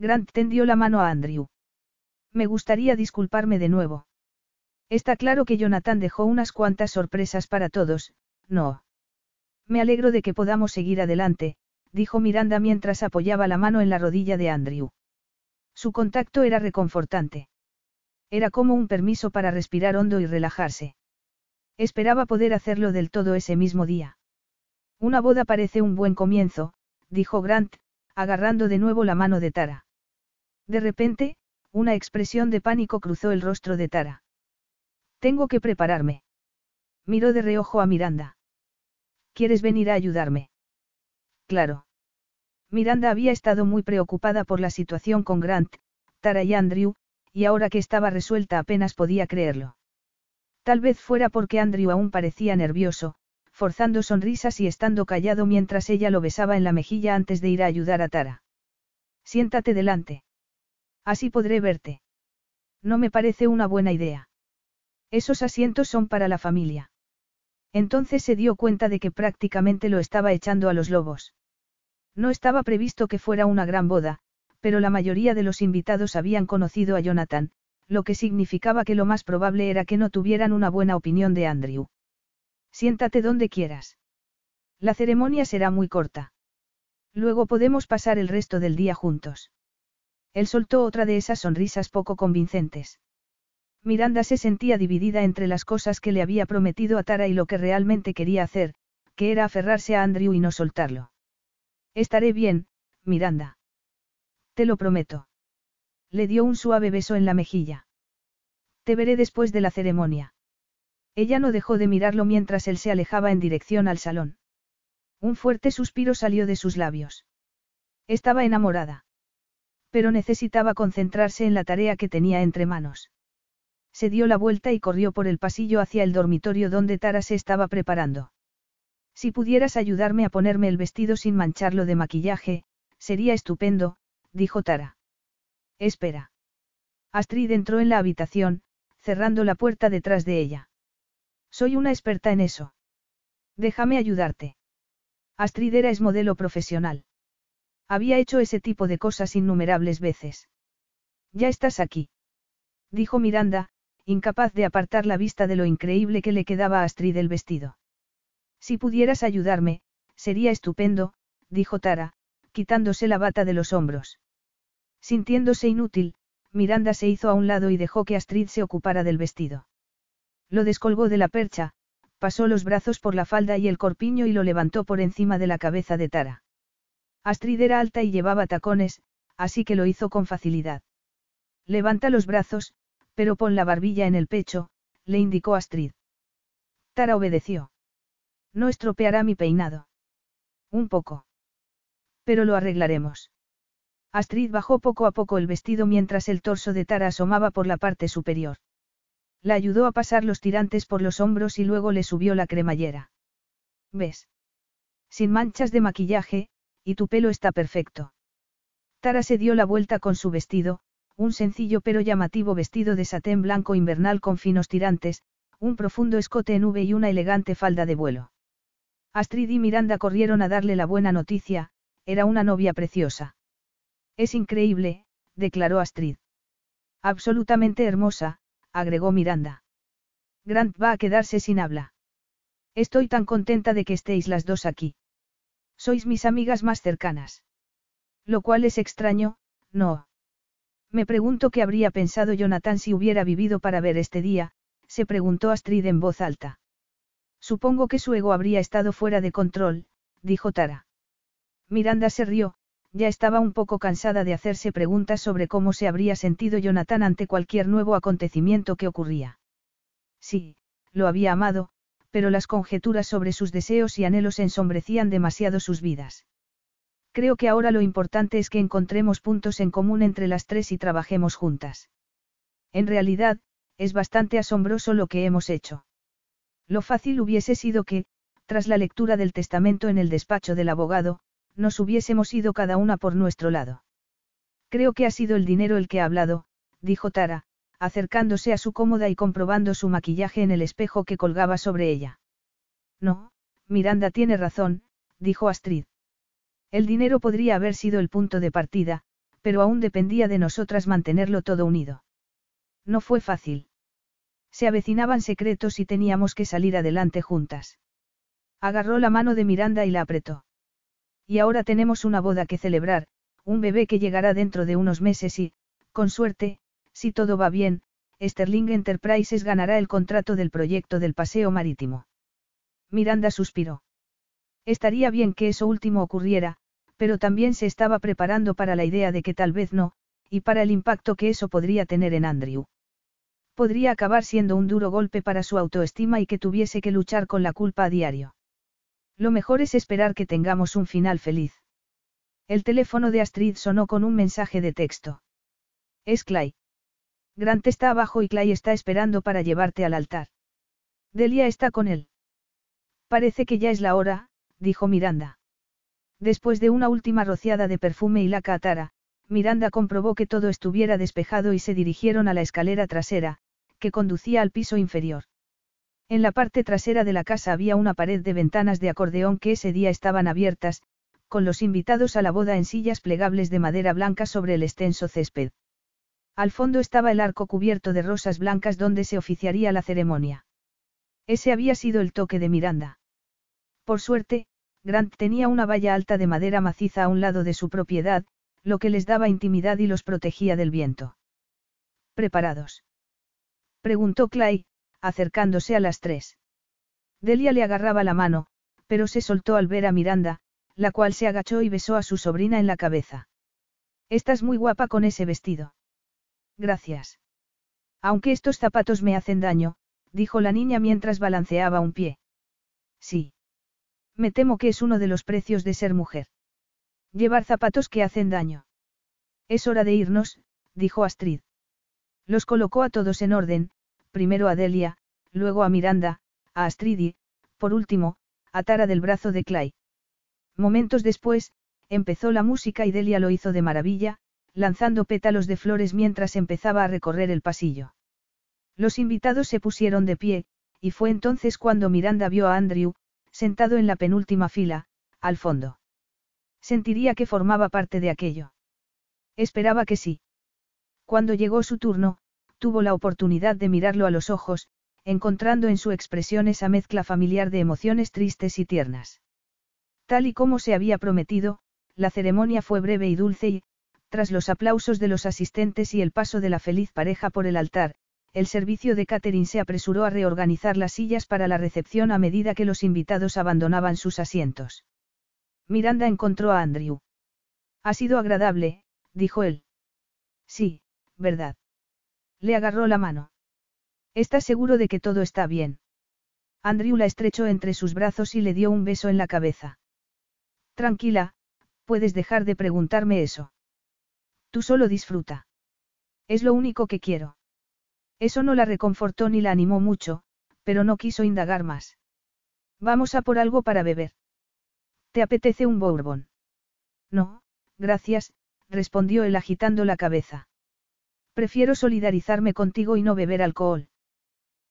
Speaker 2: Grant tendió la mano a Andrew. Me gustaría disculparme de nuevo. Está claro que Jonathan dejó unas cuantas sorpresas para todos, no. Me alegro de que podamos seguir adelante, dijo Miranda mientras apoyaba la mano en la rodilla de Andrew. Su contacto era reconfortante. Era como un permiso para respirar hondo y relajarse. Esperaba poder hacerlo del todo ese mismo día. Una boda parece un buen comienzo, dijo Grant, agarrando de nuevo la mano de Tara. De repente, una expresión de pánico cruzó el rostro de Tara. Tengo que prepararme. Miró de reojo a Miranda. ¿Quieres venir a ayudarme? Claro. Miranda había estado muy preocupada por la situación con Grant, Tara y Andrew, y ahora que estaba resuelta apenas podía creerlo. Tal vez fuera porque Andrew aún parecía nervioso, forzando sonrisas y estando callado mientras ella lo besaba en la mejilla antes de ir a ayudar a Tara. Siéntate delante. Así podré verte. No me parece una buena idea. Esos asientos son para la familia. Entonces se dio cuenta de que prácticamente lo estaba echando a los lobos. No estaba previsto que fuera una gran boda, pero la mayoría de los invitados habían conocido a Jonathan, lo que significaba que lo más probable era que no tuvieran una buena opinión de Andrew. Siéntate donde quieras. La ceremonia será muy corta. Luego podemos pasar el resto del día juntos. Él soltó otra de esas sonrisas poco convincentes. Miranda se sentía dividida entre las cosas que le había prometido a Tara y lo que realmente quería hacer, que era aferrarse a Andrew y no soltarlo. Estaré bien, Miranda. Te lo prometo. Le dio un suave beso en la mejilla. Te veré después de la ceremonia. Ella no dejó de mirarlo mientras él se alejaba en dirección al salón. Un fuerte suspiro salió de sus labios. Estaba enamorada. Pero necesitaba concentrarse en la tarea que tenía entre manos. Se dio la vuelta y corrió por el pasillo hacia el dormitorio donde Tara se estaba preparando. Si pudieras ayudarme a ponerme el vestido sin mancharlo de maquillaje, sería estupendo, dijo Tara. Espera. Astrid entró en la habitación, cerrando la puerta detrás de ella. Soy una experta en eso. Déjame ayudarte. Astrid era es modelo profesional. Había hecho ese tipo de cosas innumerables veces. Ya estás aquí. Dijo Miranda, incapaz de apartar la vista de lo increíble que le quedaba a Astrid el vestido. Si pudieras ayudarme, sería estupendo, dijo Tara, quitándose la bata de los hombros. Sintiéndose inútil, Miranda se hizo a un lado y dejó que Astrid se ocupara del vestido. Lo descolgó de la percha, pasó los brazos por la falda y el corpiño y lo levantó por encima de la cabeza de Tara. Astrid era alta y llevaba tacones, así que lo hizo con facilidad. Levanta los brazos, pero pon la barbilla en el pecho, le indicó Astrid. Tara obedeció. No estropeará mi peinado. Un poco. Pero lo arreglaremos. Astrid bajó poco a poco el vestido mientras el torso de Tara asomaba por la parte superior. La ayudó a pasar los tirantes por los hombros y luego le subió la cremallera. ¿Ves? Sin manchas de maquillaje, y tu pelo está perfecto. Tara se dio la vuelta con su vestido, un sencillo pero llamativo vestido de satén blanco invernal con finos tirantes, un profundo escote en V y una elegante falda de vuelo. Astrid y Miranda corrieron a darle la buena noticia, era una novia preciosa. Es increíble, declaró Astrid. Absolutamente hermosa, agregó Miranda. Grant va a quedarse sin habla. Estoy tan contenta de que estéis las dos aquí. Sois mis amigas más cercanas. Lo cual es extraño, no. Me pregunto qué habría pensado Jonathan si hubiera vivido para ver este día, se preguntó Astrid en voz alta. Supongo que su ego habría estado fuera de control, dijo Tara. Miranda se rió, ya estaba un poco cansada de hacerse preguntas sobre cómo se habría sentido Jonathan ante cualquier nuevo acontecimiento que ocurría. Sí, lo había amado, pero las conjeturas sobre sus deseos y anhelos ensombrecían demasiado sus vidas. Creo que ahora lo importante es que encontremos puntos en común entre las tres y trabajemos juntas. En realidad, es bastante asombroso lo que hemos hecho. Lo fácil hubiese sido que, tras la lectura del testamento en el despacho del abogado, nos hubiésemos ido cada una por nuestro lado. Creo que ha sido el dinero el que ha hablado, dijo Tara, acercándose a su cómoda y comprobando su maquillaje en el espejo que colgaba sobre ella. No, Miranda tiene razón, dijo Astrid. El dinero podría haber sido el punto de partida, pero aún dependía de nosotras mantenerlo todo unido. No fue fácil. Se avecinaban secretos y teníamos que salir adelante juntas. Agarró la mano de Miranda y la apretó. Y ahora tenemos una boda que celebrar, un bebé que llegará dentro de unos meses y, con suerte, si todo va bien, Sterling Enterprises ganará el contrato del proyecto del paseo marítimo. Miranda suspiró. Estaría bien que eso último ocurriera, pero también se estaba preparando para la idea de que tal vez no, y para el impacto que eso podría tener en Andrew. Podría acabar siendo un duro golpe para su autoestima y que tuviese que luchar con la culpa a diario. Lo mejor es esperar que tengamos un final feliz. El teléfono de Astrid sonó con un mensaje de texto. Es Clay. Grant está abajo y Clay está esperando para llevarte al altar. Delia está con él. Parece que ya es la hora, dijo Miranda. Después de una última rociada de perfume y la catara, Miranda comprobó que todo estuviera despejado y se dirigieron a la escalera trasera, que conducía al piso inferior. En la parte trasera de la casa había una pared de ventanas de acordeón que ese día estaban abiertas, con los invitados a la boda en sillas plegables de madera blanca sobre el extenso césped. Al fondo estaba el arco cubierto de rosas blancas donde se oficiaría la ceremonia. Ese había sido el toque de Miranda. Por suerte, Grant tenía una valla alta de madera maciza a un lado de su propiedad, lo que les daba intimidad y los protegía del viento. ¿Preparados? Preguntó Clay, acercándose a las tres. Delia le agarraba la mano, pero se soltó al ver a Miranda, la cual se agachó y besó a su sobrina en la cabeza. Estás muy guapa con ese vestido. Gracias. Aunque estos zapatos me hacen daño, dijo la niña mientras balanceaba un pie. Sí. Me temo que es uno de los precios de ser mujer. Llevar zapatos que hacen daño. Es hora de irnos, dijo Astrid. Los colocó a todos en orden, primero a Delia, luego a Miranda, a Astrid y, por último, a Tara del brazo de Clay. Momentos después, empezó la música y Delia lo hizo de maravilla, lanzando pétalos de flores mientras empezaba a recorrer el pasillo. Los invitados se pusieron de pie, y fue entonces cuando Miranda vio a Andrew, sentado en la penúltima fila, al fondo. Sentiría que formaba parte de aquello. Esperaba que sí. Cuando llegó su turno, tuvo la oportunidad de mirarlo a los ojos, encontrando en su expresión esa mezcla familiar de emociones tristes y tiernas. Tal y como se había prometido, la ceremonia fue breve y dulce y, tras los aplausos de los asistentes y el paso de la feliz pareja por el altar, el servicio de catering se apresuró a reorganizar las sillas para la recepción a medida que los invitados abandonaban sus asientos. Miranda encontró a Andrew. Ha sido agradable, dijo él. Sí, verdad. Le agarró la mano. ¿Estás seguro de que todo está bien? Andrew la estrechó entre sus brazos y le dio un beso en la cabeza. Tranquila, puedes dejar de preguntarme eso. Tú solo disfruta. Es lo único que quiero. Eso no la reconfortó ni la animó mucho, pero no quiso indagar más. Vamos a por algo para beber. ¿Te apetece un bourbon? No, gracias, respondió él agitando la cabeza. Prefiero solidarizarme contigo y no beber alcohol.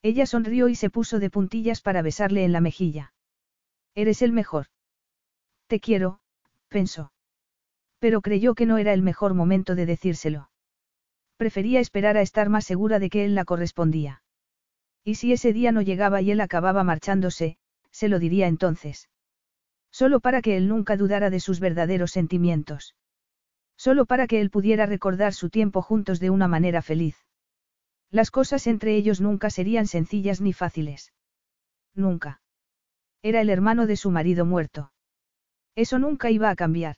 Speaker 2: Ella sonrió y se puso de puntillas para besarle en la mejilla. Eres el mejor. Te quiero, pensó. Pero creyó que no era el mejor momento de decírselo. Prefería esperar a estar más segura de que él la correspondía. Y si ese día no llegaba y él acababa marchándose, se lo diría entonces. Solo para que él nunca dudara de sus verdaderos sentimientos. Solo para que él pudiera recordar su tiempo juntos de una manera feliz. Las cosas entre ellos nunca serían sencillas ni fáciles. Nunca. Era el hermano de su marido muerto. Eso nunca iba a cambiar.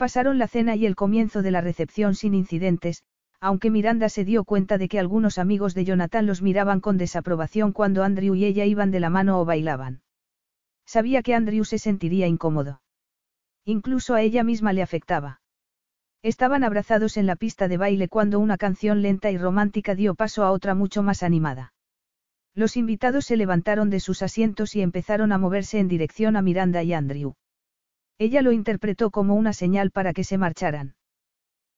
Speaker 2: Pasaron la cena y el comienzo de la recepción sin incidentes, aunque Miranda se dio cuenta de que algunos amigos de Jonathan los miraban con desaprobación cuando Andrew y ella iban de la mano o bailaban. Sabía que Andrew se sentiría incómodo. Incluso a ella misma le afectaba. Estaban abrazados en la pista de baile cuando una canción lenta y romántica dio paso a otra mucho más animada. Los invitados se levantaron de sus asientos y empezaron a moverse en dirección a Miranda y Andrew. Ella lo interpretó como una señal para que se marcharan.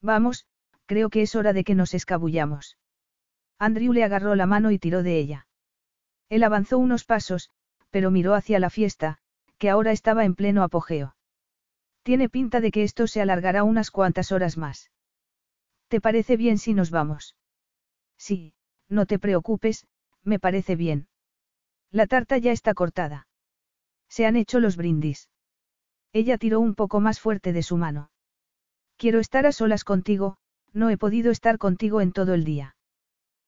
Speaker 2: Vamos, creo que es hora de que nos escabullamos. Andrew le agarró la mano y tiró de ella. Él avanzó unos pasos, pero miró hacia la fiesta, que ahora estaba en pleno apogeo. Tiene pinta de que esto se alargará unas cuantas horas más. ¿Te parece bien si nos vamos? Sí, no te preocupes, me parece bien. La tarta ya está cortada. Se han hecho los brindis. Ella tiró un poco más fuerte de su mano. Quiero estar a solas contigo, no he podido estar contigo en todo el día.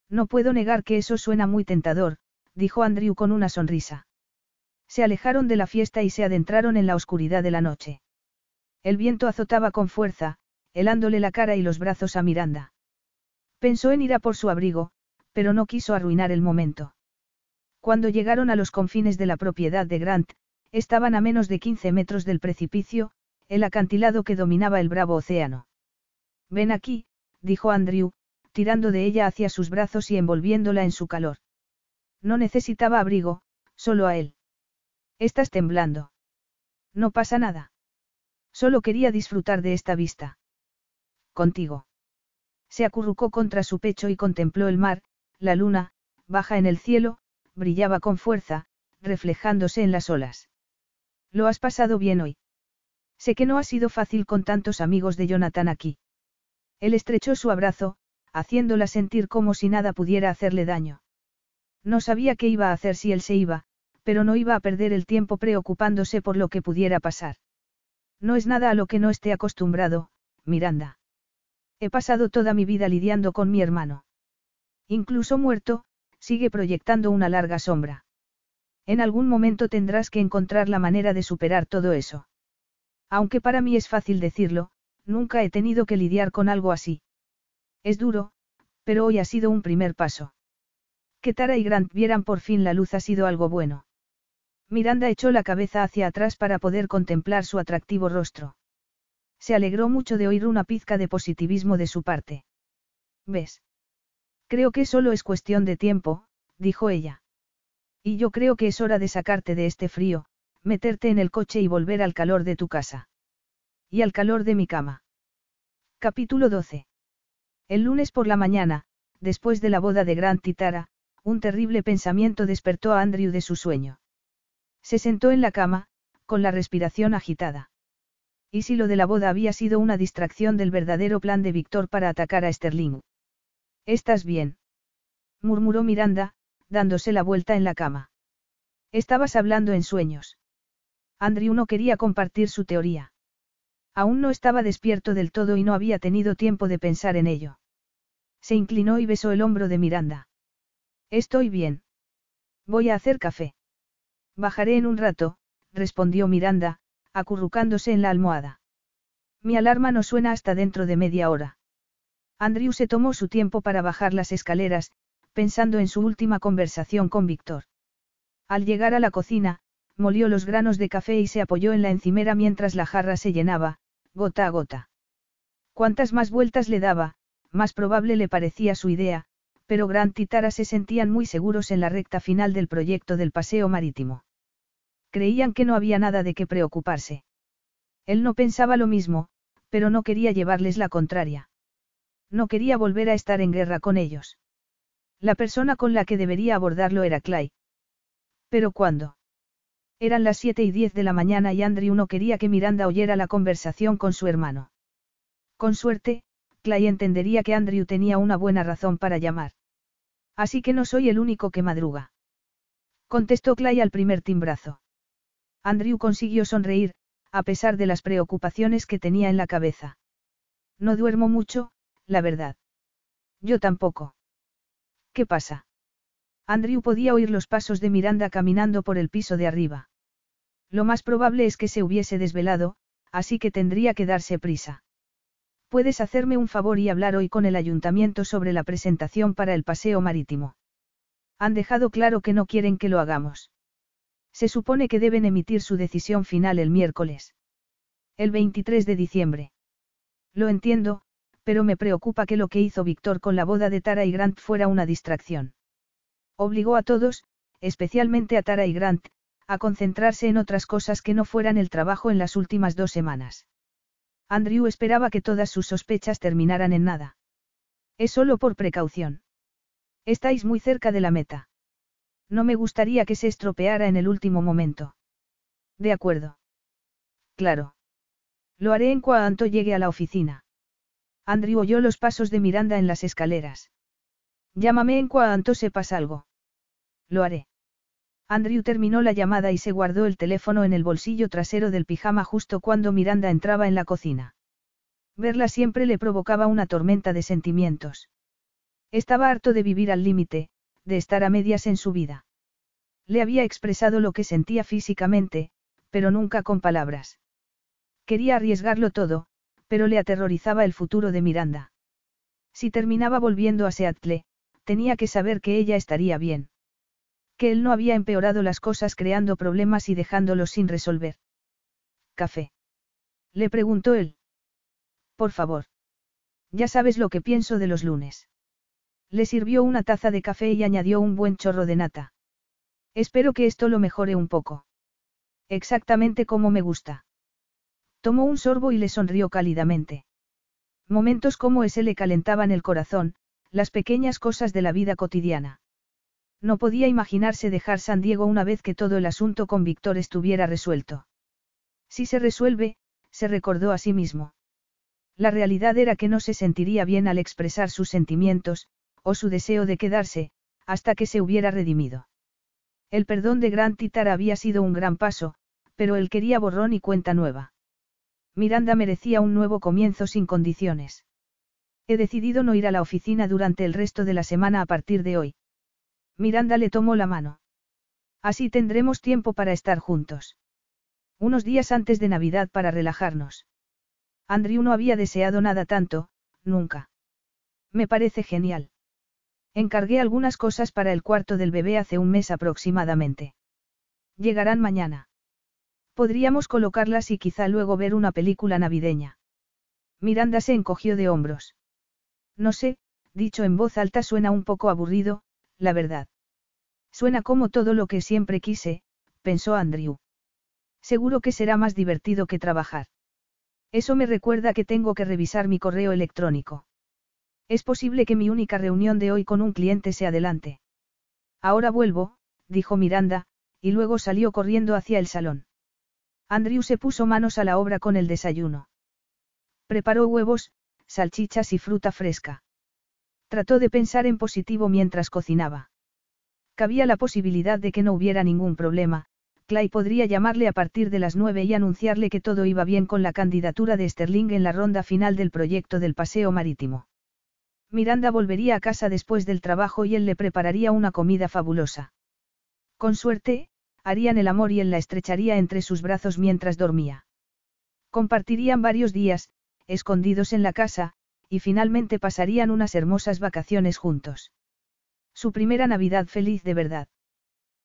Speaker 2: No puedo negar que eso suena muy tentador, dijo Andrew con una sonrisa. Se alejaron de la fiesta y se adentraron en la oscuridad de la noche. El viento azotaba con fuerza, helándole la cara y los brazos a Miranda. Pensó en ir a por su abrigo, pero no quiso arruinar el momento. Cuando llegaron a los confines de la propiedad de Grant, estaban a menos de 15 metros del precipicio, el acantilado que dominaba el bravo océano. Ven aquí, dijo Andrew, tirando de ella hacia sus brazos y envolviéndola en su calor. No necesitaba abrigo, solo a él. Estás temblando. No pasa nada. Solo quería disfrutar de esta vista. Contigo. Se acurrucó contra su pecho y contempló el mar, la luna, baja en el cielo, brillaba con fuerza, reflejándose en las olas. ¿Lo has pasado bien hoy? Sé que no ha sido fácil con tantos amigos de Jonathan aquí. Él estrechó su abrazo, haciéndola sentir como si nada pudiera hacerle daño. No sabía qué iba a hacer si él se iba, pero no iba a perder el tiempo preocupándose por lo que pudiera pasar. No es nada a lo que no esté acostumbrado, Miranda. He pasado toda mi vida lidiando con mi hermano. Incluso muerto, sigue proyectando una larga sombra. En algún momento tendrás que encontrar la manera de superar todo eso. Aunque para mí es fácil decirlo, nunca he tenido que lidiar con algo así. Es duro, pero hoy ha sido un primer paso. Que Tara y Grant vieran por fin la luz ha sido algo bueno. Miranda echó la cabeza hacia atrás para poder contemplar su atractivo rostro. Se alegró mucho de oír una pizca de positivismo de su parte. ¿Ves? Creo que solo es cuestión de tiempo, dijo ella. Y yo creo que es hora de sacarte de este frío, meterte en el coche y volver al calor de tu casa. Y al calor de mi cama. Capítulo 12. El lunes por la mañana, después de la boda de Grant y Tara, un terrible pensamiento despertó a Andrew de su sueño. Se sentó en la cama, con la respiración agitada. ¿Y si lo de la boda había sido una distracción del verdadero plan de Víctor para atacar a Sterling? ¿Estás bien? murmuró Miranda, dándose la vuelta en la cama. Estabas hablando en sueños. Andrew no quería compartir su teoría. Aún no estaba despierto del todo y no había tenido tiempo de pensar en ello. Se inclinó y besó el hombro de Miranda. Estoy bien. Voy a hacer café. Bajaré en un rato, respondió Miranda, acurrucándose en la almohada. Mi alarma no suena hasta dentro de media hora. Andrew se tomó su tiempo para bajar las escaleras, pensando en su última conversación con Víctor. Al llegar a la cocina, molió los granos de café y se apoyó en la encimera mientras la jarra se llenaba, gota a gota. Cuantas más vueltas le daba, más probable le parecía su idea, pero Grant y Tara se sentían muy seguros en la recta final del proyecto del paseo marítimo. Creían que no había nada de qué preocuparse. Él no pensaba lo mismo, pero no quería llevarles la contraria. No quería volver a estar en guerra con ellos. La persona con la que debería abordarlo era Clay. ¿Pero cuándo? Eran las siete y diez de la mañana y Andrew no quería que Miranda oyera la conversación con su hermano. Con suerte, Clay entendería que Andrew tenía una buena razón para llamar. Así que no soy el único que madruga. Contestó Clay al primer timbrazo. Andrew consiguió sonreír, a pesar de las preocupaciones que tenía en la cabeza. No duermo mucho, la verdad. Yo tampoco. ¿Qué pasa? Andrew podía oír los pasos de Miranda caminando por el piso de arriba. Lo más probable es que se hubiese desvelado, así que tendría que darse prisa. Puedes hacerme un favor y hablar hoy con el ayuntamiento sobre la presentación para el paseo marítimo. Han dejado claro que no quieren que lo hagamos. Se supone que deben emitir su decisión final el miércoles. El 23 de diciembre. Lo entiendo, pero me preocupa que lo que hizo Víctor con la boda de Tara y Grant fuera una distracción. Obligó a todos, especialmente a Tara y Grant, a concentrarse en otras cosas que no fueran el trabajo en las últimas dos semanas. Andrew esperaba que todas sus sospechas terminaran en nada. Es solo por precaución. Estáis muy cerca de la meta. No me gustaría que se estropeara en el último momento. De acuerdo. Claro. Lo haré en cuanto llegue a la oficina. Andrew oyó los pasos de Miranda en las escaleras. Llámame en cuanto sepas algo. Lo haré. Andrew terminó la llamada y se guardó el teléfono en el bolsillo trasero del pijama justo cuando Miranda entraba en la cocina. Verla siempre le provocaba una tormenta de sentimientos. Estaba harto de vivir al límite, de estar a medias en su vida. Le había expresado lo que sentía físicamente, pero nunca con palabras. Quería arriesgarlo todo, pero le aterrorizaba el futuro de Miranda. Si terminaba volviendo a Seattle, tenía que saber que ella estaría bien que él no había empeorado las cosas creando problemas y dejándolos sin resolver. ¿Café? Le preguntó él. Por favor. Ya sabes lo que pienso de los lunes. Le sirvió una taza de café y añadió un buen chorro de nata. Espero que esto lo mejore un poco. Exactamente como me gusta. Tomó un sorbo y le sonrió cálidamente. Momentos como ese le calentaban el corazón, las pequeñas cosas de la vida cotidiana. No podía imaginarse dejar San Diego una vez que todo el asunto con Víctor estuviera resuelto. Si se resuelve, se recordó a sí mismo. La realidad era que no se sentiría bien al expresar sus sentimientos, o su deseo de quedarse, hasta que se hubiera redimido. El perdón de Grant y había sido un gran paso, pero él quería borrón y cuenta nueva. Miranda merecía un nuevo comienzo sin condiciones. He decidido no ir a la oficina durante el resto de la semana a partir de hoy. Miranda le tomó la mano. Así tendremos tiempo para estar juntos. Unos días antes de Navidad para relajarnos. Andrew no había deseado nada tanto, nunca. Me parece genial. Encargué algunas cosas para el cuarto del bebé hace un mes aproximadamente. Llegarán mañana. Podríamos colocarlas y quizá luego ver una película navideña. Miranda se encogió de hombros. No sé, dicho en voz alta suena un poco aburrido, la verdad. Suena como todo lo que siempre quise, pensó Andrew. Seguro que será más divertido que trabajar. Eso me recuerda que tengo que revisar mi correo electrónico. Es posible que mi única reunión de hoy con un cliente se adelante. Ahora vuelvo, dijo Miranda, y luego salió corriendo hacia el salón. Andrew se puso manos a la obra con el desayuno. Preparó huevos, salchichas y fruta fresca. Trató de pensar en positivo mientras cocinaba. Cabía la posibilidad de que no hubiera ningún problema, Clay podría llamarle a partir de las nueve y anunciarle que todo iba bien con la candidatura de Sterling en la ronda final del proyecto del paseo marítimo. Miranda volvería a casa después del trabajo y él le prepararía una comida fabulosa. Con suerte, harían el amor y él la estrecharía entre sus brazos mientras dormía. Compartirían varios días, escondidos en la casa, y finalmente pasarían unas hermosas vacaciones juntos. Su primera Navidad feliz de verdad.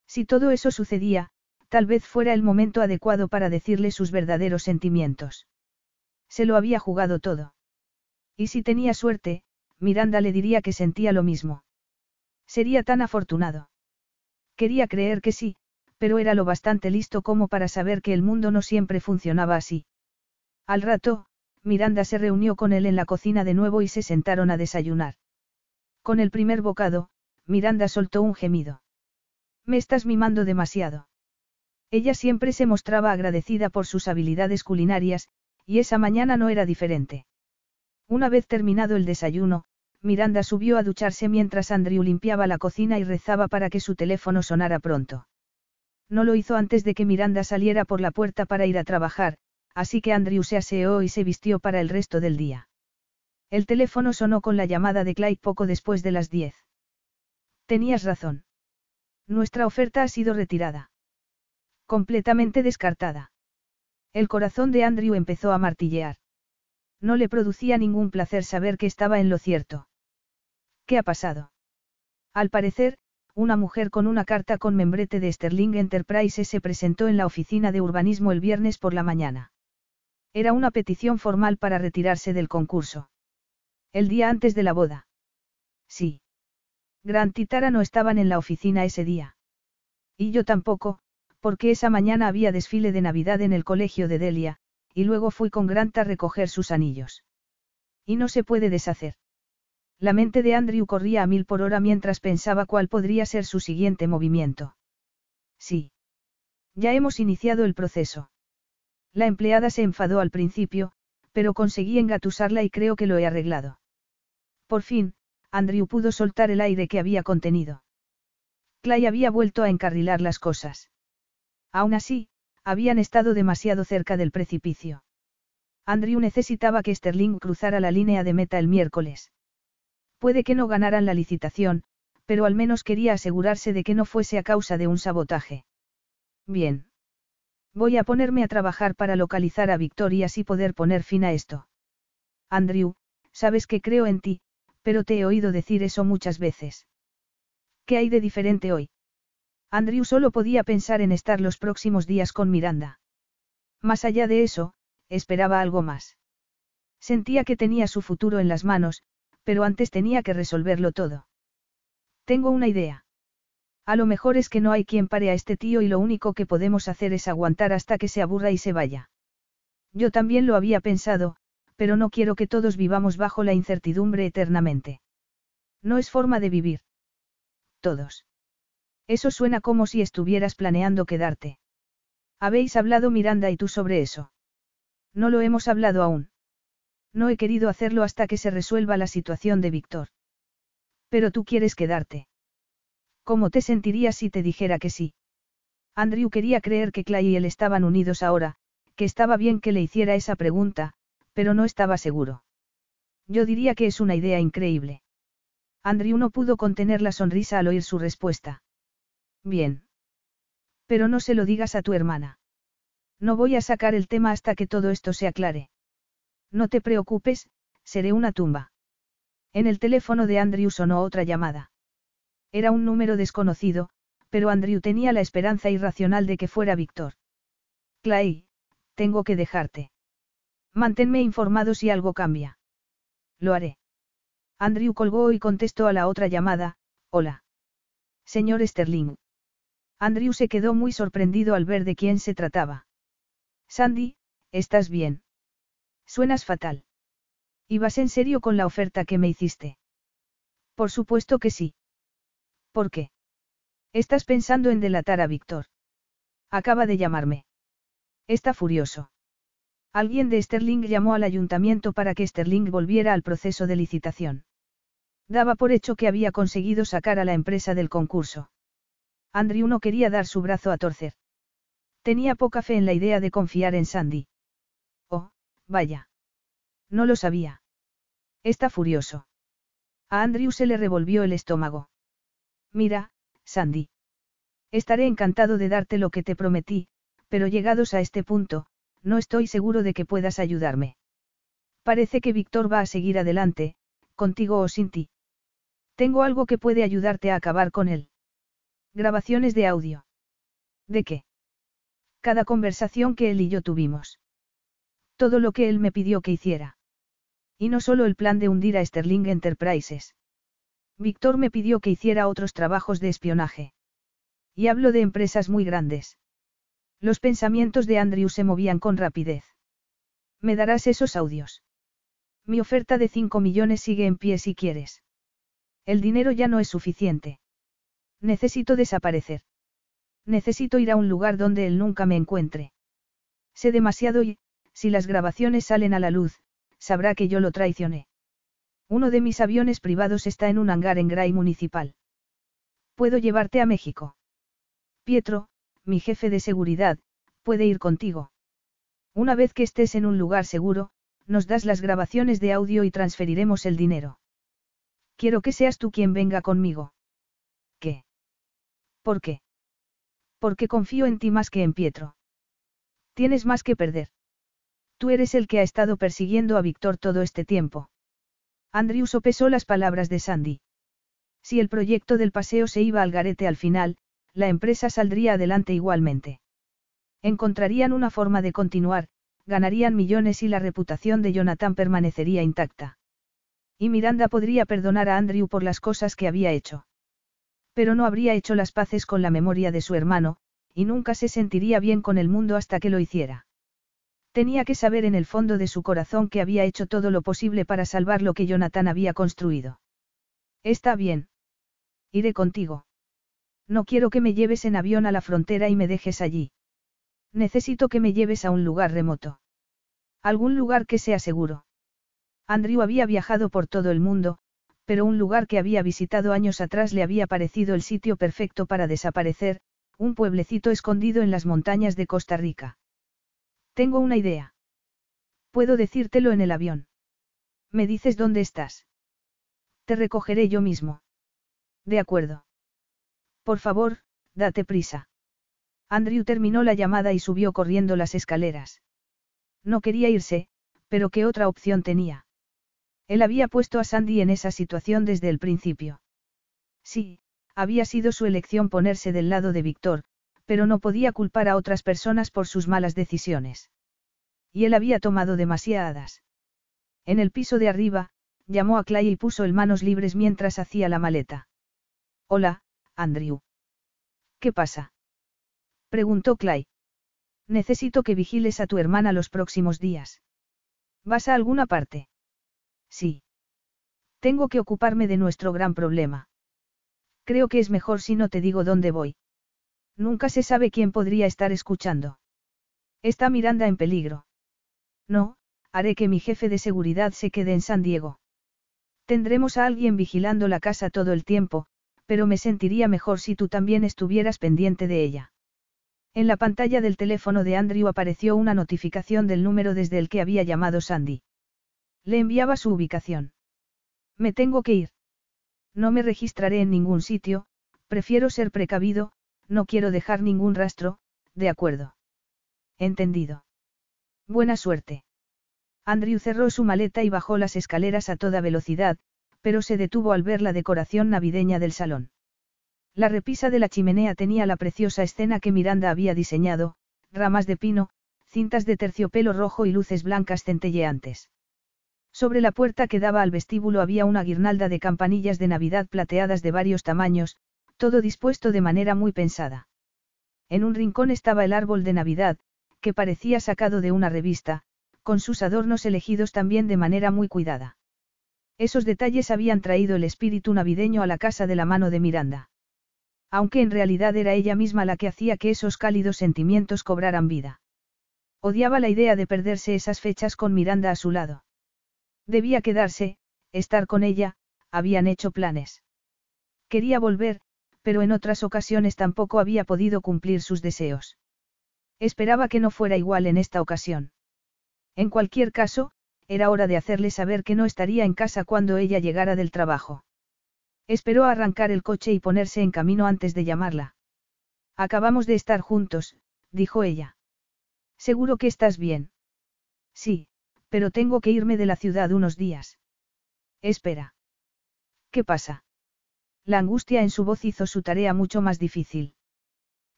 Speaker 2: Si todo eso sucedía, tal vez fuera el momento adecuado para decirle sus verdaderos sentimientos. Se lo había jugado todo. Y si tenía suerte, Miranda le diría que sentía lo mismo. Sería tan afortunado. Quería creer que sí, pero era lo bastante listo como para saber que el mundo no siempre funcionaba así. Al rato, Miranda se reunió con él en la cocina de nuevo y se sentaron a desayunar. Con el primer bocado, Miranda soltó un gemido. Me estás mimando demasiado. Ella siempre se mostraba agradecida por sus habilidades culinarias, y esa mañana no era diferente. Una vez terminado el desayuno, Miranda subió a ducharse mientras Andrew limpiaba la cocina y rezaba para que su teléfono sonara pronto. No lo hizo antes de que Miranda saliera por la puerta para ir a trabajar, así que Andrew se aseó y se vistió para el resto del día. El teléfono sonó con la llamada de Clyde poco después de las diez. Tenías razón. Nuestra oferta ha sido retirada. Completamente descartada. El corazón de Andrew empezó a martillear. No le producía ningún placer saber que estaba en lo cierto. ¿Qué ha pasado? Al parecer, una mujer con una carta con membrete de Sterling Enterprises se presentó en la oficina de urbanismo el viernes por la mañana. Era una petición formal para retirarse del concurso. El día antes de la boda. Sí. Grant y Tara no estaban en la oficina ese día. Y yo tampoco, porque esa mañana había desfile de Navidad en el colegio de Delia, y luego fui con Grant a recoger sus anillos. Y no se puede deshacer. La mente de Andrew corría a mil por hora mientras pensaba cuál podría ser su siguiente movimiento. Sí. Ya hemos iniciado el proceso. La empleada se enfadó al principio, pero conseguí engatusarla y creo que lo he arreglado. Por fin, Andrew pudo soltar el aire que había contenido. Clay había vuelto a encarrilar las cosas. Aún así, habían estado demasiado cerca del precipicio. Andrew necesitaba que Sterling cruzara la línea de meta el miércoles. Puede que no ganaran la licitación, pero al menos quería asegurarse de que no fuese a causa de un sabotaje. Bien. Voy a ponerme a trabajar para localizar a Victor y así poder poner fin a esto. Andrew, sabes que creo en ti, pero te he oído decir eso muchas veces. ¿Qué hay de diferente hoy? Andrew solo podía pensar en estar los próximos días con Miranda. Más allá de eso, esperaba algo más. Sentía que tenía su futuro en las manos, pero antes tenía que resolverlo todo. Tengo una idea. A lo mejor es que no hay quien pare a este tío y lo único que podemos hacer es aguantar hasta que se aburra y se vaya. Yo también lo había pensado, pero no quiero que todos vivamos bajo la incertidumbre eternamente. No es forma de vivir. Todos. Eso suena como si estuvieras planeando quedarte. ¿Habéis hablado Miranda y tú sobre eso? No lo hemos hablado aún. No he querido hacerlo hasta que se resuelva la situación de Víctor. Pero tú quieres quedarte. ¿Cómo te sentirías si te dijera que sí? Andrew quería creer que Clay y él estaban unidos ahora, que estaba bien que le hiciera esa pregunta, pero no estaba seguro. Yo diría que es una idea increíble. Andrew no pudo contener la sonrisa al oír su respuesta. Bien. Pero no se lo digas a tu hermana. No voy a sacar el tema hasta que todo esto se aclare. No te preocupes, seré una tumba. En el teléfono de Andrew sonó otra llamada. Era un número desconocido, pero Andrew tenía la esperanza irracional de que fuera Víctor. Clay, tengo que dejarte. Manténme informado si algo cambia. Lo haré. Andrew colgó y contestó a la otra llamada, hola. Señor Sterling. Andrew se quedó muy sorprendido al ver de quién se trataba. Sandy, ¿estás bien? Suenas fatal. ¿Ibas en serio con la oferta que me hiciste? Por supuesto que sí. ¿Por qué? Estás pensando en delatar a Víctor. Acaba de llamarme. Está furioso. Alguien de Sterling llamó al ayuntamiento para que Sterling volviera al proceso de licitación. Daba por hecho que había conseguido sacar a la empresa del concurso. Andrew no quería dar su brazo a torcer. Tenía poca fe en la idea de confiar en Sandy. Vaya. No lo sabía. Está furioso. A Andrew se le revolvió el estómago. Mira, Sandy. Estaré encantado de darte lo que te prometí, pero llegados a este punto, no estoy seguro de que puedas ayudarme. Parece que Víctor va a seguir adelante, contigo o sin ti. Tengo algo que puede ayudarte a acabar con él. Grabaciones de audio. ¿De qué? Cada conversación que él y yo tuvimos. Todo lo que él me pidió que hiciera. Y no solo el plan de hundir a Sterling Enterprises. Víctor me pidió que hiciera otros trabajos de espionaje. Y hablo de empresas muy grandes. Los pensamientos de Andrew se movían con rapidez. ¿Me darás esos audios? Mi oferta de 5 millones sigue en pie si quieres. El dinero ya no es suficiente. Necesito desaparecer. Necesito ir a un lugar donde él nunca me encuentre. Sé demasiado y, si las grabaciones salen a la luz, sabrá que yo lo traicioné. Uno de mis aviones privados está en un hangar en Gray Municipal. ¿Puedo llevarte a México? Pietro, mi jefe de seguridad, puede ir contigo. Una vez que estés en un lugar seguro, nos das las grabaciones de audio y transferiremos el dinero. Quiero que seas tú quien venga conmigo. ¿Qué? ¿Por qué? Porque confío en ti más que en Pietro. Tienes más que perder. Tú eres el que ha estado persiguiendo a Víctor todo este tiempo. Andrew sopesó las palabras de Sandy. Si el proyecto del paseo se iba al garete al final, la empresa saldría adelante igualmente. Encontrarían una forma de continuar, ganarían millones y la reputación de Jonathan permanecería intacta. Y Miranda podría perdonar a Andrew por las cosas que había hecho. Pero no habría hecho las paces con la memoria de su hermano, y nunca se sentiría bien con el mundo hasta que lo hiciera. Tenía que saber en el fondo de su corazón que había hecho todo lo posible para salvar lo que Jonathan había construido. Está bien. Iré contigo. No quiero que me lleves en avión a la frontera y me dejes allí. Necesito que me lleves a un lugar remoto. Algún lugar que sea seguro. Andrew había viajado por todo el mundo, pero un lugar que había visitado años atrás le había parecido el sitio perfecto para desaparecer, un pueblecito escondido en las montañas de Costa Rica. Tengo una idea. Puedo decírtelo en el avión. Me dices dónde estás. Te recogeré yo mismo. De acuerdo. Por favor, date prisa. Andrew terminó la llamada y subió corriendo las escaleras. No quería irse, pero ¿qué otra opción tenía? Él había puesto a Sandy en esa situación desde el principio. Sí, había sido su elección ponerse del lado de Víctor, pero no podía culpar a otras personas por sus malas decisiones. Y él había tomado demasiadas. En el piso de arriba, llamó a Clay y puso el manos libres mientras hacía la maleta. Hola, Andrew. ¿Qué pasa? Preguntó Clay. Necesito que vigiles a tu hermana los próximos días. ¿Vas a alguna parte? Sí. Tengo que ocuparme de nuestro gran problema. Creo que es mejor si no te digo dónde voy. Nunca se sabe quién podría estar escuchando. Está Miranda en peligro. No, haré que mi jefe de seguridad se quede en San Diego. Tendremos a alguien vigilando la casa todo el tiempo, pero me sentiría mejor si tú también estuvieras pendiente de ella. En la pantalla del teléfono de Andrew apareció una notificación del número desde el que había llamado Sandy. Le enviaba su ubicación. Me tengo que ir. No me registraré en ningún sitio, prefiero ser precavido, no quiero dejar ningún rastro, de acuerdo. Entendido. Buena suerte. Andrew cerró su maleta y bajó las escaleras a toda velocidad, pero se detuvo al ver la decoración navideña del salón. La repisa de la chimenea tenía la preciosa escena que Miranda había diseñado, ramas de pino, cintas de terciopelo rojo y luces blancas centelleantes. Sobre la puerta que daba al vestíbulo había una guirnalda de campanillas de Navidad plateadas de varios tamaños, todo dispuesto de manera muy pensada. En un rincón estaba el árbol de Navidad, que parecía sacado de una revista, con sus adornos elegidos también de manera muy cuidada. Esos detalles habían traído el espíritu navideño a la casa de la mano de Miranda. Aunque en realidad era ella misma la que hacía que esos cálidos sentimientos cobraran vida. Odiaba la idea de perderse esas fechas con Miranda a su lado. Debía quedarse, estar con ella, habían hecho planes. Quería volver, pero en otras ocasiones tampoco había podido cumplir sus deseos. Esperaba que no fuera igual en esta ocasión. En cualquier caso, era hora de hacerle saber que no estaría en casa cuando ella llegara del trabajo. Esperó a arrancar el coche y ponerse en camino antes de llamarla. Acabamos de estar juntos, dijo ella. Seguro que estás bien. Sí, pero tengo que irme de la ciudad unos días. Espera. ¿Qué pasa? La angustia en su voz hizo su tarea mucho más difícil.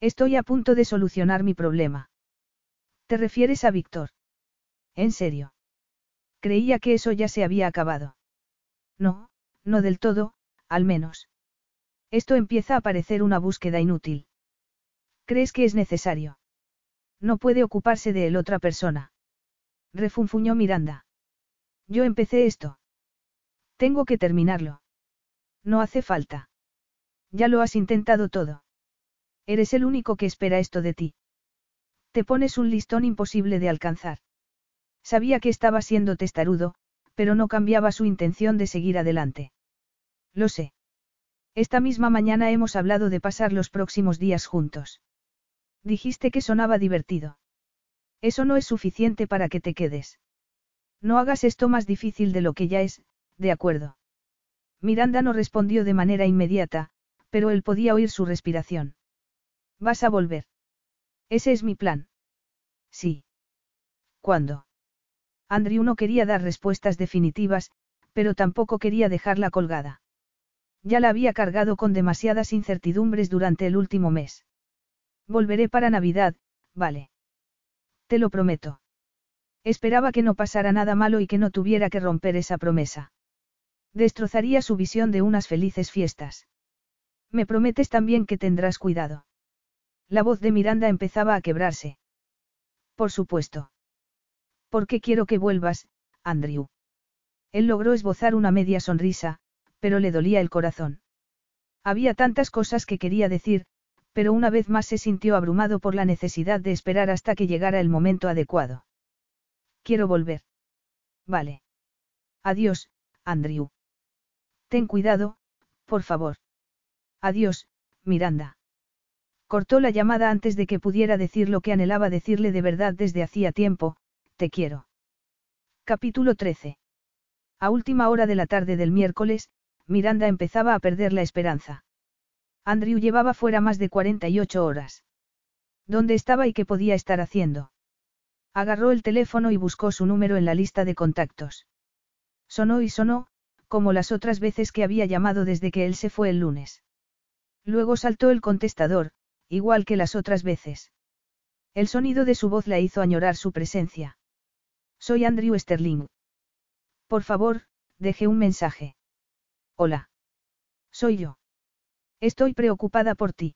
Speaker 2: Estoy a punto de solucionar mi problema. ¿Te refieres a Víctor? ¿En serio? Creía que eso ya se había acabado. No, no del todo, al menos. Esto empieza a parecer una búsqueda inútil. ¿Crees que es necesario? No puede ocuparse de él otra persona. Refunfuñó Miranda. Yo empecé esto. Tengo que terminarlo. No hace falta. Ya lo has intentado todo. Eres el único que espera esto de ti. Te pones un listón imposible de alcanzar. Sabía que estaba siendo testarudo, pero no cambiaba su intención de seguir adelante. Lo sé. Esta misma mañana hemos hablado de pasar los próximos días juntos. Dijiste que sonaba divertido. Eso no es suficiente para que te quedes. No hagas esto más difícil de lo que ya es, de acuerdo. Miranda no respondió de manera inmediata, pero él podía oír su respiración. ¿Vas a volver? Ese es mi plan. Sí. ¿Cuándo? Andrew no quería dar respuestas definitivas, pero tampoco quería dejarla colgada. Ya la había cargado con demasiadas incertidumbres durante el último mes. Volveré para Navidad, vale. Te lo prometo. Esperaba que no pasara nada malo y que no tuviera que romper esa promesa. Destrozaría su visión de unas felices fiestas. Me prometes también que tendrás cuidado. La voz de Miranda empezaba a quebrarse. Por supuesto. ¿Por qué quiero que vuelvas, Andrew? Él logró esbozar una media sonrisa, pero le dolía el corazón. Había tantas cosas que quería decir, pero una vez más se sintió abrumado por la necesidad de esperar hasta que llegara el momento adecuado. Quiero volver. Vale. Adiós, Andrew. Ten cuidado, por favor. Adiós, Miranda. Cortó la llamada antes de que pudiera decir lo que anhelaba decirle de verdad desde hacía tiempo, te quiero. Capítulo 13. A última hora de la tarde del miércoles, Miranda empezaba a perder la esperanza. Andrew llevaba fuera más de 48 horas. ¿Dónde estaba y qué podía estar haciendo? Agarró el teléfono y buscó su número en la lista de contactos. Sonó y sonó, como las otras veces que había llamado desde que él se fue el lunes. Luego saltó el contestador, igual que las otras veces. El sonido de su voz la hizo añorar su presencia. Soy Andrew Sterling. Por favor, deje un mensaje. Hola. Soy yo. Estoy preocupada por ti.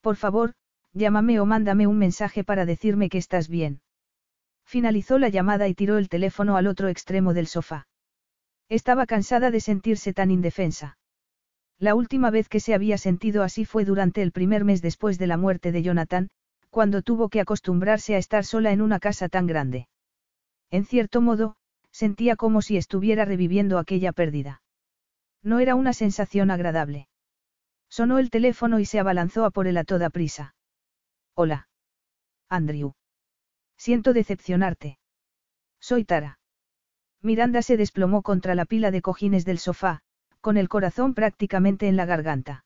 Speaker 2: Por favor, llámame o mándame un mensaje para decirme que estás bien. Finalizó la llamada y tiró el teléfono al otro extremo del sofá. Estaba cansada de sentirse tan indefensa. La última vez que se había sentido así fue durante el primer mes después de la muerte de Jonathan, cuando tuvo que acostumbrarse a estar sola en una casa tan grande. En cierto modo, sentía como si estuviera reviviendo aquella pérdida. No era una sensación agradable. Sonó el teléfono y se abalanzó a por él a toda prisa. Hola. Andrew. Siento decepcionarte. Soy Tara. Miranda se desplomó contra la pila de cojines del sofá, con el corazón prácticamente en la garganta.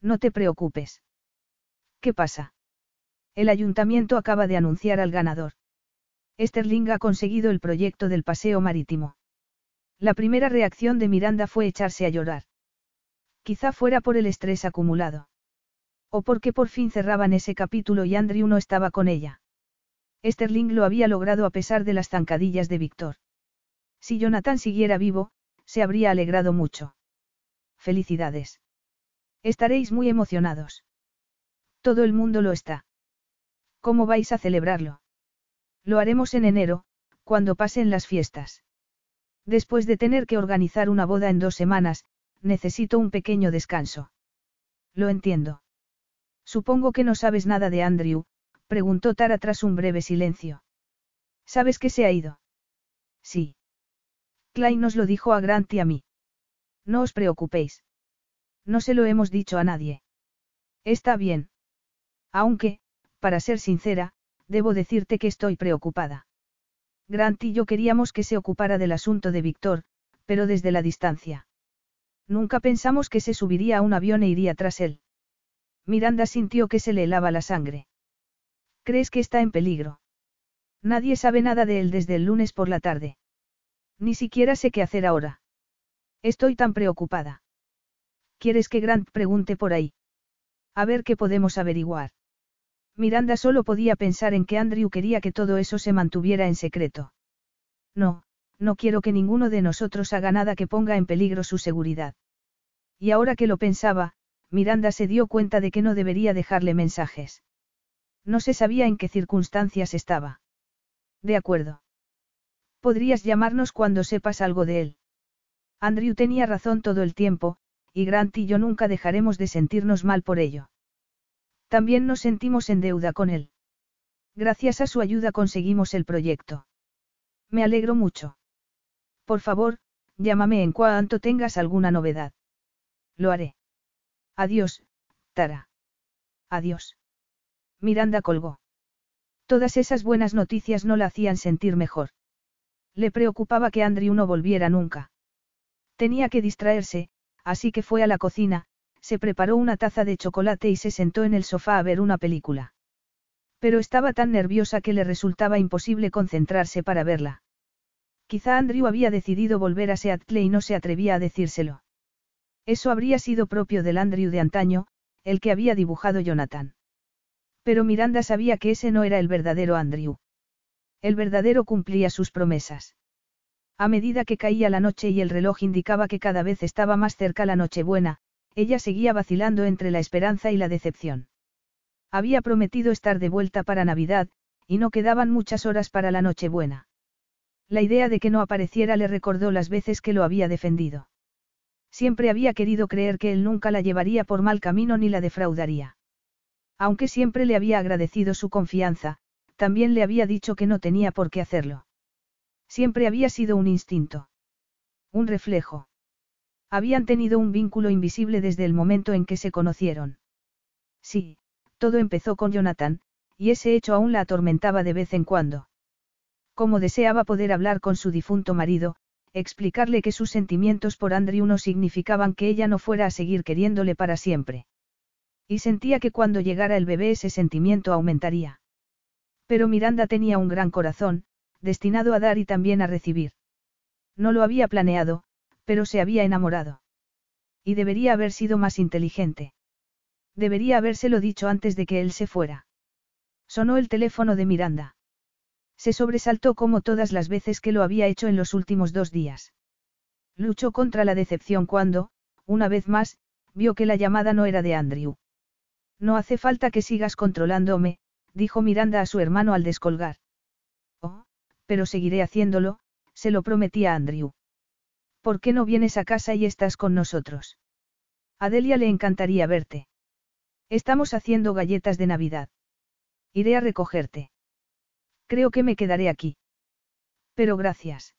Speaker 2: No te preocupes. ¿Qué pasa? El ayuntamiento acaba de anunciar al ganador. Esterling ha conseguido el proyecto del paseo marítimo. La primera reacción de Miranda fue echarse a llorar. Quizá fuera por el estrés acumulado. O porque por fin cerraban ese capítulo y Andrew no estaba con ella. Esterling lo había logrado a pesar de las zancadillas de Víctor. Si Jonathan siguiera vivo, se habría alegrado mucho. Felicidades. Estaréis muy emocionados. Todo el mundo lo está. ¿Cómo vais a celebrarlo? Lo haremos en enero, cuando pasen las fiestas. Después de tener que organizar una boda en dos semanas, necesito un pequeño descanso. Lo entiendo. Supongo que no sabes nada de Andrew, preguntó Tara tras un breve silencio. ¿Sabes que se ha ido? Sí. Klein nos lo dijo a Grant y a mí. No os preocupéis. No se lo hemos dicho a nadie. Está bien. Aunque, para ser sincera, debo decirte que estoy preocupada. Grant y yo queríamos que se ocupara del asunto de Víctor, pero desde la distancia. Nunca pensamos que se subiría a un avión e iría tras él. Miranda sintió que se le helaba la sangre. ¿Crees que está en peligro? Nadie sabe nada de él desde el lunes por la tarde. Ni siquiera sé qué hacer ahora. Estoy tan preocupada. ¿Quieres que Grant pregunte por ahí? A ver qué podemos averiguar. Miranda solo podía pensar en que Andrew quería que todo eso se mantuviera en secreto. No, no quiero que ninguno de nosotros haga nada que ponga en peligro su seguridad. Y ahora que lo pensaba, Miranda se dio cuenta de que no debería dejarle mensajes. No se sabía en qué circunstancias estaba. De acuerdo. Podrías llamarnos cuando sepas algo de él. Andrew tenía razón todo el tiempo, y Grant y yo nunca dejaremos de sentirnos mal por ello. También nos sentimos en deuda con él. Gracias a su ayuda conseguimos el proyecto. Me alegro mucho. Por favor, llámame en cuanto tengas alguna novedad. Lo haré. Adiós, Tara. Adiós. Miranda colgó. Todas esas buenas noticias no la hacían sentir mejor. Le preocupaba que Andrew no volviera nunca. Tenía que distraerse, así que fue a la cocina, se preparó una taza de chocolate y se sentó en el sofá a ver una película. Pero estaba tan nerviosa que le resultaba imposible concentrarse para verla. Quizá Andrew había decidido volver a Seattle y no se atrevía a decírselo. Eso habría sido propio del Andrew de antaño, el que había dibujado Jonathan. Pero Miranda sabía que ese no era el verdadero Andrew. El verdadero cumplía sus promesas. A medida que caía la noche y el reloj indicaba que cada vez estaba más cerca la Nochebuena, ella seguía vacilando entre la esperanza y la decepción. Había prometido estar de vuelta para Navidad, y no quedaban muchas horas para la Nochebuena. La idea de que no apareciera le recordó las veces que lo había defendido. Siempre había querido creer que él nunca la llevaría por mal camino ni la defraudaría. Aunque siempre le había agradecido su confianza, también le había dicho que no tenía por qué hacerlo. Siempre había sido un instinto. Un reflejo. Habían tenido un vínculo invisible desde el momento en que se conocieron. Sí, todo empezó con Jonathan, y ese hecho aún la atormentaba de vez en cuando. Como deseaba poder hablar con su difunto marido, explicarle que sus sentimientos por Andrew no significaban que ella no fuera a seguir queriéndole para siempre. Y sentía que cuando llegara el bebé ese sentimiento aumentaría. Pero Miranda tenía un gran corazón, destinado a dar y también a recibir. No lo había planeado, pero se había enamorado. Y debería haber sido más inteligente. Debería habérselo dicho antes de que él se fuera. Sonó el teléfono de Miranda. Se sobresaltó como todas las veces que lo había hecho en los últimos dos días. Luchó contra la decepción cuando, una vez más, vio que la llamada no era de Andrew. No hace falta que sigas controlándome, dijo Miranda a su hermano al descolgar. Oh, pero seguiré haciéndolo, se lo prometí a Andrew. ¿Por qué no vienes a casa y estás con nosotros? A Delia le encantaría verte. Estamos haciendo galletas de Navidad. Iré a recogerte. Creo que me quedaré aquí. Pero gracias.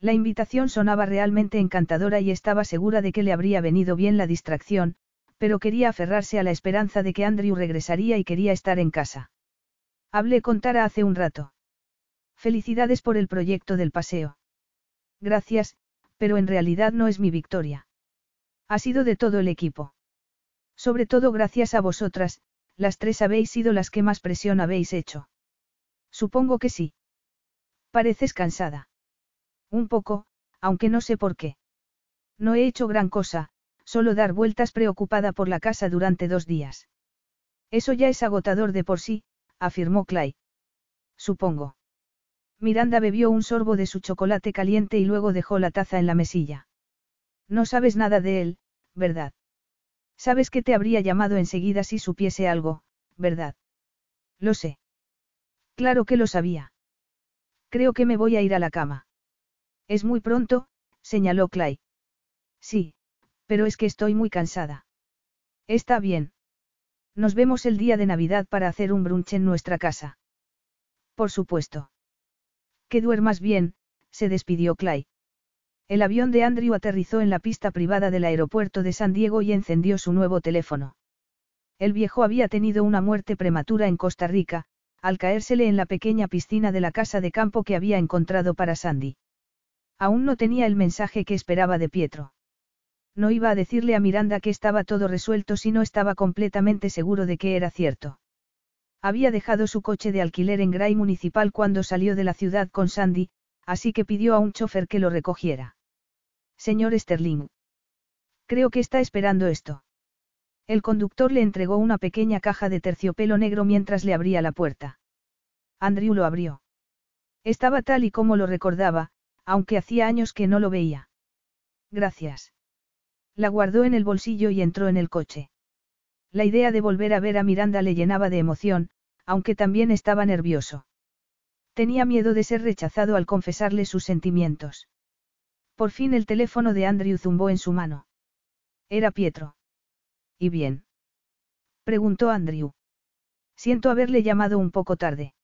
Speaker 2: La invitación sonaba realmente encantadora y estaba segura de que le habría venido bien la distracción, pero quería aferrarse a la esperanza de que Andrew regresaría y quería estar en casa. Hablé con Tara hace un rato. Felicidades por el proyecto del paseo. Gracias, pero en realidad no es mi victoria. Ha sido de todo el equipo. Sobre todo gracias a vosotras, las tres habéis sido las que más presión habéis hecho. Supongo que sí. Pareces cansada. Un poco, aunque no sé por qué. No he hecho gran cosa, solo dar vueltas preocupada por la casa durante dos días. Eso ya es agotador de por sí, afirmó Clay. Supongo. Miranda bebió un sorbo de su chocolate caliente y luego dejó la taza en la mesilla. No sabes nada de él, ¿verdad? Sabes que te habría llamado enseguida si supiese algo, ¿verdad? Lo sé. Claro que lo sabía. Creo que me voy a ir a la cama. Es muy pronto, señaló Clay. Sí, pero es que estoy muy cansada. Está bien. Nos vemos el día de Navidad para hacer un brunch en nuestra casa. Por supuesto. Que duermas bien, se despidió Clay. El avión de Andrew aterrizó en la pista privada del aeropuerto de San Diego y encendió su nuevo teléfono. El viejo había tenido una muerte prematura en Costa Rica, al caérsele en la pequeña piscina de la casa de campo que había encontrado para Sandy. Aún no tenía el mensaje que esperaba de Pietro. No iba a decirle a Miranda que estaba todo resuelto si no estaba completamente seguro de que era cierto. Había dejado su coche de alquiler en Gray Municipal cuando salió de la ciudad con Sandy, así que pidió a un chofer que lo recogiera. Señor Sterling. Creo que está esperando esto. El conductor le entregó una pequeña caja de terciopelo negro mientras le abría la puerta. Andrew lo abrió. Estaba tal y como lo recordaba, aunque hacía años que no lo veía. Gracias. La guardó en el bolsillo y entró en el coche. La idea de volver a ver a Miranda le llenaba de emoción, aunque también estaba nervioso. Tenía miedo de ser rechazado al confesarle sus sentimientos. Por fin el teléfono de Andrew zumbó en su mano. Era Pietro. ¿Y bien? Preguntó Andrew. Siento haberle llamado un poco tarde.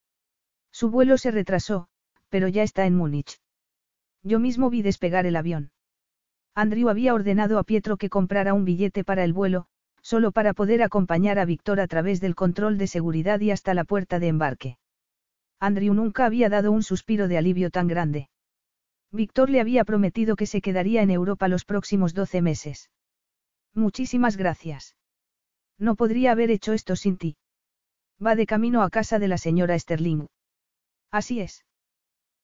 Speaker 2: Su vuelo se retrasó, pero ya está en Múnich. Yo mismo vi despegar el avión. Andrew había ordenado a Pietro que comprara un billete para el vuelo, solo para poder acompañar a Víctor a través del control de seguridad y hasta la puerta de embarque. Andrew nunca había dado un suspiro de alivio tan grande. Víctor le había prometido que se quedaría en Europa los próximos doce meses. Muchísimas gracias. No podría haber hecho esto sin ti. Va de camino a casa de la señora Sterling. Así es.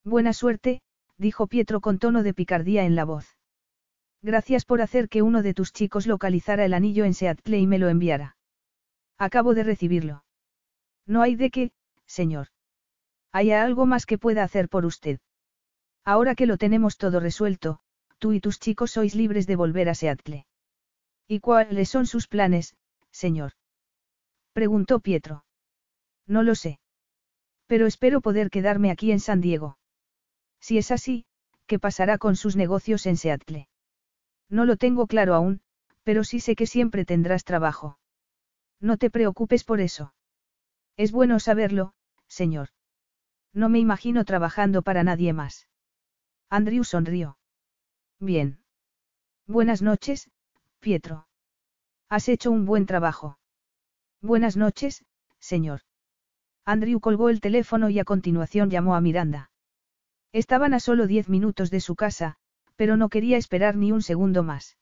Speaker 2: Buena suerte, dijo Pietro con tono de picardía en la voz. Gracias por hacer que uno de tus chicos localizara el anillo en Seattle y me lo enviara. Acabo de recibirlo. No hay de qué, señor. ¿Hay algo más que pueda hacer por usted? Ahora que lo tenemos todo resuelto, tú y tus chicos sois libres de volver a Seattle. ¿Y cuáles son sus planes, señor? Preguntó Pietro. No lo sé. Pero espero poder quedarme aquí en San Diego. Si es así, ¿qué pasará con sus negocios en Seattle? No lo tengo claro aún, pero sí sé que siempre tendrás trabajo. No te preocupes por eso. Es bueno saberlo, señor. No me imagino trabajando para nadie más. Andrew sonrió. Bien. Buenas noches, Pietro. Has hecho un buen trabajo. Buenas noches, señor. Andrew colgó el teléfono y a continuación llamó a Miranda. Estaban a solo diez minutos de su casa, pero no quería esperar ni un segundo más.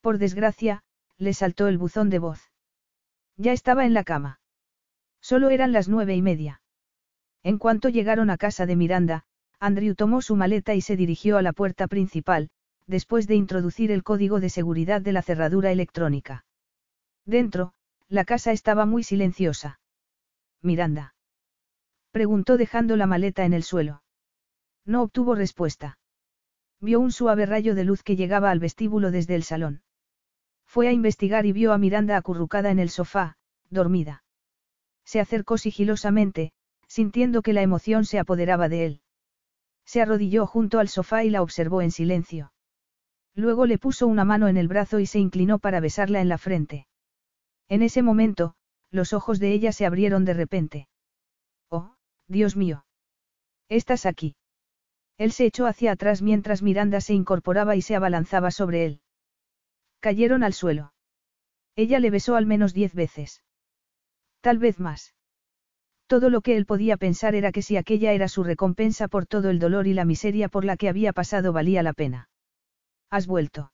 Speaker 2: Por desgracia, le saltó el buzón de voz. Ya estaba en la cama. Solo eran las nueve y media. En cuanto llegaron a casa de Miranda, Andrew tomó su maleta y se dirigió a la puerta principal, después de introducir el código de seguridad de la cerradura electrónica. Dentro, la casa estaba muy silenciosa. Miranda. Preguntó dejando la maleta en el suelo. No obtuvo respuesta. Vio un suave rayo de luz que llegaba al vestíbulo desde el salón. Fue a investigar y vio a Miranda acurrucada en el sofá, dormida. Se acercó sigilosamente, sintiendo que la emoción se apoderaba de él. Se arrodilló junto al sofá y la observó en silencio. Luego le puso una mano en el brazo y se inclinó para besarla en la frente. En ese momento, los ojos de ella se abrieron de repente. Oh, Dios mío. Estás aquí. Él se echó hacia atrás mientras Miranda se incorporaba y se abalanzaba sobre él. Cayeron al suelo. Ella le besó al menos diez veces. Tal vez más. Todo lo que él podía pensar era que si aquella era su recompensa por todo el dolor y la miseria por la que había pasado valía la pena. ¿Has vuelto?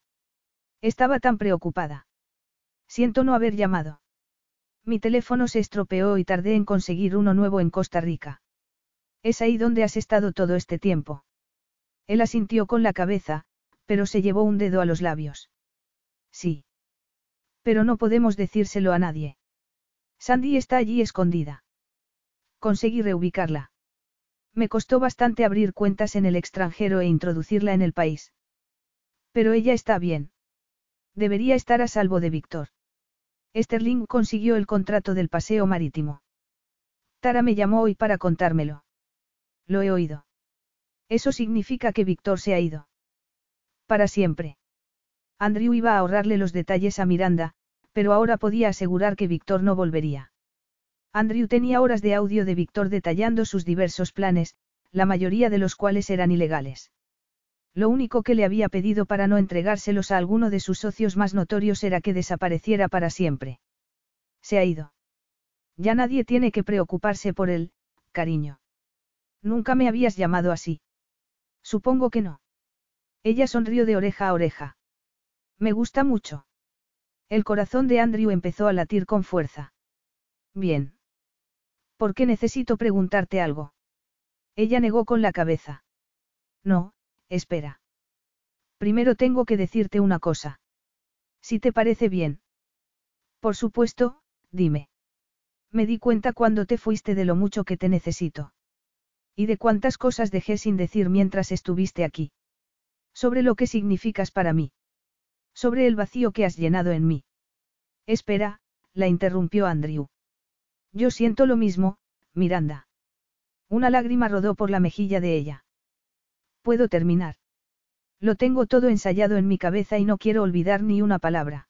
Speaker 2: Estaba tan preocupada. Siento no haber llamado. Mi teléfono se estropeó y tardé en conseguir uno nuevo en Costa Rica. Es ahí donde has estado todo este tiempo. Él asintió con la cabeza, pero se llevó un dedo a los labios. Sí. Pero no podemos decírselo a nadie. Sandy está allí escondida. Conseguí reubicarla. Me costó bastante abrir cuentas en el extranjero e introducirla en el país. Pero ella está bien. Debería estar a salvo de Víctor. Sterling consiguió el contrato del paseo marítimo. Tara me llamó hoy para contármelo. Lo he oído. Eso significa que Víctor se ha ido. Para siempre. Andrew iba a ahorrarle los detalles a Miranda, pero ahora podía asegurar que Víctor no volvería. Andrew tenía horas de audio de Víctor detallando sus diversos planes, la mayoría de los cuales eran ilegales. Lo único que le había pedido para no entregárselos a alguno de sus socios más notorios era que desapareciera para siempre. Se ha ido. Ya nadie tiene que preocuparse por él, cariño. Nunca me habías llamado así. Supongo que no. Ella sonrió de oreja a oreja. Me gusta mucho. El corazón de Andrew empezó a latir con fuerza. Bien. ¿Por qué necesito preguntarte algo? Ella negó con la cabeza. No, espera. Primero tengo que decirte una cosa. Si te parece bien. Por supuesto, dime. Me di cuenta cuando te fuiste de lo mucho que te necesito. Y de cuántas cosas dejé sin decir mientras estuviste aquí. Sobre lo que significas para mí. Sobre el vacío que has llenado en mí. Espera, la interrumpió Andrew. Yo siento lo mismo, Miranda. Una lágrima rodó por la mejilla de ella. Puedo terminar. Lo tengo todo ensayado en mi cabeza y no quiero olvidar ni una palabra.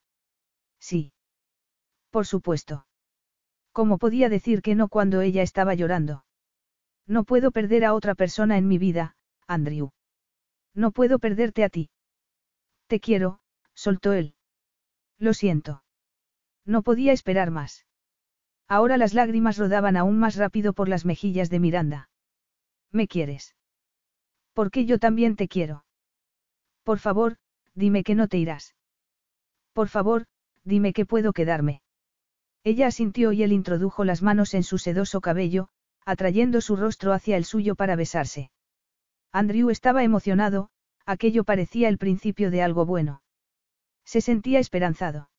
Speaker 2: Sí. Por supuesto. ¿Cómo podía decir que no cuando ella estaba llorando? No puedo perder a otra persona en mi vida, Andrew. No puedo perderte a ti. Te quiero, soltó él. Lo siento. No podía esperar más. Ahora las lágrimas rodaban aún más rápido por las mejillas de Miranda. ¿Me quieres? Porque yo también te quiero. Por favor, dime que no te irás. Por favor, dime que puedo quedarme. Ella asintió y él introdujo las manos en su sedoso cabello, atrayendo su rostro hacia el suyo para besarse. Andrew estaba emocionado, aquello parecía el principio de algo bueno. Se sentía esperanzado.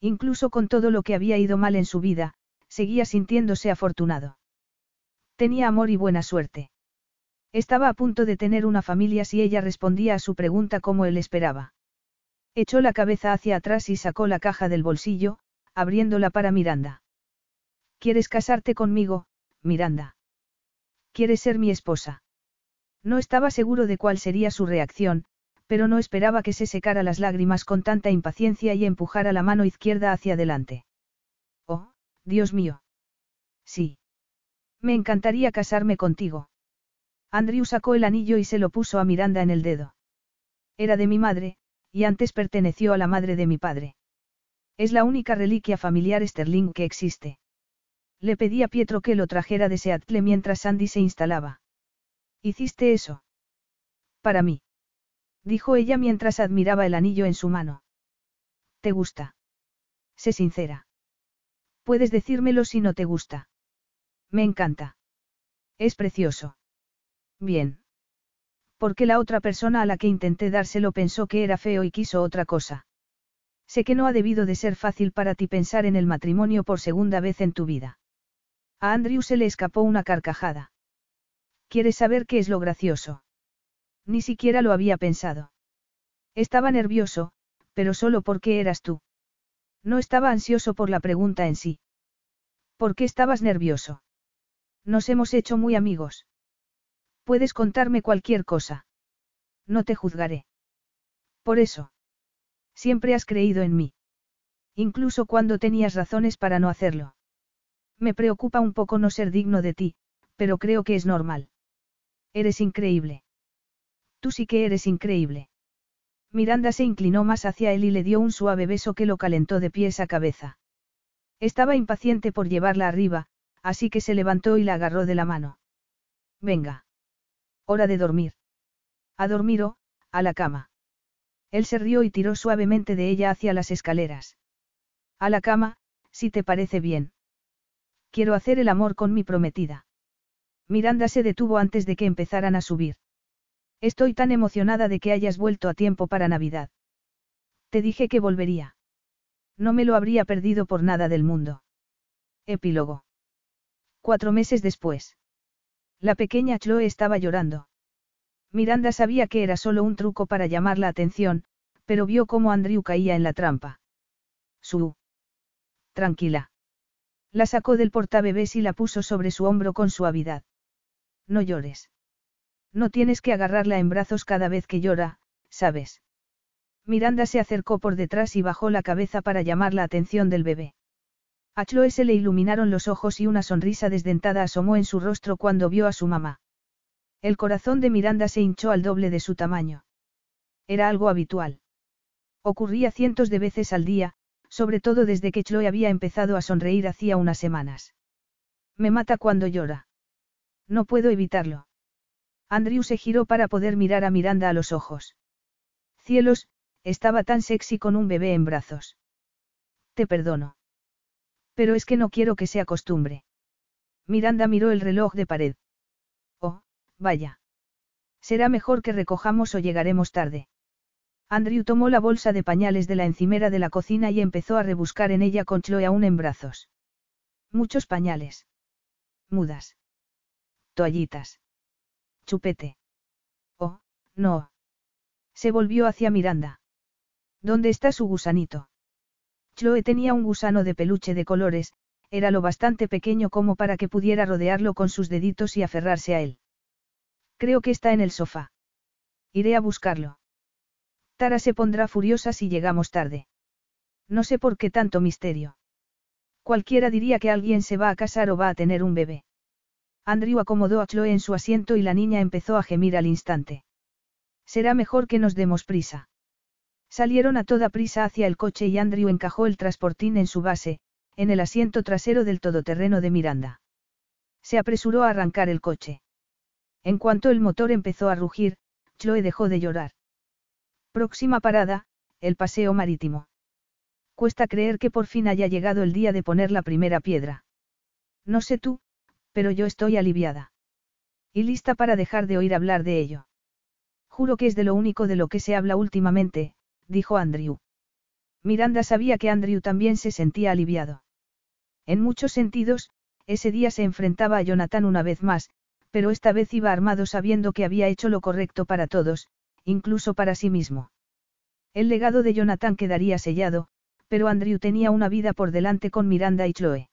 Speaker 2: Incluso con todo lo que había ido mal en su vida, seguía sintiéndose afortunado. Tenía amor y buena suerte. Estaba a punto de tener una familia si ella respondía a su pregunta como él esperaba. Echó la cabeza hacia atrás y sacó la caja del bolsillo, abriéndola para Miranda. ¿Quieres casarte conmigo, Miranda? ¿Quieres ser mi esposa? No estaba seguro de cuál sería su reacción, pero no esperaba que se secara las lágrimas con tanta impaciencia y empujara la mano izquierda hacia adelante. Oh, Dios mío. Sí. Me encantaría casarme contigo. Andrew sacó el anillo y se lo puso a Miranda en el dedo. Era de mi madre, y antes perteneció a la madre de mi padre. Es la única reliquia familiar Sterling que existe. Le pedí a Pietro que lo trajera de Seattle mientras Sandy se instalaba. ¿Hiciste eso? Para mí. Dijo ella mientras admiraba el anillo en su mano. ¿Te gusta? Sé sincera. Puedes decírmelo si no te gusta. Me encanta. Es precioso. Bien. Porque la otra persona a la que intenté dárselo pensó que era feo y quiso otra cosa. Sé que no ha debido de ser fácil para ti pensar en el matrimonio por segunda vez en tu vida. A Andrew se le escapó una carcajada. ¿Quieres saber qué es lo gracioso? Ni siquiera lo había pensado. Estaba nervioso, pero solo porque eras tú. No estaba ansioso por la pregunta en sí. ¿Por qué estabas nervioso? Nos hemos hecho muy amigos. Puedes contarme cualquier cosa. No te juzgaré. Por eso. Siempre has creído en mí. Incluso cuando tenías razones para no hacerlo. Me preocupa un poco no ser digno de ti, pero creo que es normal. Eres increíble. Tú sí que eres increíble. Miranda se inclinó más hacia él y le dio un suave beso que lo calentó de pies a cabeza. Estaba impaciente por llevarla arriba, así que se levantó y la agarró de la mano. Venga. Hora de dormir. A dormir o, a la cama. Él se rió y tiró suavemente de ella hacia las escaleras. A la cama, si te parece bien. Quiero hacer el amor con mi prometida. Miranda se detuvo antes de que empezaran a subir. Estoy tan emocionada de que hayas vuelto a tiempo para Navidad. Te dije que volvería. No me lo habría perdido por nada del mundo. Epílogo. Cuatro meses después. La pequeña Chloe estaba llorando. Miranda sabía que era solo un truco para llamar la atención, pero vio cómo Andrew caía en la trampa. Su. Tranquila. La sacó del portabebés y la puso sobre su hombro con suavidad. No llores. No tienes que agarrarla en brazos cada vez que llora, ¿sabes? Miranda se acercó por detrás y bajó la cabeza para llamar la atención del bebé. A Chloe se le iluminaron los ojos y una sonrisa desdentada asomó en su rostro cuando vio a su mamá. El corazón de Miranda se hinchó al doble de su tamaño. Era algo habitual. Ocurría cientos de veces al día, sobre todo desde que Chloe había empezado a sonreír hacía unas semanas. Me mata cuando llora. No puedo evitarlo. Andrew se giró para poder mirar a Miranda a los ojos. Cielos, estaba tan sexy con un bebé en brazos. Te perdono. Pero es que no quiero que se acostumbre. Miranda miró el reloj de pared. Oh, vaya. Será mejor que recojamos o llegaremos tarde. Andrew tomó la bolsa de pañales de la encimera de la cocina y empezó a rebuscar en ella con Chloe aún en brazos. Muchos pañales. Mudas. Toallitas. Chupete. Oh, no. Se volvió hacia Miranda. ¿Dónde está su gusanito? Chloe tenía un gusano de peluche de colores, era lo bastante pequeño como para que pudiera rodearlo con sus deditos y aferrarse a él. Creo que está en el sofá. Iré a buscarlo. Tara se pondrá furiosa si llegamos tarde. No sé por qué tanto misterio. Cualquiera diría que alguien se va a casar o va a tener un bebé. Andrew acomodó a Chloe en su asiento y la niña empezó a gemir al instante. Será mejor que nos demos prisa. Salieron a toda prisa hacia el coche y Andrew encajó el transportín en su base, en el asiento trasero del todoterreno de Miranda. Se apresuró a arrancar el coche. En cuanto el motor empezó a rugir, Chloe dejó de llorar. Próxima parada, el paseo marítimo. Cuesta creer que por fin haya llegado el día de poner la primera piedra. No sé tú, pero yo estoy aliviada. Y lista para dejar de oír hablar de ello. Juro que es de lo único de lo que se habla últimamente, dijo Andrew. Miranda sabía que Andrew también se sentía aliviado. En muchos sentidos, ese día se enfrentaba a Jonathan una vez más, pero esta vez iba armado sabiendo que había hecho lo correcto para todos, incluso para sí mismo. El legado de Jonathan quedaría sellado, pero Andrew tenía una vida por delante con Miranda y Chloe.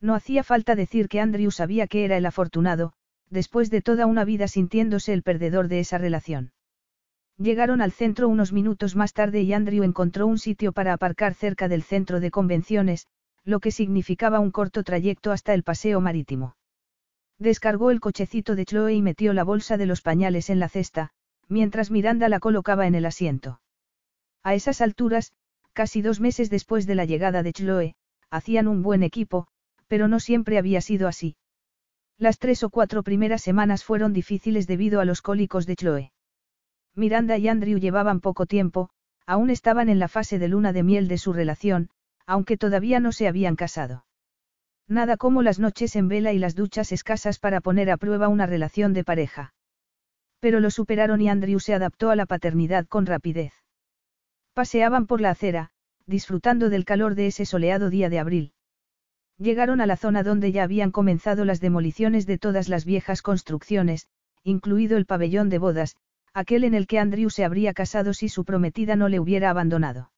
Speaker 2: No hacía falta decir que Andrew sabía que era el afortunado, después de toda una vida sintiéndose el perdedor de esa relación. Llegaron al centro unos minutos más tarde y Andrew encontró un sitio para aparcar cerca del centro de convenciones, lo que significaba un corto trayecto hasta el paseo marítimo. Descargó el cochecito de Chloe y metió la bolsa de los pañales en la cesta, mientras Miranda la colocaba en el asiento. A esas alturas, casi dos meses después de la llegada de Chloe, hacían un buen equipo, pero no siempre había sido así. Las tres o cuatro primeras semanas fueron difíciles debido a los cólicos de Chloe. Miranda y Andrew llevaban poco tiempo, aún estaban en la fase de luna de miel de su relación, aunque todavía no se habían casado. Nada como las noches en vela y las duchas escasas para poner a prueba una relación de pareja. Pero lo superaron y Andrew se adaptó a la paternidad con rapidez. Paseaban por la acera, disfrutando del calor de ese soleado día de abril. Llegaron a la zona donde ya habían comenzado las demoliciones de todas las viejas construcciones, incluido el pabellón de bodas, aquel en el que Andrew se habría casado si su prometida no le hubiera abandonado.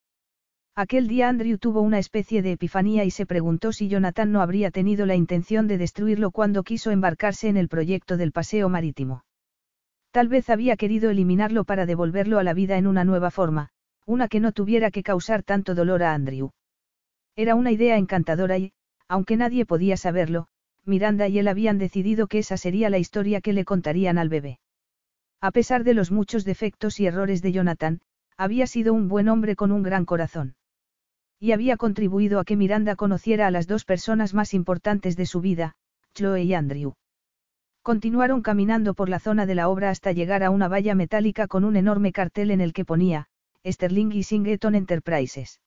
Speaker 2: Aquel día Andrew tuvo una especie de epifanía y se preguntó si Jonathan no habría tenido la intención de destruirlo cuando quiso embarcarse en el proyecto del paseo marítimo. Tal vez había querido eliminarlo para devolverlo a la vida en una nueva forma, una que no tuviera que causar tanto dolor a Andrew. Era una idea encantadora y, aunque nadie podía saberlo, Miranda y él habían decidido que esa sería la historia que le contarían al bebé. A pesar de los muchos defectos y errores de Jonathan, había sido un buen hombre con un gran corazón. Y había contribuido a que Miranda conociera a las dos personas más importantes de su vida, Chloe y Andrew. Continuaron caminando por la zona de la obra hasta llegar a una valla metálica con un enorme cartel en el que ponía, Sterling y Singeton Enterprises.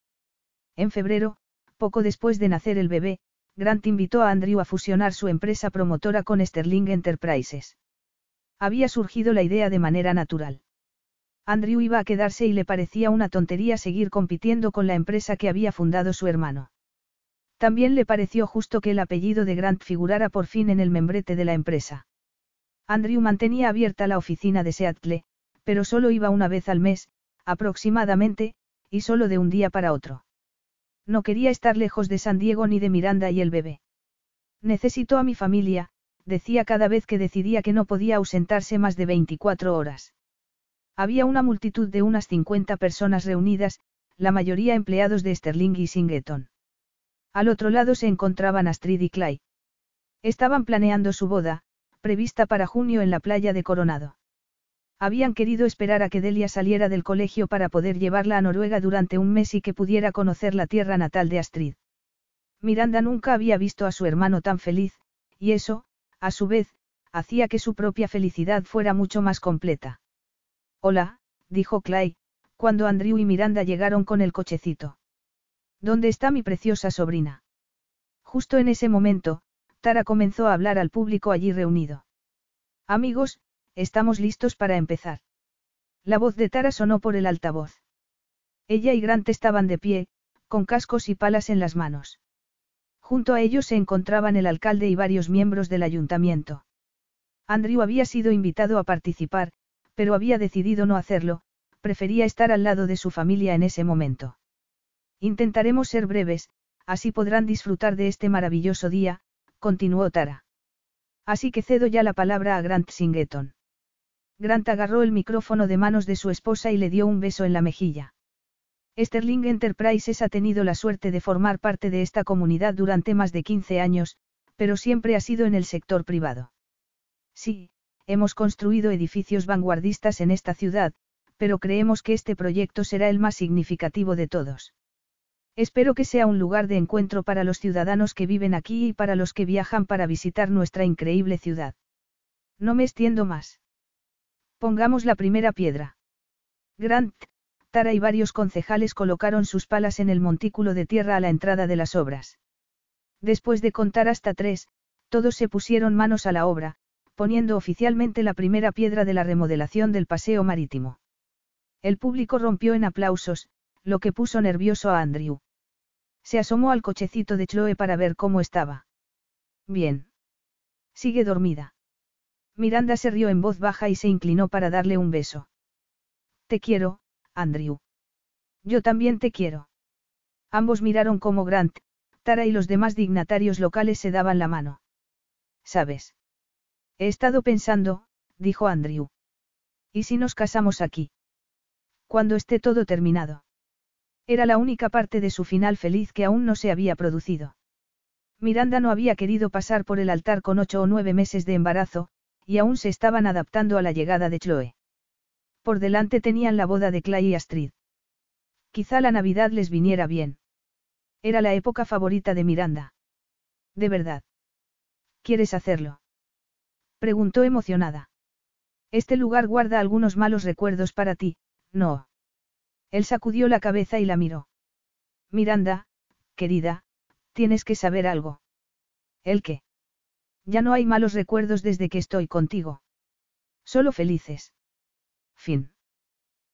Speaker 2: En febrero, poco después de nacer el bebé, Grant invitó a Andrew a fusionar su empresa promotora con Sterling Enterprises. Había surgido la idea de manera natural. Andrew iba a quedarse y le parecía una tontería seguir compitiendo con la empresa que había fundado su hermano. También le pareció justo que el apellido de Grant figurara por fin en el membrete de la empresa. Andrew mantenía abierta la oficina de Seattle, pero solo iba una vez al mes, aproximadamente, y solo de un día para otro. No quería estar lejos de San Diego ni de Miranda y el bebé. Necesito a mi familia, decía cada vez que decidía que no podía ausentarse más de 24 horas. Había una multitud de unas 50 personas reunidas, la mayoría empleados de Sterling y Singeton. Al otro lado se encontraban Astrid y Clay. Estaban planeando su boda, prevista para junio en la playa de Coronado. Habían querido esperar a que Delia saliera del colegio para poder llevarla a Noruega durante un mes y que pudiera conocer la tierra natal de Astrid. Miranda nunca había visto a su hermano tan feliz, y eso, a su vez, hacía que su propia felicidad fuera mucho más completa. Hola, dijo Clay, cuando Andrew y Miranda llegaron con el cochecito. ¿Dónde está mi preciosa sobrina? Justo en ese momento, Tara comenzó a hablar al público allí reunido. Amigos, Estamos listos para empezar. La voz de Tara sonó por el altavoz. Ella y Grant estaban de pie, con cascos y palas en las manos. Junto a ellos se encontraban el alcalde y varios miembros del ayuntamiento. Andrew había sido invitado a participar, pero había decidido no hacerlo, prefería estar al lado de su familia en ese momento. Intentaremos ser breves, así podrán disfrutar de este maravilloso día, continuó Tara. Así que cedo ya la palabra a Grant Singeton. Grant agarró el micrófono de manos de su esposa y le dio un beso en la mejilla. Sterling Enterprises ha tenido la suerte de formar parte de esta comunidad durante más de 15 años, pero siempre ha sido en el sector privado. Sí, hemos construido edificios vanguardistas en esta ciudad, pero creemos que este proyecto será el más significativo de todos. Espero que sea un lugar de encuentro para los ciudadanos que viven aquí y para los que viajan para visitar nuestra increíble ciudad. No me extiendo más. Pongamos la primera piedra. Grant, Tara y varios concejales colocaron sus palas en el montículo de tierra a la entrada de las obras. Después de contar hasta tres, todos se pusieron manos a la obra, poniendo oficialmente la primera piedra de la remodelación del paseo marítimo. El público rompió en aplausos, lo que puso nervioso a Andrew. Se asomó al cochecito de Chloe para ver cómo estaba. Bien. Sigue dormida. Miranda se rió en voz baja y se inclinó para darle un beso. Te quiero, Andrew. Yo también te quiero. Ambos miraron cómo Grant, Tara y los demás dignatarios locales se daban la mano. ¿Sabes? He estado pensando, dijo Andrew. ¿Y si nos casamos aquí? Cuando esté todo terminado. Era la única parte de su final feliz que aún no se había producido. Miranda no había querido pasar por el altar con ocho o nueve meses de embarazo, y aún se estaban adaptando a la llegada de Chloe. Por delante tenían la boda de Clay y Astrid. Quizá la Navidad les viniera bien. Era la época favorita de Miranda. De verdad. ¿Quieres hacerlo? Preguntó emocionada. Este lugar guarda algunos malos recuerdos para ti, no. Él sacudió la cabeza y la miró. Miranda, querida, tienes que saber algo. ¿El qué? Ya no hay malos recuerdos desde que estoy contigo. Solo felices. Fin.